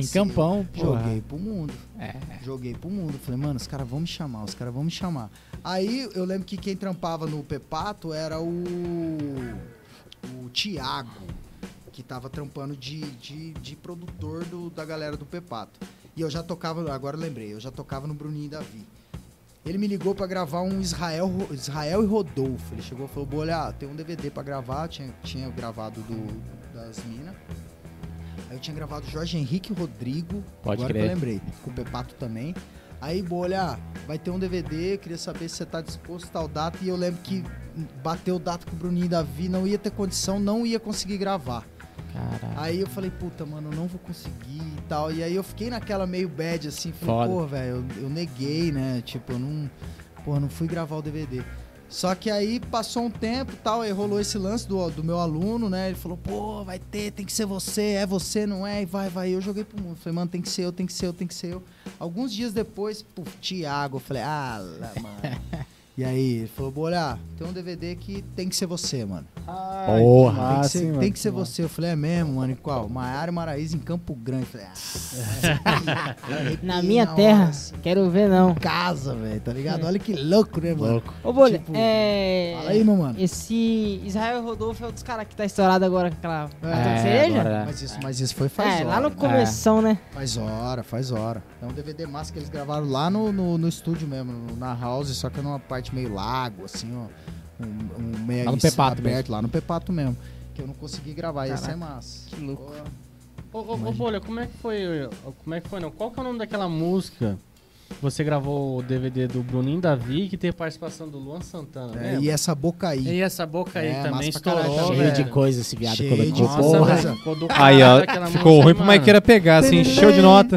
Em ser eu." Campão, porra. Joguei pro mundo. É. Joguei pro mundo. Falei, mano, os caras vão me chamar, os caras vão me chamar. Aí eu lembro que quem trampava no Pepato era o. O Thiago, que tava trampando de, de, de produtor do- da galera do Pepato. E eu já tocava, agora eu lembrei, eu já tocava no Bruninho e Davi. Ele me ligou pra gravar um Israel, Israel e Rodolfo. Ele chegou e falou: Bolha, tem um DVD pra gravar. Tinha, tinha gravado do, das minas. Aí eu tinha gravado Jorge Henrique e Rodrigo. Pode agora crer. que eu lembrei. Com o Pepato também. Aí, Bolha, vai ter um DVD. eu Queria saber se você tá disposto a tal data. E eu lembro que bateu data com o Bruninho e Davi. Não ia ter condição, não ia conseguir gravar. Caralho. Aí eu falei, puta, mano, eu não vou conseguir e tal. E aí eu fiquei naquela meio bad, assim, falei, Foda. pô, velho, eu, eu neguei, né? Tipo, eu não. Pô, não fui gravar o DVD. Só que aí passou um tempo tal, aí rolou esse lance do, do meu aluno, né? Ele falou, pô, vai ter, tem que ser você, é você, não é? E vai, vai. Eu joguei pro mundo. Falei, mano, tem que ser eu, tem que ser eu, tem que ser eu. Alguns dias depois, puf, Thiago, eu falei, ah, mano. e aí, ele falou, Bolha, tem um DVD que tem que ser você, mano. Ai, Porra. Tem que ser, tem que ser você. Eu falei, é mesmo, mano? E qual? Maiara e Maraíza em Campo Grande. Eu falei, ah, Na minha terra, assim, quero ver não. casa, velho, tá ligado? Olha que louco, né, mano? Louco. Ô, Bolha, Tipo, é... Fala aí, meu mano. Esse Israel Rodolfo é um dos caras que tá estourado agora com aquela é, É, cereja? agora- Mas isso, mas isso foi faz É, hora. lá no né? começão, né? Faz hora, faz hora. É um DVD massa que eles gravaram lá no, no, no estúdio mesmo, na house, só que numa parte meio lago, assim, ó. Um, um meio Lá no isso Pepato aberto, lá no Pepato mesmo. Que eu não consegui gravar, esse é massa. que louco. Ô, ô, ô, Bolha, como é que foi? Como é que foi, não? Qual que é o nome daquela música? Você gravou o DVD do Bruninho Davi, que tem participação do Luan Santana, é, né? e essa boca aí. E essa boca aí É, também caralho estourou, também. Cheio de velho. coisa esse viado Cheio coletivo. de Nossa, Porra. velho, ficou do Aí, ó, caralho ficou música, ruim pro. Maiqueira pegar, assim, encheu de nota.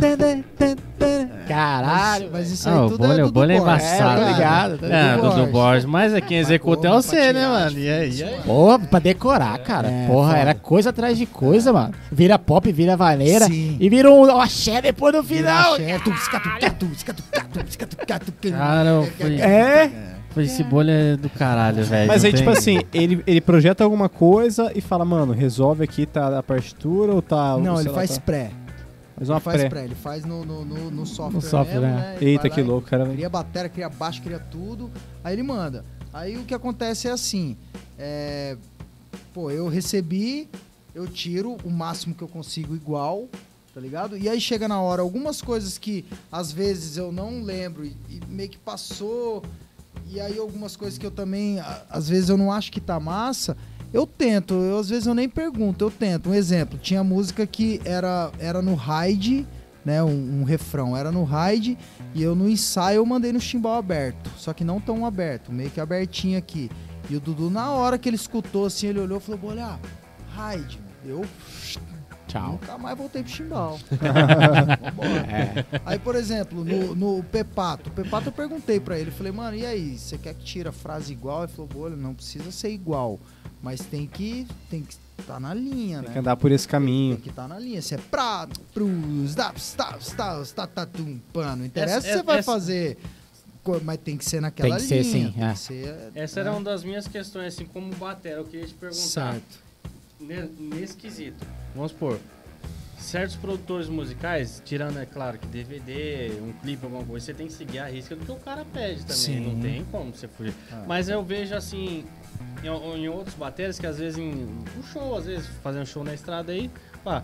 Caralho. Mas isso aí Ah, tudo é bolha, o Dudu bolha é Borges. embaçado. É, obrigado. tá É, ligado? Dudu Borges, mas é quem executa é você, né, mano? E aí? E aí? Porra, pra decorar, cara. É, Porra, foda. era coisa atrás de coisa, mano. Vira pop, vira vaneira. Sim. E vira um axé depois no final. Cara, foi, É? foi esse bolha é do caralho, velho. Mas aí, tipo assim, ele, ele projeta alguma coisa e fala, mano, resolve aqui, tá a partitura ou tá. Não, ele lá, faz tá- pré. faz uma Ele faz pré. pré. Ele faz no, no, no, no software. No software, mesmo, né? né? Eita, que louco, cara. Cria bateria, cria baixo, cria tudo. Aí ele manda. Aí o que acontece é assim: é, pô, eu recebi, eu tiro o máximo que eu consigo igual, tá ligado? E aí chega na hora, algumas coisas que às vezes eu não lembro e, e meio que passou. E aí algumas coisas que eu também, a- às vezes eu não acho que tá massa. Eu tento, eu, às vezes eu nem pergunto, eu tento. Um exemplo, tinha música que era, era no ride, né? Um, um refrão era no ride e eu no ensaio eu mandei no chimbal aberto. Só que não tão aberto, meio que abertinho aqui. E o Dudu, na hora que ele escutou assim, ele olhou e falou: olha, ride. Eu Tchau. nunca mais voltei pro chimbal. É. Aí, por exemplo, no, no Pepato. O Pepato eu perguntei pra ele, falei, mano, e aí, você quer que tire a frase igual? Ele falou, bolha, não precisa ser igual. Mas tem que. Tem que tá na linha, Tem né? que andar por esse caminho. Tem que estar na linha. Se é pra, pros, daps, taps, taps, tatatum, pano. Não interessa Essa- se você vai essa- fazer. Mas tem que ser naquela Tem que ser, linha. sim, tem é. que ser, Essa né? era uma das minhas questões, assim, como batera. Eu queria te perguntar. Certo. Ne- Nesse quesito, vamos supor, certos produtores musicais, tirando, é claro, que DVD, um clipe, alguma coisa, você tem que seguir a risca do que o cara pede também. Sim. Não tem como você fugir. Ah. Mas eu vejo, assim, em, em outros bateras que às vezes em um show, às vezes fazendo show na estrada aí, pá,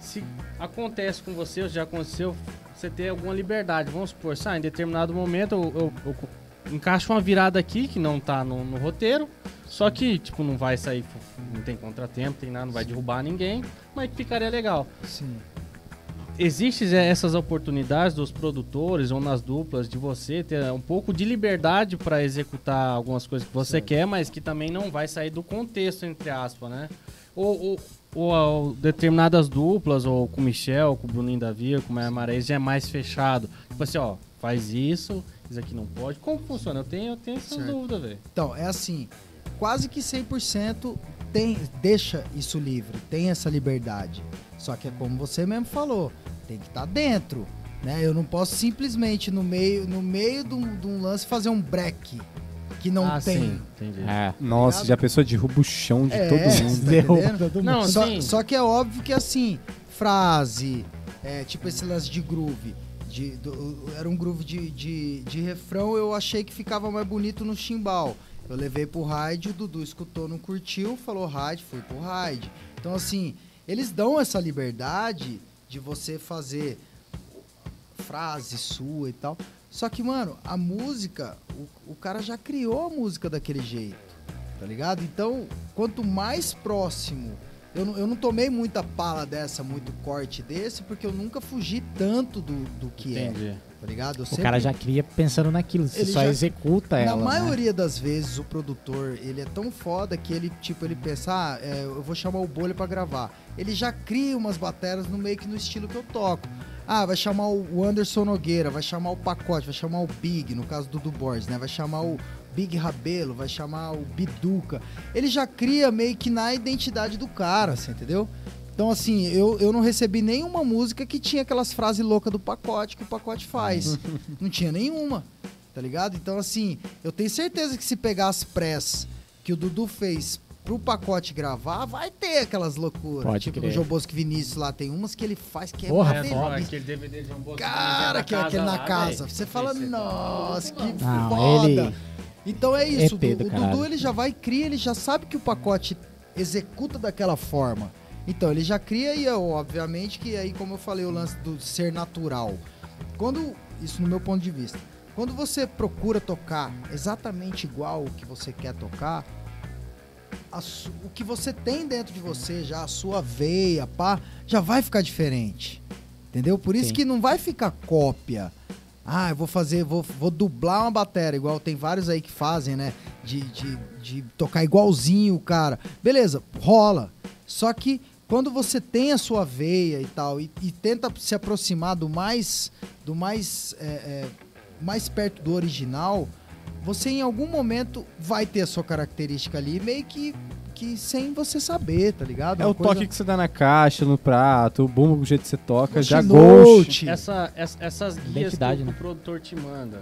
se acontece com você, ou já aconteceu, você ter alguma liberdade. Vamos supor, sabe, em determinado momento eu, eu, eu encaixo uma virada aqui que não tá no, no roteiro, só que, tipo, não vai sair, não tem contratempo, tem nada, não vai derrubar ninguém, mas ficaria legal. Sim. Existem essas oportunidades dos produtores ou nas duplas de você ter um pouco de liberdade para executar algumas coisas que você Certo. quer, mas que também não vai sair do contexto, entre aspas, né? Ou, ou, ou, ó, determinadas duplas, ou com o Michel, com o Bruninho Davi, com o Maia Marais, já é mais fechado. Tipo assim, ó, faz isso, isso aqui não pode. Como funciona? Eu tenho, eu tenho essas Certo. dúvidas, velho. Então, é assim, quase que 100% tem, deixa isso livre, tem essa liberdade. Só que é como você mesmo falou, tem que estar dentro, né? Eu não posso simplesmente no meio, no meio de um, de um lance fazer um break que não ah, tem. sim, entendi. É. Nossa, já pensou derruba o chão de É, todo você mundo. tá Derruba todo mundo. Não, Só, só que é óbvio que assim, frase, é, tipo esse lance de groove. De, do- era um groove de, de, de refrão, eu achei que ficava mais bonito no chimbal. Eu levei pro raid, o Dudu escutou, não curtiu, falou raid, fui pro raid. Então assim, eles dão essa liberdade de você fazer frase sua e tal. Só que, mano, a música, o, o cara já criou a música daquele jeito, tá ligado? Então, quanto mais próximo. Eu eu não tomei muita pala dessa, muito corte desse, porque eu nunca fugi tanto do, do que Entendi. é, tá ligado? Eu O sempre- cara já cria pensando naquilo, você Ele só já- executa na ela. né? maioria das vezes, o produtor, ele é tão foda que ele, tipo, ele pensa, ah, é, eu vou chamar o Bolha pra gravar. Ele já cria umas bateras no meio que no estilo que eu toco. Ah, vai chamar o Anderson Nogueira, vai chamar o Pacote, vai chamar o Big, no caso do Du Borges, né? Vai chamar o Big Rabelo, vai chamar o Biduca. Ele já cria meio que na identidade do cara, você entendeu? Então, assim, eu, eu não recebi nenhuma música que tinha aquelas frases loucas do pacote que o pacote faz. não tinha nenhuma, tá ligado? Então, assim, eu tenho certeza que se pegar as press que o Dudu fez pro pacote gravar, vai ter aquelas loucuras. Pode tipo crer. no João Bosco Vinícius lá, tem umas que ele faz que é Porra, É, aquele DVD de João Bosco Cara, que é aquele na lá, casa. Você fala, Esse é nossa, que Não, foda. ele- Então é isso, ET o. Dudu ele já vai cria, ele já sabe que o pacote executa daquela forma. Então ele já cria e eu, obviamente que aí como eu falei o lance do ser natural. Quando isso no meu ponto de vista, quando você procura tocar exatamente igual o que você quer tocar, a o que você tem dentro de você já a sua veia, pá, já vai ficar diferente. Entendeu? Por isso Sim. que não vai ficar cópia. Ah, eu vou fazer, vou, vou dublar uma bateria, igual tem vários aí que fazem, né? De, de, de tocar igualzinho o cara. Beleza, rola. Só que quando você tem a sua veia e tal, e, e tenta se aproximar do mais, do mais, é, é, mais perto do original, você em algum momento vai ter a sua característica ali, meio que, que sem você saber, tá ligado? É Uma o coisa- toque que você dá na caixa, no prato, o bumbo, o jeito que você toca, já ghost. Essa, essa- essas guias que Identidade, o, né? o produtor te manda,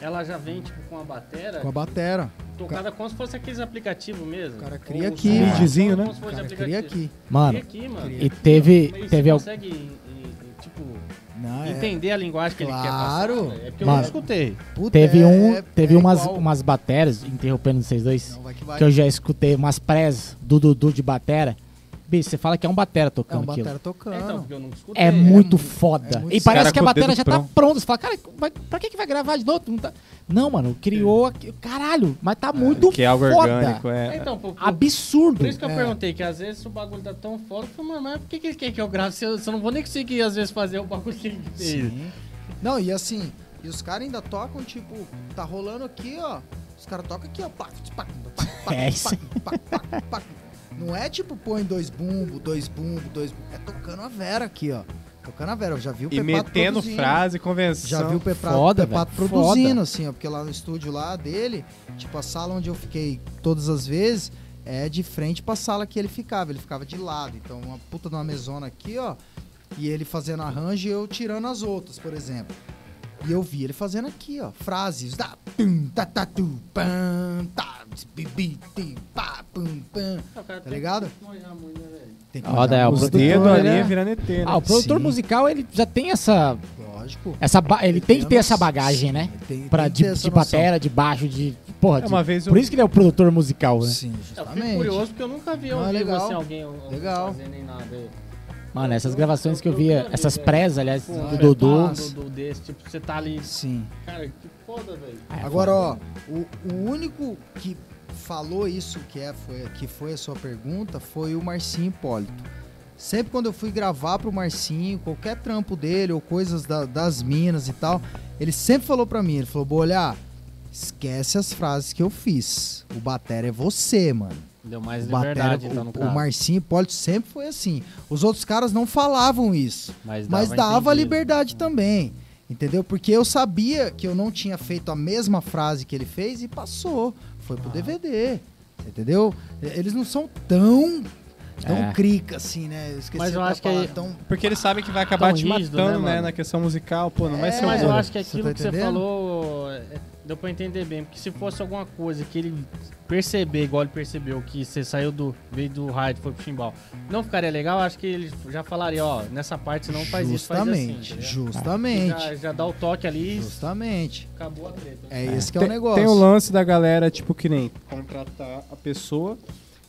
ela já vem tipo com a batera Com a batera. Tocada como se fosse aqueles aplicativos mesmo. O cara cria Ou aqui. Videozinho, né? como se O fosse cara cria aqui. Mano, Cria aqui, mano. e teve, Mas teve você al- consegue tipo, Não, é- entender a linguagem que Claro. ele quer passar? velho? É porque eu Mano. não escutei. puta, teve é- um, é- teve é umas, igual. umas bateras, interrompendo vocês dois, Não, vai que vai. que eu já escutei umas prés do Dudu de batera. Bicho, você fala que é um batera É tocando um aquilo. batera tocando. Então, porque eu não escutei. É muito foda. é muito- e parece cara que a com o bateria dedo já tá pronto. pronta. Você fala, cara, vai- pra que, que vai gravar de novo? Não, tá- Não, mano, criou aqui. Caralho, mas tá muito que é algo foda. orgânico, é. Então, por, por, Absurdo. por isso que eu É. perguntei, que às vezes o bagulho tá tão foda, eu falei, mano, mas por que, que ele quer que eu grave se eu, se eu não vou nem conseguir, às vezes, fazer o bagulho que ele fez? Sim. Não, e assim, e os caras ainda tocam, tipo, tá rolando aqui, ó. Os caras tocam aqui, ó. Pac, pac, pac, pac, É isso. Não é tipo põe dois bumbo, dois bumbo, dois bumbo. É tocando a Vera aqui, ó. Tocando a Vera. Eu já vi o E metendo produzindo. frase, convenção. Já vi o Pepato, Foda, Pepato velho. produzindo, Foda. assim, ó. Porque lá no estúdio lá dele, tipo, a sala onde eu fiquei todas as vezes é de frente pra sala que ele ficava. Ele ficava de lado. Então, uma puta de uma mesona aqui, ó. E ele fazendo arranjo e eu tirando as outras, por exemplo. E eu vi ele fazendo aqui, ó, frases. Da, tum, ta, ta, tu, pam, tá, bibi, ti, pá, pum, pam. Tá ligado? Tem que Ó, daí, manjar o produtor, ali né? virando ET, né? Ah, o produtor Sim. musical, ele já tem essa. Lógico. essa ba- ele tem que ter essa bagagem, né? Tem, Pra, tem de, ter essa de batera, de baixo, de. Porra, É, de- uma vez eu- por isso que ele é o produtor musical, né? Sim, Eu fico justamente. curioso porque eu nunca vi é vivo legal. assim, alguém Legal. fazer nem nada. Mano, essas gravações que eu via, essas prés, aliás, do é, Dudu. pá, Dudu desse, tipo, você tá ali. Sim. Cara, que foda, velho. É, Agora, ó, o, o único que falou isso que, é, foi, que foi a sua pergunta foi o Marcinho Hipólito. Sempre quando eu fui gravar pro Marcinho, qualquer trampo dele ou coisas da- das minas e tal, ele sempre falou pra mim, ele falou, Bolha, esquece as frases que eu fiz. O batera é você, mano. Deu mais O, batera, liberdade, então, no o, o Marcinho Hipólito sempre foi assim. Os outros caras não falavam isso. Mas Mas dava dava entendido. liberdade também. Entendeu? Porque eu sabia que eu não tinha feito a mesma frase que ele fez e passou. Foi Ah. pro DVD. Entendeu? Eles não são tão. Tão É. crica assim, né? Eu esqueci Mas eu acho que é- tão- Porque eles sabem que vai acabar Tão te rígido, matando, né, né, na questão musical. Pô, não vai É, ser Mas um... eu acho que aquilo tá que você falou é, deu pra entender bem. Porque se fosse alguma coisa que ele perceber, igual ele percebeu, que você saiu do. veio do e foi pro chimbal, não ficaria legal, acho que ele já falaria, ó, nessa parte você não faz isso, faz assim. Justamente. justamente. já, já dá o toque ali e Justamente. acabou a treta. É esse que é o negócio. tem o lance da galera, tipo, que nem contratar a pessoa,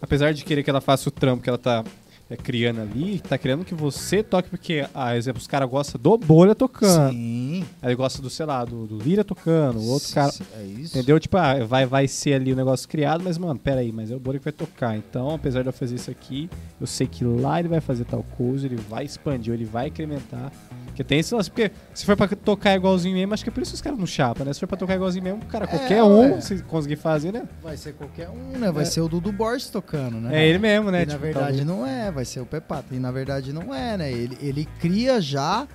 apesar de querer que ela faça o trampo que ela tá é, criando ali, tá querendo que você toque, porque, ah, exemplo, os caras gostam do Bolha tocando. Sim. Aí gosta do, sei lá, do, do Lira tocando, o outro cara. É isso. Entendeu? Tipo, ah, vai, vai ser ali o negócio criado, mas, mano, pera aí, mas é o Bolha que vai tocar. Então, apesar de eu fazer isso aqui, eu sei que lá ele vai fazer tal coisa, ele vai expandir, ele vai incrementar. Porque tem esse lance, porque se for pra tocar igualzinho mesmo, acho que é por isso que os caras não chapam, né? Se for pra tocar igualzinho mesmo, cara, É, qualquer um, ué. se conseguir fazer, né? Vai ser qualquer um, né? Vai ser o Dudu Borges tocando, né? É ele mesmo, né? E na Tipo, verdade talvez- não é, vai ser o Pepato. E na verdade não é, né? Ele, ele cria já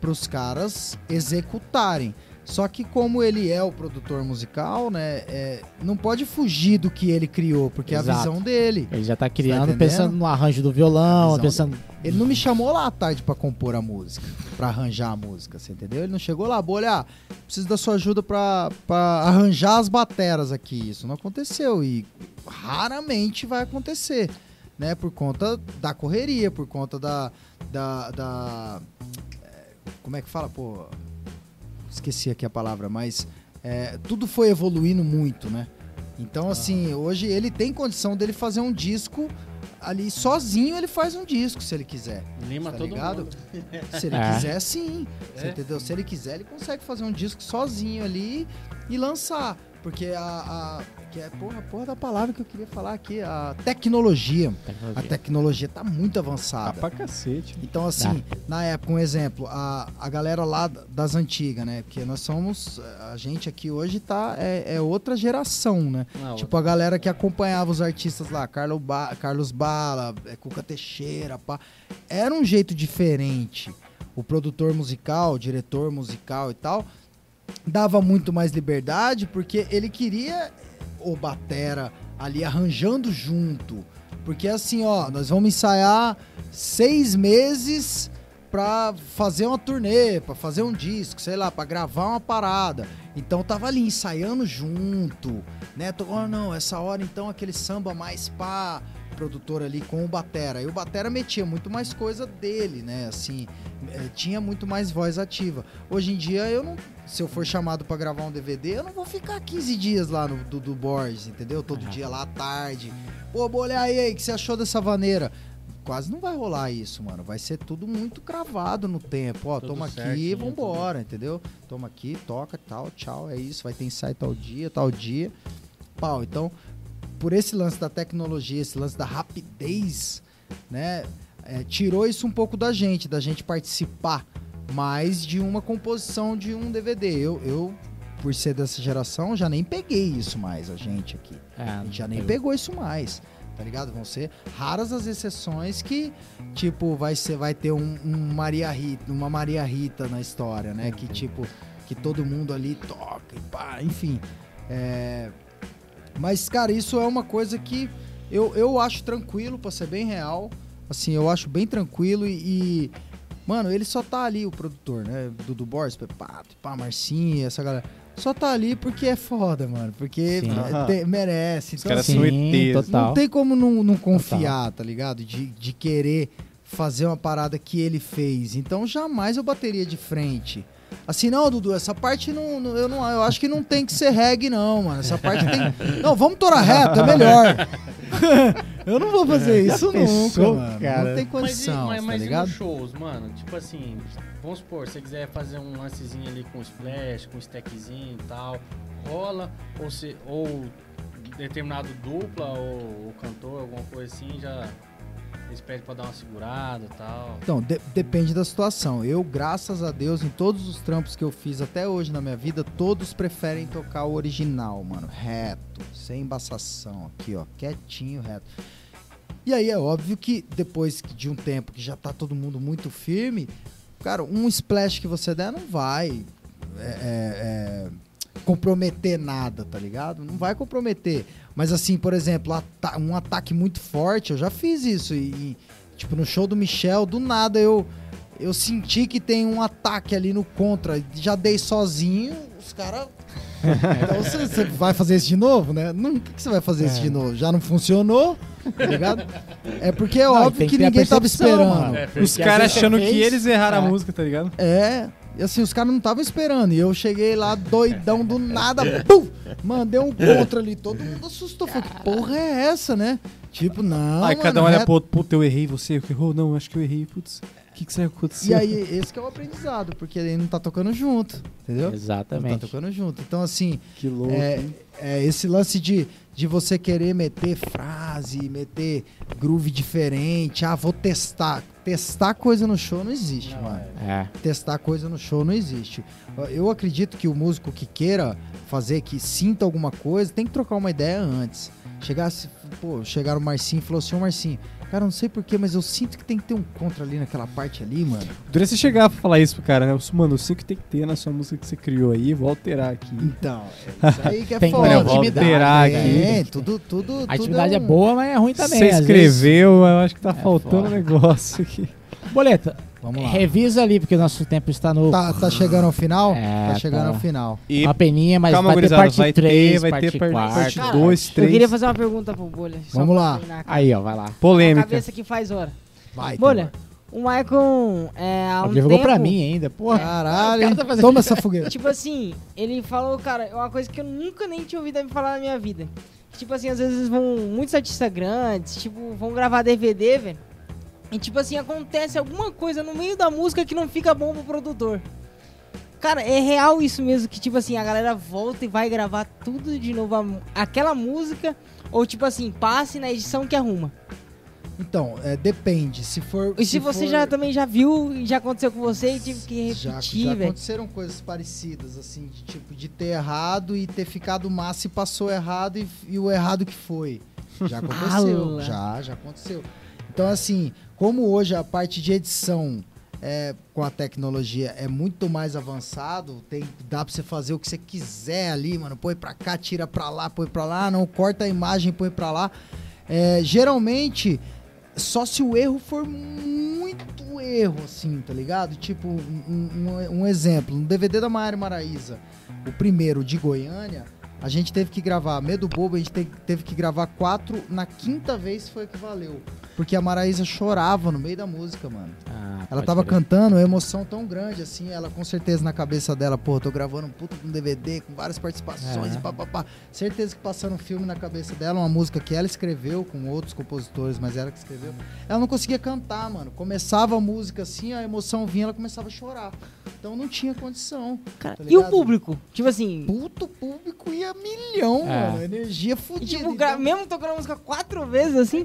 pros caras executarem. Só que como ele é o produtor musical, né? é, não pode fugir do que ele criou, porque é a Exato. visão dele. Ele já tá Tá criando, entendendo? pensando no arranjo do violão, pensando. Ele não me chamou lá à tarde pra compor a música, pra arranjar a música, você entendeu? Ele não chegou lá, bolha, ah, preciso da sua ajuda pra arranjar as bateras aqui. Isso não aconteceu e raramente vai acontecer, né? Por conta da correria, por conta da. da, da é, como é que fala? Pô, esqueci aqui a palavra, mas é, tudo foi evoluindo muito, né? Então, assim, hoje ele tem condição dele fazer um disco ali sozinho, ele faz um disco se ele quiser. Lima Tá todo ligado? mundo. Se ele É. quiser, sim. Você É. entendeu? Se ele quiser, ele consegue fazer um disco sozinho ali e lançar. Porque a, a- que é porra, porra da palavra que eu queria falar aqui, a tecnologia. A tecnologia tá muito Tá avançada. pra cacete. Então, assim, na época, um exemplo, a, a galera lá das antigas, né? Porque nós somos. A gente aqui hoje tá. É, é outra geração, né? Não, Tipo, a galera que acompanhava os artistas lá, Carlos, ba Carlos Bala, é, Cuca Teixeira, pá. Era um jeito diferente. O produtor musical, o diretor musical e tal, dava muito mais liberdade porque ele queria o batera ali arranjando junto. Porque assim, ó, nós vamos ensaiar seis meses pra fazer uma turnê, pra fazer um disco, sei lá, pra gravar uma parada. Então tava ali ensaiando junto, né? Tô, oh, não, essa hora então aquele samba mais pá, produtor ali com o batera. E o batera metia muito mais coisa dele, né? Assim, eh, tinha muito mais voz ativa. Hoje em dia eu não, se eu for chamado pra gravar um DVD, eu não vou ficar 15 dias lá no do, do Borges, entendeu? Todo dia lá à tarde. Pô, olha aí, aí, o que você achou dessa vaneira? Quase não vai rolar isso, mano. Vai ser tudo muito cravado no tempo. Ó, Tudo toma aqui, certinho, vambora, entendeu? Toma aqui, toca, tal, tchau, é isso. Vai ter ensaio tal dia, tal dia. Pau. Então, por esse lance da tecnologia, esse lance da rapidez, né? é, tirou isso um pouco da gente, da gente participar mais de uma composição de um DVD. Eu, eu por ser dessa geração, já nem peguei isso mais, a gente aqui. É, A gente já nem pegou isso mais, tá ligado? Vão ser raras as exceções que, tipo, vai ser, vai ter um, um Maria Rita, uma Maria Rita na história, né? Que tipo, que todo mundo ali toca e pá, enfim. É... Mas, cara, isso é uma coisa que eu, eu acho tranquilo, pra ser bem real. Assim, eu acho bem tranquilo e. e, Mano, ele só tá ali, o produtor, né? Dudu Borges, pá, pá, Marcinho, essa galera. Só tá ali porque é foda, mano. Porque Sim. te- merece. Os Então, caras assim, são total. não tem como não, não confiar, tá ligado? De, de querer fazer uma parada que ele fez. Então jamais eu bateria de frente. Assim, não, Dudu, essa parte não, não- eu não. Eu acho que não tem que ser reggae, não, mano. Essa parte tem. Não, vamos torar reto, é melhor. eu não vou fazer isso nunca, pensou, mano. cara? Não tem Mas, e, condição, mas, tá mas e ligado? nos shows, mano? Tipo assim, vamos supor, se você quiser fazer um lancezinho ali com splash, com stackzinho e tal, rola, ou se ou determinado dupla ou, ou cantor, alguma coisa assim, já eles pedem pra dar uma segurada e tal. Então, de- depende da situação. Eu, graças a Deus, em todos os trampos que eu fiz até hoje na minha vida, todos preferem tocar o original, mano. Reto, sem embaçação. Aqui, ó, quietinho, reto. E aí é óbvio que depois de um tempo que já tá todo mundo muito firme, cara, um splash que você der não vai é, é, é, comprometer nada, tá ligado? Não vai comprometer. Mas assim, por exemplo, um ataque muito forte, eu já fiz isso. E, tipo, no show do Michel, do nada eu, eu senti que tem um ataque ali no contra. Já dei sozinho, os caras. Então você, você vai fazer isso de novo, né? Por que que você vai fazer isso de novo? Já não funcionou, tá ligado? É porque é Não, óbvio que que ninguém tava esperando. É, Os caras achando que fez- eles erraram É. a música, tá ligado? É, e assim, os caras não estavam esperando. E eu cheguei lá doidão do nada, pum, mandei um contra ali. Todo mundo assustou. Falei, que porra é essa, né? Tipo, não. Aí mano, cada um olha reto. pro outro, puta, eu errei, você que errou? Não, acho que eu errei, putz. O que que será que aconteceu? E aí, esse que é o aprendizado, porque ele não tá tocando junto, entendeu? Não tá Exatamente. tocando junto. Então, assim, Que louco. é, é esse lance de, de você querer meter frase, meter groove diferente. Ah, vou testar. Testar coisa no show não existe, mano. É. testar coisa no show não existe. Eu acredito que o músico que queira fazer, que sinta alguma coisa, tem que trocar uma ideia antes. Chegasse, pô, chegaram o Marcinho e falou assim, ô Marcinho, cara, não sei porquê, mas eu sinto que tem que ter um contra ali naquela parte ali, mano. Durante você chegar pra falar isso pro cara, né? Eu, Mano, eu sei que tem que ter na sua música que você criou aí, vou alterar aqui. Então, é isso aí que é Tem que foda. vou alterar né? aqui. É, tudo, tudo, tudo A atividade é um- boa, mas é ruim também. Você escreveu, eu acho que tá É faltando foda. um negócio aqui. vezes. Boleta, Vamos lá. revisa ali, porque o nosso tempo está no. Tá, tá chegando ao final? É, tá chegando tá. ao final. E Uma peninha, mas calma, vai ter parte vai 3, ter, vai parte ter par- 4. parte Cara, 2, Eu 3. queria fazer uma pergunta pro Bolha. Vamos lá. cara. Aí, ó, vai lá. A Polêmica. cabeça que faz hora. Vai, Bolha, o Michael, é, há um Ele jogou tempo, pra mim ainda, porra. Caralho, O cara tá fazendo- toma essa fogueira. Tipo assim, ele falou, cara, é uma coisa que eu nunca nem tinha ouvido ele falar na minha vida. Tipo assim, às vezes vão muitos artistas grandes, tipo, vão gravar DVD, velho. E tipo assim, acontece alguma coisa no meio da música que não fica bom pro produtor. Cara, é real isso mesmo, que tipo assim, a galera volta e vai gravar tudo de novo, aquela música, ou tipo assim, passe na edição que arruma. Então, é, depende. Se for. E se, você for- já também já viu e já aconteceu com você e tive que Já, repetir, já velho. aconteceram coisas parecidas, assim, de tipo, de ter errado e ter ficado massa e passou errado e, e o errado que foi. Já aconteceu. Já, já aconteceu. Então, assim, como hoje a parte de edição é, com a tecnologia é muito mais avançado, tem, dá pra você fazer o que você quiser ali, mano. Põe pra cá, tira pra lá, põe pra lá, não corta a imagem, põe pra lá. É, geralmente, só se o erro for muito erro, assim, tá ligado? Tipo, um, um- um exemplo, no DVD da Maiara Maraíza, o primeiro de Goiânia, a gente teve que gravar Medo Bobo, a gente te- teve que gravar quatro, na quinta vez foi que valeu. Porque a Maraísa chorava no meio da música, mano. Ela tava cantando, uma emoção tão grande assim, ela com certeza na cabeça dela, pô, tô gravando um puta de um DVD com várias participações É. e papapá. Certeza que passando um filme na cabeça dela, uma música que ela escreveu com outros compositores, mas ela que escreveu. Ela não conseguia cantar, mano. Começava a música assim, a emoção vinha, ela começava a chorar. Então não tinha condição. Cara, tá e o público? Tipo assim, Puto público ia milhão, É. mano. Energia e, fodida. tipo, então- mesmo tocando a música quatro vezes assim,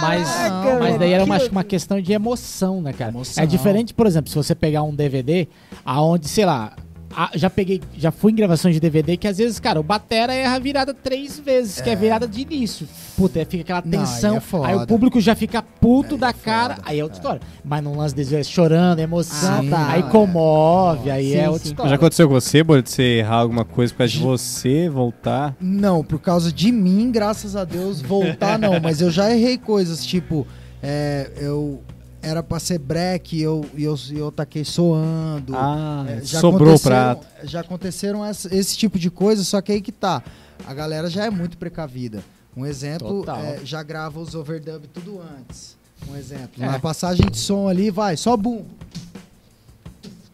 Mas, Caraca, mas daí era uma, uma questão de emoção, né, cara? Emoção. É diferente, por exemplo, se você pegar um DVD, aonde, sei lá, a- já peguei, já fui em gravações de DVD que às vezes, cara, o batera erra a virada três vezes, que é virada de início. Puta, aí fica aquela Não, aí tensão, é foda. aí, o público já fica puto Aí da é cara, foda, aí é outra história. Mas num lance desse chorando, emoção, Ah, tá. aí é. comove, aí Sim, é outra sim. história. Já aconteceu com você, Bora, de você errar alguma coisa por causa de você voltar? Não, por causa de mim, graças a Deus, voltar não. Mas eu já errei coisas, tipo, é, eu era pra ser break e eu, e eu, eu taquei soando. Ah, É, já sobrou o prato. Já aconteceram essa- esse tipo de coisa, só que aí que tá. A galera já é muito precavida. Um exemplo, é, já grava os overdub tudo antes. Um exemplo. É. Na passagem de som ali, vai, só bumbo.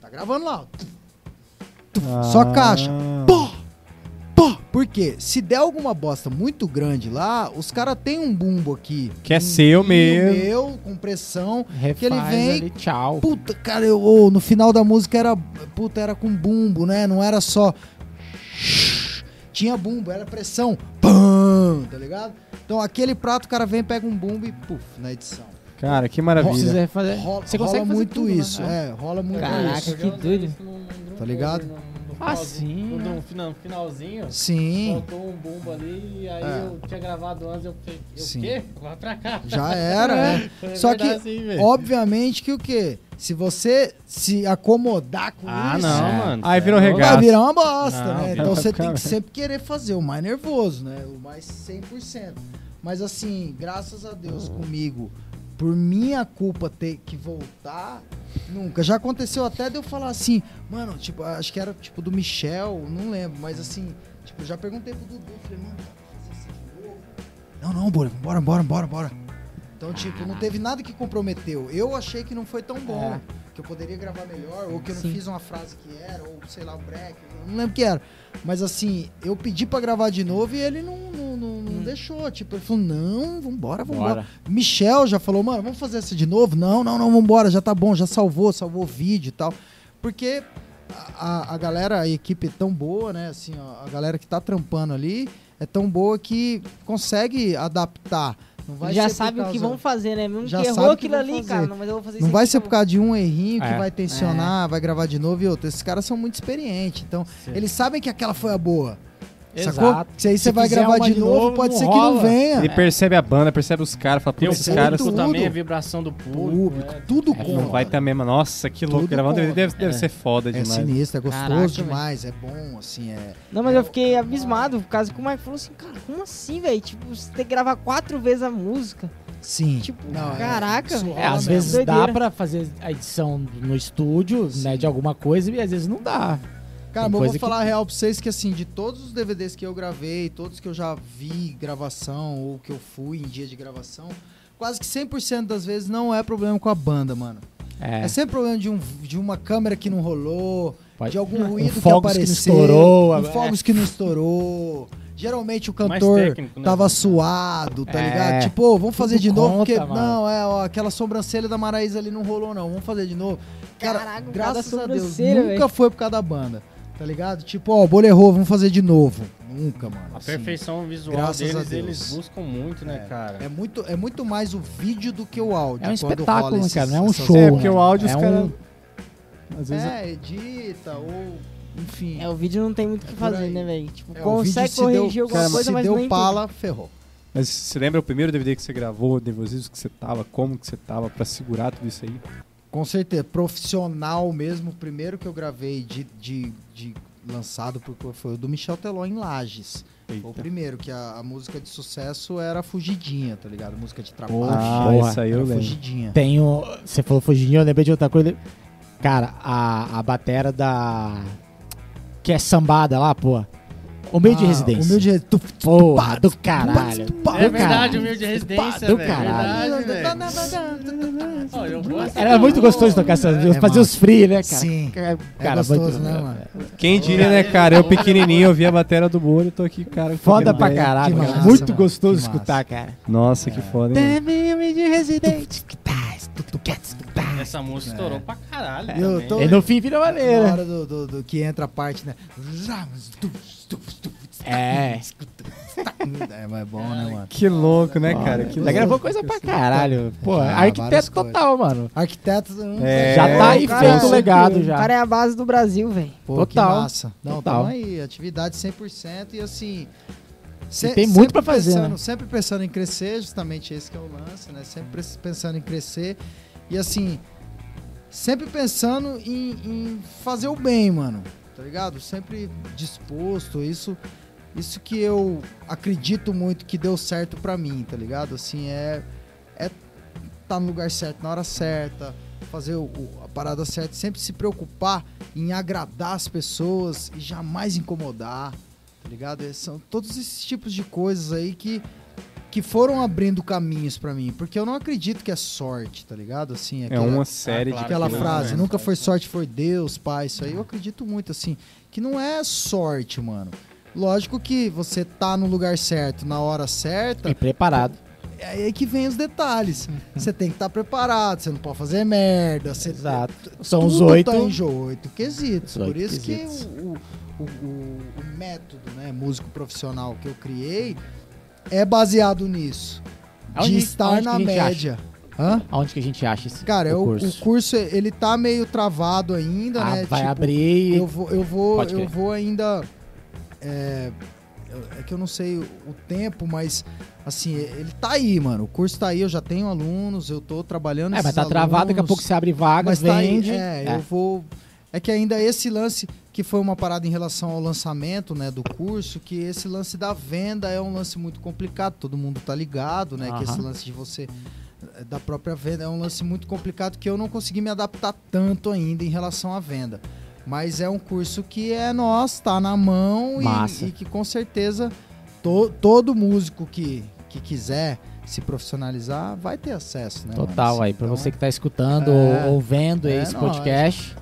Tá gravando lá. Só caixa. Ah. Pô! Pô! Por quê? Se der alguma bosta muito grande lá, os caras têm um bumbo aqui. Que é Um seu mesmo. meu, com pressão. Refaz que ele vem- ali, tchau. Puta, cara, eu, ô, no final da música era. Puta, era com bumbo, né? Não era só. Tinha bumbo, era pressão. Pam! Tá ligado? Então aquele prato o cara vem, pega um bumbo e puf, na edição. Cara, que maravilha. Rola, você rola consegue fazer muito tudo, né? isso, é. rola muito Caraca, isso. que doido. Tá ligado? Ah, sim. No, final, finalzinho, Sim, faltou um bumbo ali, e aí É. eu tinha gravado antes, eu fiquei, eu Sim. quê? Vai pra cá. já era, né? Foi Só que, sim, velho. obviamente que o quê? Se você se acomodar com Ah, isso, não, É. mano. Aí virou é regaço. vai virar uma bosta, Não, né? Então você tem que sempre querer fazer o mais nervoso, né? O mais 100%. Mas assim, graças a Deus comigo, por minha culpa ter que voltar, nunca. Já aconteceu até de eu falar assim, mano, tipo, acho que era tipo do Michel, não lembro, mas assim, tipo, já perguntei pro Dudu, falei, mano, dá pra fazer isso de novo? Não, não, bora, bora, bora, bora, bora. Então, tipo, não teve nada que comprometeu. Eu achei que não foi tão bom. É. Que eu poderia gravar melhor, ou que eu não Sim. fiz uma frase que era, ou sei lá, um break. Não lembro o que era. Mas assim, eu pedi pra gravar de novo e ele não, não, não, não Hum. deixou. Tipo, ele falou: não, vambora, vambora. Bora. Michel já falou, mano, vamos fazer essa de novo? Não, não, não, vambora, já tá bom, já salvou, salvou o vídeo e tal. Porque a, a- a galera, a equipe é tão boa, né? Assim, ó, a galera que tá trampando ali é tão boa que consegue adaptar. Não vai já sabe o que causa- vão fazer, né? Mesmo Já que errou que aquilo vão ali, fazer. cara. Não, mas eu vou fazer Não vai ser por causa de um errinho que É. vai tensionar, vai gravar de novo e outro. Esses caras são muito experientes. Então, eles sabem que aquela foi a boa. Sacou? Exato. Se aí você vai gravar de de novo, novo, pode não ser que não venha. Ele percebe a banda, percebe os caras, fala, pô, Tem esses caras tudo. também, a vibração do público. Público, é. tudo não conta. vai ter a mesma. Nossa, que louco. Um DVD conta. deve, deve É. ser foda É demais. sinistro, é gostoso Caraca, demais, é bom, assim, é... Não, mas eu fiquei abismado por causa que o Mike falou assim, cara, como assim, velho? Tipo, você tem que gravar quatro vezes a música. Sim. Tipo, Não, é- caraca, velho. É, às vezes Doideira. dá pra fazer a edição no estúdio, né, de alguma coisa, e às vezes não dá. Cara, mas eu vou que- falar a real pra vocês que, assim, de todos os DVDs que eu gravei, todos que eu já vi gravação ou que eu fui em dia de gravação, quase que 100% das vezes não é problema com a banda, mano. É, É, sempre problema de, um, de uma câmera que não rolou, pode- de algum ruído que fogos que não apareceu, estourou, um é. fogos que não estourou. Geralmente o cantor técnico, né? tava suado, tá É. ligado? Tipo, ô, vamos fazer Tudo de novo, conta, porque mano. não, é, ó, aquela sobrancelha da Maraísa ali não rolou não, vamos fazer de novo. Cara, Caraca, o graças a Deus, nunca foi por causa da banda. Tá ligado? Tipo, ó, Bolerro, vamos fazer de novo. Nunca, mano. A assim. perfeição visual graças a deles, Deus. eles buscam muito, né, cara? É muito, é muito mais o vídeo do que o áudio. É um espetáculo, né, esses- cara? Não é um show. É, porque né? o áudio é os um... caras. Às vezes É, edita ou. Enfim. É, o vídeo não tem muito o que É por fazer, né, velho? Tipo, É, o consegue se deu- corrigir alguma cara, coisa, se mas deu nem pala, ferrou. Mas você lembra o primeiro DVD que você gravou, nervosismo que você tava, como que você tava pra segurar tudo isso aí? Com certeza, profissional mesmo. O primeiro que eu gravei de, de, de lançado por- foi o do Michel Teló em Lages. Foi o Eita. primeiro, que a, a música de sucesso era Fugidinha, tá ligado? Música de trabalho. Ah, isso aí eu lembro. Fugidinha. Tenho. Você falou Fugidinho, eu lembrei de outra coisa. Cara, a, a batera da. Que é sambada lá, pô. Humilde Ah, Residência. Humilde Residência. Tu- Porra, do caralho. É verdade, humilde residência, do caralho. Era muito gostoso tocar essas. É fazer os free, né, cara? Sim. Cara, É gostoso, né, mano? Quem diria, né, cara? Eu pequenininho, eu vi a bateria do Bolo e tô aqui, cara. Foda pra caralho, Muito mano. gostoso escutar, cara. Nossa, que foda, hein? Humilde Residente. Essa música estourou pra caralho. Eu tô- E no fim vira Na maneira. hora do, do- do que entra a parte, né? É. É, mas é bom, né, mano? Que louco, né, cara? Que Já louco. gravou coisa pra caralho. Pô, Ah, várias arquiteto coisas. total, mano. Arquitetos. hum, É, Já tá aí o feito o legado O já. cara é a base do Brasil, velho. Pô, Total. que massa. Não, Total. tamo aí, atividade 100% e assim... se- tem muito pra fazer, pensando- né? Sempre pensando em crescer, justamente esse que é o lance, né? Sempre pensando em crescer e assim... Sempre pensando em, em fazer o bem, mano. Tá ligado? Sempre disposto, isso... Isso que eu acredito muito que deu certo pra mim, tá ligado? Assim, é... É tá no lugar certo, na hora certa, fazer o- a parada certa, sempre se preocupar em agradar as pessoas e jamais incomodar, ligado? Esses São todos esses tipos de coisas aí que, que foram abrindo caminhos pra mim, porque eu não acredito que é sorte, tá ligado? Assim, É aquela, uma série claro de aquela frase, né? nunca foi sorte, foi Deus, pai, isso aí eu acredito muito, assim, que não é sorte, mano. Lógico que você tá no lugar certo, na hora certa, E preparado. é aí que vem os detalhes. Você tem que estar preparado, você não pode fazer merda. Você, Exato. São os oito. Tá em oito quesitos. Os Por isso quesitos. que o, o, o- o método, né, músico profissional que eu criei é baseado nisso. Aonde- de estar na média. Hã? Aonde que a gente acha esse Cara, é o o, curso? o curso ele tá meio travado ainda, Ah, né? vai Tipo, abrir. eu vou, eu vou, eu vou ainda. É, é que eu não sei o, o tempo, mas assim, ele tá aí, mano. O curso tá aí, eu já tenho alunos, eu tô trabalhando. É, mas tá travado, daqui a alunos, pouco você abre vagas, mas tá aí, vende. é, É. eu vou. É que ainda esse lance que foi uma parada em relação ao lançamento, né, do curso, que esse lance da venda é um lance muito complicado. Todo mundo tá ligado, né, que esse lance de você eh, da própria venda é um lance muito complicado que eu não consegui me adaptar tanto ainda em relação à venda. Mas é um curso que é nosso, tá na mão e- e, que com certeza to- todo músico que, que quiser se profissionalizar vai ter acesso, né? Total mano? aí, pra Então, você que tá escutando É. ou, vendo É esse podcast.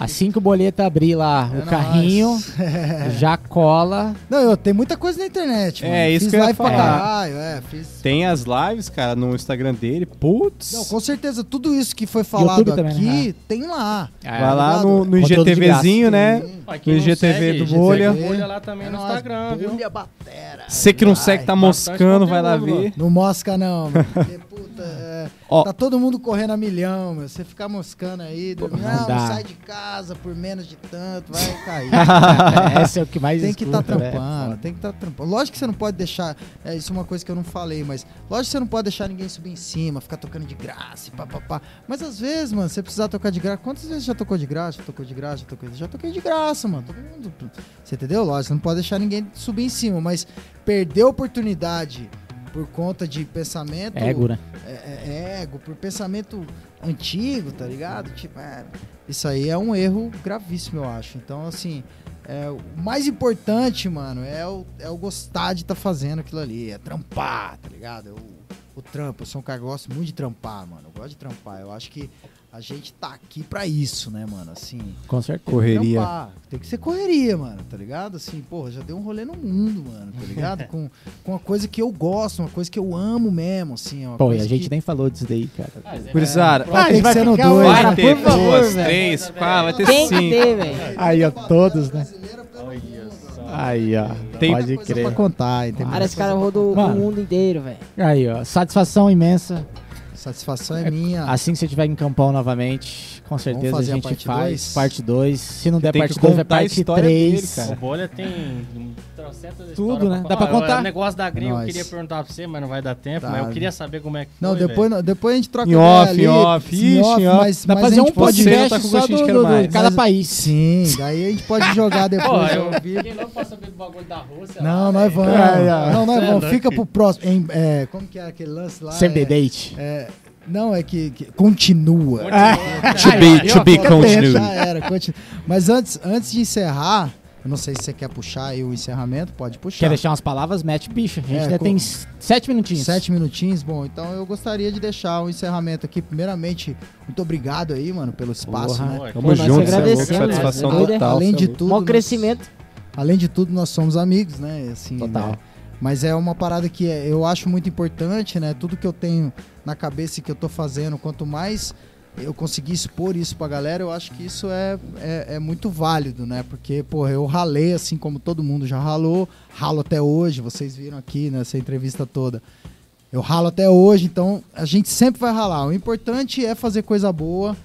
Assim que o boleto abrir lá É o carrinho, já cola. Não, eu tenho muita coisa na internet, mano. É, isso fiz que eu ia live pra falar. caralho, é, fiz... Tem as lives, cara, no Instagram dele. Putz. Não, com certeza, tudo isso que foi falado também, aqui né? tem lá. É, Vai lá no, no IGTVzinho, né? Ó, No IGTV segue, do Bolha. Bolha lá também É no Instagram, viu? Bolha batera. Você que não segue, tá moscando, vai lá ver. Não mosca não, mano. É, Ó. tá todo mundo correndo a milhão, meu. Você ficar moscando aí, dormindo, não não, dá. sai de casa por menos de tanto, vai cair. Esse é o que mais tem que estar escuta, né? trampando, tem que estar trampando. Lógico que você não pode deixar, é, isso é uma coisa que eu não falei, mas lógico que você não pode deixar ninguém subir em cima, ficar tocando de graça e papapá. Mas às vezes, mano, você precisar tocar de graça. Quantas vezes já tocou de graça? Já tocou de graça? Já, tocou, já toquei de graça, mano. Todo mundo. Você entendeu? Lógico, você não pode deixar ninguém subir em cima, mas perder a oportunidade por conta de pensamento. Ego, né? é, é, ego, por pensamento antigo, tá ligado? Tipo, é, isso aí é um erro gravíssimo, eu acho. Então, assim, é, o mais importante, mano, é o, é o gostar de estar fazendo aquilo ali, é trampar, tá ligado? É o, o trampo, eu sou um cara que gosta muito de trampar, mano. Eu gosto de trampar. Eu acho que a gente tá aqui pra isso, né, mano? Assim, Com certeza. Correria. trampar. Tem que ser correria, mano, tá ligado? Assim, porra, já deu um rolê no mundo, mano, tá ligado? com, com uma coisa que eu gosto, uma coisa que eu amo mesmo, assim. é Uma Pô, e a gente que... nem falou disso daí, cara. Gurizada, Vai ter que ser no dois, vai né? ter por duas, três, quatro, vai ter Tem que cinco. ter, velho. Aí, ó, todos, né? Aí, ó. Tem Pode crer. pra contar, entendeu? Cara, esse cara rodou Mano. o mundo inteiro, velho. Aí, ó. Satisfação imensa. Satisfação é minha. Assim que você estiver em Campão novamente, com certeza a a gente parte faz dois? parte 2. Se não der Tem que parte 2, vai contar a parte história dele, 3. cara. O Bolha tem trocentas Tudo, né? Dá pra contar? O negócio da gringa eu queria perguntar pra você, mas não vai dar tempo. Tá. Mas eu queria saber como é que Não, foi, depois, depois a gente troca Em off, ali, off, em ixi, off, em off. mas, Dá mas pra fazer um pode... Não podcast tá com só do, do- do- cada país. Sim, daí a gente pode jogar depois. Pô, eu vivo. fiquei louco pra saber do bagulho da Rússia. Não, lá, nós vamos. Não, nós é vamos. Fica pro próximo. Em- é, como que é aquele lance lá? Save the É- date. é, não, é que, que continua. To be, to be continued. Já era, continua. Mas antes, antes de encerrar, eu não sei se você quer puxar aí o encerramento, pode puxar. Quer deixar umas palavras? Mete bicho. A gente É, ainda com- tem sete minutinhos. Sete minutinhos, bom, então eu gostaria de deixar o encerramento aqui. Primeiramente, muito obrigado aí, mano, pelo espaço, Porra. né? Tamo nós junto, cê é louco, satisfação né? Total. Além é de tudo, nós- crescimento. além de tudo, nós somos amigos, né? Assim, Total. né? Mas é uma parada que é- eu acho muito importante, né? Tudo que eu tenho na cabeça e que eu tô fazendo, quanto mais eu conseguir expor isso pra galera, eu acho que isso é, é, é muito válido, né? Porque, pô, eu ralei assim como todo mundo já ralou, ralo até hoje, vocês viram aqui nessa entrevista toda. Eu ralo até hoje, então a gente sempre vai ralar. O importante é fazer coisa boa,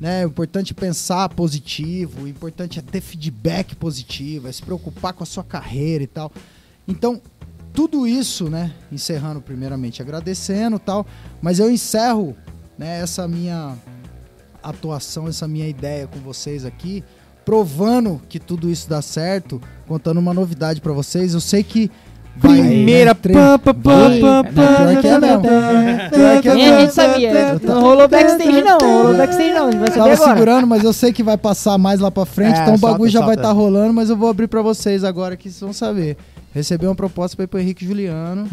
né? O importante é pensar positivo, o importante é ter feedback positivo, é se preocupar com a sua carreira e tal. Então, tudo isso, né? Encerrando primeiramente agradecendo tal, mas eu encerro, né, essa minha atuação, essa minha ideia com vocês aqui, provando que tudo isso dá certo, contando uma novidade pra vocês. Eu sei que vai, Primeira né, pam, pam, vai- que é mesmo. Pior que é Nem a mesmo. gente sabia. Não rolou backstage, não. Não rolou backstage, não. Vai tava agora. segurando, mas eu sei que vai passar mais lá pra frente, É, então o solta, bagulho já vai solta. estar rolando, mas eu vou abrir pra vocês agora que vocês vão saber. Recebi uma proposta pra ir pro Henrique Juliano.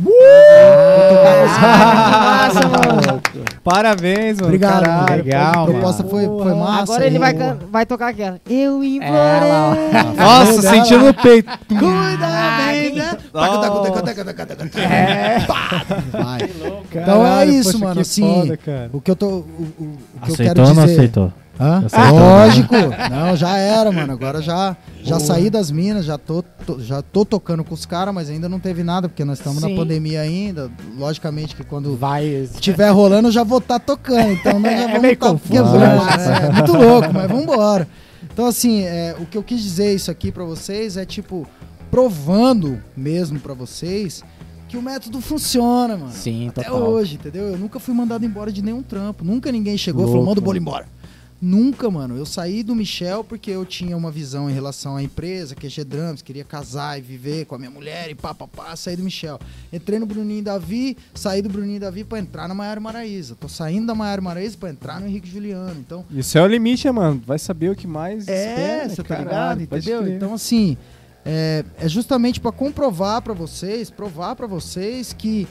Ah, que massa, mano. Parabéns, mano. Obrigado, caralho. mano. legal, A proposta foi, foi massa. Agora ele vai, can- vai tocar aquela. Eu É, implorei. Nossa, sentindo no peito. Cuida bem, né? Vai. Então é Caralho, isso, poxa, mano. que assim, foda, cara. o que eu tô. O, o- o que eu quero Aceitou ou dizer. não aceitou? Hã? Aceitou. Lógico. Não, já era, mano. Agora já, já saí das minas, já tô, tô- já tô tocando com os caras, mas ainda não teve nada, porque nós estamos na pandemia ainda. Logicamente que quando Vai. estiver rolando, eu já vou estar tocando. Então nós já É vamos meio tá confuso, quebrando. né? É, muito louco, mas vambora. Então, assim, é, o que eu quis dizer isso aqui pra vocês é tipo, provando mesmo pra vocês que o método funciona, mano. Sim, Até total. hoje, entendeu? Eu nunca fui mandado embora de nenhum trampo. Nunca ninguém chegou e falou, Louco, manda o bolo embora. Nunca, mano. Eu saí do Michel porque eu tinha uma visão em relação à empresa, QG Drums, queria casar e viver com a minha mulher e pá, pá, pá, saí do Michel. Entrei no Bruninho e Davi, saí do Bruninho e Davi pra entrar na Maiara Maraíza. Tô saindo da Maiara Maraíza pra entrar no Henrique Juliano. Então, Isso é o limite, mano. Vai saber o que mais é, espera, você tá ligado? Entendeu? Então, assim, é, é justamente pra comprovar pra vocês, provar pra vocês que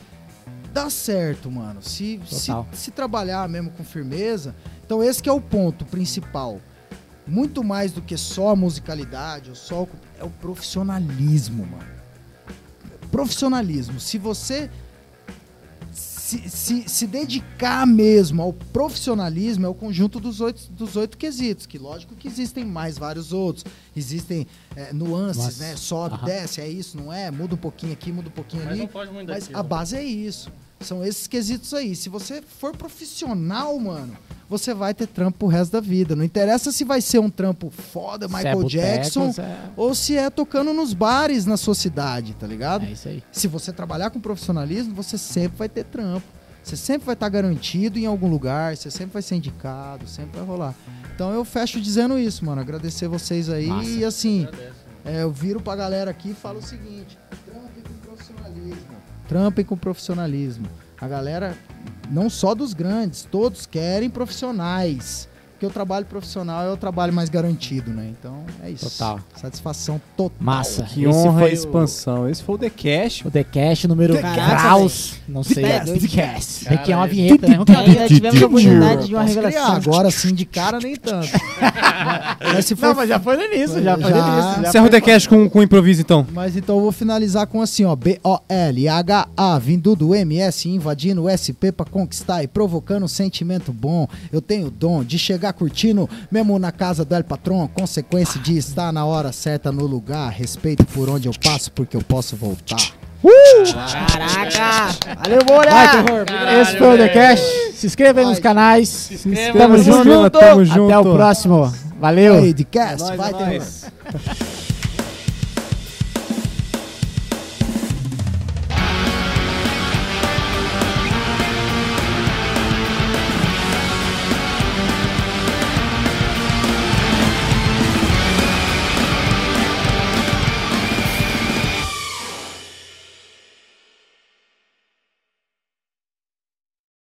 dá certo, mano. Se, se, se trabalhar mesmo com firmeza. Então, esse que é o ponto principal. Muito mais do que só a musicalidade, ou só o, é o profissionalismo, mano. Profissionalismo. Se você se, se, se dedicar mesmo ao profissionalismo é o conjunto dos oito, dos oito quesitos, que lógico que existem mais vários outros, existem é, nuances, Nossa. né? Sobe, Aham. desce, é isso, não é? Muda um pouquinho aqui, muda um pouquinho Mas ali. não pode muito Mas daquilo. a base é isso. São esses quesitos aí. Se você for profissional, mano, você vai ter trampo pro resto da vida. Não interessa se vai ser um trampo foda, Se é Michael boteco, Jackson, se é- ou se é tocando nos bares na sua cidade, tá ligado? É isso aí. Se você trabalhar com profissionalismo, você sempre vai ter trampo. Você sempre vai estar garantido em algum lugar, você sempre vai ser indicado, sempre vai rolar. Então eu fecho dizendo isso, mano. Agradecer vocês aí Massa. e assim, é, eu viro pra galera aqui e falo o seguinte: profissionalismo. Trampem com profissionalismo. A galera, não só dos grandes, todos querem profissionais. Porque o trabalho profissional é o trabalho mais garantido, né? Então é isso. Total. Satisfação total. Massa. Que Esse honra foi e expansão. Esse foi o The Cash. O The Cash número Caraca, Graus. Não sei. The é. The Cast. Requiem é uma vinheta, né? Uma Ainda vinheta. tivemos a oportunidade de uma revelação. agora sim de cara nem tanto. mas se for Não, mas já foi no início, já foi no Já. início. já Encerra o The Cash com, com improviso, então. Mas então eu vou finalizar com assim, ó. B-O-L-H-A, vindo do MS, invadindo o SP pra conquistar e provocando um sentimento bom. Eu tenho o dom de chegar curtindo, mesmo na casa do El Patron. Consequência de estar na hora certa no lugar. Respeito por onde eu passo, porque eu posso voltar. Caraca! Valeu, Bolha! Vai, terror. Esse foi o The Cash. Se inscreva aí nos canais. Se Tamo inscreva, junto. tamo junto. Até o próximo. Valeu. Aí, de cast, Nós, vai, é terror.